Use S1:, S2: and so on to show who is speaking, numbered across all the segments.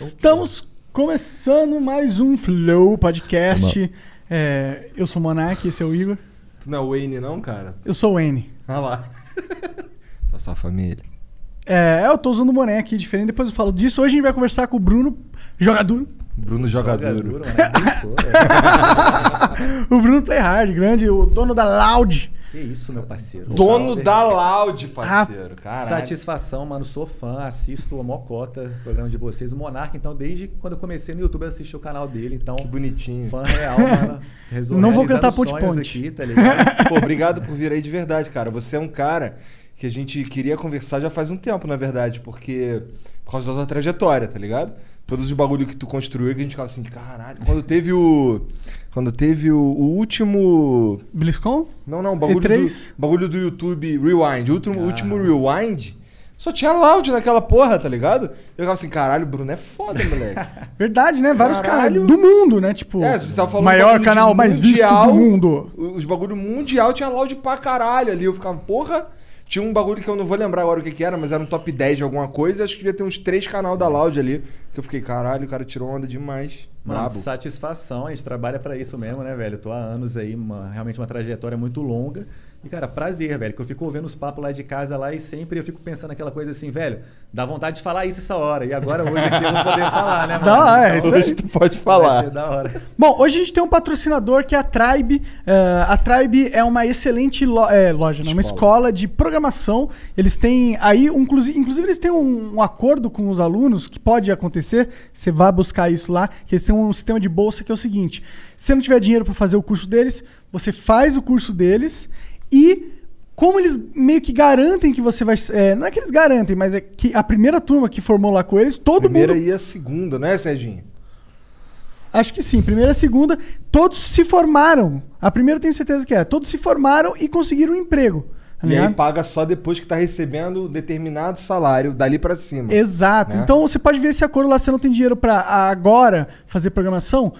S1: Estamos começando mais um Flow Podcast. É, eu sou o Monark, esse é o Igor.
S2: Tu não é o Wayne, não, cara?
S1: Eu sou o N.
S2: Olha lá. Só sua família.
S1: É, eu tô usando um boné aqui diferente, depois eu falo disso. Hoje a gente vai conversar com o Bruno, jogador.
S2: Bruno Jogador.
S1: o Bruno Playhard, grande, o dono da Loud.
S3: Que isso, meu parceiro.
S2: Dono
S3: Salve.
S2: da Loud, parceiro. Caralho.
S3: Satisfação, mano. Sou fã, assisto a Mocota, programa de vocês. O Monarca, então, desde quando eu comecei no YouTube, eu assisti o canal dele. Então,
S2: Que bonitinho.
S3: fã real, mano. Resol-
S1: Não vou cantar Ponte Ponte.
S3: aqui, tá ligado?
S2: Pô, obrigado por vir aí de verdade, cara. Você é um cara que a gente queria conversar já faz um tempo, na verdade, porque. Por causa da tua trajetória, tá ligado? Todos os bagulho que tu construiu que a gente ficava assim, caralho. Quando teve o. Quando teve o, o último.
S1: BlizzCon?
S2: Não, não, bagulho,
S1: E3?
S2: do, bagulho do YouTube Rewind. O último,
S3: Ah.
S2: último Rewind. Só tinha loud naquela porra, tá ligado? Eu ficava assim, caralho, o Bruno é foda, moleque.
S1: Verdade, né? Vários canais do mundo, né? Tipo,
S2: É, você tava falando
S1: maior canal mais
S2: mundial.
S1: visto do mundo.
S2: Os bagulho mundial tinha loud pra caralho ali. Eu ficava, porra. Tinha um bagulho que eu não vou lembrar agora o que, que era, mas era um top 10 de alguma coisa. Acho que devia ter uns três canal da Loud ali. Que eu fiquei, caralho, o cara tirou onda demais.
S3: Mano,
S2: Brabo.
S3: satisfação, a gente trabalha pra isso mesmo, né, velho? Tô há anos aí, uma- realmente uma trajetória muito longa. E, cara, prazer, velho, que eu fico ouvindo os papos lá de casa lá e sempre eu fico pensando aquela coisa assim, velho, dá vontade de falar isso essa hora. E agora hoje aqui eu vou poder falar, né, mano?
S1: Dá, é, isso aí.
S2: Hoje tu pode
S3: Vai
S2: falar.
S3: ser da hora.
S1: Bom, hoje a gente tem um patrocinador que é a Tribe. Eh, a Tribe é uma excelente lo- eh, loja, não, uma escola de programação. Eles têm aí, um, inclusive, inclusive eles têm um, um acordo com os alunos que pode acontecer. Você vai buscar isso lá, que eles têm um sistema de bolsa que é o seguinte: se você não tiver dinheiro para fazer o curso deles, você faz o curso deles e como eles meio que garantem que você vai. eh, não é que eles garantem, mas é que a primeira turma que formou lá com eles, todo
S2: Primeira
S1: mundo
S2: e a segunda, né, Serginho?
S1: Acho que sim. Primeira e segunda, todos se formaram. A primeira eu tenho certeza que é. Todos se formaram e conseguiram um emprego. tá
S2: E aí paga só depois que tá recebendo determinado salário, dali pra cima.
S1: Exato.
S2: né?
S1: Então você pode ver esse acordo lá, você não tem dinheiro pra agora fazer programação,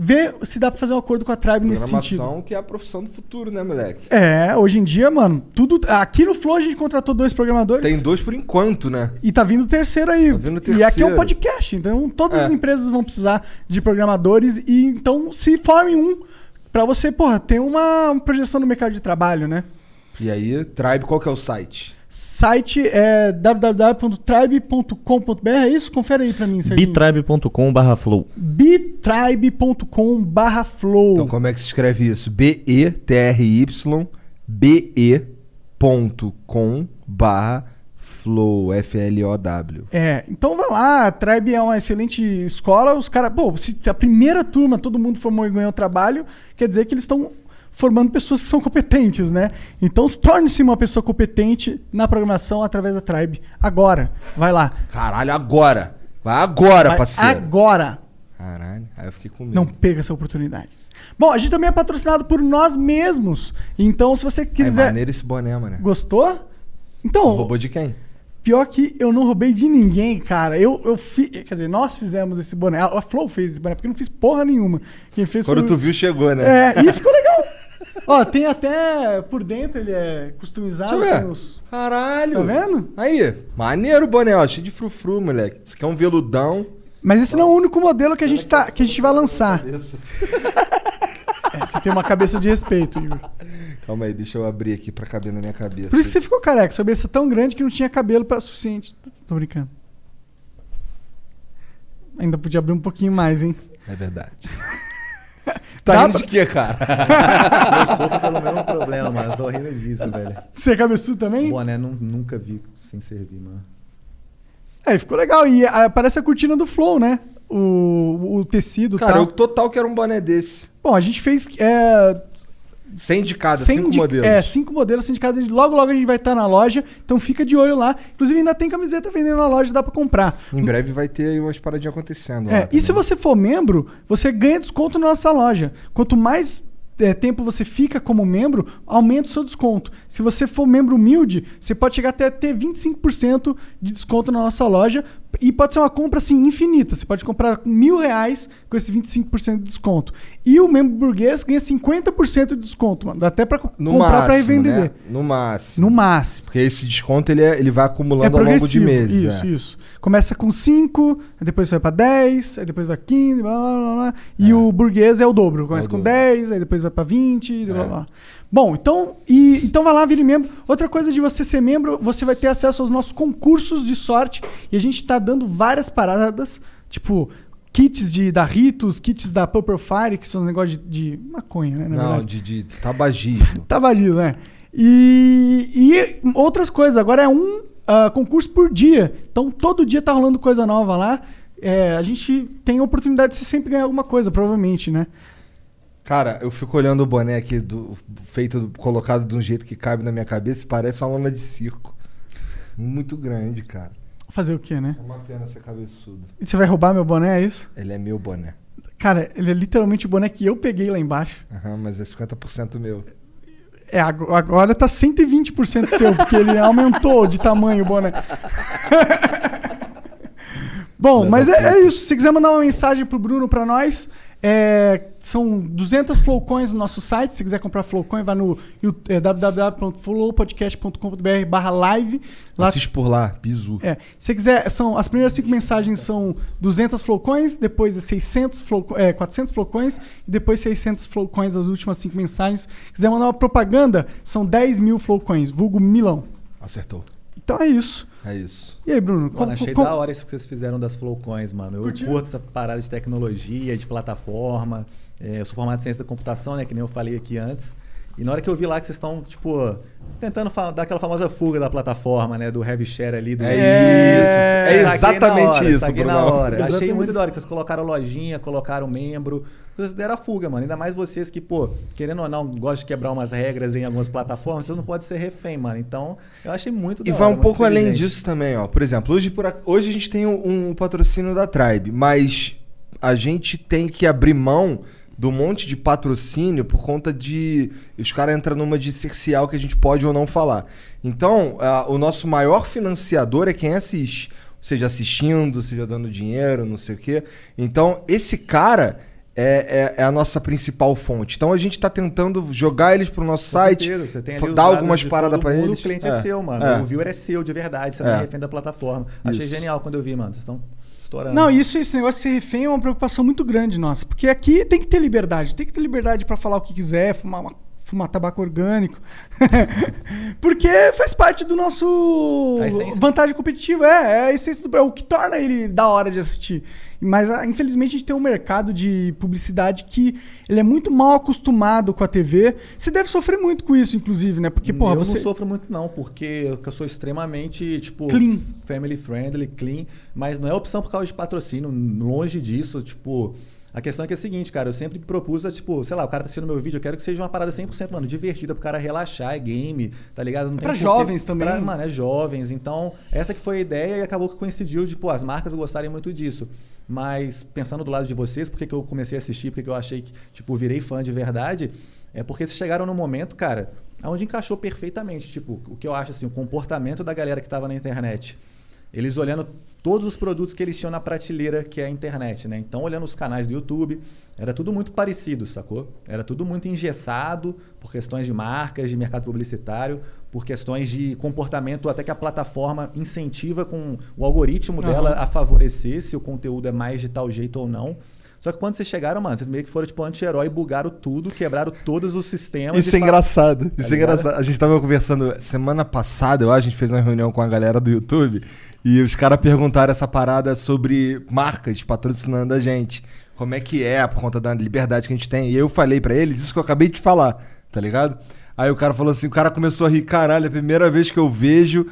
S1: vê se dá pra fazer um acordo com a Tribe nesse sentido.
S2: Programação que é a profissão do futuro, né, moleque?
S1: É, hoje em dia, mano, tudo. Aqui no Flow a gente contratou dois programadores.
S2: Tem dois por enquanto, né?
S1: E tá vindo o terceiro aí.
S2: Tá vindo o
S1: E aqui é um
S2: terceiro.
S1: podcast. Então todas
S2: É.
S1: as empresas vão precisar de programadores. E então se forme um pra você, porra, ter uma projeção no mercado de trabalho, né?
S2: E aí, Tribe, qual que é o site?
S1: Site é www.tribe.com.br, é isso? Confere aí pra mim, Serginho.
S4: bitribe.com.br flow.
S1: bitribe.com.br flow.
S2: Então, como é que se escreve isso? B-E-T-R-Y B-E.com barra flow, F-L-O-W.
S1: É, então vai lá, a Tribe é uma excelente escola, os caras, pô, se a primeira turma todo mundo formou e ganhou trabalho, quer dizer que eles estão formando pessoas que são competentes, né? Então torne-se uma pessoa competente na programação através da Tribe. Agora, vai lá.
S2: Caralho, agora! Vai agora,
S1: Vai
S2: parceiro!
S1: agora.
S2: Caralho, aí eu fiquei com medo.
S1: Não perca essa oportunidade. Bom, a gente também é patrocinado por nós mesmos. Então, se você
S2: É
S1: quiser.
S2: maneiro esse boné, mano.
S1: Gostou? Então,
S2: Roubou de quem?
S1: pior que eu não roubei de ninguém, cara. Eu, eu fiz. Quer dizer, nós fizemos esse boné. A Flow fez esse boné, porque eu não fiz porra nenhuma. Quem fez
S2: Quando
S1: foi
S2: tu viu, chegou, né?
S1: É, e ficou legal. Ó, tem até por dentro, ele é customizado.
S2: Deixa eu ver.
S1: os-
S2: Caralho!
S1: Tá vendo?
S2: Aí, maneiro o boné, ó, cheio de frufru, moleque. Isso aqui é um veludão.
S1: Mas esse não é o único modelo que a gente, tá, que a gente vai lançar. É, você tem uma cabeça de respeito, Igor.
S2: Calma aí, deixa eu abrir aqui pra caber na minha cabeça.
S1: Por isso que você ficou careca. Sua cabeça é tão grande que não tinha cabelo para suficiente. Tô brincando. Ainda podia abrir um pouquinho mais, hein?
S2: É verdade. Tá
S1: Dá
S2: rindo
S1: pra-
S2: de quê, cara?
S3: Eu sofro pelo mesmo problema, mano. Eu tô rindo disso, velho.
S1: Você é cabeçudo
S3: Esse
S1: também?
S3: boné nu- nunca vi sem servir, mano.
S1: É, ficou legal. E ah, parece a cortina do Flow, né? O, o tecido
S2: Cara,
S1: tal.
S2: eu total quero um boné desse.
S1: Bom, a gente fez é,
S2: Sem de cada,
S1: Sem
S2: cinco
S1: de-
S2: modelos.
S1: É, cinco modelos sindicados. Logo, logo a gente vai estar na loja. Então fica de olho lá. Inclusive, ainda tem camiseta vendendo na loja, dá pra comprar.
S2: Em breve vai ter aí umas paradinhas acontecendo.
S1: É,
S2: lá
S1: e se você for membro, você ganha desconto na nossa loja. Quanto mais é, tempo você fica como membro, aumenta o seu desconto. Se você for membro humilde, você pode chegar até ter 25% de desconto na nossa loja. E pode ser uma compra assim infinita. Você pode comprar mil reais com esse 25% de desconto. E o membro burguês ganha 50% de desconto, mano. Dá até pra
S2: No
S1: comprar pra
S2: máximo,
S1: revender.
S2: né? No máximo.
S1: No máximo.
S2: Porque esse desconto ele, é- ele vai
S1: É
S2: acumulando ao longo de meses.
S1: Isso,
S2: é.
S1: isso. Começa com 5, depois vai pra 10, aí depois vai 15, blá, blá, blá, blá. E
S2: É.
S1: o burguês é o dobro. Começa
S2: É o
S1: com
S2: dobro.
S1: 10, aí depois vai pra 20, blá, blá,
S2: É.
S1: blá. Bom, então, e, então vai lá, vire membro. Outra coisa de você ser membro, você vai ter acesso aos nossos concursos de sorte. E a gente tá dando várias paradas, tipo... Kits de, da Ritos, kits da Purple Fire, que são os negócios de, de maconha, né?
S2: Não, de, de tabagismo.
S1: Tabagismo, né? E, e outras coisas. Agora é um ah, concurso por dia. Então todo dia tá rolando coisa nova lá. É, a gente tem a oportunidade de sempre ganhar alguma coisa, provavelmente, né?
S2: Cara, eu fico olhando o boné aqui, do, feito, colocado de um jeito que cabe na minha cabeça e parece uma lona de circo. Muito grande, cara.
S1: Fazer o quê, né?
S2: É uma pena ser cabeçudo.
S1: E você vai roubar meu boné, é isso?
S2: Ele é meu boné.
S1: Cara, ele é literalmente o boné que eu peguei lá embaixo.
S2: Aham, mas é 50% meu.
S1: É, ag- agora tá 120% seu, porque ele aumentou de tamanho o boné. Bom, mas é, é isso. Se quiser mandar uma mensagem pro Bruno, pra nós, é, são 200 flowcoins no nosso site. Se quiser comprar flowcoin, vai no é, www.flowpodcast.com.br barra live. Lá,
S2: Assiste por lá, bizu.
S1: é, se quiser, são, as primeiras cinco mensagens são 200 flowcoins, depois é 600 flow, é, 400 flowcoins e depois 600 flowcoins as últimas cinco mensagens. Se quiser mandar uma propaganda, são 10 mil flowcoins, vulgo milão.
S2: Acertou.
S1: Então é isso.
S2: É isso.
S1: E aí, Bruno?
S3: Mano, achei da hora isso que vocês fizeram das Flowcoins, mano. Eu
S1: Curtiu?
S3: curto essa parada de tecnologia, de plataforma. É, eu sou formado em ciência da computação, né? Que nem eu falei aqui antes. E na hora que eu vi lá que vocês estão, tipo, tentando dar aquela famosa fuga da plataforma, né? Do heavy share ali. Do
S2: É
S1: É,
S2: isso. É exatamente
S3: hora,
S2: isso,
S3: saquei na hora. Achei muito da hora que vocês colocaram lojinha, colocaram membro. Vocês deram a fuga, mano. Ainda mais vocês que, pô, querendo ou não, gostam de quebrar umas regras em algumas plataformas, vocês não podem ser refém, mano. Então, eu achei muito
S2: E
S3: da
S2: vai
S3: hora,
S2: um pouco além disso também, ó. Por exemplo, hoje, por a- hoje a gente tem um, um patrocínio da Tribe, mas a gente tem que abrir mão do monte de patrocínio por conta de. Os caras entram numa de cercial que a gente pode ou não falar. Então, o nosso maior financiador é quem assiste. Seja assistindo, seja dando dinheiro, não sei o quê. Então, esse cara. É, é- é a nossa principal fonte. Então a gente tá tentando jogar eles pro nosso
S3: Com
S2: site,
S3: certeza, você tem ali
S2: dar algumas paradas
S3: mundo,
S2: eles.
S3: O cliente é,
S2: É,
S3: seu, mano.
S2: é.
S3: O viewer é seu, de verdade. Você não
S2: É.
S3: é refém da plataforma. Achei
S2: Isso.
S3: genial quando eu vi, mano. Vocês estão estourando.
S1: Não, isso, esse negócio de ser refém é uma preocupação muito grande nossa. Porque aqui tem que ter liberdade. Tem que ter liberdade pra falar o que quiser, fumar, uma- fumar tabaco orgânico. porque faz parte do nosso vantagem competitiva. É, é a essência do é o que torna ele da hora de assistir. Mas ah, infelizmente a gente tem um mercado de publicidade que ele é muito mal acostumado com a TV. Você deve sofrer muito com isso, inclusive, né? Porque, porra,
S3: eu
S1: você.
S3: não sofro muito não, porque eu eu sou extremamente, tipo,
S1: Clean.
S3: family friendly, clean, mas não é opção por causa de patrocínio, longe disso, tipo, a questão é que é a seguinte, cara, eu sempre propus, tipo, sei lá, o cara tá assistindo meu vídeo, eu quero que seja uma parada 100%, mano, divertida pro cara relaxar, é game, tá ligado? Não
S1: É pra jovens também.
S3: pra- mano, é jovens, então, essa que foi a ideia e acabou que coincidiu de, pô, as marcas gostarem muito disso. Mas, pensando do lado de vocês, por que eu comecei a assistir, por que que eu achei que, tipo, virei fã de verdade, é porque vocês chegaram no momento, cara, onde encaixou perfeitamente. Tipo, o que eu acho assim, o comportamento da galera que estava na internet. Eles olhando todos os produtos que eles tinham na prateleira, que é a internet, né? Então, olhando os canais do YouTube, era tudo muito parecido, sacou? Era tudo muito engessado por questões de marcas, de mercado publicitário, por questões de comportamento, até que a plataforma incentiva com o algoritmo
S1: Aham.
S3: dela a favorecer se o conteúdo é mais de tal jeito ou não. Só que quando vocês chegaram, mano, vocês meio que foram tipo anti-herói, bugaram tudo, quebraram todos os sistemas.
S2: Isso é engraçado.
S3: Tá
S2: Isso é engraçado. A gente tava conversando semana passada, eu acho, a gente fez uma reunião com a galera do YouTube e os caras perguntaram essa parada sobre marcas patrocinando a gente. como é que é por conta da liberdade que a gente tem. E eu falei pra eles isso que eu acabei de falar, tá ligado? Aí o cara falou assim, o cara começou a rir, caralho, é a primeira vez que eu vejo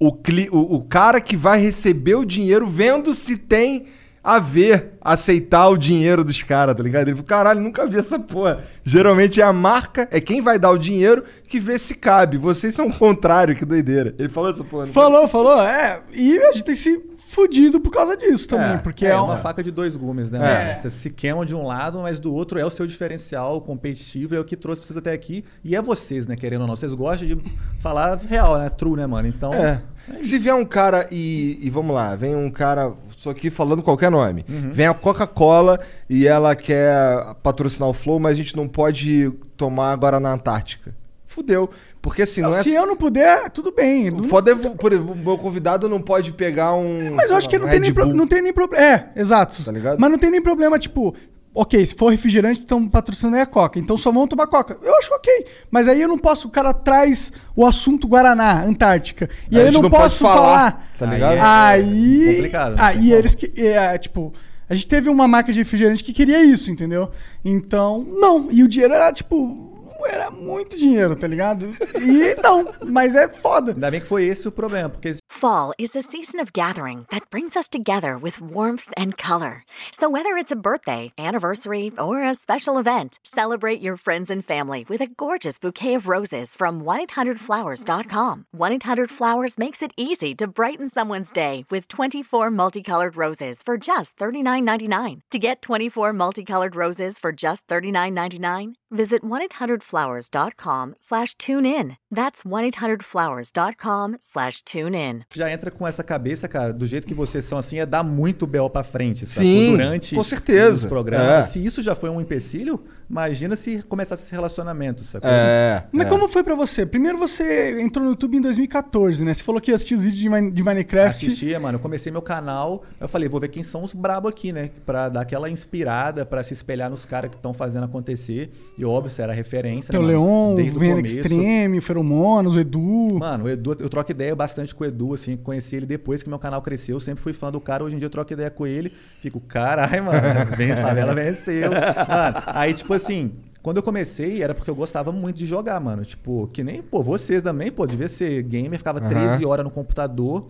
S2: o, cli o, o cara que vai receber o dinheiro vendo se tem a ver, aceitar o dinheiro dos caras, tá ligado? Ele falou, caralho, nunca vi essa porra. Geralmente é a marca, é quem vai dar o dinheiro que vê se cabe. Vocês são o contrário, que doideira. Ele falou essa porra.
S1: Falou, falou. É, e a gente tem se fudido por causa disso também, porque é,
S3: é
S1: um-
S3: uma faca de dois gumes, né?
S1: É.
S3: mano? Você se queima de um lado, mas do outro é o seu diferencial competitivo, é o que trouxe vocês até aqui. E é vocês, né, querendo ou não. Vocês gostam de falar real, né? True, né, mano? Então.
S2: É. Se vier um cara e, e vamos lá, vem um cara, só aqui falando qualquer nome. Vem a Coca-Cola e ela quer patrocinar o Flow, mas a gente não pode tomar agora na Antártica. Fudeu. Porque assim, não, é.
S1: Se eu não puder, tudo bem. Não-
S2: Foda é, por exemplo, o meu convidado não pode pegar um.
S1: Mas eu acho que
S2: lá,
S1: não
S2: um
S1: tem, nem pro- não tem nem problema. É, exato.
S2: Tá ligado?
S1: Mas não tem nem problema, tipo, ok, se for refrigerante, estão patrocinando aí a Coca. Então só vão tomar Coca. Eu acho ok. Mas aí eu não posso, o cara traz o assunto Guaraná, Antártica. E
S2: A
S1: aí eu não,
S2: não
S1: posso
S2: falar,
S1: falar.
S2: tá
S3: Aí
S2: ligado?
S3: é-
S1: Aí.
S3: complicado, não tem
S1: Aí eles que. É, tipo. A gente teve uma marca de refrigerante que queria isso, entendeu? Então, não. E o dinheiro era, tipo. Era muito dinheiro, tá ligado? E não, mas é foda.
S3: Ainda bem que foi esse o problema, porque
S5: Fall is the season of gathering that brings us together with warmth and color. So, whether it's a birthday, anniversary, or a special event, celebrate your friends and family with a gorgeous bouquet of roses from 1-800-Flowers.com. 1-800-Flowers makes it easy to brighten someone's day with 24 multicolored roses for just $39.99. To get 24 multicolored roses for just $39.99, visit 1-800-Flowers.com slash tune in. That's 1-800-Flowers.com slash tune in.
S3: já entra com essa cabeça, cara, do jeito que vocês são assim, é dar muito bel pra frente, sabe?
S2: Sim,
S3: Durante
S2: com certeza.
S3: os programas.
S2: É.
S3: Se isso já foi um empecilho, imagina se começasse esse relacionamento, sabe?
S2: É.
S1: Mas
S2: é.
S1: como foi pra você? Primeiro você entrou no YouTube em 2014, né? Você falou que ia assistir os vídeos de, Mine- de Minecraft.
S3: Assistia, mano. Eu comecei meu canal, eu falei, vou ver quem são os brabo aqui, né? Pra dar aquela inspirada, pra se espelhar nos caras que estão fazendo acontecer. E óbvio, você era referência,
S1: Tem o
S3: né, mano?
S1: Leon, o
S3: Desde o
S1: Vena. Extreme, o Feromonas, o Edu.
S3: Mano, o Edu, eu troco ideia bastante com o Edu, assim, conheci ele depois que meu canal cresceu, eu sempre fui fã do cara, hoje em dia eu troco ideia com ele, fico, caralho, mano, vem, a favela venceu. Mano, aí, tipo assim, quando eu comecei, era porque eu gostava muito de jogar, mano. Tipo, que nem, pô, vocês também, pô, devia ser gamer, ficava 13 horas no computador.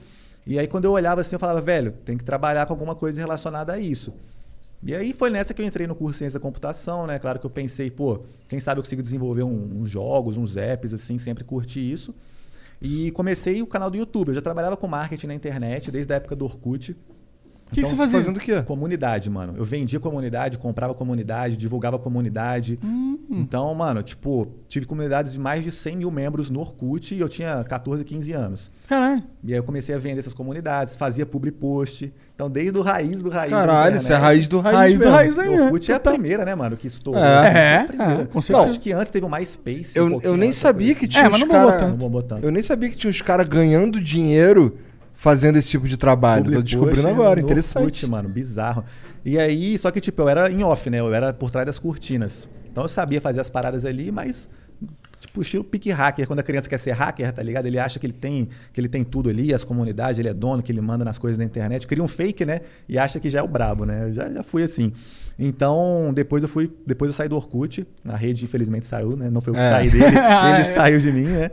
S3: E aí, quando eu olhava assim, eu falava, velho, tem que trabalhar com alguma coisa relacionada a isso. E aí foi nessa que eu entrei no curso de Ciência da Computação, né? Claro que eu pensei, pô, quem sabe eu consigo desenvolver um- uns jogos, uns apps, assim, sempre curti isso. E comecei o canal do YouTube. Eu já trabalhava com marketing na internet desde a época do Orkut.
S1: O que, que você fazia?
S2: Fazendo o quê?
S3: Comunidade, mano. Eu vendia comunidade, comprava comunidade, divulgava comunidade.
S1: Hum.
S3: Então, mano, tipo, tive comunidades de mais de 100 mil membros no Orkut e eu tinha 14, 15 anos.
S1: Caralho.
S3: E aí eu comecei a vender essas comunidades, fazia public post. Então, desde o raiz do raiz.
S2: Caralho, isso é
S3: internet.
S2: raiz do raiz,
S1: Raiz do
S2: mesmo.
S1: raiz aí,
S3: O
S1: né?
S3: Orkut é a primeira, né, mano, que estourou.
S2: É.
S3: assim,
S1: É,
S3: foi a primeira.
S1: é, com
S3: Eu
S1: certeza.
S3: acho que antes teve o MySpace. um
S2: Eu,
S3: pouquinho
S2: eu nem sabia que
S3: assim.
S2: tinha
S1: É, mas
S2: uns
S1: não.
S3: Não bombou tanto.
S2: Eu nem sabia que tinha uns caras ganhando dinheiro fazendo esse tipo de trabalho. Tô
S3: Public
S2: descobrindo
S3: post
S2: agora, interessante.
S3: Orkut, mano, bizarro. E aí, só que tipo, eu era em off, né? Eu era por trás das cortinas. Então eu sabia fazer as paradas ali, mas tipo estilo pique hacker, quando a criança quer ser hacker, tá ligado? Ele acha que ele tem que ele tem tudo ali, as comunidades, ele é dono, que ele manda nas coisas da internet, cria um fake, né? E acha que já é o brabo, né? Eu já já fui assim. Então, depois eu fui, depois eu saí do Orkut, a rede infelizmente saiu, né? Não foi eu que
S2: É.
S3: saí dele, ele
S1: Ah, é.
S3: saiu de mim, né?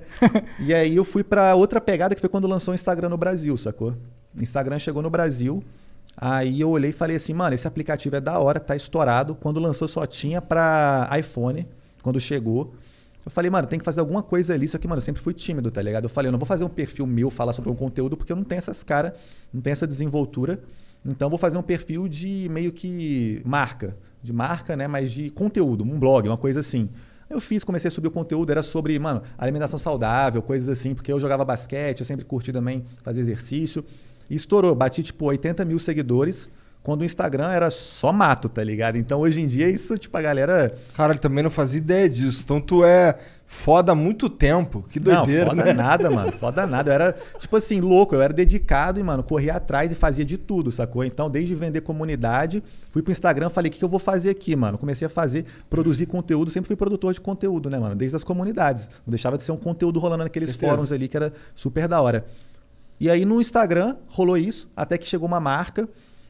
S3: E aí eu fui pra outra pegada que foi quando lançou o Instagram no Brasil, sacou? Instagram chegou no Brasil, aí eu olhei e falei assim, mano, esse aplicativo é da hora, tá estourado. Quando lançou só tinha pra iPhone, quando chegou. Eu falei, mano, tem que fazer alguma coisa ali. Só que, mano, eu sempre fui tímido, tá ligado? Eu falei, eu não vou fazer um perfil meu falar sobre um conteúdo porque eu não tenho essas caras, não tenho essa desenvoltura. Então, vou fazer um perfil de meio que marca. De marca, né? Mas de conteúdo, um blog, uma coisa assim. Eu fiz, comecei a subir o conteúdo, era sobre, mano, alimentação saudável, coisas assim, porque eu jogava basquete, eu sempre curti também fazer exercício. E estourou, bati tipo 80 mil seguidores, quando o Instagram era só mato, tá ligado? Então hoje em dia isso, tipo, a galera.
S2: Cara, ele também não fazia ideia disso. Então tu é foda há muito tempo. Que doideira,
S3: não, foda
S2: né?
S3: nada, mano. Foda nada. Eu era, tipo assim, louco. Eu era dedicado e, mano, corria atrás e fazia de tudo, sacou? Então, desde vender comunidade, fui pro Instagram, falei, o que, que eu vou fazer aqui, mano? Comecei a fazer, produzir conteúdo. Sempre fui produtor de conteúdo, né, mano? Desde as comunidades. Não deixava de ser um conteúdo rolando naqueles
S2: Certeza.
S3: fóruns ali, que era super da hora. E aí, no Instagram, rolou isso, até que chegou uma marca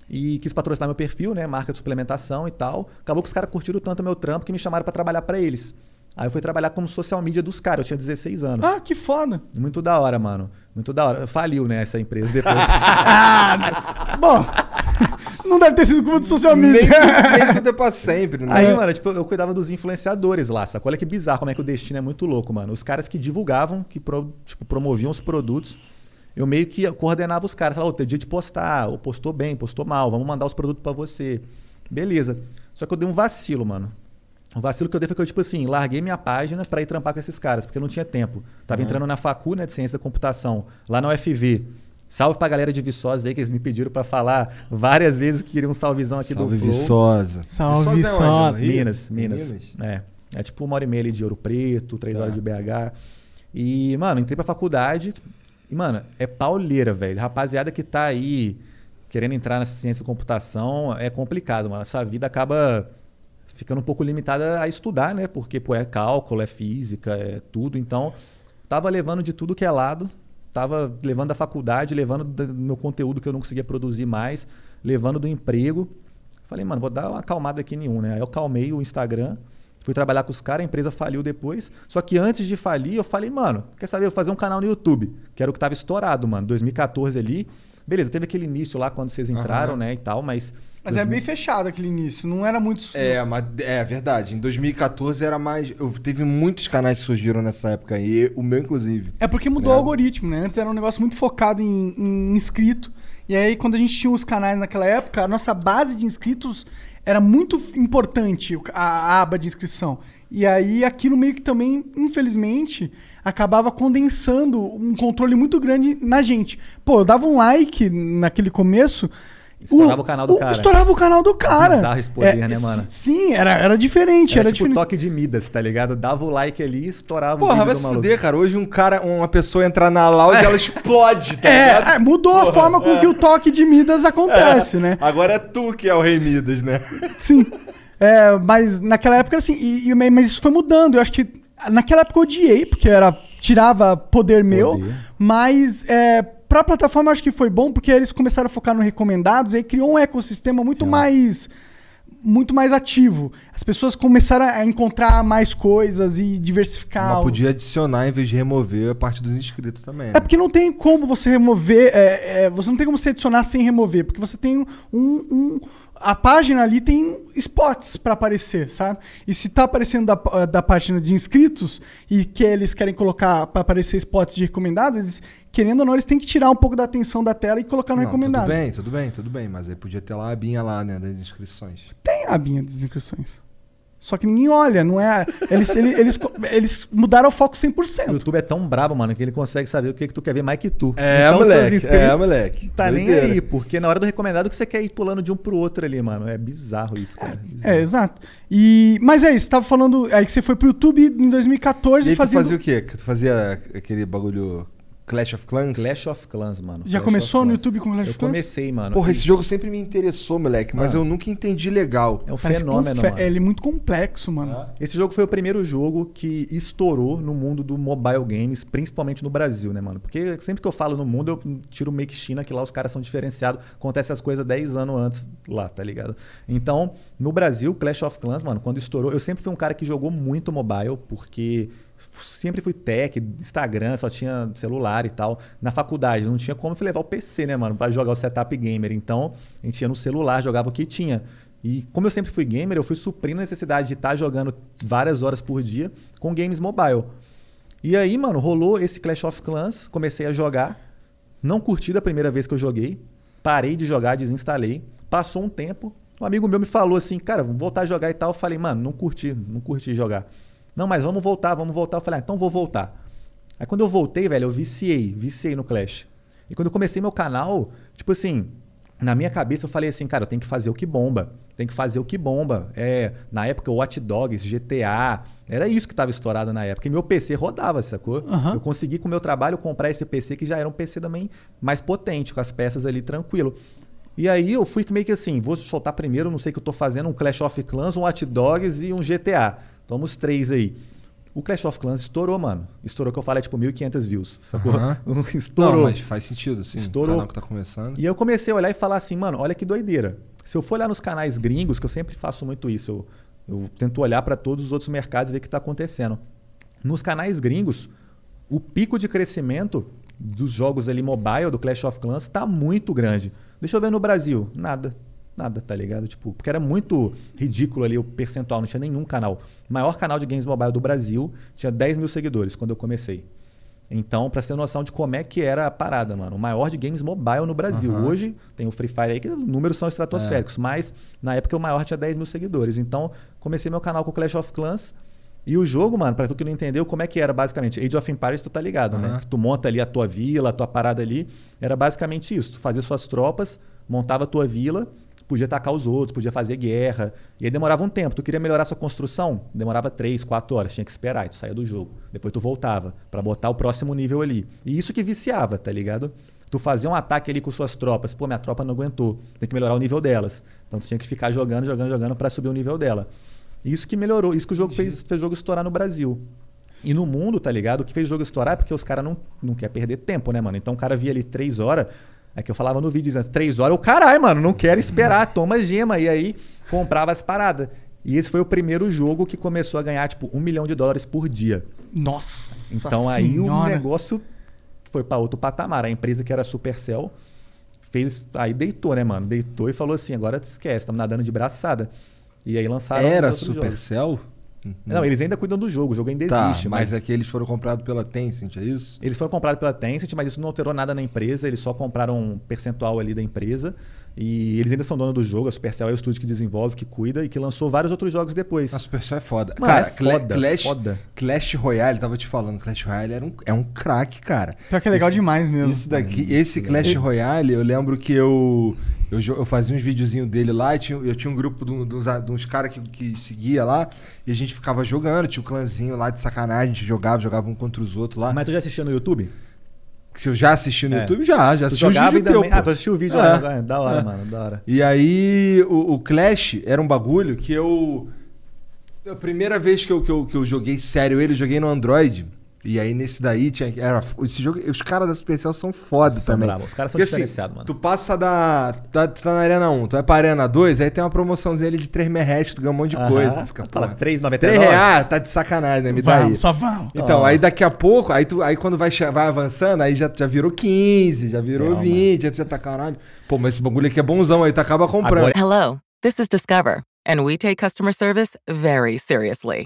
S3: e quis patrocinar meu perfil, né? Marca de suplementação e tal. Acabou que os caras curtiram tanto meu trampo que me chamaram para trabalhar para eles. Aí eu fui trabalhar como social media dos caras, eu tinha 16 anos.
S1: Ah, que foda.
S3: Muito da hora, mano. Muito da hora. Faliu, né, essa empresa depois.
S1: ah, bom. Não deve ter sido culpa do social media.
S2: Nem tudo, nem tudo é pra sempre, né?
S3: Aí, mano, tipo, eu cuidava dos influenciadores lá, sacou? Olha que bizarro como é que o destino é muito louco, mano. Os caras que divulgavam, que pro, tipo, promoviam os produtos, eu meio que coordenava os caras. Falava, ô, tem dia de postar, ou postou bem, postou mal, vamos mandar os produtos para você. Beleza. Só que eu dei um vacilo, mano. O vacilo que eu dei foi que eu, tipo assim, larguei minha página para ir trampar com esses caras, porque eu não tinha tempo. Tava uhum. entrando na facu, né, de ciência da computação, lá na UFV. Salve pra galera de Viçosa aí, que eles me pediram para falar várias vezes que queriam um salvezão aqui
S2: salve
S3: do Flow.
S2: Viçosa.
S1: Salve Viçosa.
S2: Viçosa.
S3: É Minas, Minas, Minas. É. É tipo uma hora e meia ali de Ouro Preto, três tá. horas de BH. E, mano, entrei pra faculdade. E, mano, é pauleira, velho. Rapaziada que tá aí querendo entrar na ciência da computação, é complicado, mano. Essa vida acaba ficando um pouco limitada a estudar, né? Porque, pô, é cálculo, é física, é tudo. Então, tava levando de tudo que é lado. Tava levando da faculdade, levando do meu conteúdo que eu não conseguia produzir mais, levando do emprego. Falei, mano, vou dar uma acalmada aqui nenhum, né? Aí eu calmei o Instagram, fui trabalhar com os caras, a empresa faliu depois. Só que antes de falir, eu falei, mano, quer saber? Eu vou fazer um canal no YouTube, que era o que tava estourado, mano. 2014 ali. Beleza, teve aquele início lá quando vocês entraram, uhum. né, e tal, mas
S1: mas 2000... é bem fechado aquele início, não era muito.
S2: É, mas é verdade. Em 2014 era mais. Eu, teve muitos canais que surgiram nessa época aí, o meu inclusive.
S1: É porque mudou é. o algoritmo, né? Antes era um negócio muito focado em, em inscrito. E aí, quando a gente tinha os canais naquela época, a nossa base de inscritos era muito importante, a, aba de inscrição. E aí aquilo meio que também, infelizmente, acabava condensando um controle muito grande na gente. Pô, eu dava um like naquele começo
S3: Estourava o, o canal do o, cara.
S1: Estourava o canal do cara.
S3: Bizarro esse poder, é, né, mano?
S1: Sim, era, era diferente. Era,
S3: era
S1: tipo diferente.
S3: toque de Midas, tá ligado? Dava o like ali e estourava
S2: Porra,
S3: o vídeo
S2: vai se fuder, cara. Hoje um cara, uma pessoa entrar na loud e ela explode, tá é, ligado?
S1: É, mudou Porra, a forma com é. que o toque de Midas acontece,
S2: é.
S1: né?
S2: Agora é tu que é o rei Midas, né?
S1: Sim. É, mas naquela época, assim, e, e, mas isso foi mudando. Eu acho que naquela época eu odiei, porque era tirava poder, poder. meu, mas é, para a plataforma acho que foi bom porque eles começaram a focar no recomendados e aí criou um ecossistema muito é. mais muito mais ativo. As pessoas começaram a encontrar mais coisas e diversificar.
S2: Mas podia adicionar em vez de remover a parte dos inscritos também.
S1: Né? É porque não tem como você remover. É, é, você não tem como você adicionar sem remover, porque você tem um, um a página ali tem spots para aparecer, sabe? E se tá aparecendo da, da página de inscritos e que eles querem colocar para aparecer spots de recomendados, eles, querendo ou não, eles têm que tirar um pouco da atenção da tela e colocar no não, recomendado.
S2: Tudo bem, tudo bem, tudo bem, mas aí podia ter lá a abinha lá, né, das inscrições.
S1: Tem a abinha das inscrições. Só que ninguém olha, não é. Eles, eles, eles, eles mudaram o foco 100%.
S3: O YouTube é tão brabo, mano, que ele consegue saber o que, que tu quer ver mais que tu.
S2: É, então, moleque. É, moleque.
S3: Tá nem aí, porque na hora do recomendado que você quer ir pulando de um pro outro ali, mano. É bizarro isso, cara.
S1: É,
S3: bizarro.
S1: é exato. E, mas é isso, você tava falando. Aí que você foi pro YouTube em 2014
S2: e
S1: aí
S2: fazendo... tu fazia o quê? Tu fazia aquele bagulho Clash of Clans?
S3: Clash of Clans, mano.
S1: Já
S3: Clash
S1: começou no YouTube com Clash of Clans?
S3: Eu comecei, mano.
S2: Porra, esse jogo sempre me interessou, moleque, mas ah. eu nunca entendi legal.
S3: É um Parece fenômeno, mano.
S1: Ele é muito complexo, mano. Ah.
S3: Esse jogo foi o primeiro jogo que estourou no mundo do mobile games, principalmente no Brasil, né, mano? Porque sempre que eu falo no mundo, eu tiro meio que China, que lá os caras são diferenciados. Acontece as coisas 10 anos antes lá, tá ligado? Então, no Brasil, Clash of Clans, mano, quando estourou, eu sempre fui um cara que jogou muito mobile, porque sempre fui tech, Instagram, só tinha celular e tal. Na faculdade, não tinha como levar o PC, né, mano, para jogar o setup gamer. Então, a gente ia no celular, jogava o que tinha. E como eu sempre fui gamer, eu fui suprindo a necessidade de estar tá jogando várias horas por dia com games mobile. E aí, mano, rolou esse Clash of Clans, comecei a jogar. Não curti da primeira vez que eu joguei. Parei de jogar, desinstalei. Passou um tempo, um amigo meu me falou assim, cara, vou voltar a jogar e tal. Eu falei, mano, não curti, não curti jogar. Não, mas vamos voltar, vamos voltar. Eu falei, ah, então vou voltar. Aí quando eu voltei, velho, eu viciei, viciei no Clash. E quando eu comecei meu canal, tipo assim, na minha cabeça eu falei assim, cara, eu tenho que fazer o que bomba. Tem que fazer o que bomba. É, na época, Watch Dogs, GTA, era isso que estava estourado na época. E meu PC rodava, sacou? Uhum. Eu consegui com o meu trabalho comprar esse PC que já era um PC também mais potente, com as peças ali tranquilo. E aí eu fui meio que assim, vou soltar primeiro, não sei o que eu tô fazendo, um Clash of Clans, um Watch Dogs e um GTA. Tomamos três aí. O Clash of Clans estourou, mano. Estourou que eu falo, é tipo 1.500 views, sacou?
S2: Aham.
S3: estourou.
S2: Não, mas faz sentido, sim.
S3: Estourou.
S2: O canal que tá começando.
S3: E eu comecei a olhar e falar assim, mano, olha que doideira. Se eu for olhar nos canais gringos, que eu sempre faço muito isso, eu, eu tento olhar para todos os outros mercados e ver o que está acontecendo. Nos canais gringos, o pico de crescimento dos jogos ali mobile, do Clash of Clans, está muito grande. Deixa eu ver no Brasil. Nada. Nada, tá ligado? Tipo, porque era muito ridículo ali o percentual, não tinha nenhum canal. O maior canal de games mobile do Brasil tinha 10 mil seguidores quando eu comecei. Então, pra você ter noção de como é que era a parada, mano. O maior de games mobile no Brasil.
S2: Aham.
S3: Hoje tem o Free Fire aí, que os números são estratosféricos, mas na época o maior tinha 10 mil seguidores. Então, comecei meu canal com o Clash of Clans. E o jogo, mano, pra tu que não entendeu, como é que era basicamente? Age of Empires, tu tá ligado, né?
S2: Aham.
S3: Que tu monta ali a tua vila, a tua parada ali. Era basicamente isso. Tu fazia suas tropas, montava a tua vila, podia atacar os outros, podia fazer guerra. E aí demorava um tempo. Tu queria melhorar sua construção? Demorava 3, 4 horas. Tinha que esperar. E tu saía do jogo. Depois tu voltava pra botar o próximo nível ali. E isso que viciava, tá ligado? Tu fazia um ataque ali com suas tropas. Pô, minha tropa não aguentou. Tem que melhorar o nível delas. Então tu tinha que ficar jogando, jogando, jogando pra subir o nível dela. Isso que melhorou. Isso que o jogo fez, fez o jogo estourar no Brasil. E no mundo, tá ligado? O que fez o jogo estourar é porque os caras não, não querem perder tempo, né, mano? Então o cara via ali três horas. É que eu falava no vídeo, dizendo, três horas, o caralho, mano, não quero esperar, toma gema. E aí comprava as paradas. E esse foi o primeiro jogo que começou a ganhar, tipo, um milhão de dólares por dia.
S1: Nossa.
S3: Então aí o
S1: senhora.
S3: negócio foi pra outro patamar. A empresa que era Supercell fez. Aí deitou, né, mano? Deitou e falou assim: agora te esquece, estamos nadando de braçada. E aí lançaram.
S2: Era
S3: outros jogos.
S2: Supercell?
S3: Não, eles ainda cuidam do jogo, o jogo ainda
S2: Tá,
S3: existe,
S2: mas
S3: mas.
S2: é que eles foram comprados pela Tencent, é isso?
S3: Eles foram comprados pela Tencent, mas isso não alterou nada na empresa, eles só compraram um percentual ali da empresa. E eles ainda são donos do jogo, a Supercell é o estúdio que desenvolve, que cuida e que lançou vários outros jogos depois.
S2: A Supercell é foda.
S3: Mano,
S2: cara,
S3: é foda,
S2: Clash,
S3: foda.
S2: Clash Royale, tava te falando, Clash Royale era um, é um craque, cara.
S1: Pior que é legal
S2: Esse-
S1: demais mesmo.
S2: Isso daqui, esse Clash Royale, eu lembro que eu, eu, eu fazia uns videozinhos dele lá, e tinha- eu tinha um grupo de, um- de uns, uns caras que, que seguia lá, e a gente ficava jogando, tinha o clãzinho lá de sacanagem, a gente jogava, jogava um contra os outros lá.
S3: Mas tu já assistiu no YouTube?
S2: Se eu já assisti no
S3: É.
S2: YouTube, já, já assisti
S3: e
S2: vídeos teu,
S3: também. Ah, tu assistiu o vídeo
S2: É.
S3: lá. Da hora,
S2: É.
S3: mano, da hora.
S2: E aí, o, o Clash era um bagulho que eu. A primeira vez que eu, que eu, que eu joguei sério ele, eu joguei no Android. E aí nesse daí tinha. Era, esse jogo, os caras da Supercell são foda
S3: São
S2: também.
S3: bravos, os caras são
S2: Porque, assim,
S3: diferenciados, mano.
S2: Tu passa da. Tá, tu tá na Arena 1, tu vai pra Arena 2, aí tem uma promoçãozinha ali de 3 merretes, tu ganha um monte de
S3: Aham.
S2: coisa. Tu fica,
S3: Fala,
S2: porra,
S3: 3,99?
S2: 3 reais, tá de sacanagem, né? Me dá aí.
S1: Só vamos.
S2: Então,
S3: Toma.
S2: aí daqui a pouco, aí, tu, aí quando vai, vai avançando, aí já, já virou 15, já virou
S3: Calma.
S2: 20, aí tu já tá caralho. Pô, mas esse bagulho aqui é bonzão, aí tu acaba comprando.
S3: Agora-
S4: Hello, this is Discover, and we take customer service very seriously.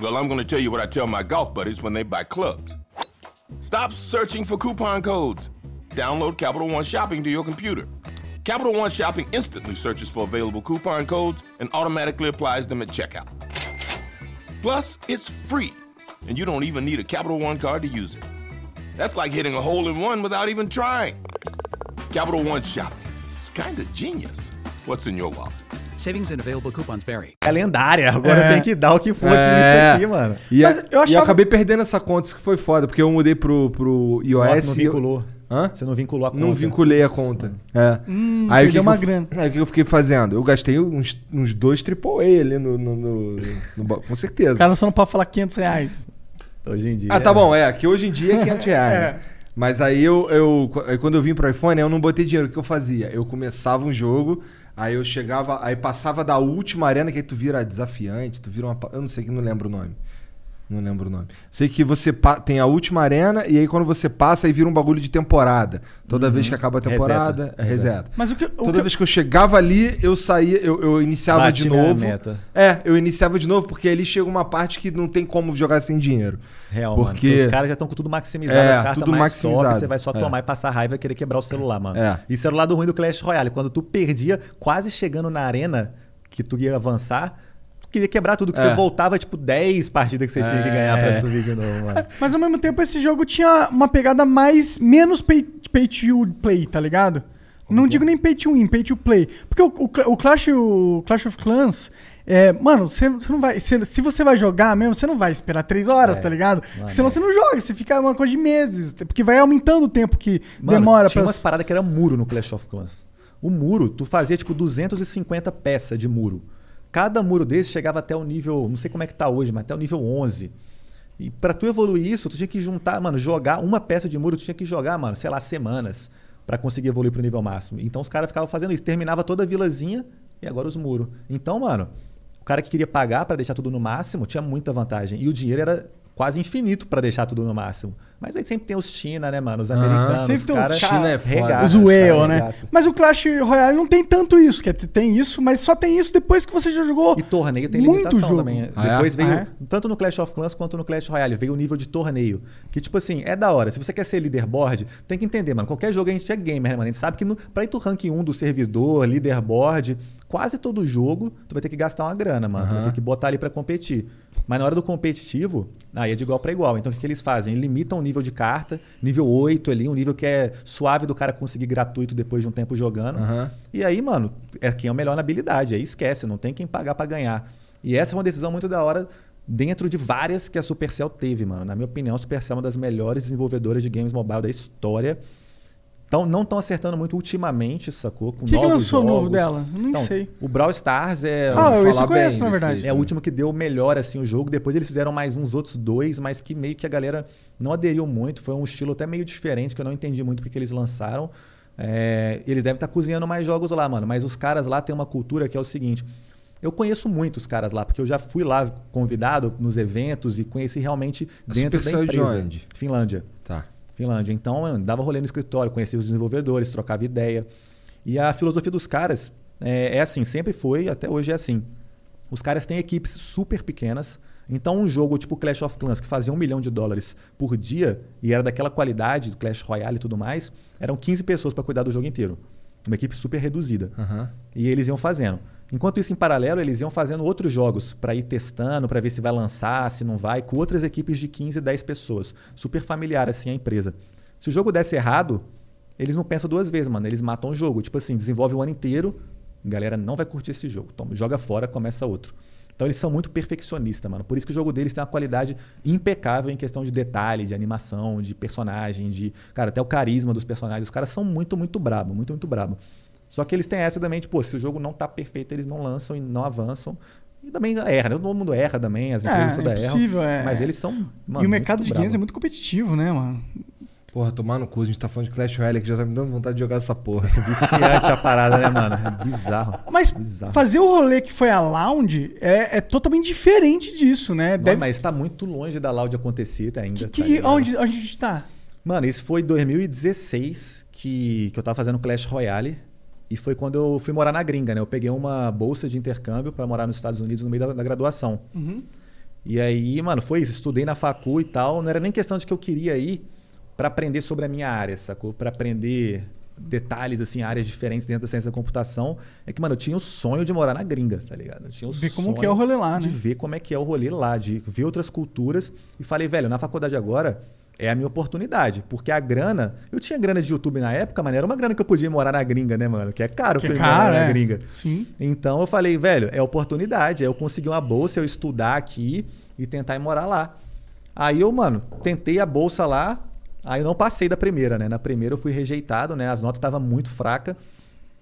S6: Well, I'm going to tell you what I tell my golf buddies when they buy clubs. Stop searching for coupon codes. Download Capital One Shopping to your computer. Capital One Shopping instantly searches for available coupon codes and automatically applies them at checkout. Plus, it's free, and you don't even need a Capital One card to use it. That's like hitting a hole in one without even trying. Capital One Shopping. It's kind of genius. What's in your wallet?
S7: Savings and available coupons vary.
S3: É lendária, agora
S1: É.
S3: tem que dar o que for
S2: É.
S3: aqui nisso aqui, mano.
S2: E,
S1: Mas eu
S2: e eu
S1: achava-
S2: acabei perdendo essa conta, isso que foi foda, porque eu mudei pro, pro iOS.
S3: Nossa, não
S2: e eu-
S3: vinculou.
S2: Hã?
S3: Você não vinculou a conta.
S2: Não vinculei a conta. É.
S1: Hum,
S2: aí o que,
S1: uma
S2: eu,
S1: grana.
S2: Aí o que eu fiquei fazendo? Eu gastei uns, uns dois AAA ali no. no, no- no com certeza.
S1: O cara só não pode falar 500 reais.
S3: Hoje em dia.
S2: Ah, tá bom, é. Que hoje em dia é 500 reais.
S1: É.
S2: né? Mas aí eu, eu. Quando eu vim pro iPhone, eu não botei dinheiro. O que eu fazia? Eu começava um jogo, aí eu chegava. Aí passava da última arena, que aí tu vira desafiante, tu vira uma. Eu não sei que não lembro o nome. Não lembro o nome. Sei que você tem a última arena e aí quando você passa aí vira um bagulho de temporada. Toda vez que acaba a temporada,
S3: Reseta.
S2: é reseta.
S1: Mas o que. o
S2: Toda
S1: que-
S2: vez que eu chegava ali, eu saía, eu, eu iniciava
S3: Bate
S2: de novo.
S3: meta.
S2: É, eu iniciava de novo, porque ali chega uma parte que não tem como jogar sem dinheiro.
S3: Real,
S2: Porque-
S3: mano. Os caras já estão com tudo maximizado,
S2: É,
S3: as cartas
S2: tudo
S3: mais
S2: maximizado.
S3: top, você vai só
S2: É.
S3: tomar e passar raiva e querer quebrar o celular, mano.
S2: É.
S3: Isso era o lado ruim do Clash Royale. Quando tu perdia, quase chegando na arena, que tu ia avançar, queria quebrar tudo, que
S2: É.
S3: você voltava, tipo, 10 partidas que você tinha que ganhar pra subir de novo, mano.
S1: Mas ao mesmo tempo esse jogo tinha uma pegada mais menos pay, pay to play, tá ligado? não digo nem pay to win, pay to play. Porque o, o, o Clash, o Clash of Clans, é, mano, você, não vai. você- se você vai jogar mesmo, você não vai esperar três horas,
S3: É,
S1: tá ligado?
S3: mano,
S1: Senão
S3: é.
S1: você não joga, você fica uma coisa de meses. Porque vai aumentando o tempo que
S3: Mano,
S1: demora
S3: tinha
S1: pra.
S3: umas paradas que era muro no Clash of Clans. O muro, tu fazia tipo 250 peças de muro. Cada muro desse chegava até o nível, não sei como é que tá hoje, mas até o nível 11. E pra tu evoluir isso, tu tinha que juntar, mano, jogar uma peça de muro, tu tinha que jogar, mano, sei lá, semanas pra conseguir evoluir pro nível máximo. Então os caras ficavam fazendo isso, terminava toda a vilazinha e agora os muros. Então, mano, o cara que queria pagar pra deixar tudo no máximo tinha muita vantagem. E o dinheiro era quase infinito pra deixar tudo no máximo. Mas aí sempre tem os China, né, mano? Os americanos,
S1: Sempre
S3: os
S1: tem
S3: caras
S2: China é foda.
S1: Os
S3: os
S1: whale, né?
S3: regaçam.
S1: Mas o Clash Royale não tem tanto isso. Quer dizer, tem isso, mas só tem isso depois que você já jogou.
S3: E torneio tem
S1: muito
S3: limitação
S1: jogo.
S3: também.
S2: Ah, é?
S3: Depois veio,
S1: Ah, é?
S3: tanto no Clash of Clans quanto no Clash Royale, veio o nível de torneio. Que, tipo assim, é da hora. Se você quer ser leaderboard, tem que entender, mano. Qualquer jogo a gente é gamer, né, mano? A gente sabe que no, pra ir tu rank 1 do servidor, leaderboard, quase todo jogo, tu vai ter que gastar uma grana, mano. Tu vai ter que botar ali pra competir. Mas na hora do competitivo, aí é de igual pra igual. Então o que, que eles fazem? Limitam o nível de carta, nível 8 ali, um nível que é suave do cara conseguir gratuito depois de um tempo jogando.
S2: Aham.
S3: E aí, mano, é quem é o melhor na habilidade. Aí esquece, não tem quem pagar pra ganhar. E essa é uma decisão muito da hora dentro de várias que a Supercell teve, mano. Na minha opinião, a Supercell é uma das melhores desenvolvedoras de games mobile da história. Então, não estão acertando muito ultimamente, sacou? Com
S1: O que, que
S3: novos
S1: lançou
S3: jogos.
S1: novo dela? Nem
S3: Então,
S1: sei.
S3: O Brawl Stars é,
S1: Ah, eu
S2: falar
S1: conheço,
S2: bem
S1: na verdade.
S3: é o último que deu melhor assim o jogo. Depois eles fizeram mais uns outros dois, mas que meio que a galera não aderiu muito. Foi um estilo até meio diferente que eu não entendi muito porque eles lançaram. É, eles devem estar cozinhando mais jogos lá, mano. Mas os caras lá têm uma cultura que é o seguinte. Eu conheço muitos caras lá, porque eu já fui lá convidado nos eventos e conheci realmente dentro da
S2: é de
S3: empresa.
S2: onde?
S3: Finlândia.
S2: Tá.
S3: Finlândia. Então, eu dava rolê no escritório, conhecia os desenvolvedores, trocava ideia. E a filosofia dos caras é, é assim, sempre foi, até hoje é assim. Os caras têm equipes super pequenas. Então, um jogo tipo Clash of Clans, que fazia um milhão de dólares por dia, e era daquela qualidade, do Clash Royale e tudo mais, eram 15 pessoas para cuidar do jogo inteiro. Uma equipe super reduzida.
S2: Aham.
S3: E eles iam fazendo. Enquanto isso, em paralelo, eles iam fazendo outros jogos para ir testando, para ver se vai lançar, se não vai, com outras equipes de 15, 10 pessoas. Super familiar, assim, a empresa. Se o jogo desse errado, eles não pensam duas vezes, mano. Eles matam o jogo. Tipo assim, desenvolve o ano inteiro, galera não vai curtir esse jogo. Então, joga fora, começa outro. Então, eles são muito perfeccionistas, mano. Por isso que o jogo deles tem uma qualidade impecável em questão de detalhe, de animação, de personagem, de. Cara, até o carisma dos personagens. Os caras são muito, muito brabo, muito, muito brabo. Só que eles têm essa também, tipo, pô, se o jogo não tá perfeito, eles não lançam e não avançam. E também erra, né? Todo mundo erra também, as empresas
S1: É,
S3: todas
S1: é
S3: erram.
S1: possível, é.
S3: Mas eles são. Mano,
S1: e o mercado
S3: muito
S1: de games
S3: brabo.
S1: é muito competitivo, né, mano?
S2: Porra, tomar no cu, a gente tá falando de Clash Royale que já tá me dando vontade de jogar essa porra.
S3: Viciante a parada, né, mano? É bizarro.
S1: Mas
S3: Bizarro.
S1: fazer o rolê que foi a Lounge é, é totalmente diferente disso, né?
S3: Não,
S1: Deve...
S3: Mas tá muito longe da Loud acontecer ainda.
S1: que,
S3: tá
S1: que,
S3: ligado?
S1: onde, onde a gente tá?
S3: Mano, isso foi em 2016 que, que eu tava fazendo Clash Royale. E foi quando eu fui morar na gringa, né? Eu peguei uma bolsa de intercâmbio para morar nos Estados Unidos no meio da, da graduação. E aí, mano, foi isso. Estudei na facu e tal. Não era nem questão de que eu queria ir para aprender sobre a minha área, sacou? Para aprender detalhes, assim, áreas diferentes dentro da ciência da computação. É que, mano, eu tinha o sonho de morar na gringa, tá ligado? Eu tinha o
S1: Ver como que é o rolê lá,
S3: De
S1: né?
S3: ver como é que é o rolê lá, de ver outras culturas. E falei, velho, na faculdade agora é a minha oportunidade. Porque a grana... Eu tinha grana de YouTube na época, mas era uma grana que eu podia morar na gringa, né, mano? Que é caro
S1: Que é
S3: ir morar
S1: caro,
S3: na
S1: é.
S3: gringa.
S1: Sim.
S3: Então eu falei, velho, é oportunidade. É eu conseguir uma bolsa, eu estudar aqui e tentar ir morar lá. Aí eu, mano, tentei a bolsa lá, aí eu não passei da primeira, né? Na primeira eu fui rejeitado, né? As notas estavam muito fracas.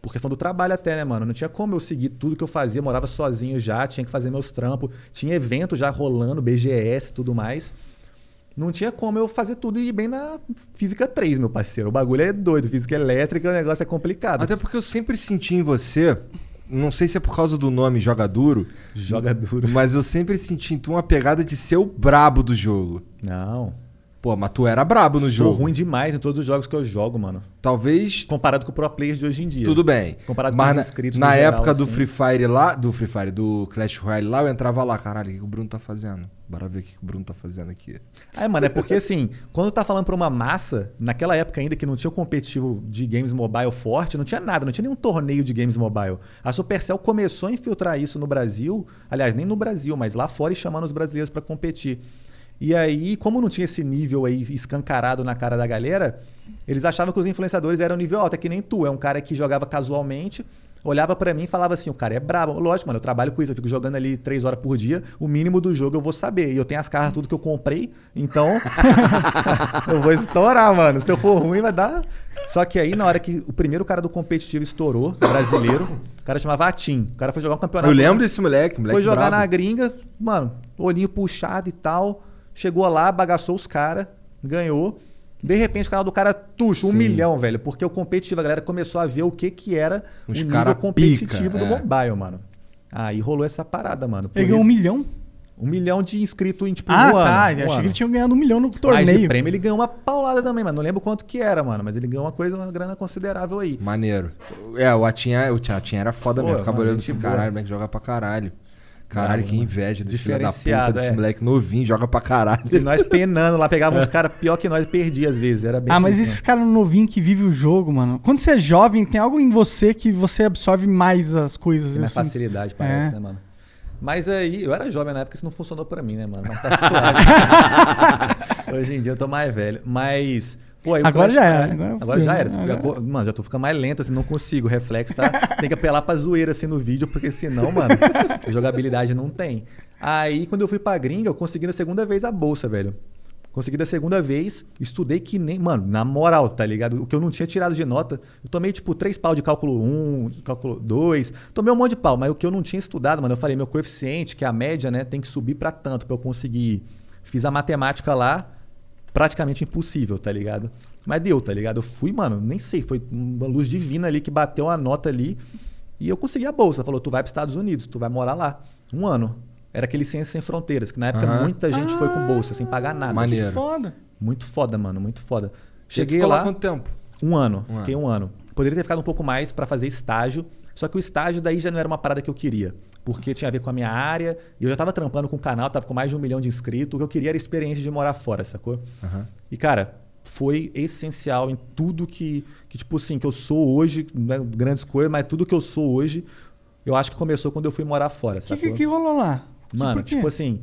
S3: Por questão do trabalho até, né, mano? Não tinha como eu seguir tudo que eu fazia, morava sozinho já, tinha que fazer meus trampos, tinha evento já rolando, BGS e tudo mais. Não tinha como eu fazer tudo e ir bem na física 3, meu parceiro. O bagulho é doido, física elétrica, o negócio é complicado.
S2: Até porque eu sempre senti em você, não sei se é por causa do nome Joga Duro,
S3: Joga duro.
S2: mas eu sempre senti em tu uma pegada de ser o brabo do jogo.
S3: Não.
S2: Pô, mas tu era brabo no
S3: Sou
S2: jogo.
S3: ruim demais em todos os jogos que eu jogo, mano.
S2: Talvez.
S3: Comparado com o pro players de hoje em dia.
S2: Tudo bem.
S3: Comparado
S2: mas
S3: com os
S2: na,
S3: inscritos
S2: na
S3: no geral,
S2: época do
S3: assim.
S2: Free Fire lá, do Free Fire, do Clash Royale lá, eu entrava lá, caralho, o que o Bruno tá fazendo? Bora ver o que o Bruno tá fazendo aqui.
S3: É, mano, é porque assim, quando tá falando pra uma massa, naquela época ainda que não tinha um competitivo de games mobile forte, não tinha nada, não tinha nenhum torneio de games mobile. A Supercell começou a infiltrar isso no Brasil, aliás, nem no Brasil, mas lá fora e chamando os brasileiros pra competir. E aí, como não tinha esse nível aí escancarado na cara da galera, eles achavam que os influenciadores eram nível alto, é que nem tu, é um cara que jogava casualmente, olhava pra mim e falava assim: o cara é brabo. Lógico, mano, eu trabalho com isso, eu fico jogando ali três horas por dia, o mínimo do jogo eu vou saber. E eu tenho as cartas, tudo que eu comprei, então eu vou estourar, mano. Se eu for ruim, vai dar. Só que aí, na hora que o primeiro cara do competitivo estourou, brasileiro, o cara chamava Atim. O cara foi jogar um campeonato.
S2: Eu lembro desse moleque, moleque
S3: Foi jogar
S2: brabo.
S3: na gringa, mano, olhinho puxado e tal. Chegou lá, bagaçou os caras, ganhou. De repente, o canal do cara tuxa, um
S2: Sim.
S3: milhão, velho. Porque o competitivo, a galera começou a ver o que que era
S2: Os
S3: o
S2: cara
S3: nível competitivo
S2: pica,
S3: do
S2: é.
S3: mobile, mano. Aí rolou essa parada, mano. Por
S1: Ele ganhou um milhão?
S3: um milhão de inscritos em, tipo,
S1: Ah,
S3: um
S1: tá.
S3: ano.
S1: Eu
S3: um
S1: achei
S3: ano.
S1: que ele tinha ganhado um milhão no
S3: Mas de
S1: torneio.
S3: prêmio ele ganhou uma paulada também, mano. Não lembro quanto que era, mano. Mas ele ganhou uma coisa, uma grana considerável aí.
S2: Maneiro. É, o Atinha, o Atinha era foda
S3: Pô,
S2: mesmo. Ficava olhando
S3: gente
S2: assim,
S3: boa.
S2: caralho, moleque joga pra caralho. Caralho, que inveja desse filho da puta,
S3: Diferenciado,
S2: desse
S3: é.
S2: moleque novinho, joga pra caralho.
S3: E nós penando lá, pegava uns caras pior que nós e perdia às vezes. Era bem
S1: Ah, mas esses caras novinhos que vivem o jogo, mano. Quando você é jovem, tem algo em você que você absorve mais as coisas.
S3: Tem mais
S1: sinto.
S3: facilidade, parece,
S1: É.
S3: né, mano? Mas aí, eu era jovem na época, isso não funcionou pra mim, né, mano? Mas tá suave. Hoje em dia eu tô mais velho. Mas, pô, aí
S1: Agora já era, agora
S3: Agora já era.
S1: Agora-
S3: Mano, já tô ficando mais lento, assim, não consigo. O reflexo tá. tem que apelar pra zoeira, assim, no vídeo, porque senão, mano, jogabilidade não tem. Aí, quando eu fui pra gringa, eu consegui na segunda vez a bolsa, velho. Consegui da segunda vez, estudei que nem. Mano, na moral, tá ligado? O que eu não tinha tirado de nota. Eu tomei, tipo, três pau de cálculo 1, de cálculo 2. Tomei um monte de pau, mas o que eu não tinha estudado, mano, eu falei, meu coeficiente, que é a média, né, tem que subir pra tanto pra eu conseguir. Fiz a matemática lá, praticamente impossível, tá ligado? Mas deu, tá ligado? Eu fui, mano, nem sei, foi uma luz divina ali que bateu a nota ali. E eu consegui a bolsa. Falou, tu vai para Estados Unidos, tu vai morar lá. Um ano. Era aquele Ciência Sem Fronteiras, que na época
S2: Aham.
S3: muita gente foi com bolsa, sem pagar nada.
S2: Maneiro.
S1: Que foda.
S3: Muito foda, mano, muito foda.
S2: Cheguei
S3: Cheguei lá,
S2: quanto tempo?
S3: um ano.
S2: Um
S3: fiquei um ano. Poderia ter ficado um pouco mais para fazer estágio, só que o estágio daí já não era uma parada que eu queria. Porque tinha a ver com a minha área, e eu já tava trampando com o canal, tava com mais de um milhão de inscritos. O que eu queria era a experiência de morar fora, sacou?
S2: Aham.
S3: E, cara, foi essencial em tudo que, que tipo assim, que eu sou hoje, não é grandes coisas, mas tudo que eu sou hoje, eu acho que começou quando eu fui morar fora,
S1: O que,
S3: sacou?
S1: que, que rolou lá?
S3: Mano,
S1: Por quê?
S3: tipo assim,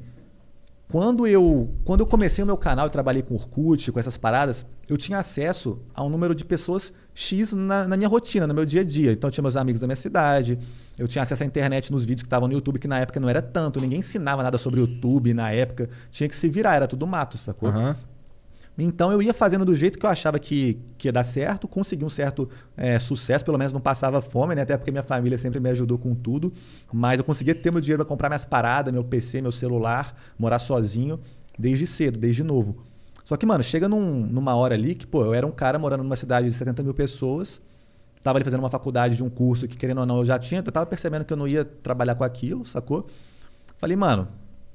S3: quando eu, quando eu comecei o meu canal e trabalhei com Orkut, com essas paradas, eu tinha acesso a um número de pessoas X na, na minha rotina, no meu dia a dia. Então eu tinha meus amigos da minha cidade, eu tinha acesso à internet nos vídeos que estavam no YouTube, que na época não era tanto, ninguém ensinava nada sobre YouTube na época, tinha que se virar, era tudo mato, sacou?
S2: Aham.
S3: Então eu ia fazendo do jeito que eu achava que, que ia dar certo, consegui um certo é, sucesso, pelo menos não passava fome, né? Até porque minha família sempre me ajudou com tudo. Mas eu conseguia ter meu dinheiro para comprar minhas paradas, meu PC, meu celular, morar sozinho, desde cedo, desde novo. Só que, mano, chega num- numa hora ali que, pô, eu era um cara morando numa cidade de 70 mil pessoas, tava ali fazendo uma faculdade de um curso que, querendo ou não, eu já tinha, eu tava percebendo que eu não ia trabalhar com aquilo, sacou? Falei, mano,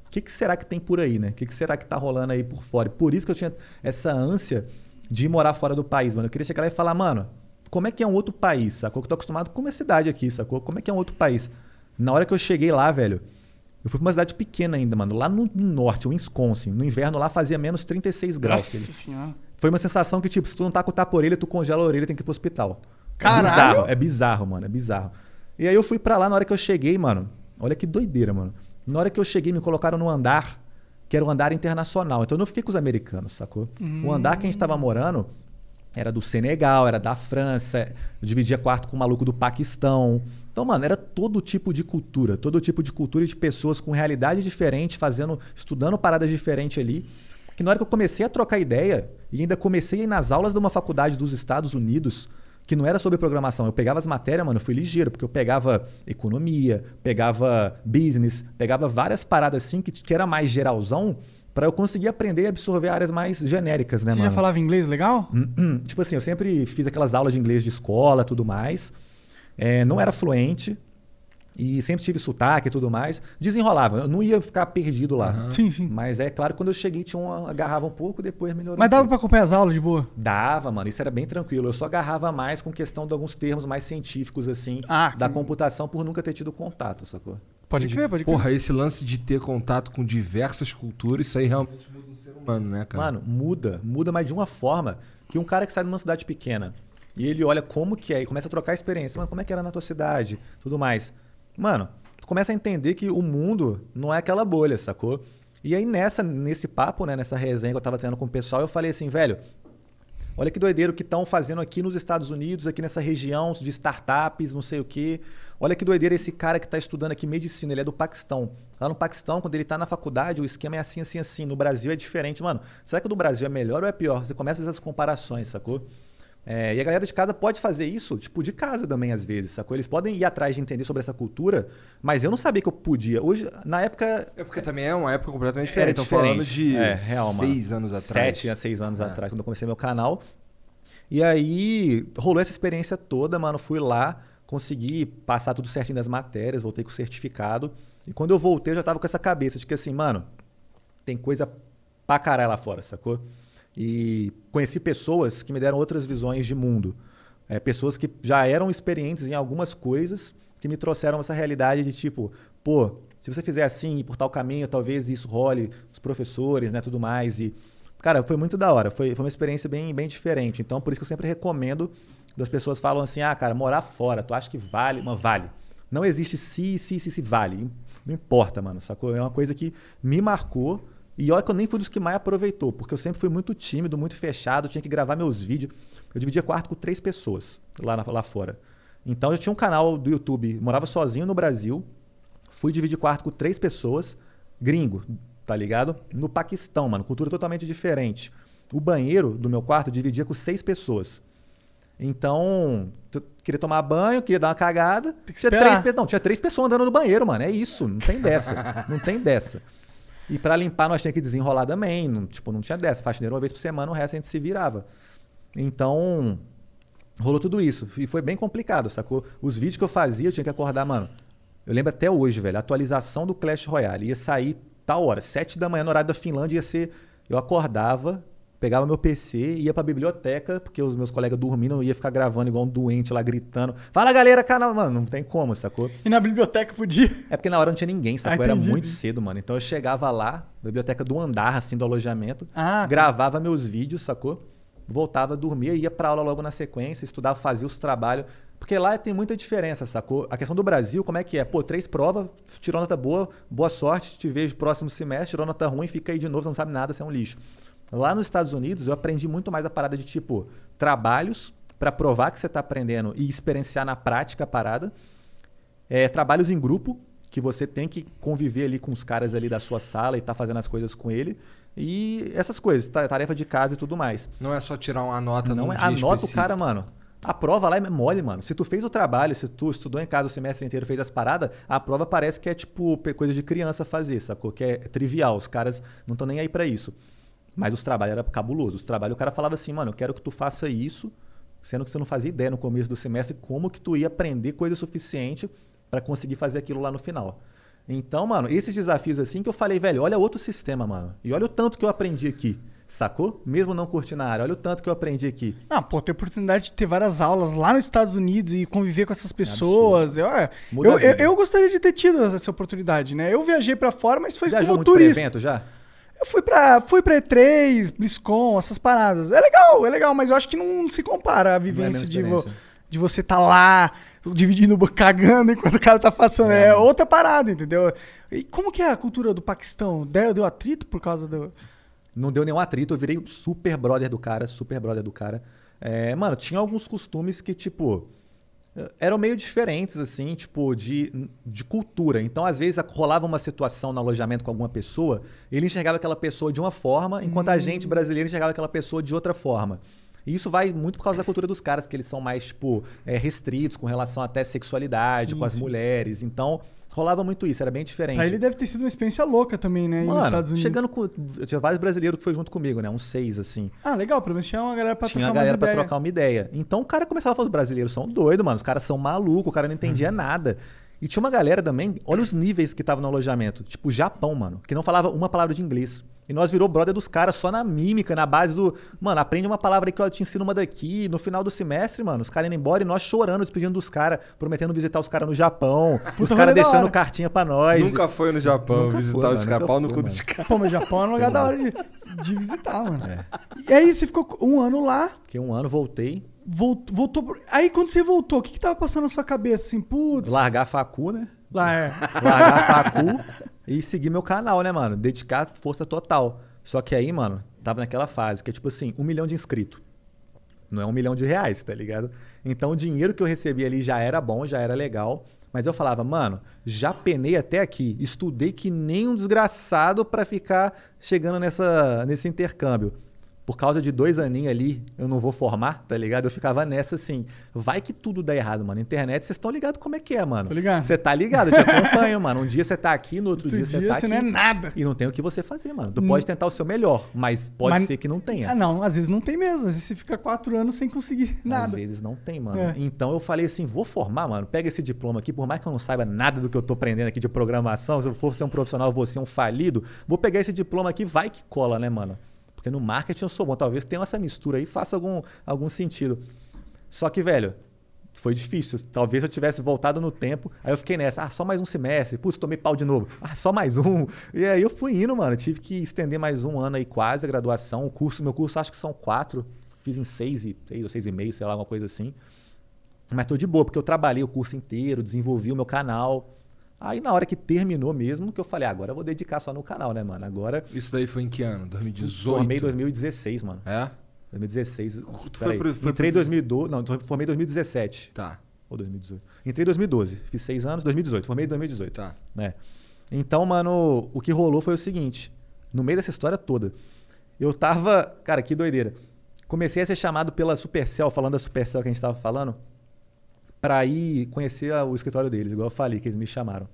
S3: o que, que será que tem por aí, né? O que, que será que tá rolando aí por fora? E por isso que eu tinha essa ânsia de ir morar fora do país, mano. Eu queria chegar lá e falar, mano, como é que é um outro país, sacou? Que eu tô acostumado com uma cidade aqui, sacou? Como é que é um outro país? Na hora que eu cheguei lá, velho, eu fui pra uma cidade pequena ainda, mano. Lá no no norte, o Wisconsin. No inverno lá fazia menos 36 graus.
S1: Nossa senhora.
S3: Foi uma sensação que, tipo, se tu não tá com tapa orelha, tu congela a orelha e tem que ir pro hospital.
S1: Caralho!
S3: É bizarro, é bizarro, mano, é bizarro. E aí eu fui pra lá, na hora que eu cheguei, mano, olha que doideira, mano. Na hora que eu cheguei, me colocaram no andar, que era o andar internacional. Então eu não fiquei com os americanos, sacou? O andar que a gente tava morando era do Senegal, era da França, eu dividia quarto com um maluco do Paquistão. Então, mano, era todo tipo de cultura, todo tipo de cultura e de pessoas com realidade diferente, fazendo, estudando paradas diferentes ali. Que na hora que eu comecei a trocar ideia, e ainda comecei a ir nas aulas de uma faculdade dos Estados Unidos, que não era sobre programação, eu pegava as matérias, mano, eu fui ligeiro, porque eu pegava economia, pegava business, pegava várias paradas assim que, que era mais geralzão, para eu conseguir aprender e absorver áreas mais genéricas, né,
S1: Você
S3: mano?
S1: já falava inglês legal?
S3: Hum, tipo assim, eu sempre fiz aquelas aulas de inglês de escola tudo mais. É, não era fluente. E sempre tive sotaque e tudo mais. Desenrolava, eu não ia ficar perdido lá.
S1: Sim, sim.
S3: Mas é claro, quando eu cheguei, tinha uma, agarrava um pouco, depois melhorou.
S1: Mas
S3: um
S1: dava pra acompanhar as aulas de boa?
S3: Dava, mano. Isso era bem tranquilo. Eu só agarrava mais com questão de alguns termos mais científicos, assim,
S1: Ah,
S3: da
S1: que-
S3: computação, por nunca ter tido contato, sacou?
S1: Pode crer, pode crer.
S2: Porra, esse lance de ter contato com diversas culturas, isso aí realmente muda o ser humano, né, cara?
S3: Mano, muda. Muda, mas de uma forma que um cara que sai de uma cidade pequena e ele olha como que é e começa a trocar experiência. Mano, como é que era na tua cidade? Tudo mais. Mano, tu começa a entender que o mundo não é aquela bolha, sacou? E aí nessa, nesse papo, né, nessa resenha que eu tava tendo com o pessoal, eu falei assim, velho, Olha que doideiro que estão fazendo aqui nos Estados Unidos, aqui nessa região de startups, não sei o quê. Olha que doideira esse cara que está estudando aqui medicina, ele é do Paquistão. Lá no Paquistão, quando ele está na faculdade, o esquema é assim, assim, assim. No Brasil é diferente. Mano, será que o do Brasil é melhor ou é pior? Você começa a fazer essas comparações, sacou? É, e a galera de casa pode fazer isso, tipo, de casa também, às vezes, sacou? Eles podem ir atrás de entender sobre essa cultura, mas eu não sabia que eu podia. Hoje, na época,
S2: É porque também é uma época completamente
S3: era
S2: diferente. Estão falando de
S3: É, real,
S2: seis anos atrás.
S3: Sete a seis anos
S2: É.
S3: atrás, quando eu comecei meu canal. E aí, rolou essa experiência toda, mano. Fui lá, consegui passar tudo certinho das matérias, voltei com o certificado. E quando eu voltei, eu já tava com essa cabeça de que assim, mano, tem coisa pra caralho lá fora, sacou? E conheci pessoas que me deram outras visões de mundo. É, pessoas que já eram experientes em algumas coisas que me trouxeram essa realidade de tipo, pô, se você fizer assim e por tal caminho, talvez isso role, os professores, né, tudo mais. E, cara, foi muito da hora. Foi, foi uma experiência bem, bem diferente. Então, por isso que eu sempre recomendo das pessoas falam assim, ah, cara, morar fora, tu acha que vale? Mas vale. Não existe se, se, se, se vale. Não importa, mano, sacou? É uma coisa que me marcou. E olha que eu nem fui dos que mais aproveitou, porque eu sempre fui muito tímido, muito fechado, tinha que gravar meus vídeos. Eu dividia quarto com três pessoas lá, na- lá fora. Então eu tinha um canal do YouTube, morava sozinho no Brasil, fui dividir quarto com três pessoas, gringo, tá ligado? No Paquistão, mano, cultura totalmente diferente. O banheiro do meu quarto dividia com seis pessoas. Então, queria tomar banho, queria dar uma cagada. Tinha
S1: esperar.
S3: três, não, tinha três pessoas andando no banheiro, mano. É isso, não tem dessa. não tem dessa. E pra limpar nós tínhamos que desenrolar também. Não, tipo, não tinha dessa. Faxineiro uma vez por semana, o resto a gente se virava. Então, rolou tudo isso. E foi bem complicado, sacou? Os vídeos que eu fazia, eu tinha que acordar, mano. Eu lembro até hoje, velho, a atualização do Clash Royale ia sair tal hora, sete da manhã no horário da Finlândia ia ser. Eu acordava, pegava meu PC, ia pra biblioteca, porque os meus colegas dormindo, eu ia ficar gravando igual um doente lá gritando. Fala galera, canal. Mano, não tem como, sacou?
S1: E na biblioteca podia.
S3: É porque na hora não tinha ninguém, sacou?
S1: Ah,
S3: Era muito cedo, mano. Então eu chegava lá, biblioteca do andar, assim, do alojamento,
S1: Ah,
S3: gravava meus vídeos, sacou? Voltava, dormia, ia pra aula logo na sequência, estudava, fazia os trabalhos. Porque lá tem muita diferença, sacou? A questão do Brasil, como é que é? Pô, três provas, tirou nota boa, boa sorte, te vejo próximo semestre, tirou nota ruim, fica aí de novo, você não sabe nada, você é um lixo. Lá nos Estados Unidos, eu aprendi muito mais a parada de tipo trabalhos pra provar que você tá aprendendo e experienciar na prática a parada. É, trabalhos em grupo, que você tem que conviver ali com os caras ali da sua sala e tá fazendo as coisas com ele. E essas coisas, ta- tarefa de casa e tudo mais.
S2: Não é só tirar uma nota
S3: Não é, anota o
S2: específico.
S3: cara, mano. A prova lá é mole, mano. Se tu fez o trabalho, se tu estudou em casa o semestre inteiro, fez as paradas, a prova parece que é tipo coisa de criança fazer, sacou? Que é trivial. Os caras não estão nem aí pra isso. Mas os trabalhos eram cabulosos. Os trabalhos, o cara falava assim, mano, eu quero que tu faça isso, sendo que você não fazia ideia no começo do semestre como que tu ia aprender coisa suficiente pra conseguir fazer aquilo lá no final. Então, mano, esses desafios assim que eu falei, velho, olha outro sistema, mano. E olha o tanto que eu aprendi aqui. Sacou? Mesmo não curtindo a área, olha o tanto que eu aprendi aqui.
S1: Ah, pô, ter oportunidade de ter várias aulas lá nos Estados Unidos e conviver com essas pessoas. Eu, é, eu, eu,
S3: vida.
S1: eu gostaria de ter tido essa oportunidade, né? Eu viajei pra fora, mas foi
S3: Viajou
S1: como turista.
S3: evento já?
S1: Eu fui pra, fui pra E3, BlizzCon, essas paradas. É legal, é legal, mas eu acho que não se compara a vivência
S3: mesma
S1: de, vo- de você tá lá, dividindo, cagando enquanto o cara tá passando. É, outra parada, entendeu? E como que é a cultura do Paquistão? Deu, deu atrito por causa do...
S3: Não deu nenhum atrito, eu virei super brother do cara, super brother do cara. É, mano, tinha alguns costumes que, tipo, eram meio diferentes, assim, tipo, de, de cultura. Então, às vezes, rolava uma situação no alojamento com alguma pessoa, ele enxergava aquela pessoa de uma forma, enquanto a gente, brasileiro, enxergava aquela pessoa de outra forma. E isso vai muito por causa da cultura dos caras, que eles são mais, tipo, é, restritos com relação até sexualidade,
S1: Sim,
S3: com as
S1: sim.
S3: mulheres. Então, rolava muito isso, era bem diferente.
S1: Aí ele deve ter sido uma experiência louca também, né? aí nos
S3: Mano,
S1: Estados Unidos.
S3: chegando com. Eu tinha vários brasileiros que foi junto comigo, né? Uns seis, assim.
S1: Ah, legal, pelo menos tinha uma galera pra
S3: tinha
S1: trocar
S3: galera
S1: umas
S3: pra
S1: ideias.
S3: trocar uma ideia. Então o cara começava a falar: os brasileiros são doidos, mano. Os caras são malucos, o cara não entendia
S1: Uhum.
S3: nada. E tinha uma galera também, olha os níveis que tava no alojamento. Tipo, Japão, mano, que não falava uma palavra de inglês. E nós virou brother dos caras só na mímica, na base do. Mano, aprende uma palavra aí que eu te ensino uma daqui. No final do semestre, mano, os caras indo embora e nós chorando, despedindo dos caras, prometendo visitar os caras no Japão. os caras
S1: da
S3: deixando cartinha pra nós.
S2: Nunca foi no Japão
S3: Nunca
S2: visitar
S3: foi,
S2: os caras. Pau no cu dos caras.
S1: Pô, mas Japão é um lugar da hora de, de visitar, mano. E aí você ficou um ano lá,
S3: Fiquei um ano, voltei.
S1: Voltou, voltou. Aí quando você voltou, o que que tava passando na sua cabeça? Assim, putz.
S3: Largar a facu, né?
S1: Lá é.
S3: largar a facu e seguir meu canal, né, mano? Dedicar força total. Só que aí, mano, tava naquela fase que é tipo assim, um milhão de inscritos. Não é um milhão de reais, tá ligado? Então o dinheiro que eu recebi ali já era bom, já era legal. Mas eu falava, mano, já penei até aqui, estudei que nem um desgraçado pra ficar chegando nessa, nesse intercâmbio. Por causa de dois aninhos ali, eu não vou formar, tá ligado? Eu ficava nessa assim, vai que tudo dá errado, mano. Internet, vocês estão ligados como é que é, mano.
S1: Tô ligado.
S3: Você tá ligado, eu te acompanho, mano. Um dia você tá aqui, no outro,
S1: Outro
S3: dia você tá
S1: você
S3: aqui.
S1: não é nada.
S3: E não tem o que você fazer, mano. Tu pode tentar o seu melhor, mas pode
S1: Mas-
S3: ser que não tenha.
S1: Ah, não, às vezes não tem mesmo. Às vezes você fica quatro anos sem conseguir
S3: Às
S1: nada.
S3: vezes não tem, mano.
S1: É.
S3: Então eu falei assim, vou formar, mano. Pega esse diploma aqui, por mais que eu não saiba nada do que eu tô aprendendo aqui de programação, se eu for ser um profissional, eu vou ser um falido. Vou pegar esse diploma aqui, vai que cola, né, mano? Porque no marketing eu sou bom. Talvez tenha essa mistura aí, faça algum, algum sentido. Só que, velho, foi difícil. Talvez eu tivesse voltado no tempo. Aí eu fiquei nessa, ah, só mais um semestre. Putz, tomei pau de novo. Ah, só mais um. E aí eu fui indo, mano. Tive que estender mais um ano aí quase a graduação. O curso, meu curso acho que são quatro. Fiz em seis, e, seis ou seis e meio, sei lá, alguma coisa assim. Mas tô de boa, porque eu trabalhei o curso inteiro, desenvolvi o meu canal. Aí na hora que terminou mesmo, que eu falei, ah, agora eu vou dedicar só no canal, né, mano? Agora
S2: Isso daí foi em que ano? 2018?
S3: formei em 2016, mano.
S2: É?
S3: 2016.
S2: foi
S3: Peraí,
S2: pro- foi
S3: Entrei em
S2: pro-
S3: 2012. Não, formei em 2017.
S2: Tá,
S3: Ou 2018. Entrei em 2012. Fiz seis anos, 2018. Formei em 2018.
S2: tá.
S3: né? Então, mano, o que rolou foi o seguinte: no meio dessa história toda, eu tava. Cara, que doideira. Comecei a ser chamado pela Supercell, falando da Supercell que a gente tava falando, pra ir conhecer o escritório deles, igual eu falei, que eles me chamaram.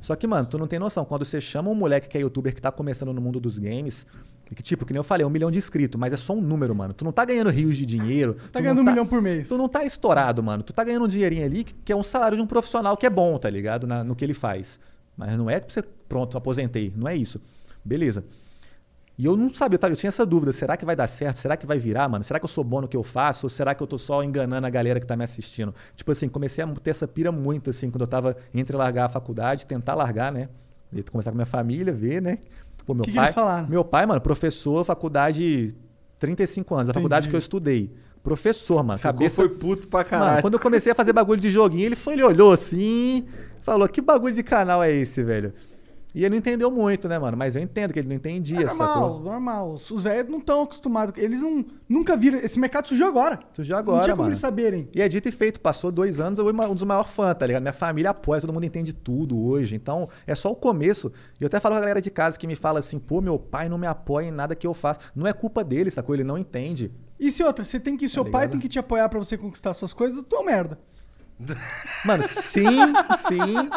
S3: Só que, mano, tu não tem noção. Quando você chama um moleque que é youtuber que tá começando no mundo dos games, que, tipo, que nem eu falei, é um milhão de inscritos, mas é só um número, mano. Tu não tá ganhando rios de dinheiro.
S1: Tá ganhando um milhão por mês.
S3: Tu não tá estourado, mano. Tu tá ganhando um dinheirinho ali que, que é um salário de um profissional que é bom, tá ligado? Na- no que ele faz. Mas não é pra você, pronto, aposentei. Não é isso. Beleza. E eu não sabia, eu, tava- eu tinha essa dúvida. Será que vai dar certo? Será que vai virar, mano? Será que eu sou bom no que eu faço? Ou será que eu tô só enganando a galera que tá me assistindo? Tipo assim, comecei a ter essa pira muito, assim, quando eu tava entre largar a faculdade, tentar largar, né? E conversar com minha família, ver, né? Pô, meu
S1: Que
S3: pai. Meu pai, mano, professor, faculdade 35 anos, a faculdade
S1: Entendi.
S3: que eu estudei. Professor, mano.
S2: Ficou,
S3: cabeça
S2: foi puto pra caralho.
S3: Mano, quando eu comecei a fazer bagulho de joguinho, ele foi, ele olhou assim, falou: "Que bagulho de canal é esse, velho?" E ele não entendeu muito, né, mano? Mas eu entendo que ele não entendia,
S1: É normal,
S3: sacou?
S1: normal. Os os velhos não estão acostumados. Eles não, nunca viram. Esse mercado surgiu agora.
S3: Surgiu
S1: não
S3: agora,
S1: tinha como eles saberem.
S3: E é dito e feito, passou dois anos, eu fui um dos maiores fãs, tá ligado? Minha família apoia, todo mundo entende tudo hoje. Então, é só o começo. E eu até falo com a galera de casa que me fala assim, pô, meu pai não me apoia em nada que eu faço. Não é culpa dele, sacou? Ele não entende.
S1: E se outra, você tem que. Seu pai
S3: Tá
S1: tem que te apoiar pra você conquistar suas coisas, tu é merda.
S3: Mano, sim, sim,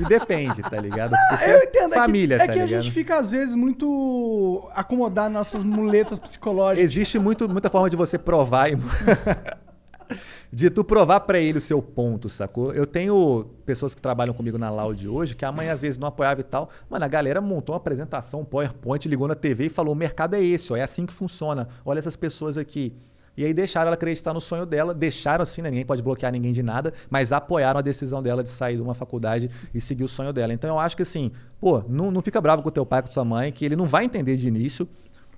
S3: e depende, tá ligado? Porque
S1: Eu entendo.
S3: Família,
S1: é que, é
S3: tá
S1: que a
S3: ligado?
S1: gente fica, às vezes, muito acomodado nas nossas muletas psicológicas.
S3: Existe muito, muita forma de você provar. e- de tu provar pra ele o seu ponto, sacou? Eu tenho pessoas que trabalham comigo na Loud hoje, que a mãe às vezes não apoiava e tal. Mano, a galera montou uma apresentação, um PowerPoint, ligou na TV e falou: o mercado é esse, ó, é assim que funciona. Olha essas pessoas aqui. E aí deixaram ela acreditar no sonho dela, deixaram assim, né? ninguém pode bloquear ninguém de nada, mas apoiaram a decisão dela de sair de uma faculdade e seguir o sonho dela. Então eu acho que assim, pô, não, não fica bravo com teu pai, com tua mãe, que ele não vai entender de início,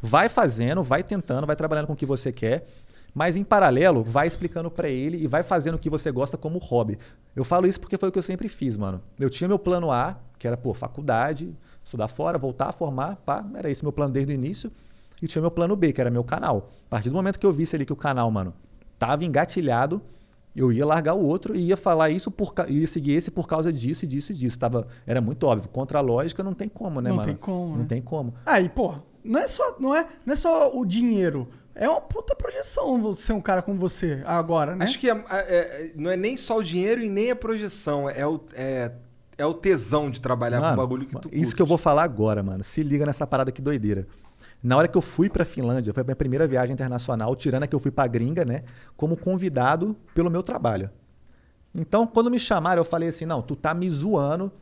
S3: vai fazendo, vai tentando, vai trabalhando com o que você quer, mas em paralelo, vai explicando pra ele e vai fazendo o que você gosta como hobby. Eu falo isso porque foi o que eu sempre fiz, mano. Eu tinha meu plano A, que era, pô, faculdade, estudar fora, voltar a formar, pá, era esse meu plano desde o início. E tinha meu plano B, que era meu canal. A partir do momento que eu visse ali que o canal, mano, tava engatilhado, eu ia largar o outro e ia falar isso por ia seguir esse por causa disso e disso e disso. Tava, era muito óbvio. Contra a lógica não tem como, né,
S1: Não
S3: mano?
S1: tem como,
S3: Não
S1: né?
S3: tem como.
S1: Aí, pô, não é só, não é, não é só o dinheiro. É uma puta projeção você ser um cara como você agora, né?
S2: Acho que é- é- é- não é nem só o dinheiro e nem a projeção. É o, é, é o tesão de trabalhar
S3: Mano,
S2: com o bagulho que tu
S3: Isso
S2: curte.
S3: que eu vou falar agora, mano. Se liga nessa parada que doideira. Na hora que eu fui pra Finlândia, foi a minha primeira viagem internacional, tirando a que eu fui pra gringa, né? Como convidado pelo meu trabalho. Então, quando me chamaram, eu falei assim: não, tu tá me zoando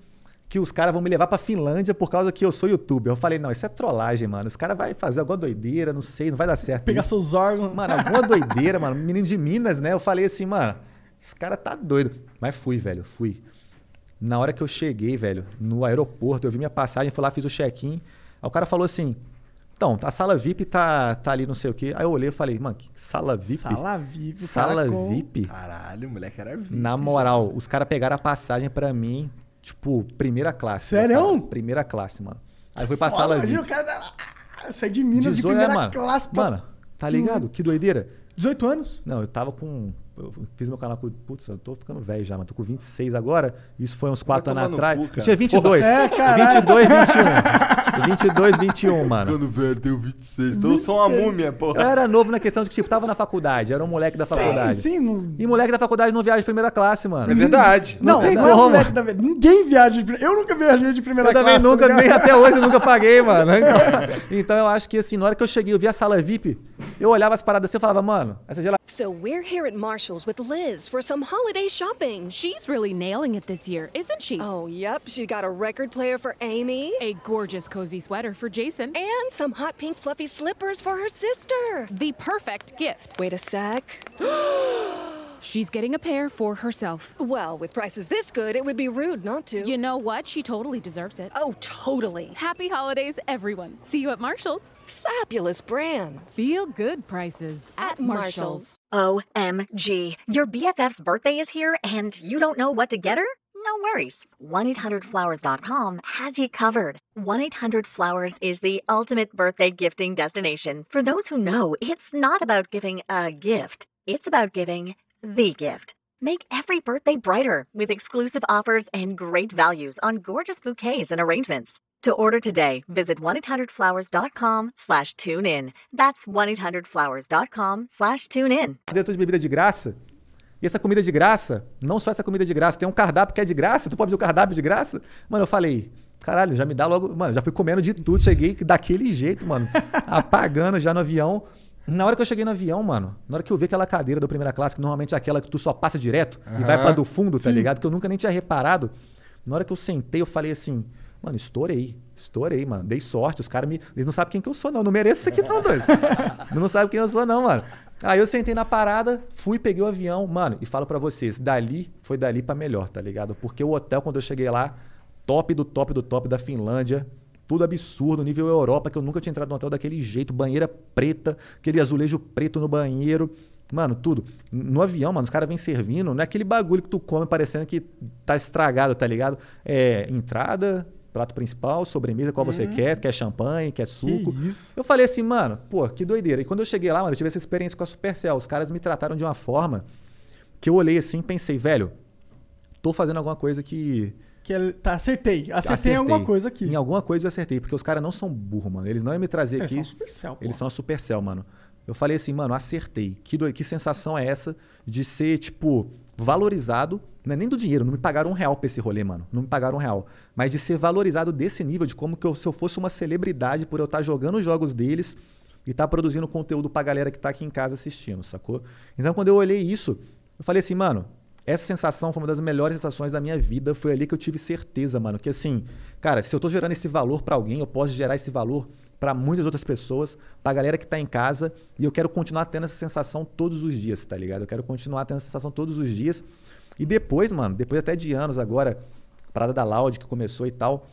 S3: que os caras vão me levar pra Finlândia por causa que eu sou youtuber. Eu falei, não, isso é trollagem, mano. Os caras vão fazer alguma doideira, não sei, não vai dar certo.
S1: Pegar
S3: isso.
S1: seus órgãos.
S3: Mano, alguma doideira, mano. Menino de Minas, né? Eu falei assim, mano, esse cara tá doido. Mas fui, velho, fui. Na hora que eu cheguei, velho, no aeroporto, eu vi minha passagem, fui lá, fiz o check-in. Aí o cara falou assim: então, a sala VIP tá, tá ali, não sei o quê. Aí eu olhei e falei, mano, que sala VIP?
S1: Sala VIP.
S3: Sala VIP?
S2: Caralho, o moleque era VIP.
S3: Na moral, os caras pegaram a passagem pra mim, tipo, primeira classe.
S1: Sério?
S3: Primeira classe, mano. Aí eu fui pra
S1: Foda,
S3: sala
S1: imagina
S3: VIP.
S1: o cara ah, sai de Minas de
S3: 18,
S1: primeira
S3: é, mano.
S1: classe pra...
S3: Mano, tá ligado? Que doideira.
S1: 18 anos?
S3: Não, eu tava com. Eu fiz meu canal com. Putz, eu tô ficando velho já, mas tô com 26 agora. Isso foi uns 4
S2: tomar
S3: anos
S2: no
S3: atrás.
S2: cu,
S3: Eu tinha 22.
S1: É, caralho.
S3: 22, 21. 22, 21, mano.
S2: Ficando velho, tenho 26. Então eu sou uma
S1: 26.
S2: múmia,
S3: Eu
S2: porra.
S3: era novo na questão de que, tipo, tava na faculdade. Era um moleque da faculdade.
S1: Sim, sim. Não,
S3: E moleque da faculdade não viaja de primeira classe, mano.
S2: É verdade.
S1: não,
S3: tem
S1: não é
S3: como.
S1: moleque da. Ninguém viaja de primeira... Eu nunca viajei de primeira
S3: Eu também
S1: classe. tá
S3: nunca, nem até hoje eu nunca paguei, mano. Então, então eu acho que assim, na hora que eu cheguei, eu vi a sala VIP, eu olhava as paradas assim e falava, mano, essa geladeira
S8: So we're here at Marshall's with Liz for some holiday shopping.
S9: She's really nailing it this year, isn't she?
S8: Oh, yep, she's got a record player for Amy
S9: A gorgeous cozy sweater for Jason.
S8: and some hot pink fluffy slippers for her sister.
S9: The perfect gift.
S8: Wait a sec.
S9: She's getting a pair for herself.
S8: Well, with prices this good, it would be rude not to.
S9: You know what? She totally deserves it.
S8: oh, totally.
S9: Happy holidays, everyone. See you at Marshall's.
S8: Fabulous brands.
S9: Feel good prices at,
S8: At
S9: Marshall's.
S8: Marshall's.
S5: OMG. Your BFF's birthday is here and you don't know what to get her? No worries. 1-800-Flowers.com has you covered. 1-800-Flowers is the ultimate birthday gifting destination for those who know it's not about giving a gift. It's about giving the gift. Make every birthday brighter with exclusive offers and great values on gorgeous bouquets and arrangements. To order today, visit 1-800-Flowers.com slash tune in. That's 1-800-Flowers.com slash tune in.
S3: de bebida de graça. E essa comida de graça, não só essa comida de graça, tem um cardápio que é de graça, tu pode pedir o cardápio de graça. Mano, eu falei, caralho, já me dá logo. Mano, já fui comendo de tudo, cheguei daquele jeito, mano, apagando já no avião. Na hora que eu cheguei no avião, mano, na hora que eu vi aquela cadeira da primeira classe, que normalmente é aquela que tu só passa direto e vai pra do fundo, tá ligado? Que eu nunca nem tinha reparado. Na hora que eu sentei, eu falei assim, mano, estourei, estourei, mano. Dei sorte, os caras me. Eles não sabem quem que eu sou, não. Eu não mereço isso aqui, não, doido. não sabem quem eu sou, não, mano. Aí eu sentei na parada, fui, peguei o avião, mano, e falo pra vocês, dali foi dali pra melhor, tá ligado? Porque o hotel, quando eu cheguei lá, top do top do top da Finlândia. Tudo absurdo, nível Europa, que eu nunca tinha entrado num hotel daquele jeito. Banheira preta, aquele azulejo preto no banheiro. Mano, tudo. No avião, mano, os caras vêm servindo. Não é aquele bagulho que tu come parecendo que tá estragado, tá ligado? É entrada, prato principal, sobremesa, qual você quer. Quer champanhe, quer suco.
S1: isso?
S3: Eu falei assim, mano, pô, que doideira. E quando eu cheguei lá, mano, eu tive essa experiência com a Supercell. Os caras me trataram de uma forma que eu olhei assim e pensei, velho, tô fazendo alguma coisa que
S1: Que ele- tá, acertei. Acertei, em alguma coisa aqui.
S3: em alguma coisa eu acertei, porque os caras não são burros, mano. Eles não iam me trazer
S1: Eles
S3: aqui.
S1: são Supercell.
S3: Eles são a Supercell, mano. Eu falei assim, mano, acertei. Que, do... que sensação é essa de ser, tipo, valorizado, não é nem do dinheiro, não me pagaram um real pra esse rolê, mano. Não me pagaram um real. Mas de ser valorizado desse nível, de como que eu, se eu fosse uma celebridade por eu estar jogando os jogos deles e estar produzindo conteúdo pra galera que tá aqui em casa assistindo, sacou? Então quando eu olhei isso, eu falei assim, mano, essa sensação foi uma das melhores sensações da minha vida. Foi ali que eu tive certeza, mano. Que assim, cara, se eu tô gerando esse valor pra alguém, eu posso gerar esse valor pra muitas outras pessoas, pra galera que tá em casa. E eu quero continuar tendo essa sensação todos os dias, tá ligado? Eu quero continuar tendo essa sensação todos os dias. E depois, mano, depois até de anos agora, parada da Loud que começou e tal.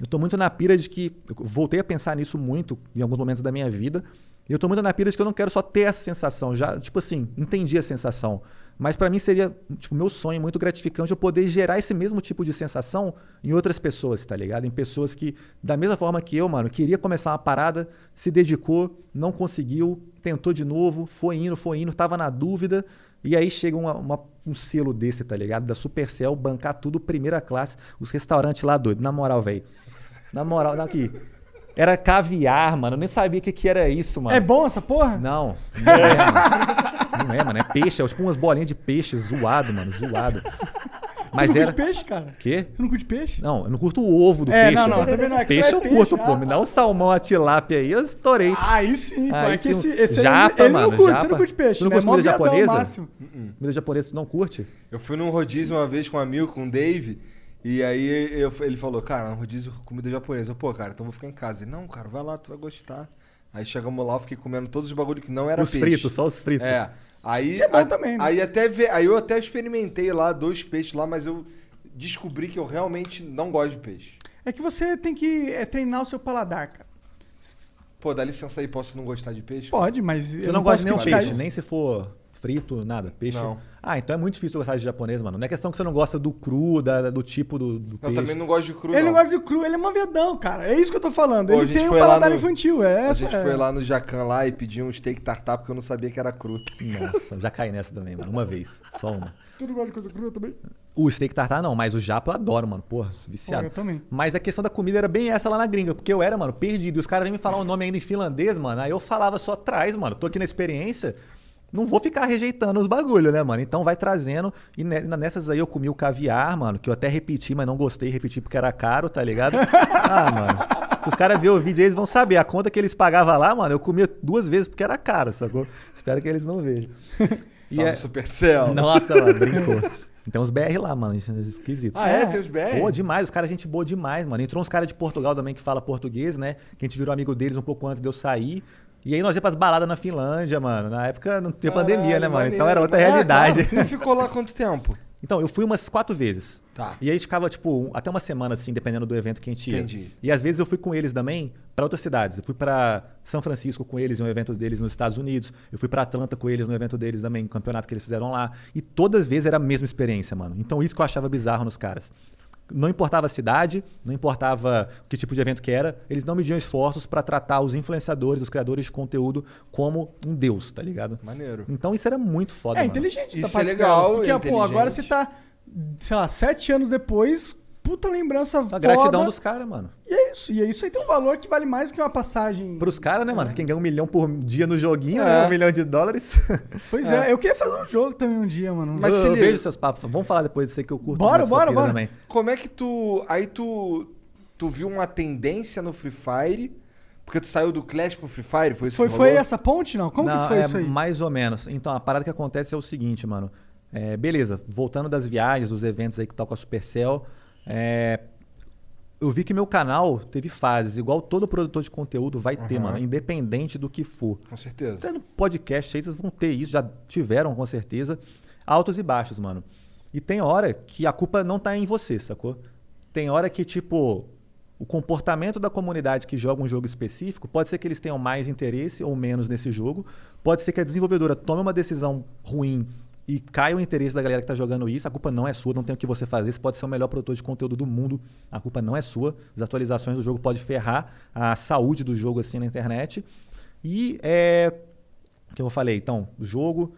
S3: Eu tô muito na pira de que. Eu voltei a pensar nisso muito em alguns momentos da minha vida. E eu tô muito na pira de que eu não quero só ter essa sensação. Já, tipo assim, entendi a sensação. Mas pra mim seria, tipo, meu sonho muito gratificante eu poder gerar esse mesmo tipo de sensação em outras pessoas, tá ligado? Em pessoas que, da mesma forma que eu, mano, queria começar uma parada, se dedicou, não conseguiu, tentou de novo, foi indo, foi indo, tava na dúvida. E aí chega uma- uma- um selo desse, tá ligado? Da Supercell, bancar tudo primeira classe, os restaurantes lá doido. Na moral, velho. Na moral, aqui. Era caviar, mano. Eu nem sabia o que, que era isso, mano.
S1: É bom essa porra?
S3: Não, não é, mano. Não é, mano. É peixe, é tipo umas bolinhas de peixe zoado, mano, zoado. Mas
S1: tu não
S3: era.
S1: curte peixe, cara?
S3: Quê?
S1: Você não curte peixe?
S3: Não, eu não curto o ovo do
S1: É,
S3: peixe.
S1: não, não,
S3: mano.
S1: também não, é que
S3: peixe
S1: é
S3: eu
S1: peixe,
S3: curto,
S1: ah,
S3: pô. Me dá o salmão, a tilápia aí, eu estourei.
S1: Aí sim, pô.
S3: Aí
S1: é que
S3: sim,
S1: esse, esse aí,
S3: japa,
S1: ele
S3: mano,
S1: não curte, você
S3: japa.
S1: não curte peixe,
S3: Tu não
S1: né?
S3: curte comida japonesa?
S1: máximo.
S3: Comida japonesa tu não curte?
S2: Eu fui num rodízio uma vez com um amigo, com o Dave, e aí eu- ele falou, cara, um rodízio com comida japonesa. Eu, pô, cara, então eu vou ficar em casa. Ele, não, cara, vai lá, tu vai gostar. Aí chegamos lá, eu fiquei comendo todos os bagulho que não era
S3: os
S2: peixe.
S3: fritos, só os fritos.
S2: É. Aí,
S1: Que é bom
S2: a-
S1: também, né?
S2: aí até ve- aí eu até experimentei lá dois peixes lá, mas eu descobri que eu realmente não gosto de peixe.
S1: É que você tem que é, treinar o seu paladar, cara.
S2: Pô, dá licença aí, posso não gostar de peixe?
S1: Pode, mas
S3: Eu
S1: eu
S3: não, gosto de nenhum
S1: posso criticar
S3: peixe,
S1: isso.
S3: nem se for frito, nada. Peixe.
S2: Não.
S3: Ah, então é muito difícil gostar de japonês, mano. Não é questão que você não gosta do cru, da- do tipo do, do
S2: Eu
S3: peixe.
S2: também não gosto de cru,
S1: Ele não
S2: não.
S1: gosta de cru, ele é movedão, cara. É isso que eu tô falando.
S2: Pô, a
S1: ele
S2: gente
S1: tem um
S2: foi lá
S1: paladar
S2: no-
S1: infantil, é
S2: A
S1: essa.
S2: gente
S1: é.
S2: foi lá no Jacan lá e pediu um steak tartar porque eu não sabia que era cru.
S3: Nossa, já caí nessa também, mano. Uma vez. Só uma.
S1: Tu não gosta de coisa crua também?
S3: O steak tartar não, mas o japa eu adoro, mano. Porra, viciado.
S1: Pô, eu também.
S3: Mas a questão da comida era bem essa lá na gringa, porque eu era, mano, perdido. E os caras vêm me falar o nome ainda em finlandês, mano. Aí eu falava só atrás, mano. Tô aqui na experiência. Não vou ficar rejeitando os bagulho, né, mano? Então vai trazendo. E ne- nessas aí eu comi o caviar, mano, que eu até repeti, mas não gostei, repeti porque era caro, tá ligado? ah, mano. Se os caras verem o vídeo aí, eles vão saber. A conta que eles pagavam lá, mano, eu comia duas vezes porque era caro, sacou? Espero que eles não vejam. E
S2: Salve
S3: é-
S2: Supercell.
S3: Nossa, mano, brincou. Tem uns BR lá, mano, isso é esquisito.
S2: Ah, é? Tem os BR?
S3: Pô, demais, os caras, gente boa demais, mano. Entrou uns caras de Portugal também que fala português, né? Que a gente virou amigo deles um pouco antes de eu sair. E aí nós ia pras baladas na Finlândia, mano. Na época não tinha pandemia, né, mano? Então era outra
S2: É,
S3: realidade.
S2: claro. Tu ficou lá quanto tempo?
S3: Então, eu fui umas quatro vezes.
S2: Tá.
S3: E aí ficava, tipo, até uma semana, assim, dependendo do evento que a gente ia.
S2: Entendi.
S3: E às vezes eu fui com eles também pra outras cidades. Eu fui pra São Francisco com eles em um evento deles nos Estados Unidos. Eu fui pra Atlanta com eles no evento deles também, um campeonato que eles fizeram lá. E todas as vezes era a mesma experiência, mano. Então isso que eu achava bizarro nos caras. Não importava a cidade, não importava que tipo de evento que era, eles não mediam esforços pra tratar os influenciadores, os criadores de conteúdo como um deus, tá ligado?
S2: Maneiro.
S3: Então isso era muito foda,
S1: É
S3: mano.
S1: inteligente
S2: Isso é legal,
S1: delas, Porque,
S2: é
S1: pô, agora você tá, sei lá, sete anos depois, puta lembrança
S3: A
S1: foda.
S3: gratidão dos caras, mano.
S1: E é isso. E isso aí tem um valor que vale mais do que uma passagem.
S3: Pros caras, né, mano? Quem ganha um milhão por dia no joguinho,
S2: É.
S3: né? Um milhão de dólares.
S1: Pois é. eu queria fazer um jogo também um dia, mano.
S2: Mas
S3: eu,
S2: se
S3: eu vejo seus papos. Vamos falar depois disso aí que eu curto.
S1: Bora, bora, bora.
S3: Também.
S2: Como é que tu. Aí tu. Tu viu uma tendência no Free Fire? Porque tu saiu do Clash pro Free Fire? Foi isso
S1: Foi,
S2: que
S1: foi
S2: rolou?
S1: essa ponte, não? Como
S3: Não,
S1: que foi
S3: é
S1: isso aí?
S3: Mais ou menos. Então, a parada que acontece é o seguinte, mano. É, beleza, voltando das viagens, dos eventos aí que tá com a Supercell, é, eu vi que meu canal teve fases, igual todo produtor de conteúdo vai ter, mano, independente do que for.
S2: Com certeza.
S3: Até no podcast aí vocês vão ter isso, já tiveram com certeza. Altos e baixos, mano. E tem hora que a culpa não tá em você, sacou? Tem hora que, tipo, o comportamento da comunidade que joga um jogo específico, pode ser que eles tenham mais interesse ou menos nesse jogo. Pode ser que a desenvolvedora tome uma decisão ruim e caia o interesse da galera que tá jogando isso. A culpa não é sua, não tem o que você fazer. Você pode ser o melhor produtor de conteúdo do mundo. A culpa não é sua. As atualizações do jogo podem ferrar a saúde do jogo assim na internet. E é. O que eu falei? Então, jogo.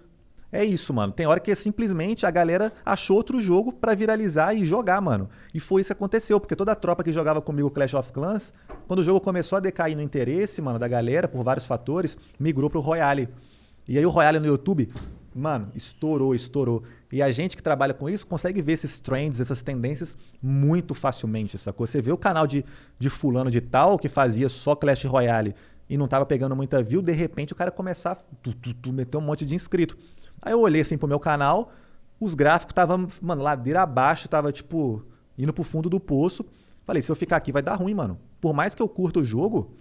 S3: É isso, mano. Tem hora que simplesmente a galera achou outro jogo pra viralizar e jogar, mano. E foi isso que aconteceu, porque toda a tropa que jogava comigo Clash of Clans, quando o jogo começou a decair no interesse, mano, da galera, por vários fatores, migrou pro Royale. E aí o Royale no YouTube, mano, estourou, estourou. E a gente que trabalha com isso consegue ver esses trends, essas tendências muito facilmente, sacou? Você vê o canal de, de fulano de tal que fazia só Clash Royale e não tava pegando muita view, de repente o cara começar a tu, tu, tu, meter um monte de inscrito. Aí eu olhei assim pro meu canal, os gráficos estavam, mano, ladeira abaixo, tava tipo indo pro fundo do poço. Falei, se eu ficar aqui vai dar ruim, mano. Por mais que eu curta o jogo,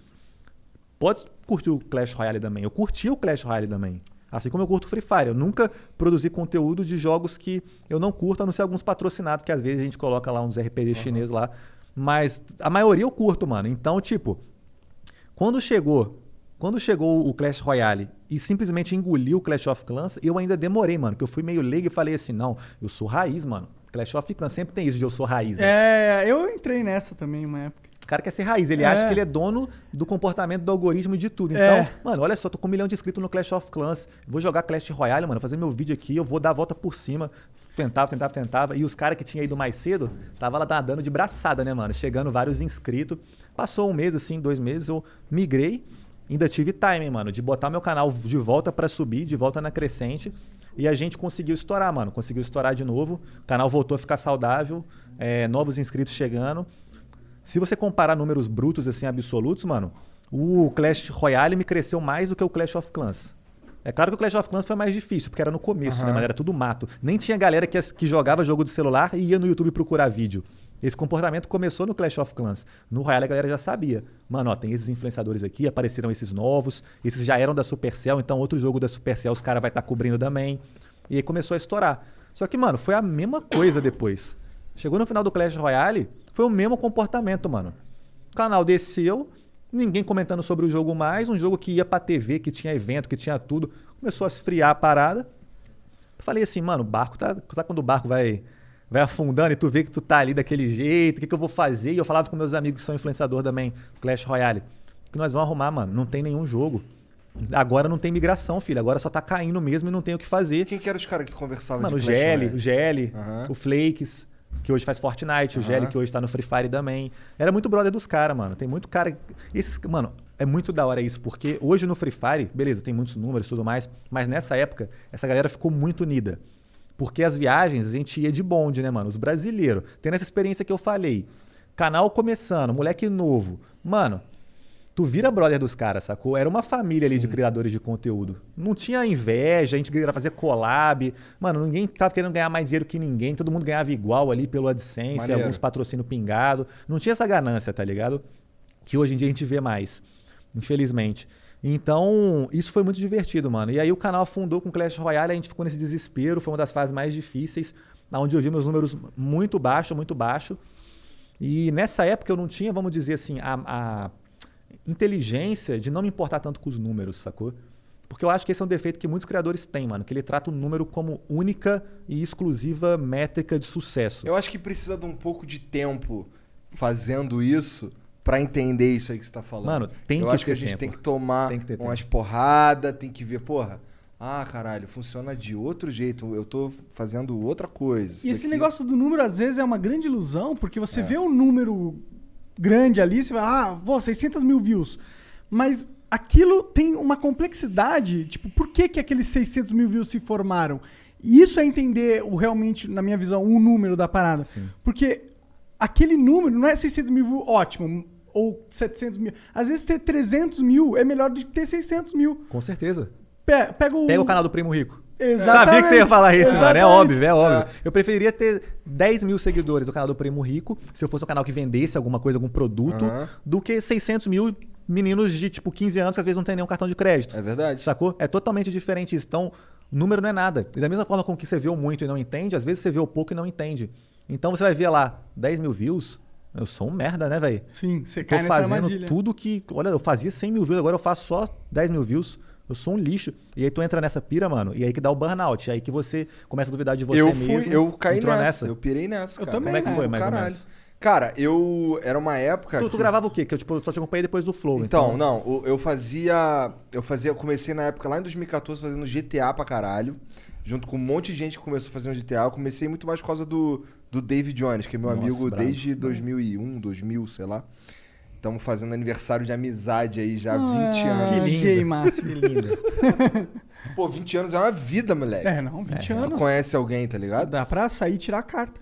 S3: pode curtir o Clash Royale também. Eu curti o Clash Royale também. Assim como eu curto Free Fire. Eu nunca produzi conteúdo de jogos que eu não curto, a não ser alguns patrocinados, que às vezes a gente coloca lá uns RPG chinês lá. Mas a maioria eu curto, mano. Então, tipo, quando chegou, quando chegou o Clash Royale e simplesmente engoliu o Clash of Clans, eu ainda demorei, mano. Que eu fui meio leigo e falei assim, não, eu sou raiz, mano. Clash of Clans sempre tem isso de eu sou raiz, né?
S1: É, eu entrei nessa também uma época.
S3: O cara quer ser raiz, ele
S1: É.
S3: acha que ele é dono do comportamento do algoritmo e de tudo. Então,
S1: É.
S3: mano, olha só, tô com um milhão de inscritos no Clash of Clans, vou jogar Clash Royale, mano, fazer meu vídeo aqui, eu vou dar a volta por cima. Tentava, tentava, tentava. E os caras que tinham ido mais cedo, tava lá dando de braçada, né, mano? Chegando vários inscritos. Passou um mês, assim, dois meses, eu migrei. Ainda tive timing, mano, de botar meu canal de volta pra subir, de volta na crescente. E a gente conseguiu estourar, mano. Conseguiu estourar de novo. O canal voltou a ficar saudável. é, novos inscritos chegando. Se você comparar números brutos, assim, absolutos, mano, o Clash Royale me cresceu mais do que o Clash of Clans. É claro que o Clash of Clans foi mais difícil, porque era no começo, né, mano? Era tudo mato. Nem tinha galera que, que jogava jogo de celular e ia no YouTube procurar vídeo. Esse comportamento começou no Clash of Clans. No Royale a galera já sabia. Mano, ó, tem esses influenciadores aqui, apareceram esses novos, esses já eram da Supercell, então outro jogo da Supercell os caras vai estar cobrindo também. E aí começou a estourar. Só que, mano, foi a mesma coisa depois. Chegou no final do Clash Royale, foi o mesmo comportamento, mano. O canal desceu, ninguém comentando sobre o jogo mais, um jogo que ia pra TV, que tinha evento, que tinha tudo. Começou a esfriar a parada. Falei assim, mano, o barco tá. Sabe quando o barco vai, vai afundando e tu vê que tu tá ali daquele jeito, o que, que eu vou fazer? E eu falava com meus amigos que são influenciador também, Clash Royale. O que nós vamos arrumar, mano? Não tem nenhum jogo. Agora não tem migração, filho. Agora só tá caindo mesmo e não tem o que fazer.
S2: Quem que eram os caras que tu conversava
S3: Mano, o
S2: de Clash
S3: GL,
S2: Royale?
S3: o GL,
S2: Aham.
S3: o Flakes, que hoje faz Fortnite, o
S2: Aham.
S3: GL que hoje tá no Free Fire também. Era muito brother dos caras, mano. Tem muito cara. Esses, mano, é muito da hora isso, porque hoje no Free Fire, beleza, tem muitos números e tudo mais, mas nessa época, essa galera ficou muito unida. Porque as viagens a gente ia de bonde, né, mano? Os brasileiros. Tendo essa experiência que eu falei. Canal começando, moleque novo. Mano, tu vira brother dos caras, sacou? Era uma família ali de criadores de conteúdo. Não tinha inveja, a gente queria fazer collab. Mano, ninguém tava querendo ganhar mais dinheiro que ninguém, todo mundo ganhava igual ali pelo AdSense,
S2: Maneiro.
S3: alguns patrocínio pingado. Não tinha essa ganância, tá ligado? Que hoje em dia a gente vê mais, infelizmente. Então, isso foi muito divertido, mano. E aí o canal afundou com Clash Royale, a gente ficou nesse desespero, foi uma das fases mais difíceis, onde eu vi meus números muito baixo, muito baixo. E nessa época eu não tinha, vamos dizer assim, a, a inteligência de não me importar tanto com os números, sacou? Porque eu acho que esse é um defeito que muitos criadores têm, mano. Que ele trata o número como única e exclusiva métrica de sucesso.
S2: Eu acho que precisa de um pouco de tempo fazendo isso pra entender isso aí que você tá falando.
S3: Mano, tem
S2: Eu
S3: que
S2: acho que a gente
S3: tempo.
S2: tem que tomar
S3: Tem que ter
S2: umas porradas, tem que ver, porra. Ah, caralho, funciona de outro jeito. Eu tô fazendo outra coisa.
S1: E esse
S2: daqui-
S1: negócio do número, às vezes, é uma grande ilusão, porque
S2: É.
S1: você vê um número grande ali, você vai, ah, pô, 600 mil views. Mas aquilo tem uma complexidade, tipo, por que, que aqueles 600 mil views se formaram? E isso é entender o realmente, na minha visão, o número da parada. Porque aquele número não é 600 mil views ótimo, ou 700 mil. Às vezes ter 300 mil é melhor do que ter 600 mil.
S3: Com certeza.
S1: Pe- Pega o...
S3: Pega o canal do Primo Rico.
S1: Exatamente.
S3: Sabia que você ia falar isso, mano. É
S1: Exatamente.
S3: óbvio, é óbvio. Eu preferiria ter 10 mil seguidores do canal do Primo Rico, se eu fosse um canal que vendesse alguma coisa, algum produto,
S2: Aham.
S3: do que 600 mil meninos de, tipo, 15 anos que às vezes não tem nenhum cartão de crédito.
S2: É verdade.
S3: Sacou? É totalmente diferente isso. Então, número não é nada. E da mesma forma com que você vê o muito e não entende, às vezes você vê o pouco e não entende. Então você vai ver lá 10 mil views. Eu sou um merda, né, velho?
S1: Sim, você
S3: Tô
S1: cai nessa
S3: fazendo
S1: armadilha.
S3: tudo que. Olha, eu fazia 100 mil views, agora eu faço só 10 mil views. Eu sou um lixo. E aí tu entra nessa pira, mano, e aí que dá o burnout. E aí que você começa a duvidar de você
S2: eu fui,
S3: mesmo.
S2: eu caí
S3: Entrou
S2: nessa, eu pirei nessa.
S1: Eu
S2: cara.
S1: também,
S3: Como é que
S1: né?
S3: foi, mais ou
S2: Caralho.
S3: menos?
S2: Cara, eu. Era uma época.
S3: Tu, tu
S2: que-
S3: gravava o quê? Que eu tipo, só te acompanhei depois do Flow.
S2: Então, não, o- eu fazia. Eu fazia. Eu comecei na época lá em 2014 fazendo GTA pra caralho. Junto com um monte de gente que começou a fazer um GTA. Eu comecei muito mais por causa do, do David Jones, que é meu
S3: Nossa,
S2: amigo
S3: bravo.
S2: desde 2001, 2000, sei lá. Estamos fazendo aniversário de amizade aí já há
S1: Ah,
S2: 20 anos.
S3: Que lindo.
S1: gay máximo.
S3: Que lindo.
S2: Pô, 20 anos é uma vida, moleque.
S1: É, não, 20
S2: Tu
S1: anos.
S2: conhece alguém, tá ligado?
S1: Dá pra sair e tirar a carta.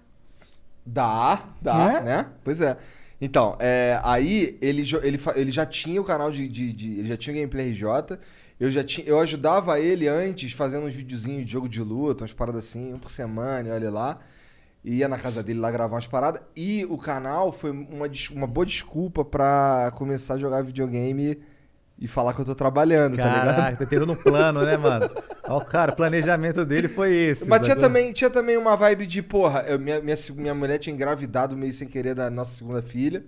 S2: Dá, dá,
S1: Né?
S2: né? Pois é. Então, é, aí ele, ele, ele já tinha o canal de, de, de- Ele já tinha o Gameplay RJ. Eu já tinha. Eu ajudava ele antes fazendo uns videozinhos de jogo de luta, umas paradas assim, um por semana, e olha lá. Ia na casa dele lá gravar umas paradas. E o canal foi uma, uma boa desculpa pra começar a jogar videogame e falar que eu tô trabalhando, tá ligado?
S3: Caraca, tá tendo um plano, né, mano? Ó, cara, o planejamento dele foi esse.
S2: Mas tinha também, tinha também uma vibe de, porra, eu- minha, minha, minha mulher tinha engravidado meio sem querer da nossa segunda filha,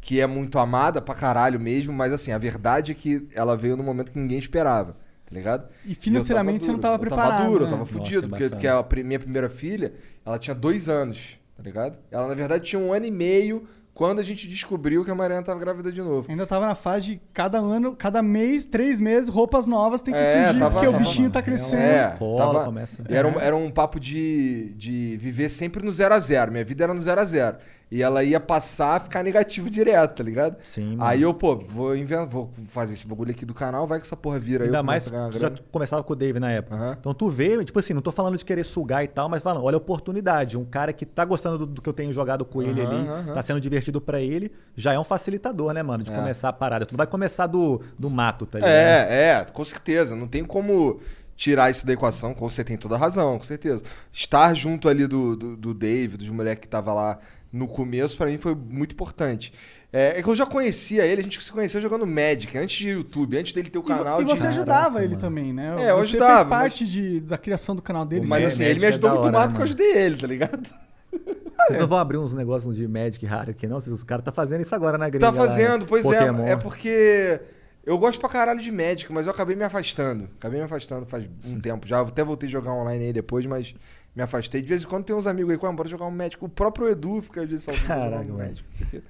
S2: que é muito amada pra caralho mesmo, mas assim, a verdade é que ela veio no momento que ninguém esperava, ligado?
S1: E financeiramente
S2: eu
S1: você não tava
S2: Eu
S1: preparado,
S2: tava duro,
S1: né?
S2: eu tava
S3: Nossa,
S2: fudido, porque, porque a minha primeira filha, ela tinha dois anos, tá ligado? Ela, na verdade, tinha um ano e meio quando a gente descobriu que a Mariana tava grávida de novo.
S1: Ainda tava na fase de cada ano, cada mês, três meses, roupas novas tem que
S2: É,
S1: surgir,
S2: tava-
S1: porque o
S2: tava-
S1: bichinho tá
S3: é
S1: crescendo.
S2: É,
S3: escola,
S2: tava-
S3: começa-
S2: Era, um, era um papo de, de viver sempre no zero a zero. Minha vida era no zero a zero. E ela ia passar a ficar negativo direto, tá ligado?
S3: Sim, mano.
S2: Aí eu, pô, vou inventar, vou fazer esse bagulho aqui do canal, vai que essa porra vira aí.
S3: Ainda
S2: eu
S3: mais, tu já começava com o Dave na época.
S2: Aham.
S3: Então tu vê, tipo assim, não tô falando de querer sugar e tal, mas falando, olha a oportunidade. Um cara que tá gostando do, do que eu tenho jogado com ele
S2: Aham,
S3: ali,
S2: aham.
S3: tá sendo divertido pra ele, já é um facilitador, né, mano? De
S2: É.
S3: começar a parada. Tu não vai começar do, do mato, tá ligado?
S2: É, é, com certeza. Não tem como tirar isso da equação, com você tem toda a razão, com certeza. Estar junto ali do, do, do Dave, dos moleques que tava lá no começo, pra mim foi muito importante. É, é que eu já conhecia ele, a gente se conheceu jogando Magic, antes de YouTube, antes dele ter o
S1: E,
S2: canal
S1: e
S2: de.
S1: você ajudava ele também, né?
S2: É, eu
S1: você
S2: ajudava,
S1: fez parte de, da criação do canal dele.
S2: Mas
S1: sim.
S2: assim,
S3: Magic
S2: ele me
S3: é
S2: ajudou
S3: da
S2: muito mais
S3: né,
S2: porque eu
S3: mano?
S2: ajudei ele, tá ligado?
S3: Vocês não vão abrir uns negócios de Magic raro aqui, não? Os caras tá fazendo isso agora na gringa.
S2: Tá
S3: lá,
S2: fazendo,
S3: né?
S2: pois
S3: Pokémon.
S2: é. É porque eu gosto pra caralho de Magic, mas eu acabei me afastando. Acabei me afastando faz um tempo já. Até voltei a jogar online aí depois, mas me afastei. De vez em quando tem uns amigos aí, "Pô, bora jogar um Magic. O próprio Edu fica às vezes falando, "Vamos jogar
S3: Caraca,
S2: um. Magic, não sei o quê.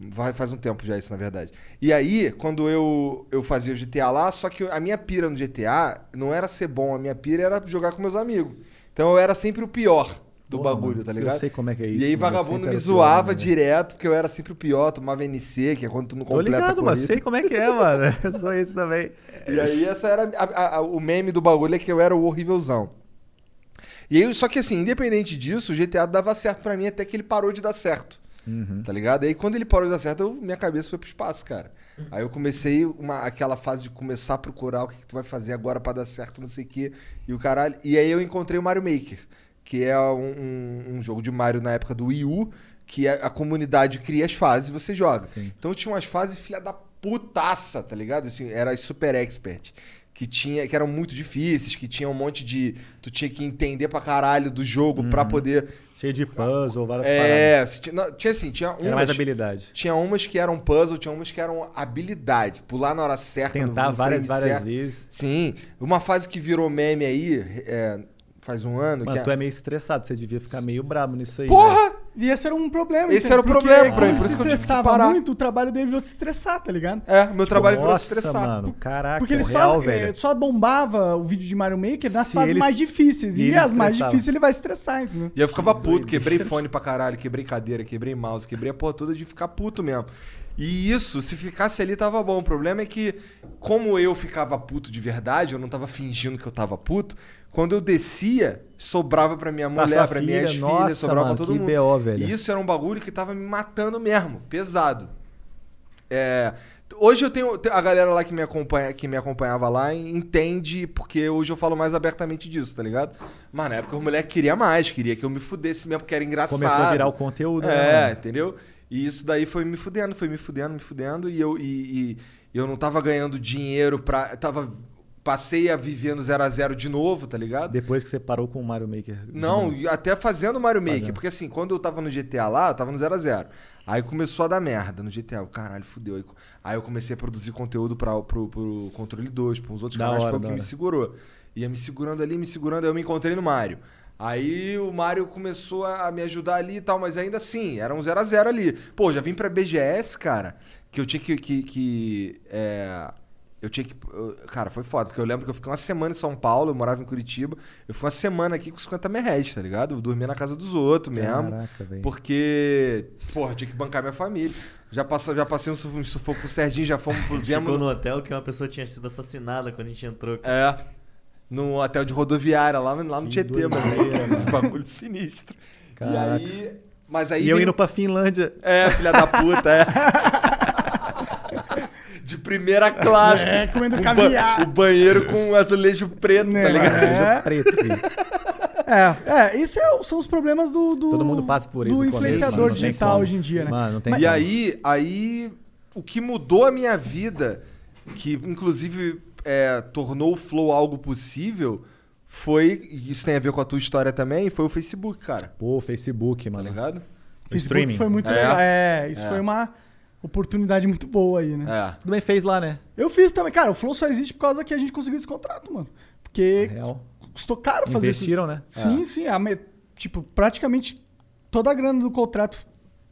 S2: Vai, faz um tempo já isso, na verdade. E aí, quando eu, eu fazia o GTA lá, só que a minha pira no GTA não era ser bom, a minha pira era jogar com meus amigos. Então eu era sempre o pior do
S3: Porra,
S2: bagulho,
S3: mano,
S2: tá
S3: eu
S2: ligado?
S3: sei como é que é
S2: E
S3: isso,
S2: aí
S3: mano, eu
S2: vagabundo me
S3: o pior,
S2: zoava
S3: né?
S2: direto, porque eu era sempre o pior, tomava NC, que é quando tu não
S3: Tô
S2: completa a
S3: ligado, mas sei como é que é, mano. Eu sou esse também.
S2: E aí essa era a- a- a- o meme do bagulho é que eu era o horrívelzão. E aí, só que assim, independente disso, o GTA dava certo pra mim até que ele parou de dar certo.
S3: Uhum.
S2: Tá ligado? E aí quando ele parou de dar certo, eu- minha cabeça foi pro espaço, cara. Aí eu comecei uma, aquela fase de começar a procurar o que, que tu vai fazer agora pra dar certo, não sei o quê. E o caralho. E aí eu encontrei o Mario Maker, que é um, um- um jogo de Mario na época do Wii U, que é- a comunidade cria as fases e você joga.
S3: Sim.
S2: Então tinha umas fases filha da putaça, tá ligado? Assim, era super expert. Que, tinha, que eram muito difíceis, que tinha um monte de. Tu tinha que entender pra caralho do jogo pra poder.
S3: Cheio de puzzle, várias
S2: É, você tinha, não, tinha assim, tinha
S3: paradas. Era mais
S2: umas,
S3: habilidade.
S2: tinha umas que eram puzzle, tinha umas que eram habilidade. Pular na hora certa,
S3: Tentar várias, várias
S2: certo.
S3: vezes.
S2: Sim. Uma fase que virou meme aí, é, faz um ano.
S3: Mano,
S2: que
S3: tu é meio estressado, você devia ficar meio brabo nisso aí.
S2: Porra!
S3: velho.
S1: E esse era um problema.
S2: Esse
S1: então,
S2: era o
S1: porque
S2: problema pra mim,
S1: ele
S2: por
S1: se
S2: isso que eu tive que
S1: estressava
S2: parar.
S1: muito, o trabalho dele virou se estressar, tá ligado?
S2: É, meu trabalho virou se estressar.
S3: mano, caraca,
S1: Porque ele
S3: real,
S1: só,
S3: velho.
S1: eh, só bombava o vídeo de Mario Maker nas
S3: Se
S1: fases
S3: ele-
S1: mais difíceis.
S3: e
S1: E,
S3: ele
S1: as mais
S3: estressava.
S1: difíceis ele vai estressar, entendeu?
S2: E eu ficava puto, quebrei fone pra caralho, quebrei cadeira, quebrei mouse, quebrei a porra toda de ficar puto mesmo. E isso, se ficasse ali, tava bom. O problema é que, como eu ficava puto de verdade, eu não tava fingindo que eu tava puto, quando eu descia, sobrava pra minha
S3: Pra
S2: mulher, pra
S3: filha,
S2: minhas
S3: nossa,
S2: filhas, sobrava
S3: mano,
S2: pra todo
S3: que
S2: mundo.
S3: BO, velho.
S2: E isso era um bagulho que tava me matando mesmo, pesado. É, hoje eu tenho a galera lá que me acompanha, que me acompanhava lá entende porque hoje eu falo mais abertamente disso, tá ligado? Mas na época o moleque queria mais, queria que eu me fudesse mesmo porque era engraçado.
S3: Começou a virar o conteúdo, né,
S2: É,
S3: mano?
S2: entendeu? E isso daí foi me fudendo, foi me fudendo, me fudendo e eu e, e eu não tava ganhando dinheiro pra tava passei a viver no 0 a 0 de novo, tá ligado?
S3: Depois que você parou com o Mario Maker.
S2: Não, até fazendo Mario Maker.
S3: Fazendo.
S2: Porque assim, quando eu tava no GTA lá, eu tava no 0x0. Aí começou a dar merda no GTA. Eu, Caralho, fudeu. Aí, eu comecei a produzir conteúdo pra, pro, pro Controle 2, pra uns outros
S3: Da
S2: canais,
S3: hora,
S2: foi o que me
S3: hora.
S2: segurou. Ia me segurando ali, me segurando, aí eu me encontrei no Mario. Aí o Mario começou a me ajudar ali e tal, mas ainda assim, era um 0x0 ali. Pô, já vim pra BGS, cara, que eu tinha que. que, que, é, eu tinha que. eu- Cara, foi foda, porque eu lembro que eu fiquei uma semana em São Paulo, eu morava em Curitiba. Eu fui uma semana aqui com 50 mil reais, tá ligado? Eu dormia na casa dos outros mesmo.
S3: Caraca, velho.
S2: Porque, porra, eu tinha que bancar minha família. Já, passa, já passei um suf- um sufoco com o Serginho, já fomos pro. viemos
S10: Ficou
S2: no-
S10: no hotel que uma pessoa tinha sido assassinada quando a gente entrou.
S2: É. No hotel de rodoviária, lá no, lá no
S3: Que
S2: Tietê, mano.
S3: mano.
S2: Bagulho sinistro.
S3: Caraca.
S2: E aí. Mas aí.
S3: E eu
S2: vem-
S3: indo pra Finlândia.
S2: É, filha da puta, é. De primeira classe.
S1: É, comendo
S2: O ba-
S1: caviar.
S2: O banheiro com azulejo preto, tá
S1: Né,
S2: ligado?
S1: é.
S3: Preto, filho.
S1: É, é, isso é- são os problemas do, do
S3: Todo mundo passa por isso
S1: do influenciador digital
S3: como.
S1: hoje em dia, né?
S3: Mano, não tem
S2: E
S3: como.
S2: aí, aí, o que mudou a minha vida, que inclusive é, tornou o Flow algo possível, foi, e isso tem a ver com a tua história também, foi o Facebook, cara.
S3: Pô, Facebook,
S2: Tá
S3: mano.
S2: ligado?
S1: Facebook
S3: streaming.
S1: foi muito
S2: É.
S1: legal. É, isso
S2: É.
S1: foi uma oportunidade muito boa aí, né?
S2: É.
S3: Tudo bem fez lá, né?
S1: Eu fiz também. Cara, o Flow só existe por causa que a gente conseguiu esse contrato, mano. Porque
S3: Real.
S1: custou caro fazer isso.
S3: Investiram, né?
S1: Sim, sim. a Tipo, praticamente toda a grana do contrato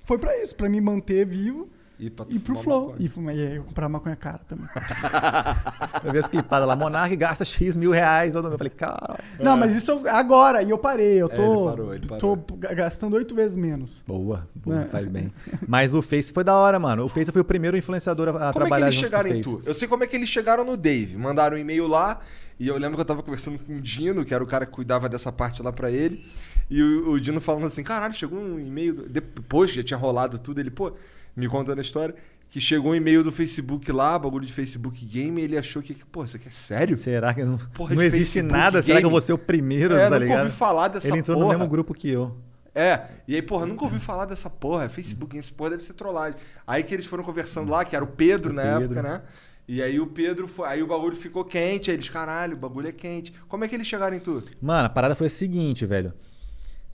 S1: foi pra isso, pra me manter vivo.
S2: E, pra
S1: E pro Flow.
S2: maconha.
S1: E, fuma- e aí eu comprar maconha cara também.
S3: Eu vi as clipadas lá, Monark gasta X mil reais. Eu falei, cara.
S1: Não, mas isso agora, e eu parei. Eu
S2: É,
S1: tô,
S2: ele parou, ele
S1: tô
S2: parou.
S1: ga- gastando oito vezes menos.
S3: Boa, boa,
S1: É.
S3: faz bem. Mas o Face foi da hora, mano. O Face foi o primeiro influenciador a, a
S2: Como é que
S3: trabalhar
S2: eles chegaram
S3: com o
S2: em
S3: Face.
S2: tu? Eu sei como é que eles chegaram no Dave. Mandaram um e-mail lá e eu lembro que eu tava conversando com o Dino, que era o cara que cuidava dessa parte lá pra ele. E o, o Dino falando assim: caralho, chegou um e-mail. Depois que já tinha rolado tudo, ele, pô, me contando a história. Que chegou um e-mail do Facebook lá, bagulho de Facebook Game, e ele achou que, pô, isso aqui é sério?
S3: Será que não,
S2: Porra
S3: não existe
S2: Facebook
S3: nada? Será que eu
S2: Game?
S3: vou ser o primeiro,
S2: É,
S3: tá
S2: nunca
S3: ligado?
S2: ouvi falar dessa
S3: Ele entrou no
S2: porra.
S3: mesmo grupo que eu.
S2: É, e aí, porra, nunca ouvi falar dessa porra. Facebook Games, porra, deve ser trollagem. Aí que eles foram conversando lá, que era o Pedro
S3: O
S2: na
S3: Pedro.
S2: época, né? E aí o Pedro foi. Aí o bagulho ficou quente, aí eles, caralho, o bagulho é quente. Como é que eles chegaram em tudo?
S3: Mano, a parada foi a seguinte, velho.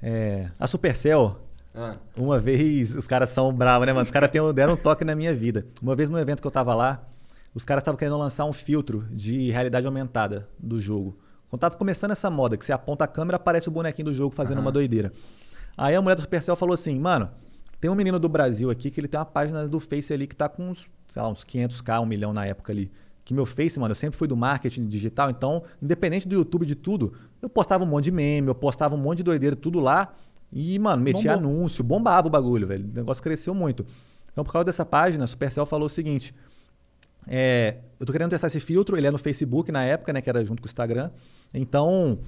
S3: É, a Supercell,
S2: Ah.
S3: uma vez, os caras são bravos, né, mano? Os caras deram um toque na minha vida. Uma vez no evento que eu tava lá, os caras estavam querendo lançar um filtro de realidade aumentada do jogo. Quando tava começando essa moda, que você aponta a câmera, aparece o bonequinho do jogo fazendo uma doideira. Aí a mulher do Supercell falou assim, mano, tem um menino do Brasil aqui que ele tem uma página do Face ali que tá com uns, sei lá, uns 500k, um milhão na época ali. Que meu Face, mano, eu sempre fui do marketing digital, então, independente do YouTube de tudo, eu postava um monte de meme, eu postava um monte de doideira, tudo lá. E, mano, metia
S1: Bombou.
S3: anúncio, bombava o bagulho, velho. O negócio cresceu muito. Então, por causa dessa página, a Supercell falou o seguinte: é, eu tô querendo testar esse filtro, ele é no Facebook na época, né, que era junto com o Instagram. Então,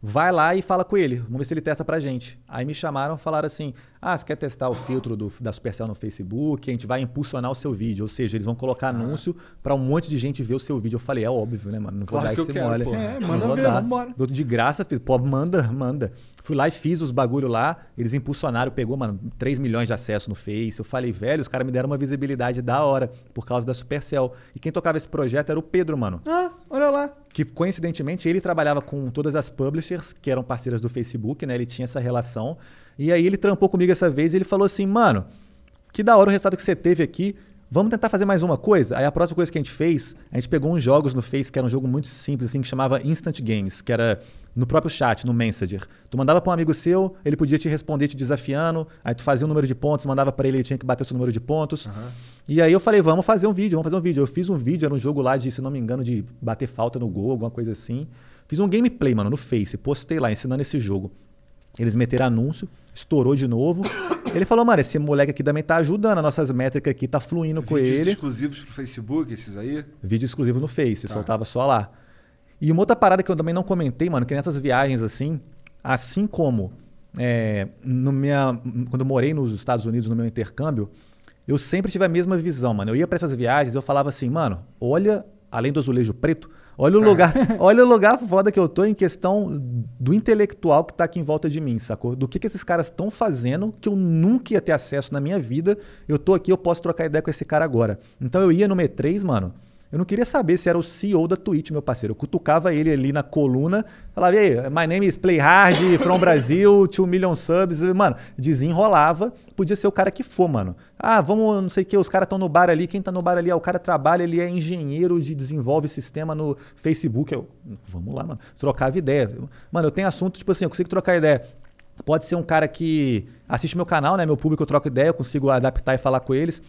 S3: vai lá e fala com ele, vamos ver se ele testa pra gente. Aí me chamaram e falaram assim: "Ah, você quer testar o filtro do, da Supercell no Facebook? A gente vai impulsionar o seu vídeo, ou seja, eles vão colocar anúncio pra um monte de gente ver o seu vídeo". Eu falei: "É óbvio, né, mano? Não vou
S2: Claro
S3: dar
S2: que
S3: esse
S2: quero,
S3: mole".
S2: pô.
S1: É, manda ver,
S3: dar.
S1: vambora.
S3: Dou de graça, fiz, pô, manda, manda. Fui lá e fiz os bagulho lá, eles impulsionaram, pegou, mano, 3 milhões de acessos no Face. Eu falei, velho, os caras me deram uma visibilidade da hora por causa da Supercell. E quem tocava esse projeto era o Pedro, mano.
S1: Ah, olha lá.
S3: Que coincidentemente ele trabalhava com todas as publishers que eram parceiras do Facebook, né? Ele tinha essa relação. E aí ele trampou comigo essa vez e ele falou assim, mano, que da hora o resultado que você teve aqui. Vamos tentar fazer mais uma coisa? Aí a próxima coisa que a gente fez, a gente pegou uns jogos no Face que era um jogo muito simples, assim, que chamava Instant Games, que era no próprio chat, no Messenger. Tu mandava para um amigo seu, ele podia te responder te desafiando, aí tu fazia o número de pontos, mandava para ele, ele tinha que bater seu número de pontos. E aí eu falei, vamos fazer um vídeo, vamos fazer um vídeo. Eu fiz um vídeo, era um jogo lá de, se não me engano, de bater falta no gol, alguma coisa assim. Fiz um gameplay, mano, no Face, postei lá, ensinando esse jogo. Eles meteram anúncio, estourou de novo. Ele falou, mano, esse moleque aqui também tá ajudando, as nossas métricas aqui tá fluindo com
S2: Vídeos
S3: ele.
S2: exclusivos pro Facebook, esses aí?
S3: Vídeo exclusivo no Face,
S2: Tá.
S3: soltava só lá. E uma outra parada que eu também não comentei, mano, que nessas viagens assim, assim como é, no minha, quando eu morei nos Estados Unidos no meu intercâmbio, eu sempre tive a mesma visão, mano. Eu ia pra essas viagens, eu falava assim, mano, olha, além do azulejo preto, olha o lugar, olha o lugar foda que eu tô em questão do intelectual que tá aqui em volta de mim, sacou? Do que, que esses caras estão fazendo que eu nunca ia ter acesso na minha vida. Eu tô aqui, eu posso trocar ideia com esse cara agora. Então eu ia no M3, mano. Eu não queria saber se era o CEO da Twitch, meu parceiro. Eu cutucava ele ali na coluna, falava, e aí, my name is Play Hard, from Brasil, 2 million subs. Mano, desenrolava, podia ser o cara que for, mano. Ah, vamos, não sei o que, os caras estão no bar ali, quem tá no bar ali? Ah, o cara trabalha, ele é engenheiro de desenvolve sistema no Facebook. Eu, vamos lá, mano. Trocava ideia. Mano, eu tenho assunto, tipo assim, eu consigo trocar ideia. Pode ser um cara que assiste meu canal, né? Meu público, eu troco ideia, eu consigo adaptar e falar com eles.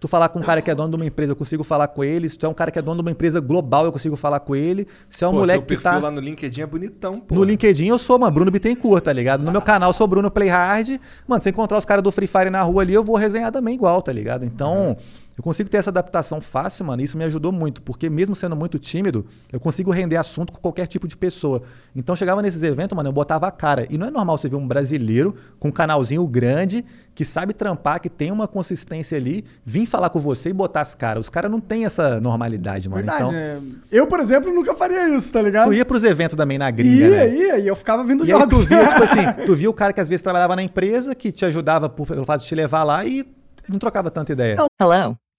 S3: Tu falar com um cara que é dono de uma empresa, eu consigo falar com ele. Se tu é um cara que é dono de uma empresa global, eu consigo falar com ele. Se é um
S2: Pô,
S3: moleque que tá.
S2: lá no LinkedIn é bonitão, pô.
S3: No LinkedIn eu sou, mano, Bruno Bittencourt, tá ligado? No meu canal eu sou Bruno Play Hard. Mano, se encontrar os caras do Free Fire na rua ali, eu vou resenhar também igual, tá ligado? Então, eu consigo ter essa adaptação fácil, mano, e isso me ajudou muito, porque mesmo sendo muito tímido, eu consigo render assunto com qualquer tipo de pessoa. Então, chegava nesses eventos, mano, eu botava a cara. E não é normal você ver um brasileiro com um canalzinho grande, que sabe trampar, que tem uma consistência ali, vir falar com você e botar as caras. Os caras não têm essa normalidade, mano.
S1: Verdade,
S3: então,
S1: né? Eu, por exemplo, nunca faria isso, tá ligado?
S3: tu ia pros eventos também na gringa,
S1: Ia,
S3: né?
S1: ia, e eu ficava vendo
S3: E aí
S1: jogos.
S3: tu via, tipo assim, tu via o cara que às vezes trabalhava na empresa, que te ajudava por- pelo fato de te levar lá e não trocava tanta ideia.
S4: Hello,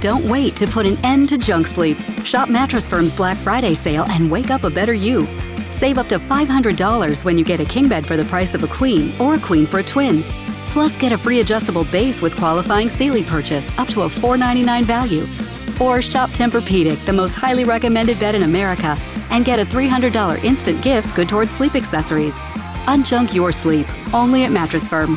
S11: Don't wait to put an end to junk sleep. Shop Mattress Firm's Black Friday sale and wake up a better you. Save up to $500 when you get a king bed for the price of a queen or a queen for a twin. Plus, get a free adjustable base with qualifying Sealy purchase up to a 499 value. Or shop Tempur-Pedic, the most highly recommended bed in America, and get a $300 instant gift good towards sleep accessories. Unjunk your sleep, only at Mattress Firm.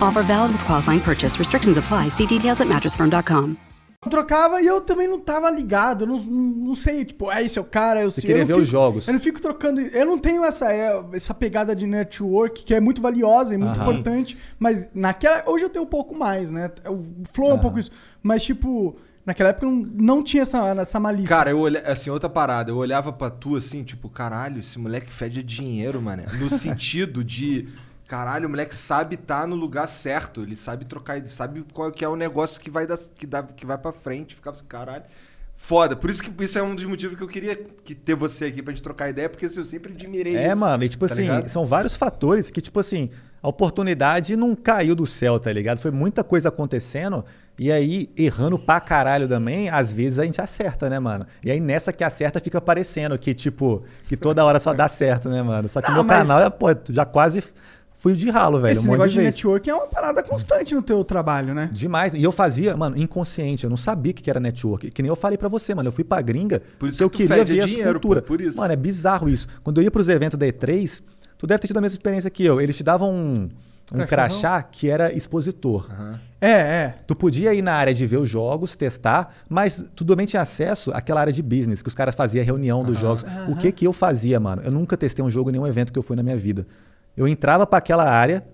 S11: Offer valid with qualifying purchase. Restrictions apply. See details at mattressfirm.com.
S1: Eu trocava e eu também não tava ligado. Eu não, não, sei, tipo, é esse é o cara, eu
S3: Você
S1: sei.
S3: queria ver os
S1: fico-
S3: jogos.
S1: Eu não fico trocando. Eu não tenho essa, é, essa pegada de network que é muito valiosa e muito
S3: Aham.
S1: importante. Mas naquela. Hoje eu tenho um pouco mais, né? O Flow é um pouco isso. Mas, tipo, naquela época eu não, não tinha essa, essa malícia.
S2: Cara, eu olhava, assim, outra parada, eu olhava pra tu assim, tipo, caralho, esse moleque fede dinheiro, mano. No sentido de, caralho, o moleque sabe estar no lugar certo, ele sabe trocar, ele sabe qual que é o negócio que vai, dar, que, dá, que vai pra frente. Ficava assim, caralho. Foda, por isso que isso é um dos motivos que eu queria que ter você aqui pra gente trocar ideia, porque assim, eu sempre admirei
S3: É,
S2: isso.
S3: mano, e tipo
S2: tá
S3: assim,
S2: ligado?
S3: são vários fatores que, tipo assim, a oportunidade não caiu do céu, tá ligado? Foi muita coisa acontecendo e aí, errando pra caralho também, às vezes a gente acerta, né, mano? E aí nessa que acerta fica parecendo que, tipo, que toda hora só dá certo, né, mano? Só que
S1: Não,
S3: meu
S1: mas-
S3: canal, é, pô, já quase fui de ralo, velho,
S1: Esse
S3: um monte
S1: negócio
S3: de
S1: de, network é uma parada constante no teu trabalho, né?
S3: Demais. E eu fazia, mano, inconsciente. Eu não sabia o que era network. Que nem eu falei pra você, mano. Eu fui pra gringa
S2: Por isso
S3: porque eu
S2: que tu
S3: queria ver
S2: dinheiro,
S3: as culturas.
S2: pô, por isso.
S3: Mano, é bizarro isso. Quando eu ia pros eventos da E3, tu deve ter tido a mesma experiência que eu. Eles te davam um, um crachá que era expositor.
S1: É, é.
S3: Tu podia ir na área de ver os jogos, testar, mas tu também tinha acesso àquela área de business, que os caras faziam reunião dos jogos. O que que eu fazia, mano? Eu nunca testei um jogo em nenhum evento que eu fui na minha vida. Eu entrava pra aquela área,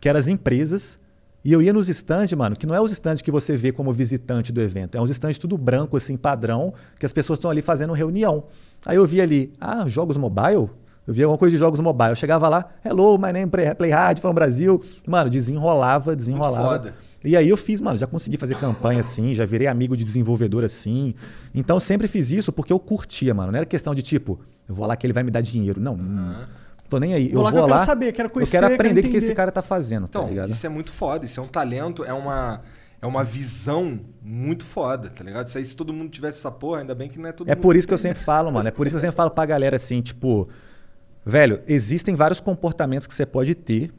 S3: que eram as empresas, e eu ia nos stands, mano, que não é os stands que você vê como visitante do evento. É uns stands tudo branco, assim, padrão, que as pessoas estão ali fazendo reunião. Aí eu via ali, ah, jogos mobile? Eu via alguma coisa de jogos mobile. Eu chegava lá, hello, my name is Play Hard from Brasil. Mano, desenrolava, desenrolava.
S2: foda.
S3: E aí eu fiz, mano, já consegui fazer campanha assim, já virei amigo de desenvolvedor assim. Então sempre fiz isso porque eu curtia, mano. Não era questão de tipo, eu vou lá que ele vai me dar dinheiro. Não, não tô nem aí.
S1: Vou
S3: eu
S1: lá que
S3: vou
S1: eu quero
S3: lá.
S1: saber, quero conhecer,
S3: eu quero
S1: quero
S3: aprender o que que esse cara tá fazendo, tá
S2: Então,
S3: ligado?
S2: isso é muito foda, isso é um talento, é uma, é uma visão muito foda, tá ligado? Se aí se todo mundo tivesse essa porra, ainda bem que não é todo
S3: É
S2: mundo.
S3: por isso que eu
S2: tem, né?
S3: sempre falo, mano. É por isso que eu sempre falo pra galera assim, tipo, velho, existem vários comportamentos que você pode ter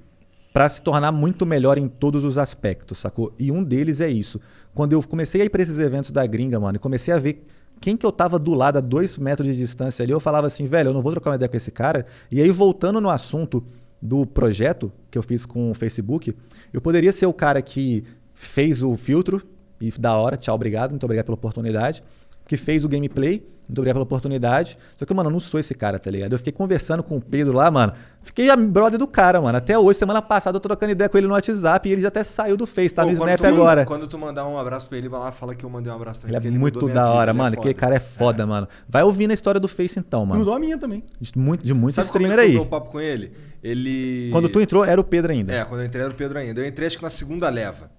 S3: pra se tornar muito melhor em todos os aspectos, sacou? E um deles é isso. Quando eu comecei a ir pra esses eventos da gringa, mano, e comecei a ver quem que eu tava do lado a dois metros de distância ali, eu falava assim, velho, eu não vou trocar uma ideia com esse cara. E aí, voltando no assunto do projeto que eu fiz com o Facebook, eu poderia ser o cara que fez o filtro e da hora, tchau, obrigado, muito obrigado pela oportunidade que fez o gameplay. Muito obrigado pela oportunidade. Só que, mano, eu não sou esse cara, tá ligado? Eu fiquei conversando com o Pedro lá, mano. Fiquei a brother do cara, mano. Até hoje, semana passada, eu tô trocando ideia com ele no WhatsApp e ele já até saiu do Face, tá
S2: Pô,
S3: no Snap
S2: tu-
S3: agora.
S2: Quando tu mandar um abraço pra ele, vai lá fala que eu mandei um abraço também.
S3: Ele é muito
S2: mudou minha
S3: da
S2: vida,
S3: hora,
S2: ele
S3: mano.
S2: É
S3: Aquele cara é foda, mano. Vai ouvir na história do Face então, mano.
S1: Mudou a minha também.
S3: De muito, de muito
S2: Sabe como é
S3: streamer aí.
S2: o meu papo com ele? Ele.
S3: Quando tu entrou, era o Pedro ainda.
S2: É, quando eu entrei era o Pedro ainda. Eu entrei acho que na segunda leva.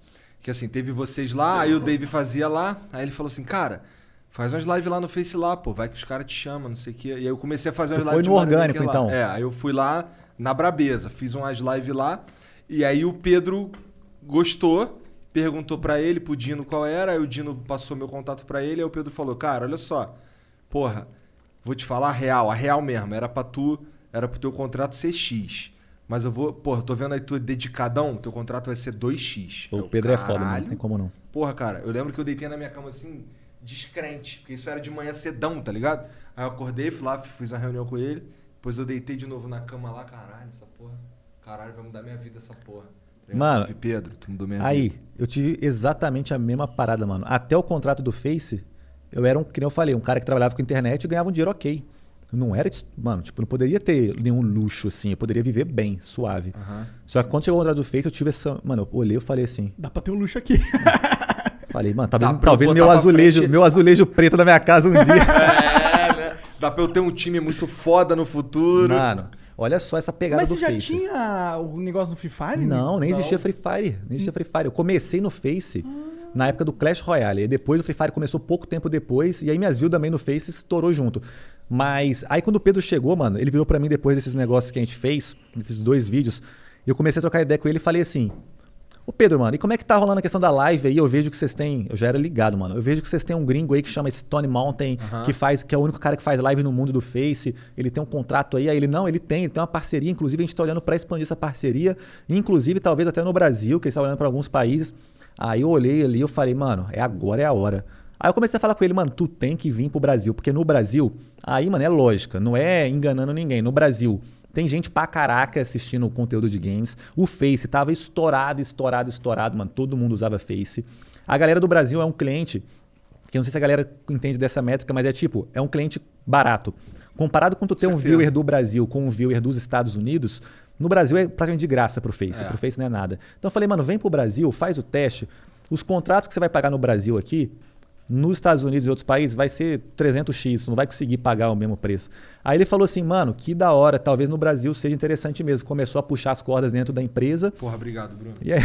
S2: Que assim, teve vocês lá, aí o Dave fazia lá, aí ele falou assim, cara, faz umas lives lá no Face lá, pô, vai que os caras te chamam, não sei o quê. E aí eu comecei a fazer umas lives
S3: foi
S2: de
S3: no orgânico, então?
S2: É, aí eu fui lá na Brabeza, fiz umas lives lá, e aí o Pedro gostou, perguntou pra ele, pro Dino qual era, aí o Dino passou meu contato pra ele, aí o Pedro falou, cara, olha só, porra, vou te falar a real, a real mesmo, era pra tu, era pro teu contrato ser X. Mas eu vou, porra, tô vendo aí tu dedicadão, teu contrato vai ser 2x.
S3: O
S2: Eu,
S3: Pedro é foda, mano.
S2: "Caralho."
S3: Não tem como não.
S2: Porra, cara, eu lembro que eu deitei na minha cama assim, descrente, porque isso era de manhã cedão, tá ligado? Aí eu acordei, fui lá, fiz uma reunião com ele, depois eu deitei de novo na cama lá, caralho, essa porra, caralho, vai mudar minha vida essa porra. Falei,
S3: Mano,
S2: "Salve, Pedro, tu mudou minha
S3: Aí,
S2: vida.
S3: eu tive exatamente a mesma parada, mano. Até o contrato do Face, eu era um, que nem eu falei, um cara que trabalhava com internet e ganhava um dinheiro ok. Eu não era, mano, tipo, não poderia ter nenhum luxo assim, eu poderia viver bem, suave. Só que quando chegou o contrato do Face, eu tive essa, mano, eu olhei e falei assim,
S1: Dá pra ter um luxo aqui.
S3: falei, mano, talvez,
S2: eu
S3: talvez
S2: botar
S3: meu azulejo,
S2: frente-
S3: meu azulejo preto na minha casa um dia.
S2: É, né? Dá pra eu ter um time muito foda no futuro.
S3: mano, olha só essa pegada
S1: Mas
S3: do
S1: você já
S3: Face.
S1: tinha o negócio do Free Fire?
S3: Não, nem existia Free Fire. Nem existia Free Fire. Eu comecei no Face na época do Clash Royale. E depois o Free Fire começou pouco tempo depois. E aí minhas views também no Face estourou junto. Mas aí quando o Pedro chegou, mano, ele virou pra mim depois desses negócios que a gente fez, desses dois vídeos. Eu comecei a trocar ideia com ele e falei assim: Ô Pedro, mano, e como é que tá rolando a questão da live aí? Eu vejo que vocês têm. Eu já era ligado, mano. Eu vejo que vocês têm um gringo aí que chama Stone Mountain,
S2: Aham.
S3: que faz, que é o único cara que faz live no mundo do Face. Ele tem um contrato aí, aí ele não, ele tem, ele tem uma parceria. Inclusive, a gente tá olhando pra expandir essa parceria. Inclusive, talvez até no Brasil, que eles estão olhando pra alguns países. Aí eu olhei ali eu falei, mano, é agora, é a hora. Aí eu comecei a falar com ele, mano, tu tem que vir pro Brasil, porque no Brasil, aí, mano, é lógica, não é enganando ninguém. No Brasil, tem gente pra caraca assistindo o conteúdo de games. O Face tava estourado, estourado, estourado, mano. Todo mundo usava Face. A galera do Brasil é um cliente, que eu não sei se a galera entende dessa métrica, mas é tipo, é um cliente barato. Comparado com tu ter um viewer do Brasil com um viewer dos Estados Unidos, no Brasil é praticamente de graça pro Face.
S2: É.
S3: Pro Face não é nada. Então eu falei, mano, vem pro Brasil, faz o teste. Os contratos que você vai pagar no Brasil aqui, nos Estados Unidos e outros países, vai ser 300x, tu não vai conseguir pagar o mesmo preço. Aí ele falou assim, mano, que da hora, talvez no Brasil seja interessante mesmo. Começou a puxar as cordas dentro da empresa.
S2: Porra, obrigado, Bruno.
S3: E aí...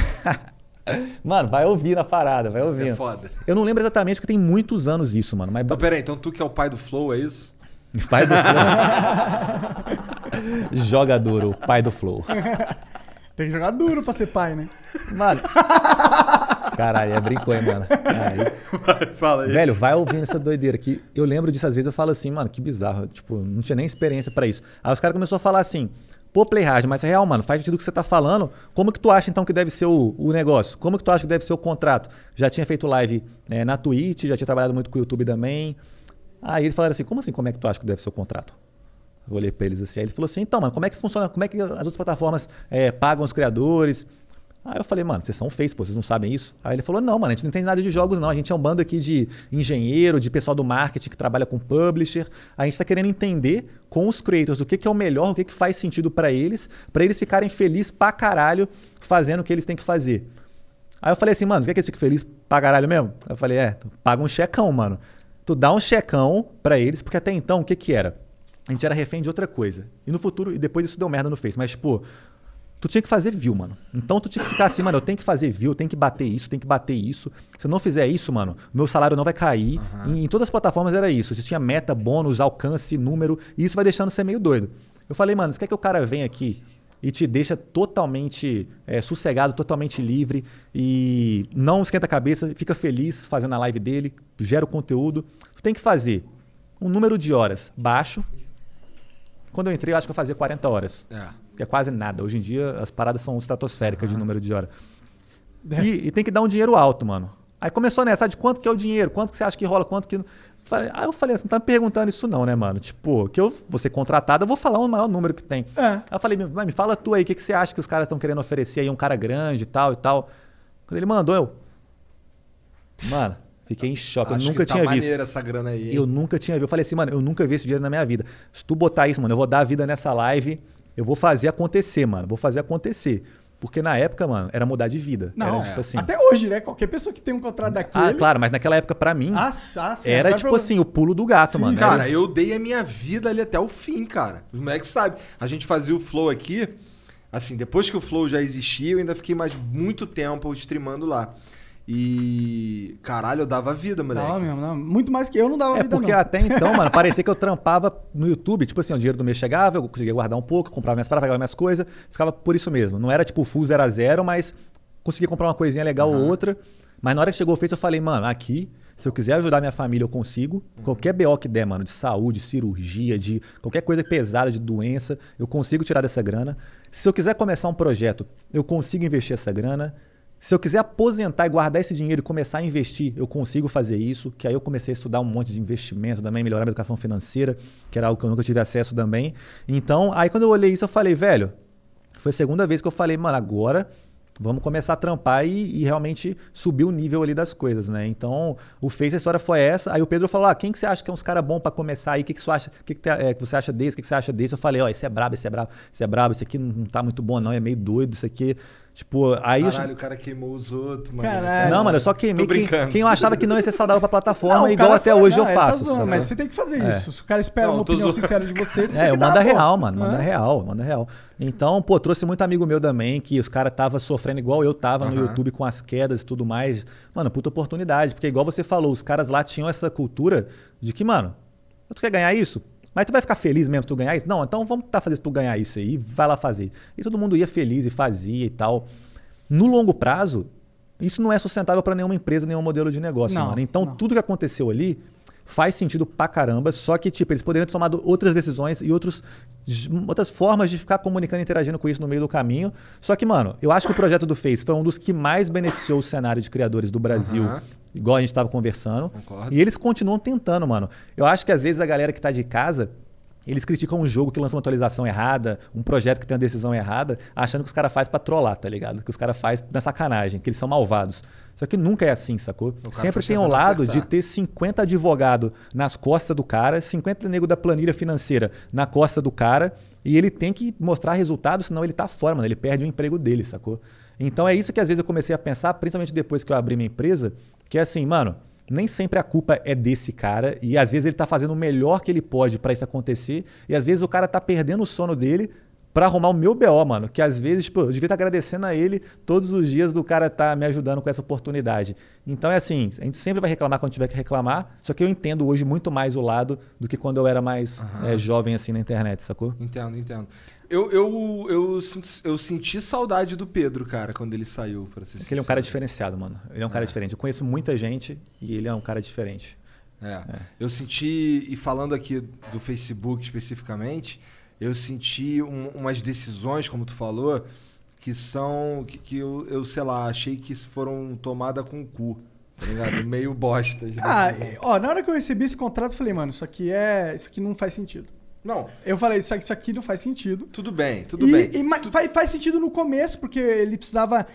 S3: mano, vai ouvir na parada, vai
S2: Isso é foda.
S3: Eu não lembro exatamente, porque tem muitos anos isso, mano. Mas
S2: Então, peraí, então tu que é o pai do Flow, é isso?
S3: pai do Flow. Joga duro, pai do Flow.
S1: Tem que jogar duro pra ser pai, né?
S3: Mano. Caralho, é brincou, hein, mano. Aí.
S2: Fala aí.
S3: Velho, vai ouvindo essa doideira que eu lembro disso às vezes eu falo assim, mano, que bizarro. Tipo, não tinha nem experiência pra isso. Aí os caras começaram a falar assim, pô, Play Hard, mas é real, mano, faz sentido o que você tá falando. Como que tu acha então que deve ser o, o negócio? Como que tu acha que deve ser o contrato? Já tinha feito live né, na Twitch, já tinha trabalhado muito com o YouTube também. Aí eles falaram assim, como assim, como é que tu acha que deve ser o contrato? Eu olhei pra eles assim, aí ele falou assim, então, mano, como é que funciona, como é que as outras plataformas eh, pagam os criadores? Aí eu falei, mano, vocês são face, pô, vocês não sabem isso? Aí ele falou, não, mano, a gente não entende nada de jogos, não. A gente é um bando aqui de engenheiro, de pessoal do marketing que trabalha com publisher. A gente tá querendo entender com os creators do que, que é o melhor, o que, que faz sentido pra eles, pra eles ficarem felizes pra caralho fazendo o que eles têm que fazer. Aí eu falei assim, mano, quer que eles fiquem felizes pra caralho mesmo? Aí eu falei, é, paga um checão, mano. Tu dá um checão pra eles, porque até então, o que que era? A gente era refém de outra coisa. E no futuro, e depois isso deu merda no Face, mas tipo, tu tinha que fazer view, mano. Então tu tinha que ficar assim, mano, eu tenho que fazer view, eu tenho que bater isso, tenho que bater isso. Se eu não fizer isso, mano, meu salário não vai cair. Em, em todas as plataformas era isso. Você tinha meta, bônus, alcance, número, e isso vai deixando você meio doido. Eu falei, mano, você quer que o cara venha aqui e te deixa totalmente é, sossegado, totalmente livre e não esquenta a cabeça, fica feliz fazendo a live dele, gera o conteúdo. Tu tem que fazer um número de horas baixo. Quando eu entrei, eu acho que eu fazia 40 horas.
S2: É.
S3: Que é quase nada. Hoje em dia, as paradas são estratosféricas de número de hora. E, e tem que dar um dinheiro alto, mano. Aí começou nessa, ah, de quanto que é o dinheiro? Quanto que você acha que rola? Quanto que... Aí eu falei assim, não tá me perguntando isso não, né, mano? Tipo, que eu vou ser contratado, eu vou falar o maior número que tem.
S1: É.
S3: Aí eu falei, mas me fala tu aí, o que, que você acha que os caras estão querendo oferecer aí? Um cara grande e tal e tal. Quando ele mandou, eu... Mano, fiquei em choque.
S2: Acho
S3: eu nunca
S2: que tá
S3: tinha visto.
S2: essa grana aí. hein?
S3: Eu nunca tinha visto. Eu falei assim, mano, eu nunca vi esse dinheiro na minha vida. Se tu botar isso, mano, eu vou dar a vida nessa live, eu vou fazer acontecer, mano. Vou fazer acontecer. Porque na época, mano, era mudar de vida.
S1: Não,
S3: era, tipo assim.
S1: até hoje, né? Qualquer pessoa que tem um contrato daquele...
S3: Ah, claro, mas naquela época, pra mim,
S1: Ah, ah, sim,
S3: era tipo
S1: pra-
S3: assim, o pulo do gato,
S1: Sim,
S3: mano.
S2: Cara,
S3: Era-
S2: eu dei a minha vida ali até o fim, cara. Os moleques sabem. A gente fazia o Flow aqui. Assim, depois que o Flow já existia, eu ainda fiquei mais muito tempo streamando lá. E. Caralho, eu dava vida, moleque.
S1: Não, mesmo, não. Muito mais que eu não dava
S3: É
S1: vida,
S3: porque
S1: não.
S3: até então, mano, parecia que eu trampava no YouTube. Tipo assim, o dinheiro do mês chegava, eu conseguia guardar um pouco, comprava minhas paradas, pagava minhas coisas. Ficava por isso mesmo. Não era tipo full zero a zero, mas conseguia comprar uma coisinha legal ou outra. Mas na hora que chegou o Face, eu falei, mano, aqui, se eu quiser ajudar minha família, eu consigo. Qualquer BO que der, mano, de saúde, cirurgia, de qualquer coisa pesada, de doença, eu consigo tirar dessa grana. Se eu quiser começar um projeto, eu consigo investir essa grana. Se eu quiser aposentar e guardar esse dinheiro e começar a investir, eu consigo fazer isso. Que aí eu comecei a estudar um monte de investimento também, melhorar minha educação financeira, que era algo que eu nunca tive acesso também. Então, aí quando eu olhei isso, eu falei, velho, foi a segunda vez que eu falei, mano, agora vamos começar a trampar e, e realmente subir o nível ali das coisas, né? Então, o Face, a história foi essa. Aí o Pedro falou: ah, quem que você acha que é uns caras bons pra começar aí? O que, que, você acha, que, que, é, que você acha desse? O que, que você acha desse? Eu falei: ó, esse é brabo, esse é brabo, esse é brabo, esse aqui não, não tá muito bom, não, é meio doido, isso aqui. Tipo, aí. eu-
S2: Caralho, o cara queimou os outros, mano.
S1: Caralho.
S3: não, mano, eu só queimei quem, quem eu achava que não ia ser saudável pra plataforma,
S1: Não,
S3: igual até
S1: foi-
S3: hoje
S1: não,
S3: eu
S1: tá
S3: faço.
S1: zoando,
S3: sabe?
S1: mas você tem que fazer
S3: É.
S1: isso. Se o cara espera
S2: Não,
S1: uma opinião
S2: zoando.
S1: sincera de você, você
S3: É, eu mando
S1: pô.
S3: real, mano. Manda
S1: É.
S3: real, manda real. Então, pô, trouxe muito amigo meu também, que os caras tava sofrendo igual eu tava no. YouTube com as quedas e tudo mais. Mano, puta oportunidade. Porque, igual você falou, os caras lá tinham essa cultura de que, mano, tu quer ganhar isso? Mas tu vai ficar feliz mesmo se tu ganhar isso? Não, então vamos tentar fazer se tu ganhar isso aí, vai lá fazer. E todo mundo ia feliz e fazia e tal. No longo prazo, isso não é sustentável para nenhuma empresa, nenhum modelo de negócio,
S1: Não,
S3: mano. Então,
S1: não.
S3: tudo que aconteceu ali faz sentido pra caramba, só que, tipo, eles poderiam ter tomado outras decisões e outros, outras formas de ficar comunicando e interagindo com isso no meio do caminho. Só que, mano, eu acho que o projeto do Face foi um dos que mais beneficiou o cenário de criadores do Brasil,
S2: Aham.
S3: igual a gente tava conversando.
S2: Concordo.
S3: E eles continuam tentando, mano. Eu acho que às vezes a galera que tá de casa. Eles criticam um jogo que lança uma atualização errada, um projeto que tem uma decisão errada, achando que os caras fazem pra trollar, tá ligado? Que os caras fazem na sacanagem, que eles são malvados. Só que nunca é assim, sacou? Sempre tem um lado
S2: acertar.
S3: de ter 50 advogados nas costas do cara, 50 nego da planilha financeira na costa do cara, e ele tem que mostrar resultado, senão ele tá fora, mano. Ele perde o emprego dele, sacou? Então é isso que às vezes eu comecei a pensar, principalmente depois que eu abri minha empresa, que é assim, mano, nem sempre a culpa é desse cara, e às vezes ele tá fazendo o melhor que ele pode para isso acontecer, e às vezes o cara tá perdendo o sono dele pra arrumar o meu BO, mano. Que às vezes, tipo, eu devia estar agradecendo a ele todos os dias do cara estar me ajudando com essa oportunidade. Então é assim, a gente sempre vai reclamar quando tiver que reclamar, só que eu entendo hoje muito mais o lado do que quando eu era mais eh, jovem assim na internet, sacou?
S2: Entendo, entendo. Eu, eu, eu, senti- eu senti saudade do Pedro, cara, quando ele saiu, pra ser
S3: Porque ele é um cara diferenciado, mano. Ele é um cara diferente. Eu conheço muita gente e ele é um cara diferente.
S2: É. Eu senti, e falando aqui do Facebook especificamente, eu senti um- umas decisões, como tu falou, que são. que, que eu, eu, sei lá, achei que foram tomadas com o cu. Tá ligado? Meio bosta. as
S1: Ah, é, ó, na hora que eu recebi esse contrato, eu falei, mano, isso aqui é. Isso aqui não faz sentido.
S2: Não,
S1: Eu falei, isso aqui, isso aqui não faz sentido.
S2: tudo bem, tudo
S1: e,
S2: bem.
S1: e ma- faz, faz sentido no começo, porque ele precisava.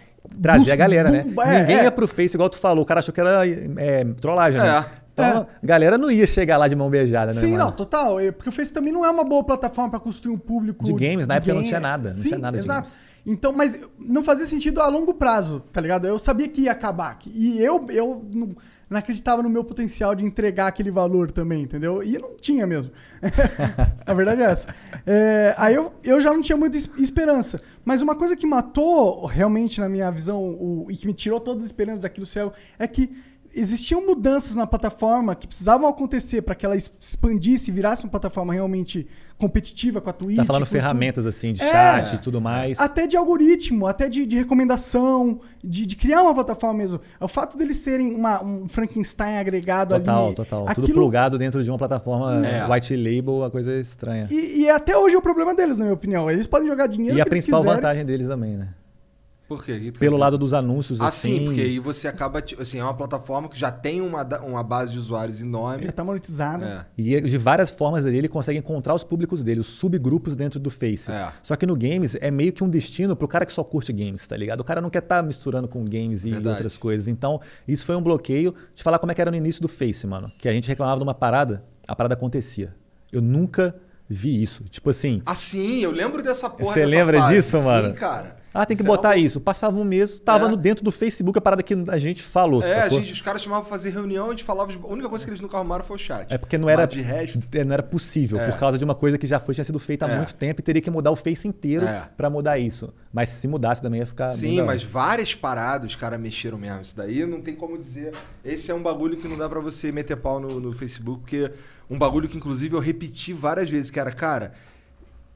S3: Trazer a galera, né?
S1: é,
S3: Ninguém
S1: é.
S3: ia pro Face, igual tu falou. O cara achou que era é, trollagem, né? Então,
S1: É.
S3: a galera não ia chegar lá de mão beijada, né?
S1: Sim,
S3: mano?
S1: não, total. É, Porque o Face também não é uma boa plataforma pra construir um público.
S3: De games, na época não
S1: game.
S3: tinha nada, não
S1: Sim,
S3: tinha nada de
S1: exato.
S3: games.
S1: Então, mas não fazia sentido a longo prazo, tá ligado? Eu sabia que ia acabar. E eu, eu não, não acreditava no meu potencial de entregar aquele valor também, entendeu? E não tinha mesmo. a verdade é essa. É, aí eu, eu já não tinha muita es- esperança. Mas uma coisa que matou realmente, na minha visão, o, e que me tirou todas as esperanças daquilo céu, é que existiam mudanças na plataforma que precisavam acontecer para que ela expandisse e virasse uma plataforma realmente competitiva com a Twitch.
S3: Tá falando
S1: tudo.
S3: ferramentas assim, de
S1: É.
S3: chat e tudo mais.
S1: Até de algoritmo, até de, de recomendação, de, de criar uma plataforma mesmo. O fato deles serem uma- um Frankenstein agregado
S3: Total,
S1: ali.
S3: total. Tudo
S1: aquilo-
S3: plugado dentro de uma plataforma
S2: É.
S3: white label, uma coisa estranha.
S1: E, e até hoje é o problema deles, na minha opinião. Eles podem jogar dinheiro
S3: E a principal
S1: quiserem.
S3: vantagem deles também, né?
S2: Por quê? O
S3: Pelo
S2: dizer?
S3: lado dos anúncios,
S2: Ah,
S3: assim.
S2: sim, porque aí você acaba. Assim, é uma plataforma que já tem uma, uma base de usuários enorme.
S1: Já tá monetizado.
S2: É.
S3: E de várias formas ali ele consegue encontrar os públicos dele, os subgrupos dentro do Face.
S2: É.
S3: Só que no games é meio que um destino pro cara que só curte games, tá ligado? O cara não quer estar misturando com games e
S2: Verdade.
S3: outras coisas. Então, isso foi um bloqueio. De falar como é que era no início do Face, mano. Que a gente reclamava de uma parada, a parada acontecia. Eu nunca vi isso. Tipo assim,
S2: Ah, sim, eu lembro dessa porra
S3: Você lembra
S2: fase.
S3: disso, mano?
S2: Sim, cara.
S3: Ah, tem que
S2: Isso era
S3: botar isso. Passava um mês, tava
S2: É.
S3: no dentro do Facebook a parada que a gente falou,
S2: É, a
S3: sacou?
S2: gente, os caras chamavam pra fazer reunião, a gente falava. A única coisa que eles nunca arrumaram foi o chat.
S3: É porque não era,
S2: Mas de resto.
S3: é, não era possível,
S2: É.
S3: por causa de uma coisa que já foi, tinha sido feita há
S2: É.
S3: muito tempo e teria que mudar o Face inteiro
S2: É.
S3: pra mudar isso. Mas se mudasse também ia ficar.
S2: Sim, mas várias paradas os caras mexeram mesmo. Isso daí não tem como dizer. Esse é um bagulho que não dá pra você meter pau no, no Facebook, porque um bagulho que inclusive eu repeti várias vezes, que era, cara,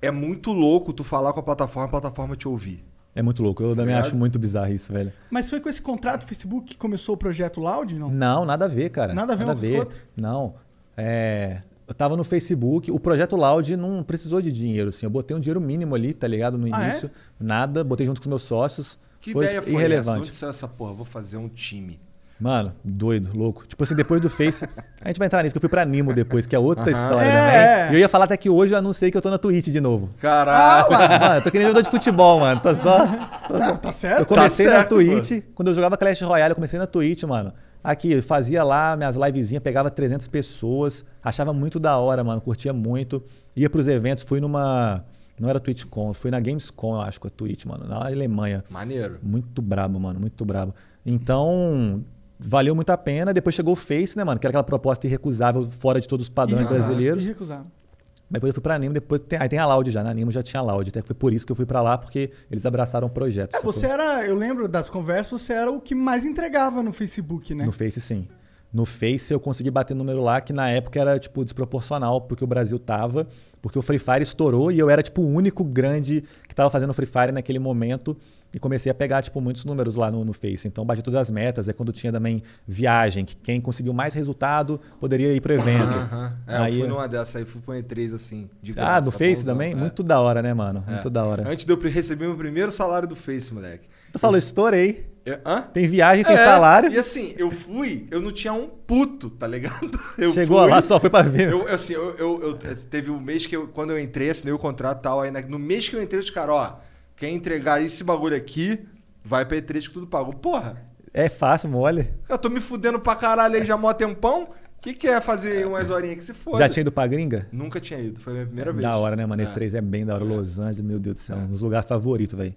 S2: é muito louco tu falar com a plataforma, a plataforma te ouvir.
S3: É muito louco. Eu também
S2: ligado?
S3: acho muito bizarro isso, velho.
S1: Mas foi com esse contrato do Facebook que começou o projeto Loud, não?
S3: Não, nada a ver, cara.
S1: Nada a ver uma com a outra?
S3: Não. É, Eu tava no Facebook, o projeto Loud não precisou de dinheiro, assim. Eu botei um dinheiro mínimo ali, tá ligado? No
S1: Ah, é?
S3: início. Nada, botei junto com os meus sócios.
S2: Que
S3: foi
S2: ideia foi essa? De
S3: irrelevante.
S2: onde saiu essa porra? Vou fazer um time.
S3: Mano, doido, louco. Tipo assim, depois do Face. A gente vai entrar nisso, que eu fui pra Nimo depois, que é outra
S2: Aham.
S3: história
S1: É,
S3: também.
S1: é.
S3: E eu ia falar até que hoje eu anunciei que eu tô na Twitch de novo.
S2: Caralho!
S3: Mano, eu tô querendo jogador de futebol, mano. Tô só.
S1: Não, tá certo?
S3: Eu comecei
S2: Tá
S3: na
S2: certo,
S3: Twitch, quando eu jogava Clash Royale, eu comecei na Twitch, mano. Aqui, eu fazia lá minhas livezinhas, pegava 300 pessoas, achava muito da hora, mano, curtia muito. Ia pros eventos, fui numa. Não era TwitchCon, fui na Gamescom, eu acho, com a Twitch, mano, na Alemanha.
S2: Maneiro.
S3: Muito brabo, mano, muito brabo. Então, valeu muito a pena. Depois chegou o Face, né, mano? Que era aquela proposta irrecusável, fora de todos os padrões
S1: Aham.
S3: brasileiros.
S1: Irrecusável.
S3: Depois eu fui pra Animo, depois tem, aí tem a Loud já. Na Animo já tinha Loud. Até foi por isso que eu fui pra lá, porque eles abraçaram o projeto.
S1: É, você era, eu lembro das conversas, você era o que mais entregava no Facebook, né?
S3: No Face, sim. no Face, eu consegui bater número lá que na época era, tipo, desproporcional porque o Brasil tava. Porque o Free Fire estourou e eu era, tipo, o único grande que tava fazendo Free Fire naquele momento. E comecei a pegar, tipo, muitos números lá no, no Face. Então, bati todas as metas. É quando tinha também viagem, que quem conseguiu mais resultado poderia ir pro evento.
S2: Aham. É,
S3: Aí,
S2: eu fui numa dessas aí, fui pro E3 assim. De
S3: ah,
S2: graça,
S3: do Face também?
S2: É.
S3: Muito da hora, né, mano?
S2: É.
S3: Muito da hora.
S2: Antes de eu receber meu primeiro salário do Face, moleque.
S3: Tu falou, estourei.
S2: Eu- hã?
S3: Tem viagem, tem
S2: É,
S3: salário.
S2: E assim, eu fui, eu não tinha um puto, tá ligado? Eu
S3: Chegou lá, só foi pra ver.
S2: Eu, assim, eu, eu- eu- teve um mês que eu, quando eu entrei, assinei o contrato e tal, aí no mês que eu entrei, os caras, ó, quer entregar esse bagulho aqui, vai pra E3 que tudo pago. Porra,
S3: É fácil, mole.
S2: eu tô me fudendo pra caralho aí já mó tempão, o que que é fazer umas horinhas que se foda?
S3: Já tinha ido pra gringa?
S2: Nunca tinha ido, foi a minha primeira vez.
S3: Da hora, né, mano?
S2: É.
S3: E3 é bem da hora. Los Angeles, meu Deus do céu. Um dos lugares favoritos, velho.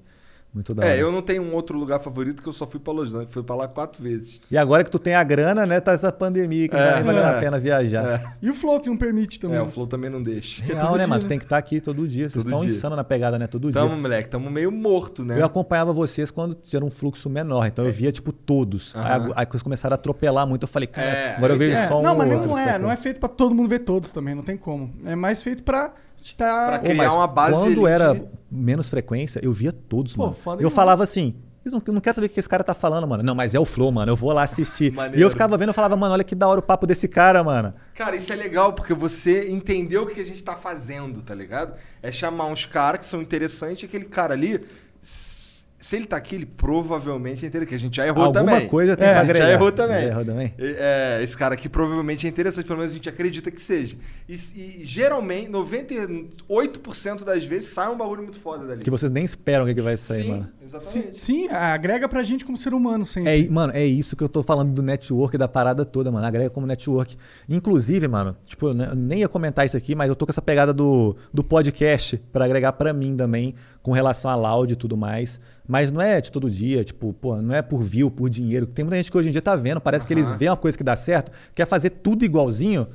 S3: Muito da hora.
S2: É, eu não tenho um outro lugar favorito que eu só fui pra Los Angeles, fui pra lá quatro vezes.
S3: E agora que tu tem a grana, né? Tá essa pandemia que não
S2: É,
S3: tá valendo
S2: é.
S3: a pena viajar.
S2: É.
S1: E o Flow que não permite também.
S2: É, o Flow também não deixa.
S3: Real,
S1: todo
S3: né,
S1: dia,
S3: mano? Tu
S1: né?
S3: tem que estar aqui todo dia. Vocês estão insano na pegada, né? Todo
S2: Tamo,
S3: dia.
S2: moleque, tamo meio morto, né?
S3: Eu acompanhava vocês quando tinha um fluxo menor, então eu via, tipo, todos. Aí,
S2: Aham.
S3: aí vocês começaram a atropelar muito, eu falei, cara,
S2: É,
S3: agora eu
S2: aí
S3: vejo só um
S1: não, mas não é.
S3: sacou?
S1: Não é feito pra todo mundo ver todos também, não tem como. É mais feito pra estar.
S2: Pra criar uma base
S3: Quando era
S2: de-
S3: menos frequência, eu via todos,
S1: Pô,
S3: mano. Eu
S1: demais.
S3: falava assim. "Eles não, não quero saber o que esse cara tá falando, mano. Não, mas é o Flow, mano. Eu vou lá assistir.
S2: Maneiro.
S3: E eu ficava vendo e falava, mano, olha que da hora o papo desse cara, mano.
S2: Cara, isso é legal, porque você entendeu o que a gente tá fazendo, tá ligado? É chamar uns caras que são interessantes, e aquele cara ali, se ele tá aqui, ele provavelmente é interessante, que a gente já errou
S3: Alguma
S2: também.
S3: coisa tem
S2: é,
S3: pra
S2: a gente já
S3: agregar.
S2: errou também.
S3: Já errou também?
S2: É, esse cara aqui provavelmente é interessante, pelo menos a gente acredita que seja. E, e geralmente, 98% das vezes sai um bagulho muito foda dali.
S3: Que vocês nem esperam o que, que vai sair,
S2: Sim,
S3: mano.
S1: Sim,
S2: exatamente.
S1: sim, agrega pra gente como ser humano sempre.
S3: É, mano, é isso que eu tô falando do network, da parada toda, mano. Agrega como network. Inclusive, mano, tipo, eu ne- eu nem ia comentar isso aqui, mas eu tô com essa pegada do, do podcast pra agregar pra mim também, com relação a loud e tudo mais. Mas não é de todo dia, tipo, pô, não é por view, por dinheiro. Tem muita gente que hoje em dia tá vendo, parece que eles veem uma coisa que dá certo, quer fazer tudo igualzinho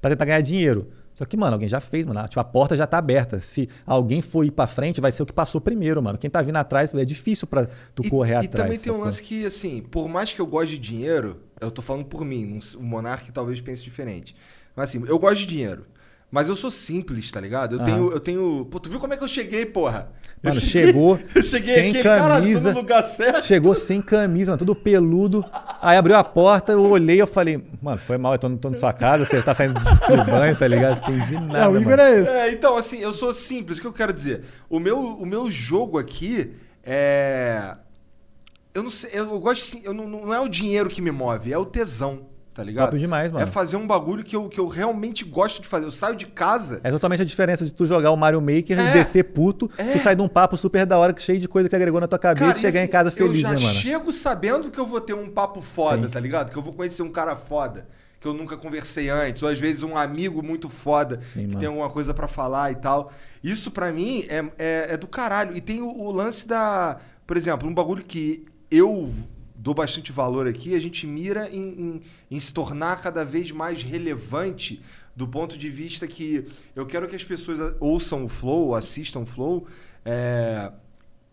S3: pra tentar ganhar dinheiro. Só que, mano, alguém já fez, mano. Tipo, a porta já tá aberta. Se alguém for ir pra frente, vai ser o que passou primeiro, mano. Quem tá vindo atrás, é difícil pra tu
S2: E-
S3: correr
S2: e,
S3: atrás.
S2: também tem um lance que, assim, por mais que eu goste de dinheiro, eu tô falando por mim, o Monark talvez pense diferente. Mas assim, eu gosto de dinheiro. Mas eu sou simples, tá ligado? Eu tenho, eu tenho. Pô, tu viu como é que eu cheguei, porra? Eu
S3: Mano,
S2: cheguei-
S3: chegou sem
S2: aqui,
S3: camisa.
S2: no lugar certo.
S3: Chegou sem camisa, mano, tudo peludo. Aí abriu a porta, eu olhei eu falei, mano, foi mal, eu tô, tô na sua casa, você tá saindo do banho, tá ligado? Não entendi nada.
S1: É, o Igor
S3: mano.
S1: é esse.
S2: É, então, assim, eu sou simples. O que eu quero dizer? O meu, o meu jogo aqui é. Eu não sei, eu gosto. assim, Eu não, não é o dinheiro que me move, é o tesão, tá ligado?
S3: Top demais, mano.
S2: É fazer um bagulho que eu, que eu realmente gosto de fazer. Eu saio de casa.
S3: É totalmente a diferença de tu jogar o Mario Maker
S2: É.
S3: e descer puto,
S2: É.
S3: tu sai de um papo super da hora, cheio de coisa que agregou na tua cabeça
S2: Cara,
S3: e chegar
S2: e
S3: em
S2: assim,
S3: casa feliz,
S2: eu já
S3: né, mano?
S2: chego sabendo que eu vou ter um papo foda,
S3: Sim.
S2: tá ligado? Que eu vou conhecer um cara foda, que eu nunca conversei antes, ou às vezes um amigo muito foda,
S3: Sim,
S2: que
S3: mano.
S2: tem alguma coisa pra falar e tal. Isso pra mim é, é, é do caralho. E tem o, o lance da. Por exemplo, um bagulho que eu dou bastante valor aqui, a gente mira em, em- em se tornar cada vez mais relevante do ponto de vista que eu quero que as pessoas ouçam o Flow, assistam o Flow, é,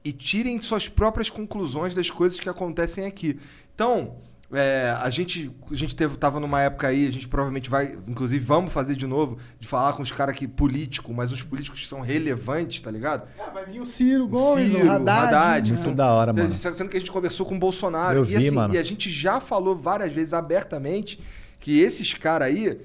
S2: e tirem suas próprias conclusões das coisas que acontecem aqui. Então, é, a gente, a gente teve, tava numa época aí, a gente provavelmente vai, inclusive vamos fazer de novo, de falar com os caras que político, mas os políticos que são relevantes, tá ligado?
S1: Ah, vai vir o Ciro Gomes,
S2: Ciro,
S1: o Haddad.
S2: Haddad,
S1: né?
S3: Muito da hora, mano.
S2: Sendo que a gente conversou com o Bolsonaro.
S3: Eu
S2: e,
S3: vi,
S2: assim,
S3: mano.
S2: e a gente já falou várias vezes abertamente que esses caras aí,